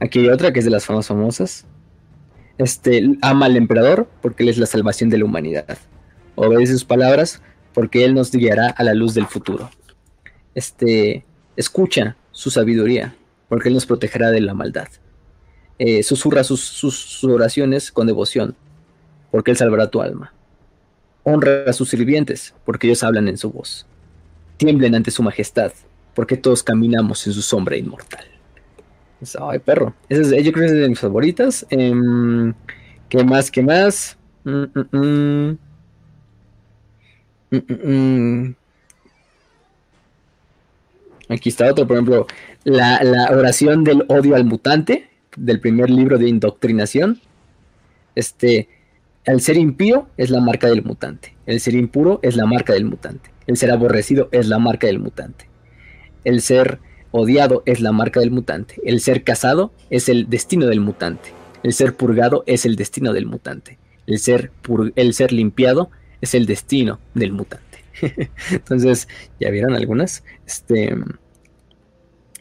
Aquí hay otra que es de las famas famosas. Este, ama al emperador porque él es la salvación de la humanidad. Obedece sus palabras porque él nos guiará a la luz del futuro. Este, escucha su sabiduría porque él nos protegerá de la maldad. Eh, susurra sus, sus, oraciones con devoción porque él salvará tu alma. Honra a sus sirvientes porque ellos hablan en su voz. Tiemblen ante su majestad porque todos caminamos en su sombra inmortal. Ay, perro. Ese es, yo creo que es de mis favoritas. Em, ¿Qué más? ¿Qué más? Mm, mm, mm. Aquí está otro, por ejemplo, la, oración del odio al mutante, del primer libro de indoctrinación. Este, el ser impío es la marca del mutante. El ser impuro es la marca del mutante. El ser aborrecido es la marca del mutante. El ser odiado es la marca del mutante. El ser casado es el destino del mutante. El ser purgado es el destino del mutante. El ser, el ser limpiado es el destino del mutante. [LAUGHS] Entonces, ¿ya vieron algunas? Este,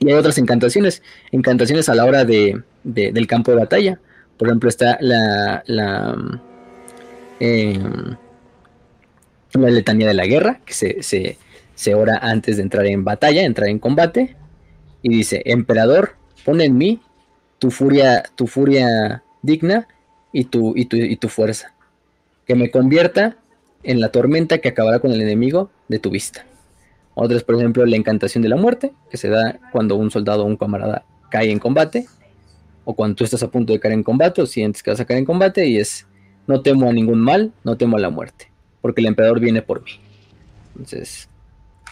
y hay otras encantaciones. Encantaciones a la hora de, del campo de batalla. Por ejemplo, está la, la, em, la letanía de la guerra, que se, se, se ora antes de entrar en batalla, entrar en combate y dice, emperador, pon en mí tu furia, tu furia digna y tu, y tu, y tu fuerza, que me convierta en la tormenta que acabará con el enemigo de tu vista. Otras, por ejemplo, la encantación de la muerte, que se da cuando un soldado o un camarada cae en combate, o cuando tú estás a punto de caer en combate, o sientes que vas a caer en combate, y es, no temo a ningún mal, no temo a la muerte, porque el emperador viene por mí. Entonces,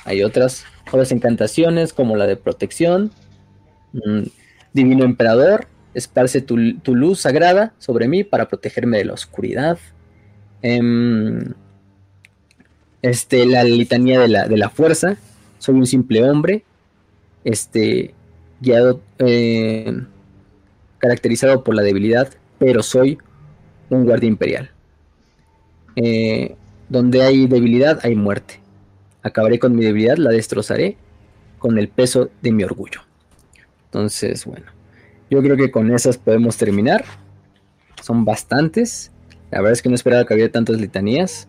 hay otras, otras encantaciones como la de protección, mm, Divino Emperador, esparce tu, luz sagrada sobre mí para protegerme de la oscuridad. Em, este, la litanía de la, de la fuerza, soy un simple hombre, este, guiado, eh, caracterizado por la debilidad, pero soy un guardia imperial. Eh, donde hay debilidad, hay muerte. Acabaré con mi debilidad, la destrozaré con el peso de mi orgullo. Entonces, bueno, yo creo que con esas podemos terminar. Son bastantes. La verdad es que no esperaba que hubiera tantas litanías.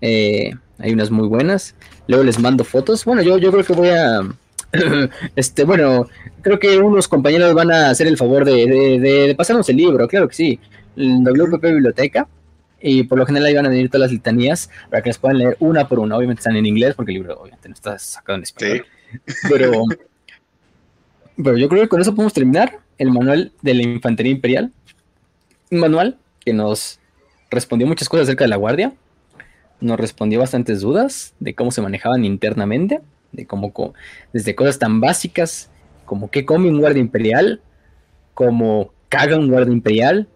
Eh, hay unas muy buenas. Luego les mando fotos. Bueno, yo, yo creo que voy a. [CLEARS THROAT] este, bueno, creo que unos compañeros van a hacer el favor de, pasarnos el libro, claro que sí. El WPP Biblioteca. Y por lo general ahí van a venir todas las litanías para que las puedan leer una por una. Obviamente están en inglés porque el libro obviamente no está sacado en español. Pero, pero yo creo que con eso podemos terminar el manual de la Infantería Imperial. Un manual que nos respondió muchas cosas acerca de la Guardia nos respondió bastantes dudas de cómo se manejaban internamente, de cómo, desde cosas tan básicas como qué come un guardia imperial, cómo caga un guardia imperial,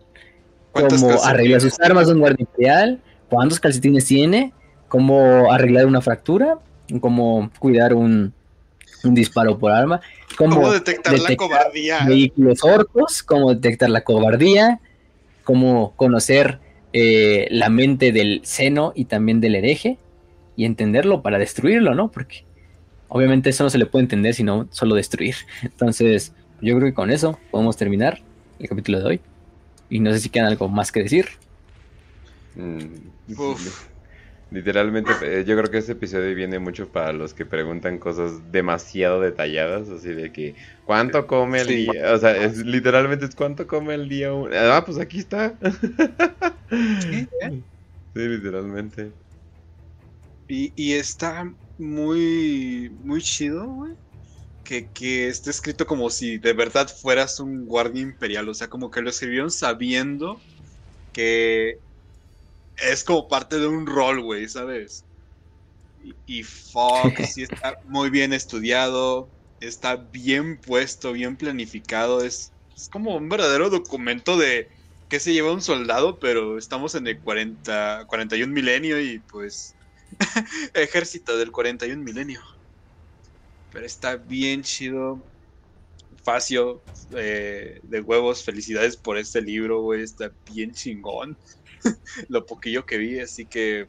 cómo arregla sus armas un guardia imperial, cuántos calcetines tiene, cómo arreglar una fractura, cómo cuidar un, disparo por arma, cómo, detectar, la cobardía, vehículos orcos, cómo detectar la cobardía, cómo conocer eh, la mente del seno y también del hereje y entenderlo para destruirlo, ¿no? Porque obviamente eso no se le puede entender sino solo destruir. [LAUGHS] Entonces, yo creo que con eso podemos terminar el capítulo de hoy. Y no sé si queda algo más que decir. Mm, Literalmente, eh, yo creo que este episodio viene mucho para los que preguntan cosas demasiado detalladas, así de que, ¿cuánto come el día? O sea, es, literalmente es ¿cuánto come el día? Ah, pues aquí está. Sí, ¿eh? literalmente. Y, y, está muy, muy chido, güey. Que, que esté escrito como si de verdad fueras un guardia imperial. O sea, como que lo escribieron sabiendo que es como parte de un rol, güey, ¿sabes? Y, fuck, [LAUGHS] sí está muy bien estudiado, está bien puesto, bien planificado, es, es como un verdadero documento de qué se lleva un soldado, pero estamos en el 40, 41 milenio y pues [LAUGHS] ejército del 41 milenio. Pero está bien chido. Facio, eh, de huevos, felicidades por este libro, güey, está bien chingón. [LAUGHS] lo poquillo que vi, así que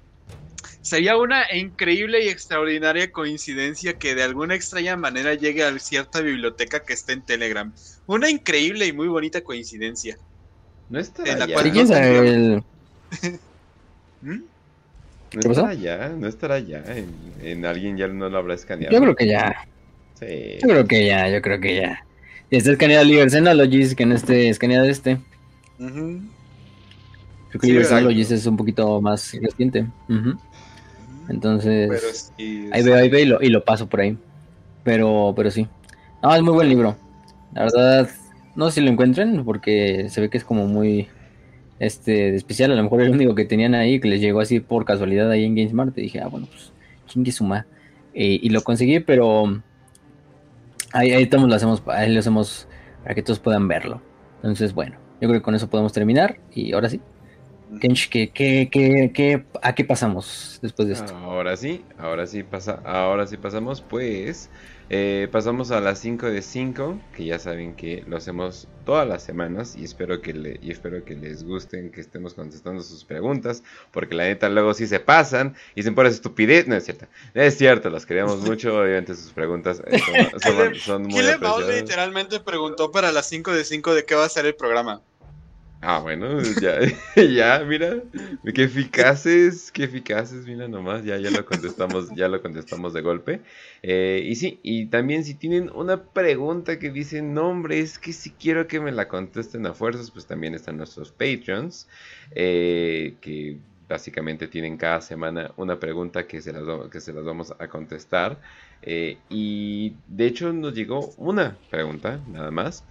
sería una increíble y extraordinaria coincidencia que de alguna extraña manera llegue a cierta biblioteca que esté en Telegram. Una increíble y muy bonita coincidencia. No estará ya. [LAUGHS] ¿Mm? No estará ya, no estará ya. En, alguien ya no lo habrá escaneado. Yo creo que ya. Sí. Yo creo que ya, yo creo que ya. Y está escaneado Liber Xenologies, que no esté escaneado este. Creo que es un poquito más reciente. Entonces, ahí veo, ahí veo y lo, paso por ahí. Pero, pero sí. No, es muy buen libro. La verdad, no sé si lo encuentren, porque se ve que es como muy este especial. A lo mejor el único que tenían ahí, que les llegó así por casualidad ahí en GameSmart. Y dije, ah, bueno, pues, chingue suma. Eh, y lo conseguí, pero ahí, ahí lo hacemos, ahí lo hacemos para que todos puedan verlo. Entonces, bueno, yo creo que con eso podemos terminar. Y ahora sí, Kench, ¿qué, qué, qué, a qué pasamos después de esto? Ahora sí, ahora sí pasa, ahora sí pasamos, pues eh, pasamos a las 5 de 5, que ya saben que lo hacemos todas las semanas y espero que le, y espero que les gusten que estemos contestando sus preguntas, porque la neta luego sí se pasan y se ponen estupidez, no es cierto, es cierto, los queremos mucho, obviamente sus preguntas eh, son, son, [LAUGHS] muy literalmente preguntó para las 5 de 5 de qué va a ser el programa. Ah, bueno, ya, [LAUGHS] ya, mira, qué eficaces, qué eficaces, mira nomás, ya, ya lo contestamos, ya lo contestamos de golpe. Eh, y sí, y también si tienen una pregunta que dicen, no es que si quiero que me la contesten a fuerzas, pues también están nuestros Patreons, eh, que básicamente tienen cada semana una pregunta que se las, que se las vamos a contestar. Eh, y de hecho nos llegó una pregunta, nada más.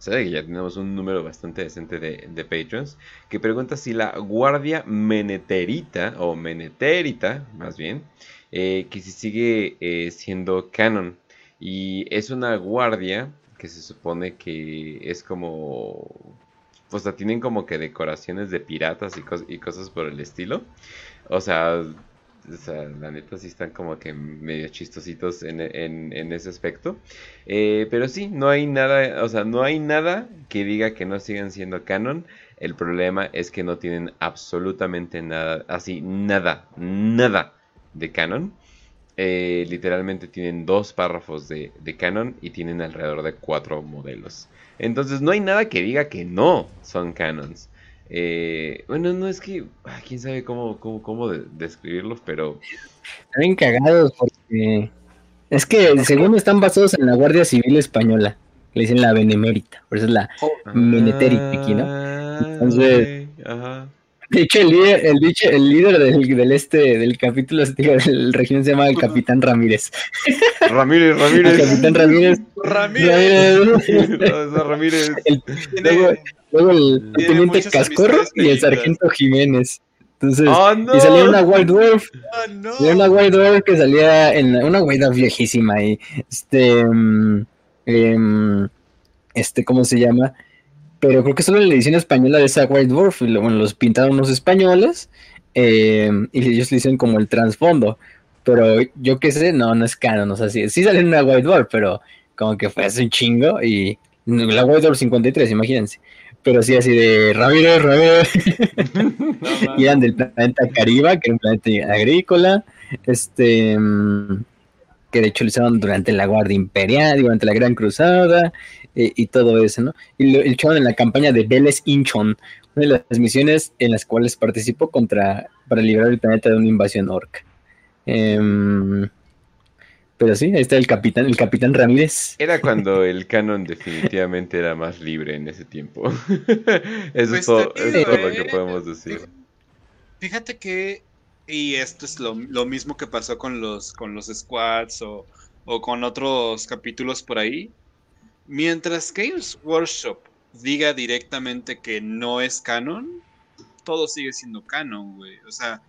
Sabe que ya tenemos un número bastante decente de, de patrons, que pregunta si la guardia meneterita, o meneterita más bien, eh, que si sigue eh, siendo canon. Y es una guardia que se supone que es como... O sea, tienen como que decoraciones de piratas y, y cosas por el estilo. O sea, la neta sí están como que medio chistositos en, ese aspecto. Eh, pero sí, no hay nada, o sea, no hay nada que diga que no sigan siendo canon. El problema es que no tienen absolutamente nada, así, nada, nada de canon. Eh, literalmente tienen dos párrafos de canon y tienen alrededor de cuatro modelos. Entonces no hay nada que diga que no son canons. Eh, bueno, no es que, ah, quién sabe cómo, cómo, cómo describirlos, pero... Están cagados porque... Es que según están basados en la Guardia Civil Española, le dicen la Benemérita, por eso es la oh. aquí, ¿no? Ah, Entonces, ajá. De hecho, el líder, el, el líder del, del, este del capítulo [LAUGHS] del región se llama el Capitán Ramírez. [LAUGHS] Ramírez, Ramírez. El Capitán Ramírez. Ramírez. Ramírez. [LAUGHS] El, luego, luego, el teniente Cascorro y el sargento Jiménez. Entonces, oh, no. y salía una White Dwarf. Oh, no. Salía una White Dwarf que salía en una White Dwarf viejísima y este um, este, ¿cómo se llama? pero creo que solo en la edición española de esa White Dwarf, bueno, los pintaron unos españoles eh, y ellos le hicieron como el trasfondo. Pero yo qué sé, no, no es canon, o sea, sí, sí en una White Dwarf, pero como que fue hace un chingo y la White Dwarf 53, imagínense. Pero sí, así de Ramírez, Ramírez. [LAUGHS] y eran del planeta Cariba, que era un planeta agrícola. Este. Que de hecho lo usaron durante la Guardia Imperial, durante la Gran Cruzada. Eh, y todo eso, ¿no? Y lo, echaron en la campaña de Vélez Inchon, una de las misiones en las cuales participó contra, para liberar el planeta de una invasión orca. Em, pero sí, ahí está el capitán, el capitán Ramírez. Era [LAUGHS] cuando el canon definitivamente era más libre en ese tiempo. [LAUGHS] eso es, pues todo, lo que podemos decir. Fíjate que, y esto es lo, mismo que pasó con los, con los squads o, o con otros capítulos por ahí, Mientras Games Workshop diga directamente que no es canon, todo sigue siendo canon, güey. O sea,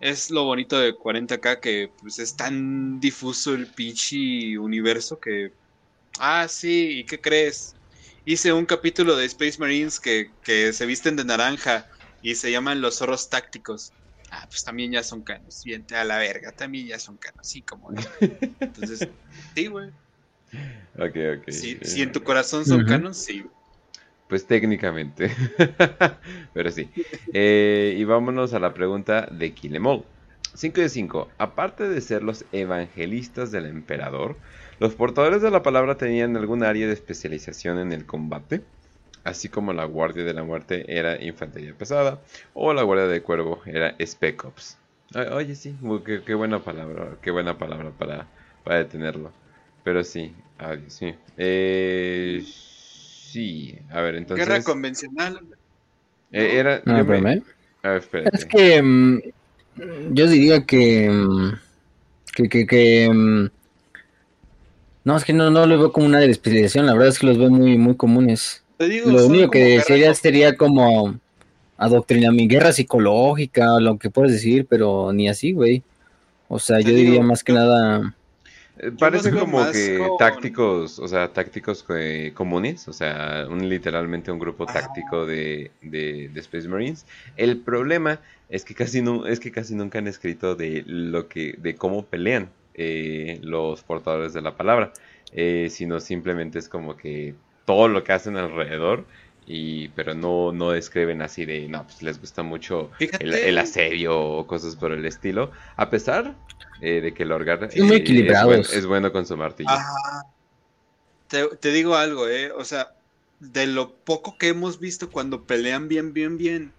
es lo bonito de 40k que pues es tan difuso el pinche universo que... Ah, sí, ¿y qué crees? Hice un capítulo de Space Marines que, que se visten de naranja y se llaman los zorros tácticos. Ah, pues también ya son canos. Bien, a la verga, también ya son canos. Sí, como. Entonces, [LAUGHS] sí, güey. Ok, ok. Si, en tu corazón son canon, sí. Pues técnicamente. [LAUGHS] Pero sí. Eh, y vámonos a la pregunta de Kilemol. 5 de 5. Aparte de ser los evangelistas del emperador, ¿los portadores de la palabra tenían algún área de especialización en el combate? Así como la Guardia de la Muerte era infantería pesada o la Guardia del Cuervo era Spec Ops. Oye, sí, qué, buena palabra, qué buena palabra para, para detenerlo. Pero sí, adiós, sí. Eh, sí, a ver, entonces. Guerra convencional. Eh, era. No, yo me... A ver, espérate. Es que. Um, yo diría que. Um, que. que, que um, no, es que no, no lo veo como una de especialización. La verdad es que los veo muy, muy comunes. lo único que sería sería como adoctrinamiento, guerra psicológica, lo que puedes decir, pero ni así, güey. O sea, yo diría más que nada parece como que tácticos, o sea, tácticos eh, comunes, o sea, un, literalmente un grupo táctico de, de, Space Marines. El problema es que casi no, es que casi nunca han escrito de lo que, de cómo pelean eh, los portadores de la palabra, sino simplemente es como que todo lo que hacen alrededor y pero no no describen así de no pues les gusta mucho el, el, asedio o cosas por el estilo a pesar eh, de que el Orgar es, muy es, bueno con su martillo. Te, digo algo, eh, o sea, de lo poco que hemos visto cuando pelean bien, bien, bien,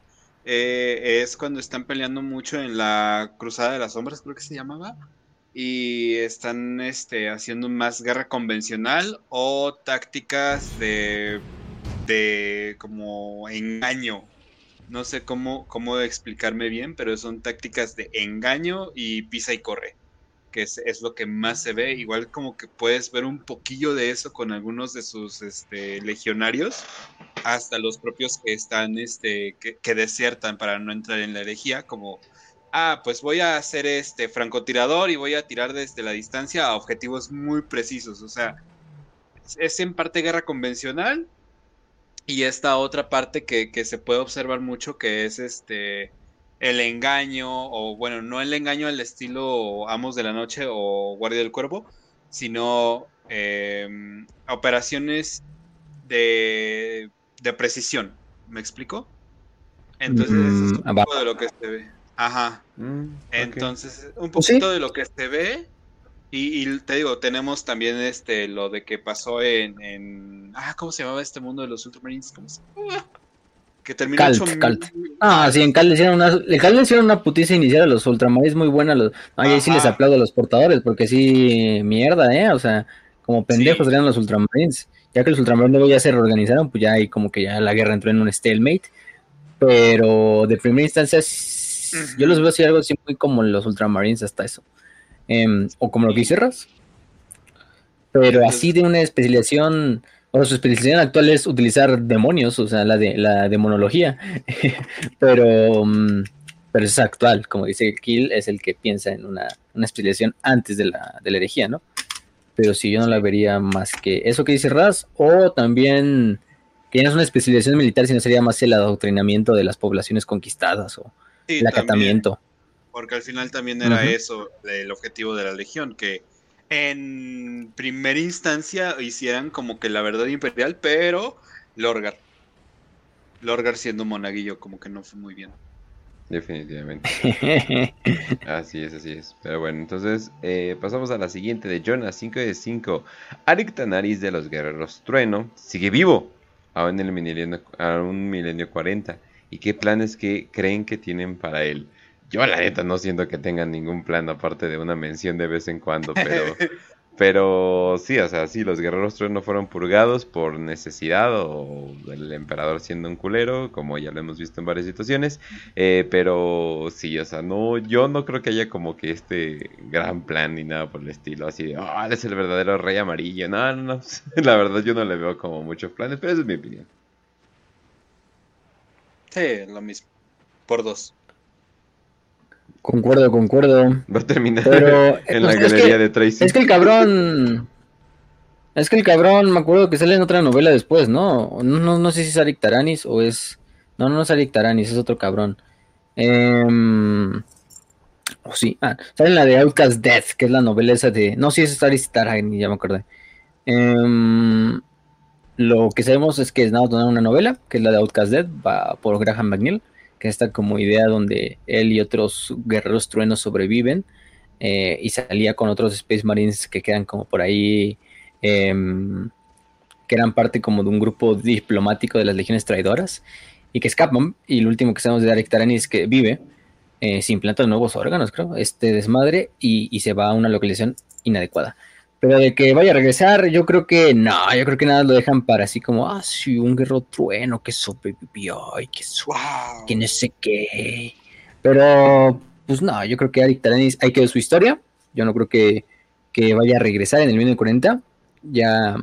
eh, es cuando están peleando mucho en la Cruzada de las Sombras, creo que se llamaba, y están este, haciendo más guerra convencional o tácticas de, de como engaño, no sé cómo, cómo explicarme bien, pero son tácticas de engaño y pisa y corre. que es, es, lo que más se ve. Igual como que puedes ver un poquillo de eso con algunos de sus este, legionarios, hasta los propios que están, este, que, que desiertan para no entrar en la herejía, como ah, pues voy a hacer este francotirador y voy a tirar desde la distancia a objetivos muy precisos. O sea, es en parte guerra convencional y esta otra parte que, que se puede observar mucho que es este el engaño, o bueno, no el engaño al estilo Amos de la Noche o Guardia del Cuervo, sino em, operaciones de, de, precisión. ¿Me explico? Entonces, es un mm, poco de lo que se ve. Ajá. Mm, Entonces, un poquito de lo que se ve. Y, te digo, tenemos también este lo de que pasó en, en, Ah, ¿cómo se llamaba este mundo de los Ultramarines? ¿Cómo se Que terminó Calt, Ah, sí, en Cal le hicieron una, le hicieron una putiza inicial a los Ultramarines muy buena. Los, ahí sí les aplaudo a los portadores, porque sí, mierda, ¿eh? O sea, como pendejos eran los Ultramarines. Ya que los Ultramarines luego ya se reorganizaron, pues ya ahí como que ya la guerra entró en un stalemate. Pero de primera instancia yo los veo así algo así muy como los Ultramarines hasta eso. Em, o como lo que hicieras. Pero así de una especialización, o su especialización actual es utilizar demonios, o sea, la de la demonología. [LAUGHS] pero, mm, pero es actual, como dice Kill, es el que piensa en una, especialización antes de la, de la herejía, ¿no? Pero si yo no la vería más que eso que dice Raz, o también que no es una especialización militar, sino sería más el adoctrinamiento de las poblaciones conquistadas o, el acatamiento. Porque al final también era eso el objetivo de la Legión, que en primera instancia hicieran como que la verdad imperial, pero Lorgar. Lorgar siendo monaguillo como que no fue muy bien. Definitivamente. [LAUGHS] así es, así es. Pero bueno, entonces eh, pasamos a la siguiente de Jonas 5 de 5. Arik Tanaris de los Guerreros Trueno sigue vivo, aún en el milenio, a un milenio 40 y qué planes que creen que tienen para él. Yo la neta no siento que tengan ningún plan aparte de una mención de vez en cuando, pero, pero sí, o sea, sí, los guerreros no fueron purgados por necesidad o el emperador siendo un culero, como ya lo hemos visto en varias situaciones, eh, pero sí, o sea, no, yo no creo que haya como que este gran plan ni nada por el estilo, así de, oh, es el verdadero rey amarillo, no, no, no, [LAUGHS] la verdad yo no le veo como muchos planes, pero esa es mi opinión. Sí, lo mismo. Por dos. Concuerdo, concuerdo. Va a terminar pero, [LAUGHS] en la galería de Tracy. Es que el cabrón. Es que el cabrón, me acuerdo que sale en otra novela después, ¿no? No, no, sé si es Arik Taranis o es. No, no es Arik Taranis, es otro cabrón. Eh... Oh, sí. Ah, sale en la de Outcast Death, que es la novela esa de. No, sí, es Arik Taranis, ya me acordé. Eh... Lo que sabemos es que es nada una novela, que es la de Outcast Dead, va por Graham McNeil, que está como idea donde él y otros guerreros truenos sobreviven eh, y salía con otros Space Marines que quedan como por ahí, em, que eran parte como de un grupo diplomático de las legiones traidoras y que escapan. Y lo último que sabemos de Derek Tarani es que vive, eh, se implanta nuevos órganos, creo, este desmadre y se va a una localización inadecuada. Pero de que vaya a regresar, yo creo que no, yo creo que nada lo dejan para así como, ah, sí, un guerrero trueno que sobrevivió y que, wow. que no sé qué. Pero, pues no, yo creo que Eric Taranis hay que ver su historia. Yo no creo que, que vaya a regresar en el 1940. Ya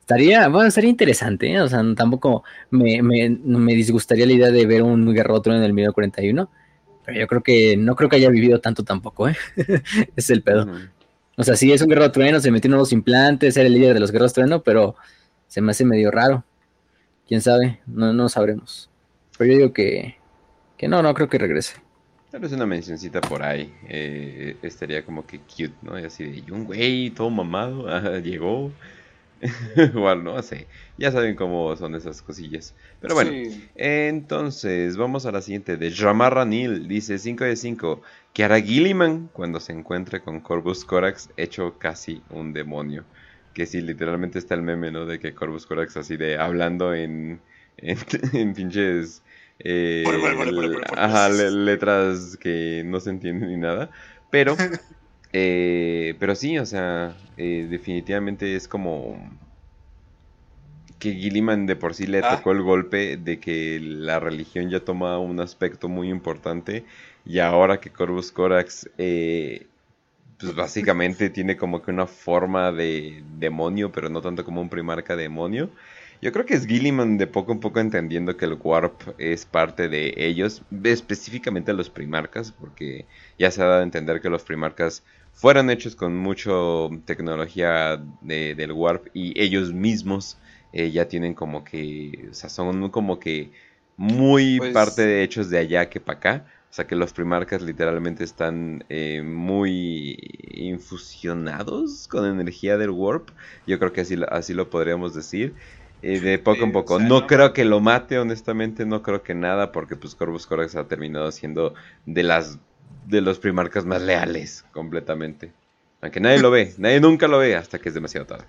estaría, bueno, estaría interesante, ¿eh? o sea, tampoco me, me, me, disgustaría la idea de ver un guerrero trueno en el 1941. Pero yo creo que no creo que haya vivido tanto tampoco, ¿eh? [LAUGHS] es el pedo. O sea, sí es un guerrero trueno, se metió nuevos implantes, era el líder de los guerreros trueno, pero se me hace medio raro. Quién sabe, no, no sabremos. Pero yo digo que, que no, no creo que regrese. Tal vez una mencioncita por ahí. Eh, estaría como que cute, ¿no? Y así de un güey todo mamado, [LAUGHS] llegó. [LAUGHS] Igual, no sé. Ya saben cómo son esas cosillas. Pero bueno, entonces vamos a la siguiente. De Ramarra Nil dice 5 de 5. Que hará Gilliman cuando se encuentre con Corvus Corax hecho casi un demonio? Que sí, literalmente está el meme, ¿no? De que Corvus Corax así de hablando en, en, [LAUGHS] pinches... Eh, ajá, letras que no se entienden ni nada. Pero [LAUGHS] Eh, pero sí, o sea, eh, definitivamente es como que Gilliman de por sí le ah. tocó el golpe de que la religión ya toma un aspecto muy importante y ahora que Corvus Corax eh, pues básicamente tiene como que una forma de demonio, pero no tanto como un primarca demonio. Yo creo que es Gilliman de poco a poco entendiendo que el Warp es parte de ellos, específicamente los primarcas, porque ya se ha dado a entender que los primarcas fueron hechos con mucho tecnología del Warp y ellos mismos eh, ya tienen como que, o sea, son como que muy pues parte de hechos de allá que para acá. O sea que los primarcas literalmente están eh, muy infusionados con energía del warp. Yo creo que así, así lo podríamos decir. Eh, de poco en poco. no, creo que lo mate, honestamente, no creo que nada, porque pues Corvus Corax ha terminado siendo de las de los primarcas más leales completamente. Aunque nadie lo ve, [LAUGHS] nadie nunca lo ve hasta que es demasiado tarde.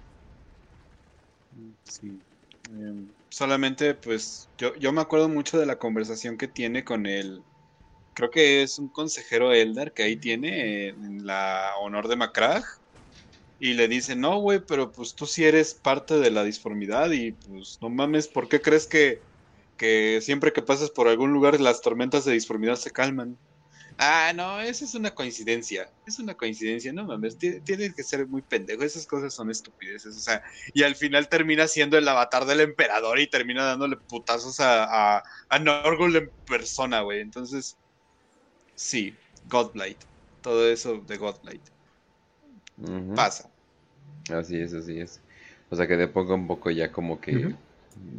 Sí. Em, solamente, pues, yo, yo me acuerdo mucho de la conversación que tiene con el creo que es un consejero Eldar que ahí tiene en la honor de Macrag. Y le dice, no, güey, pero pues tú sí eres parte de la disformidad y pues no mames, ¿por qué crees que, que siempre que pasas por algún lugar las tormentas de disformidad se calman? Ah, no, esa es una coincidencia. Es una coincidencia, no mames. Tiene que ser muy pendejo. Esas cosas son estupideces. O sea, y al final termina siendo el avatar del emperador y termina dándole putazos a, a, a Norgul en persona, güey. Entonces, Sí, Godblight. Todo eso de Godblight. Pasa. Así es, así es. O sea que de poco en poco ya como que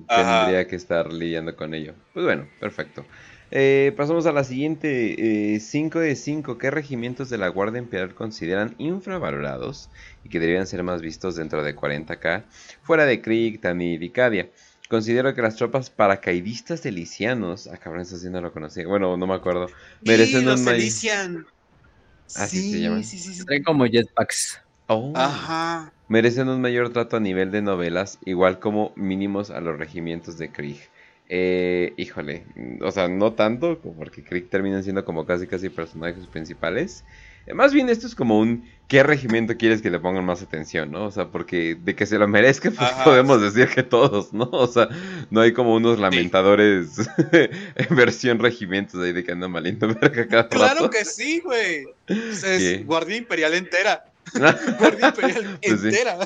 tendría que estar lidiando con ello. Pues bueno, perfecto. Eh, pasamos a la siguiente. 5 eh, de 5. ¿Qué regimientos de la Guardia Imperial consideran infravalorados y que deberían ser más vistos dentro de 40k? Fuera de Krieg, Tanid y Cadia. Considero que las tropas paracaidistas delicianos. Ah, cabrón, eso sí no lo conocía. Bueno, no me acuerdo. Merecen sí, un mayor. Ah, sí, se llaman. Sí, sí, sí. Traen como jetpacks. Oh. Ajá. Merecen un mayor trato a nivel de novelas, igual como mínimos a los regimientos de Krieg. Eh, híjole, o sea, no tanto, porque Krieg terminan siendo como casi casi personajes principales. Más bien esto es como un ¿qué regimiento quieres que le pongan más atención, no? O sea, porque de que se lo merezca, pues podemos decir que todos, ¿no? O sea, no hay como unos lamentadores [LAUGHS] en versión regimientos ahí de que andan maliendo [LAUGHS] verga cada Claro que sí, güey. Es Guardia Imperial entera. [LAUGHS] Guardia Imperial pues entera.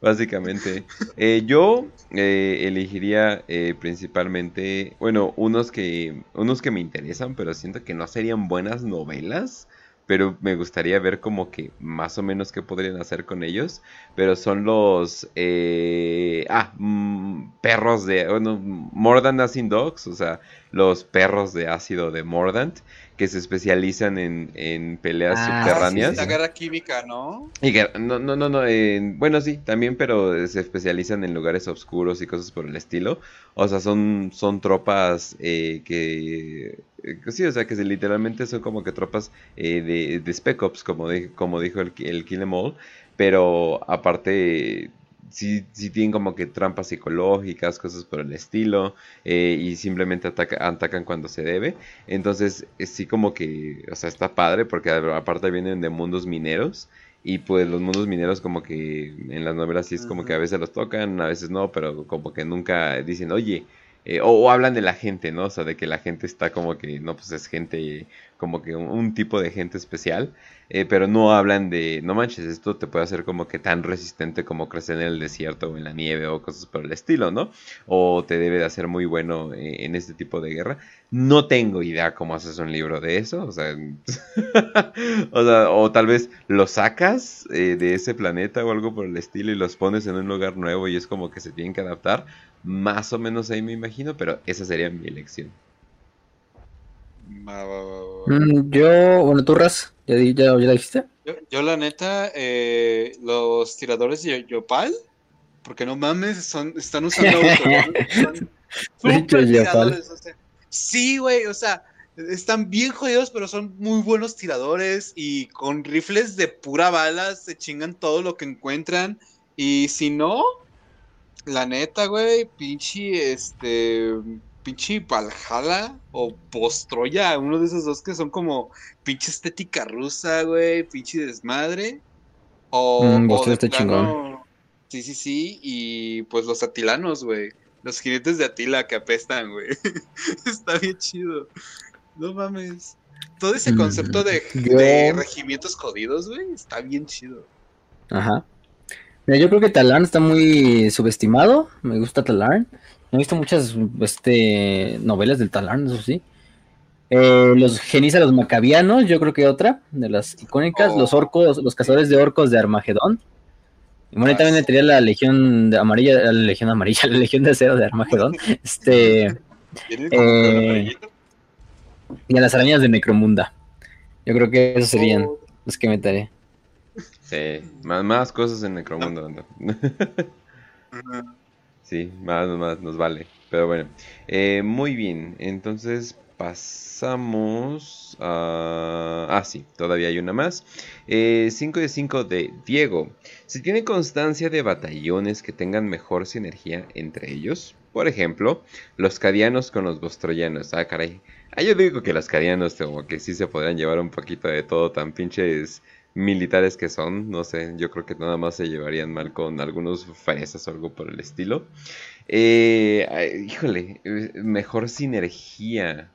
Básicamente. Eh, yo eh, elegiría eh, principalmente, bueno, unos que, unos que me interesan, pero siento que no serían buenas novelas pero me gustaría ver como que más o menos qué podrían hacer con ellos. Pero son los... Eh, ah, mm, perros de... Bueno, Mordant Acid Dogs, o sea, los perros de ácido de Mordant, que se especializan en, en peleas ah, subterráneas. la guerra química, ¿no? Y no, no, no, no bueno, sí, también, pero se especializan en lugares oscuros y cosas por el estilo. O sea, son, son tropas eh, que eh, sí, o sea, que literalmente son como que tropas eh, de, de Spec Ops, como, como dijo el, el Kill Em All, pero aparte sí, sí tienen como que trampas psicológicas, cosas por el estilo, eh, y simplemente atacan cuando se debe. Entonces, sí como que, o sea, está padre porque aparte vienen de mundos mineros. Y pues los mundos mineros como que en las novelas sí es como que a veces los tocan, a veces no, pero como que nunca dicen, oye, eh, o, hablan de la gente, ¿no? O sea, de que la gente está como que, no, pues es gente, como que un, tipo de gente especial, eh, pero no hablan de, no manches, esto te puede hacer como que tan resistente como crecer en el desierto o en la nieve o cosas por el estilo, ¿no? O te debe de hacer muy bueno eh, en este tipo de guerra. No tengo idea cómo haces un libro de eso, o sea, [LAUGHS] o, tal vez lo sacas de ese planeta o algo por el estilo y los pones en un lugar nuevo y es como que se tienen que adaptar más o menos ahí me imagino, pero esa sería mi elección. Mm, yo, bueno, tú, Ras, ¿ya, ya, dijiste? Yo, la neta, eh, los tiradores de Yopal, porque no mames, son, están usando [LAUGHS] auto, [LAUGHS] sí, güey, o sea, están bien jodidos, pero son muy buenos tiradores y con rifles de pura bala se chingan todo lo que encuentran. Y si no, la neta, güey, pinche, este, pinche Valhalla o Postroya, uno de esos dos que son como pinche estética rusa, güey, pinche desmadre. O, mm, está chingón. Sí, sí, sí, y pues los atilanos, güey. Los jinetes de Atila que apestan, güey. [LAUGHS] está bien chido. No mames. todo ese concepto de, de regimientos jodidos, güey, está bien chido. Ajá. Mira, yo creo que Talarn está muy subestimado. Me gusta Talarn. No he visto muchas este, novelas del Talarn, eso sí. Eh, los Genisa, los Macabianos, yo creo que otra de las icónicas. Los oh. orcos, los cazadores de orcos de Armagedón. Y bueno, también entraría la Legión de Amarilla, la Legión Amarilla, [LAUGHS] la Legión de Acero de Armagedón. [LAUGHS] este. Eh, y a las arañas de Necromunda. Yo creo que esos serían oh. los que meteré. Sí, más, más cosas en Necromundo. [LAUGHS] sí, más, más, nos vale. Pero bueno, eh, muy bien. Entonces pasamos a... Ah, sí, todavía hay una más. 5 eh, de 5 de Diego. Si tiene constancia de batallones que tengan mejor sinergia entre ellos. Por ejemplo, los cadianos con los bostroyanos. Ah, caray. Ah, yo digo que los cadianos como que sí se podrían llevar un poquito de todo tan pinches militares que son, no sé, yo creo que nada más se llevarían mal con algunos fresas o algo por el estilo. Eh, híjole, mejor sinergia.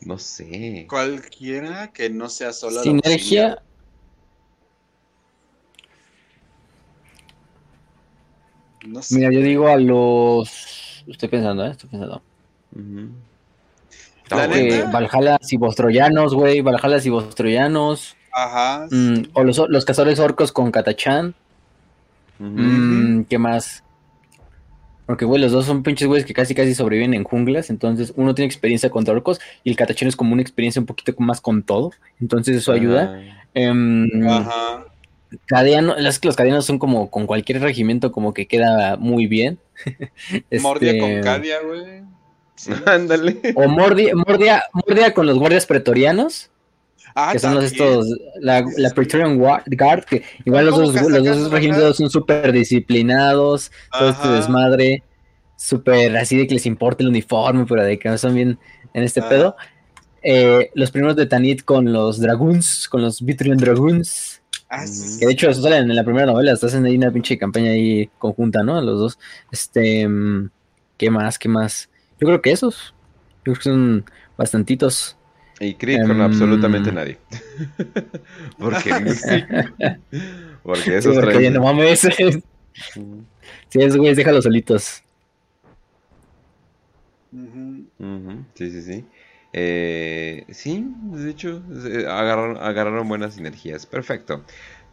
No sé. Cualquiera que no sea solo sinergia. No sé. Mira, yo digo a los. Estoy pensando, ¿eh? Estoy pensando. Valhalla y Bostroyanos, güey. Valhalla y Bostroyanos. Ajá. Mm, o los, los, cazadores orcos con Katachan. Mm, ¿Qué más? Porque, güey, los dos son pinches güeyes que casi casi sobreviven en junglas. Entonces, uno tiene experiencia contra orcos y el Katachan es como una experiencia un poquito más con todo. Entonces, eso ayuda. Ajá. los, los cadenos son como con cualquier regimiento, como que queda muy bien. [LAUGHS] Mordia con este, Cadia, güey. [LAUGHS] Ándale. O Mordia, Mordia, Mordia con los guardias pretorianos. Ah, que son los estos, la, la Praetorian Guard, que igual los dos, los dos regimientos son súper disciplinados, todo este desmadre, súper así de que les importa el uniforme, pero de que no son bien en este ah. pedo. Eh, los primeros de Tanit con los Dragoons, con los Vitrion Dragoons. Ah, que de hecho eso salen en la primera novela, estás en ahí una pinche campaña ahí conjunta, ¿no? Los dos. Este, mm, ¿qué más? ¿Qué más? Yo creo que esos. Yo creo que son bastantitos. Y Creed con absolutamente em. nadie. [LAUGHS] porque [LAUGHS] [LAUGHS] Porque esos sí, porque no mames. sí, esos güeyes déjalos solitos. Sí, sí, sí. Eh, sí, de hecho, agarraron, agarraron buenas energías. Perfecto.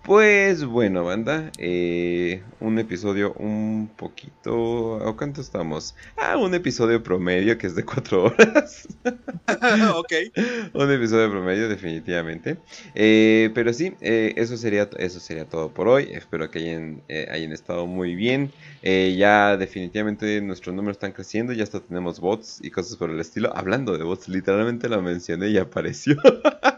Pues bueno, banda, eh, un episodio un poquito... ¿A cuánto estamos? Ah, un episodio promedio que es de cuatro horas. [LAUGHS] ok. Un episodio promedio, definitivamente. Eh, pero sí, eh, eso, sería, eso sería todo por hoy. Espero que hayan, hayan estado muy bien. ya definitivamente nuestros números están creciendo, ya hasta tenemos bots y cosas por el estilo. Hablando de bots, literalmente lo mencioné y apareció.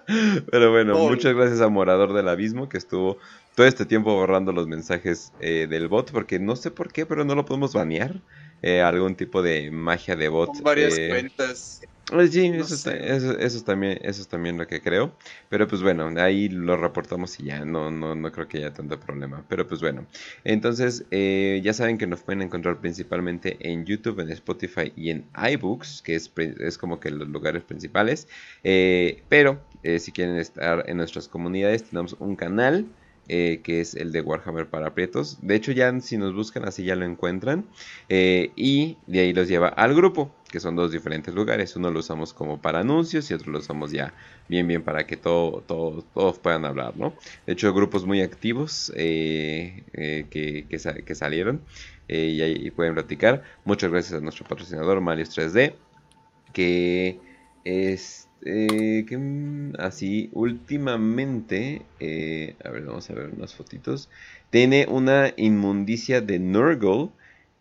[LAUGHS] pero bueno, muchas gracias a Morador del Abismo que estuvo todo este tiempo borrando los mensajes eh, del bot, porque no sé por qué, pero no lo podemos banear. Eh, algún tipo de magia de bot. Con varias eh, cuentas. Sí, eso, es también, eso es también lo que creo. Pero pues bueno, ahí lo reportamos y ya, no, no, no creo que haya tanto problema. Pero pues bueno, entonces ya saben que nos pueden encontrar principalmente en YouTube, en Spotify y en iBooks, que es, es como que los lugares principales. pero si quieren estar en nuestras comunidades, tenemos un canal eh, que es el de Warhammer para aprietos. De hecho, ya si nos buscan así ya lo encuentran. Eh, y de ahí los lleva al grupo, que son dos diferentes lugares. Uno lo usamos como para anuncios y otro lo usamos ya bien, bien para que todo, todos puedan hablar, ¿no? De hecho, grupos muy activos eh, que, que, salieron y ahí pueden platicar. Muchas gracias a nuestro patrocinador, Malius 3D, que es eh, que, así, últimamente, eh, a ver, vamos a ver unas fotitos. Tiene una inmundicia de Nurgle,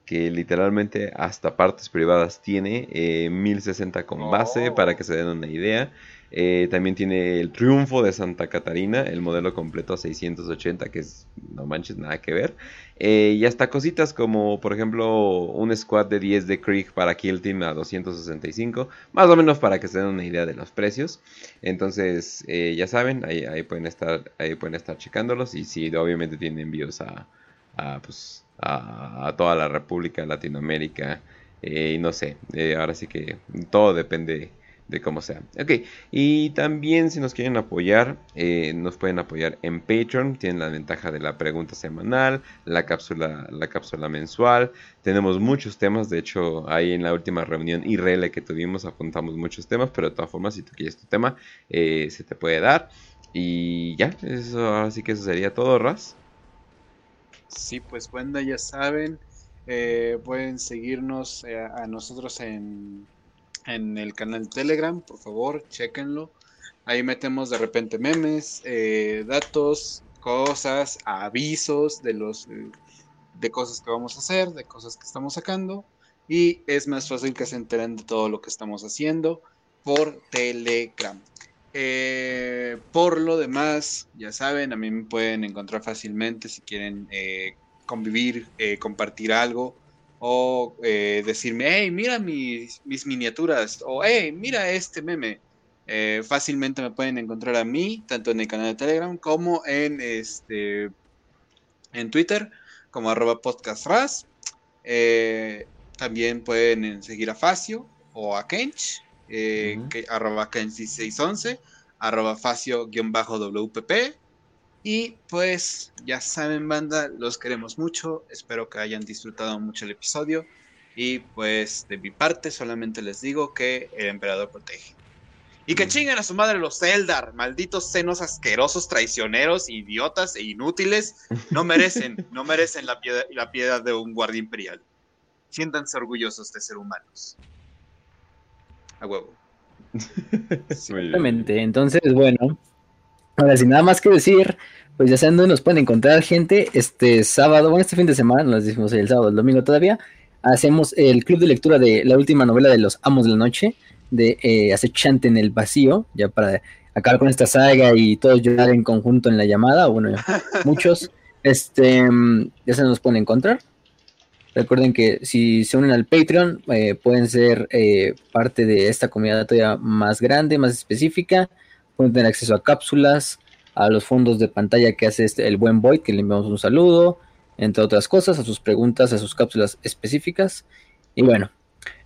que literalmente hasta partes privadas tiene, 1060 eh, con base, para que se den una idea. Eh, también tiene el Triunfo de Santa Catarina, el modelo completo a 680, que es, no manches, nada que ver. Eh, y hasta cositas como, por ejemplo, un squad de 10 de Krieg para Kill Team a 265, más o menos para que se den una idea de los precios. Entonces, eh, ya saben, ahí, pueden estar, ahí pueden estar checándolos. Y si obviamente tienen envíos a, a, pues, a, toda la República, Latinoamérica, y no sé, ahora sí que todo depende de cómo sea. Ok, y también si nos quieren apoyar, eh, nos pueden apoyar en Patreon. Tienen la ventaja de la pregunta semanal, la cápsula, la cápsula mensual. Tenemos muchos temas, de hecho, ahí en la última reunión IRL que tuvimos apuntamos muchos temas, pero de todas formas, si tú quieres tu tema, eh, se te puede dar. Y ya, eso, así que eso sería todo, Raz. Sí, pues bueno, ya saben, eh, pueden seguirnos a nosotros en en el canal Telegram, por favor, chequenlo. Ahí metemos de repente memes, eh, datos, cosas, avisos de los eh, de cosas que vamos a hacer, de cosas que estamos sacando. Y es más fácil que se enteren de todo lo que estamos haciendo por Telegram. Eh, por lo demás, ya saben, a mí me pueden encontrar fácilmente si quieren convivir, compartir algo o eh, decirme, hey, mira mis, miniaturas, o hey, mira este meme. Eh, fácilmente me pueden encontrar a mí, tanto en el canal de Telegram como en este en Twitter, como arroba podcastras. Eh, también pueden seguir a Facio o a Kench, que, arroba Kench1611, arroba Facio-WPP. Y pues ya saben, banda, los queremos mucho. Espero que hayan disfrutado mucho el episodio. Y pues de mi parte solamente les digo que el emperador protege. Y que chinguen a su madre los Eldar, malditos senos asquerosos, traicioneros, idiotas e inútiles. No merecen, [LAUGHS] no merecen la piedad, la piedad de un guardia imperial. Siéntanse orgullosos de ser humanos. A huevo. [LAUGHS] Exactamente. Entonces, bueno, ahora sin nada más que decir, pues ya saben dónde nos pueden encontrar, gente. Este sábado, bueno, este fin de semana, nos decimos el sábado, el domingo todavía, hacemos el club de lectura de la última novela de los Amos de la Noche, de eh, Acechante en el Vacío, ya para acabar con esta saga y todos llorar en conjunto en la llamada, bueno, muchos, [LAUGHS] este, ya se nos pueden encontrar. Recuerden que si se unen al Patreon, eh, pueden ser eh, parte de esta comunidad todavía más grande, más específica, pueden tener acceso a cápsulas, a los fondos de pantalla que hace este, el buen Boy, que le enviamos un saludo, entre otras cosas, a sus preguntas, a sus cápsulas específicas. Y bueno,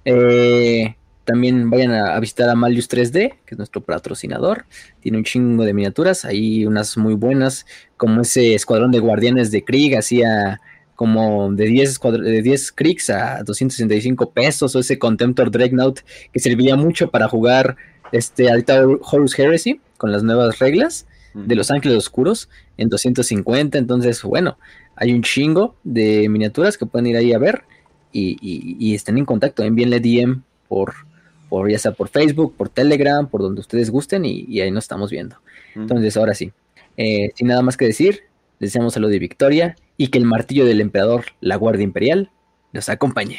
eh, también vayan a, visitar a Malius 3D, que es nuestro patrocinador. Tiene un chingo de miniaturas, hay unas muy buenas, como ese escuadrón de guardianes de Krieg, hacía como de 10, de 10 Kriegs a 265 pesos, o ese Contemptor Dreadnought que servía mucho para jugar este ahorita Horus Heresy con las nuevas reglas de Los Ángeles Oscuros en 250. Entonces, bueno, hay un chingo de miniaturas que pueden ir ahí a ver y, estén en contacto. Envíenle DM por, por, ya sea por Facebook, por Telegram, por donde ustedes gusten y, ahí nos estamos viendo. Entonces, ahora sí, eh, sin nada más que decir, deseamos salud y victoria y que el martillo del emperador, la Guardia Imperial, nos acompañe.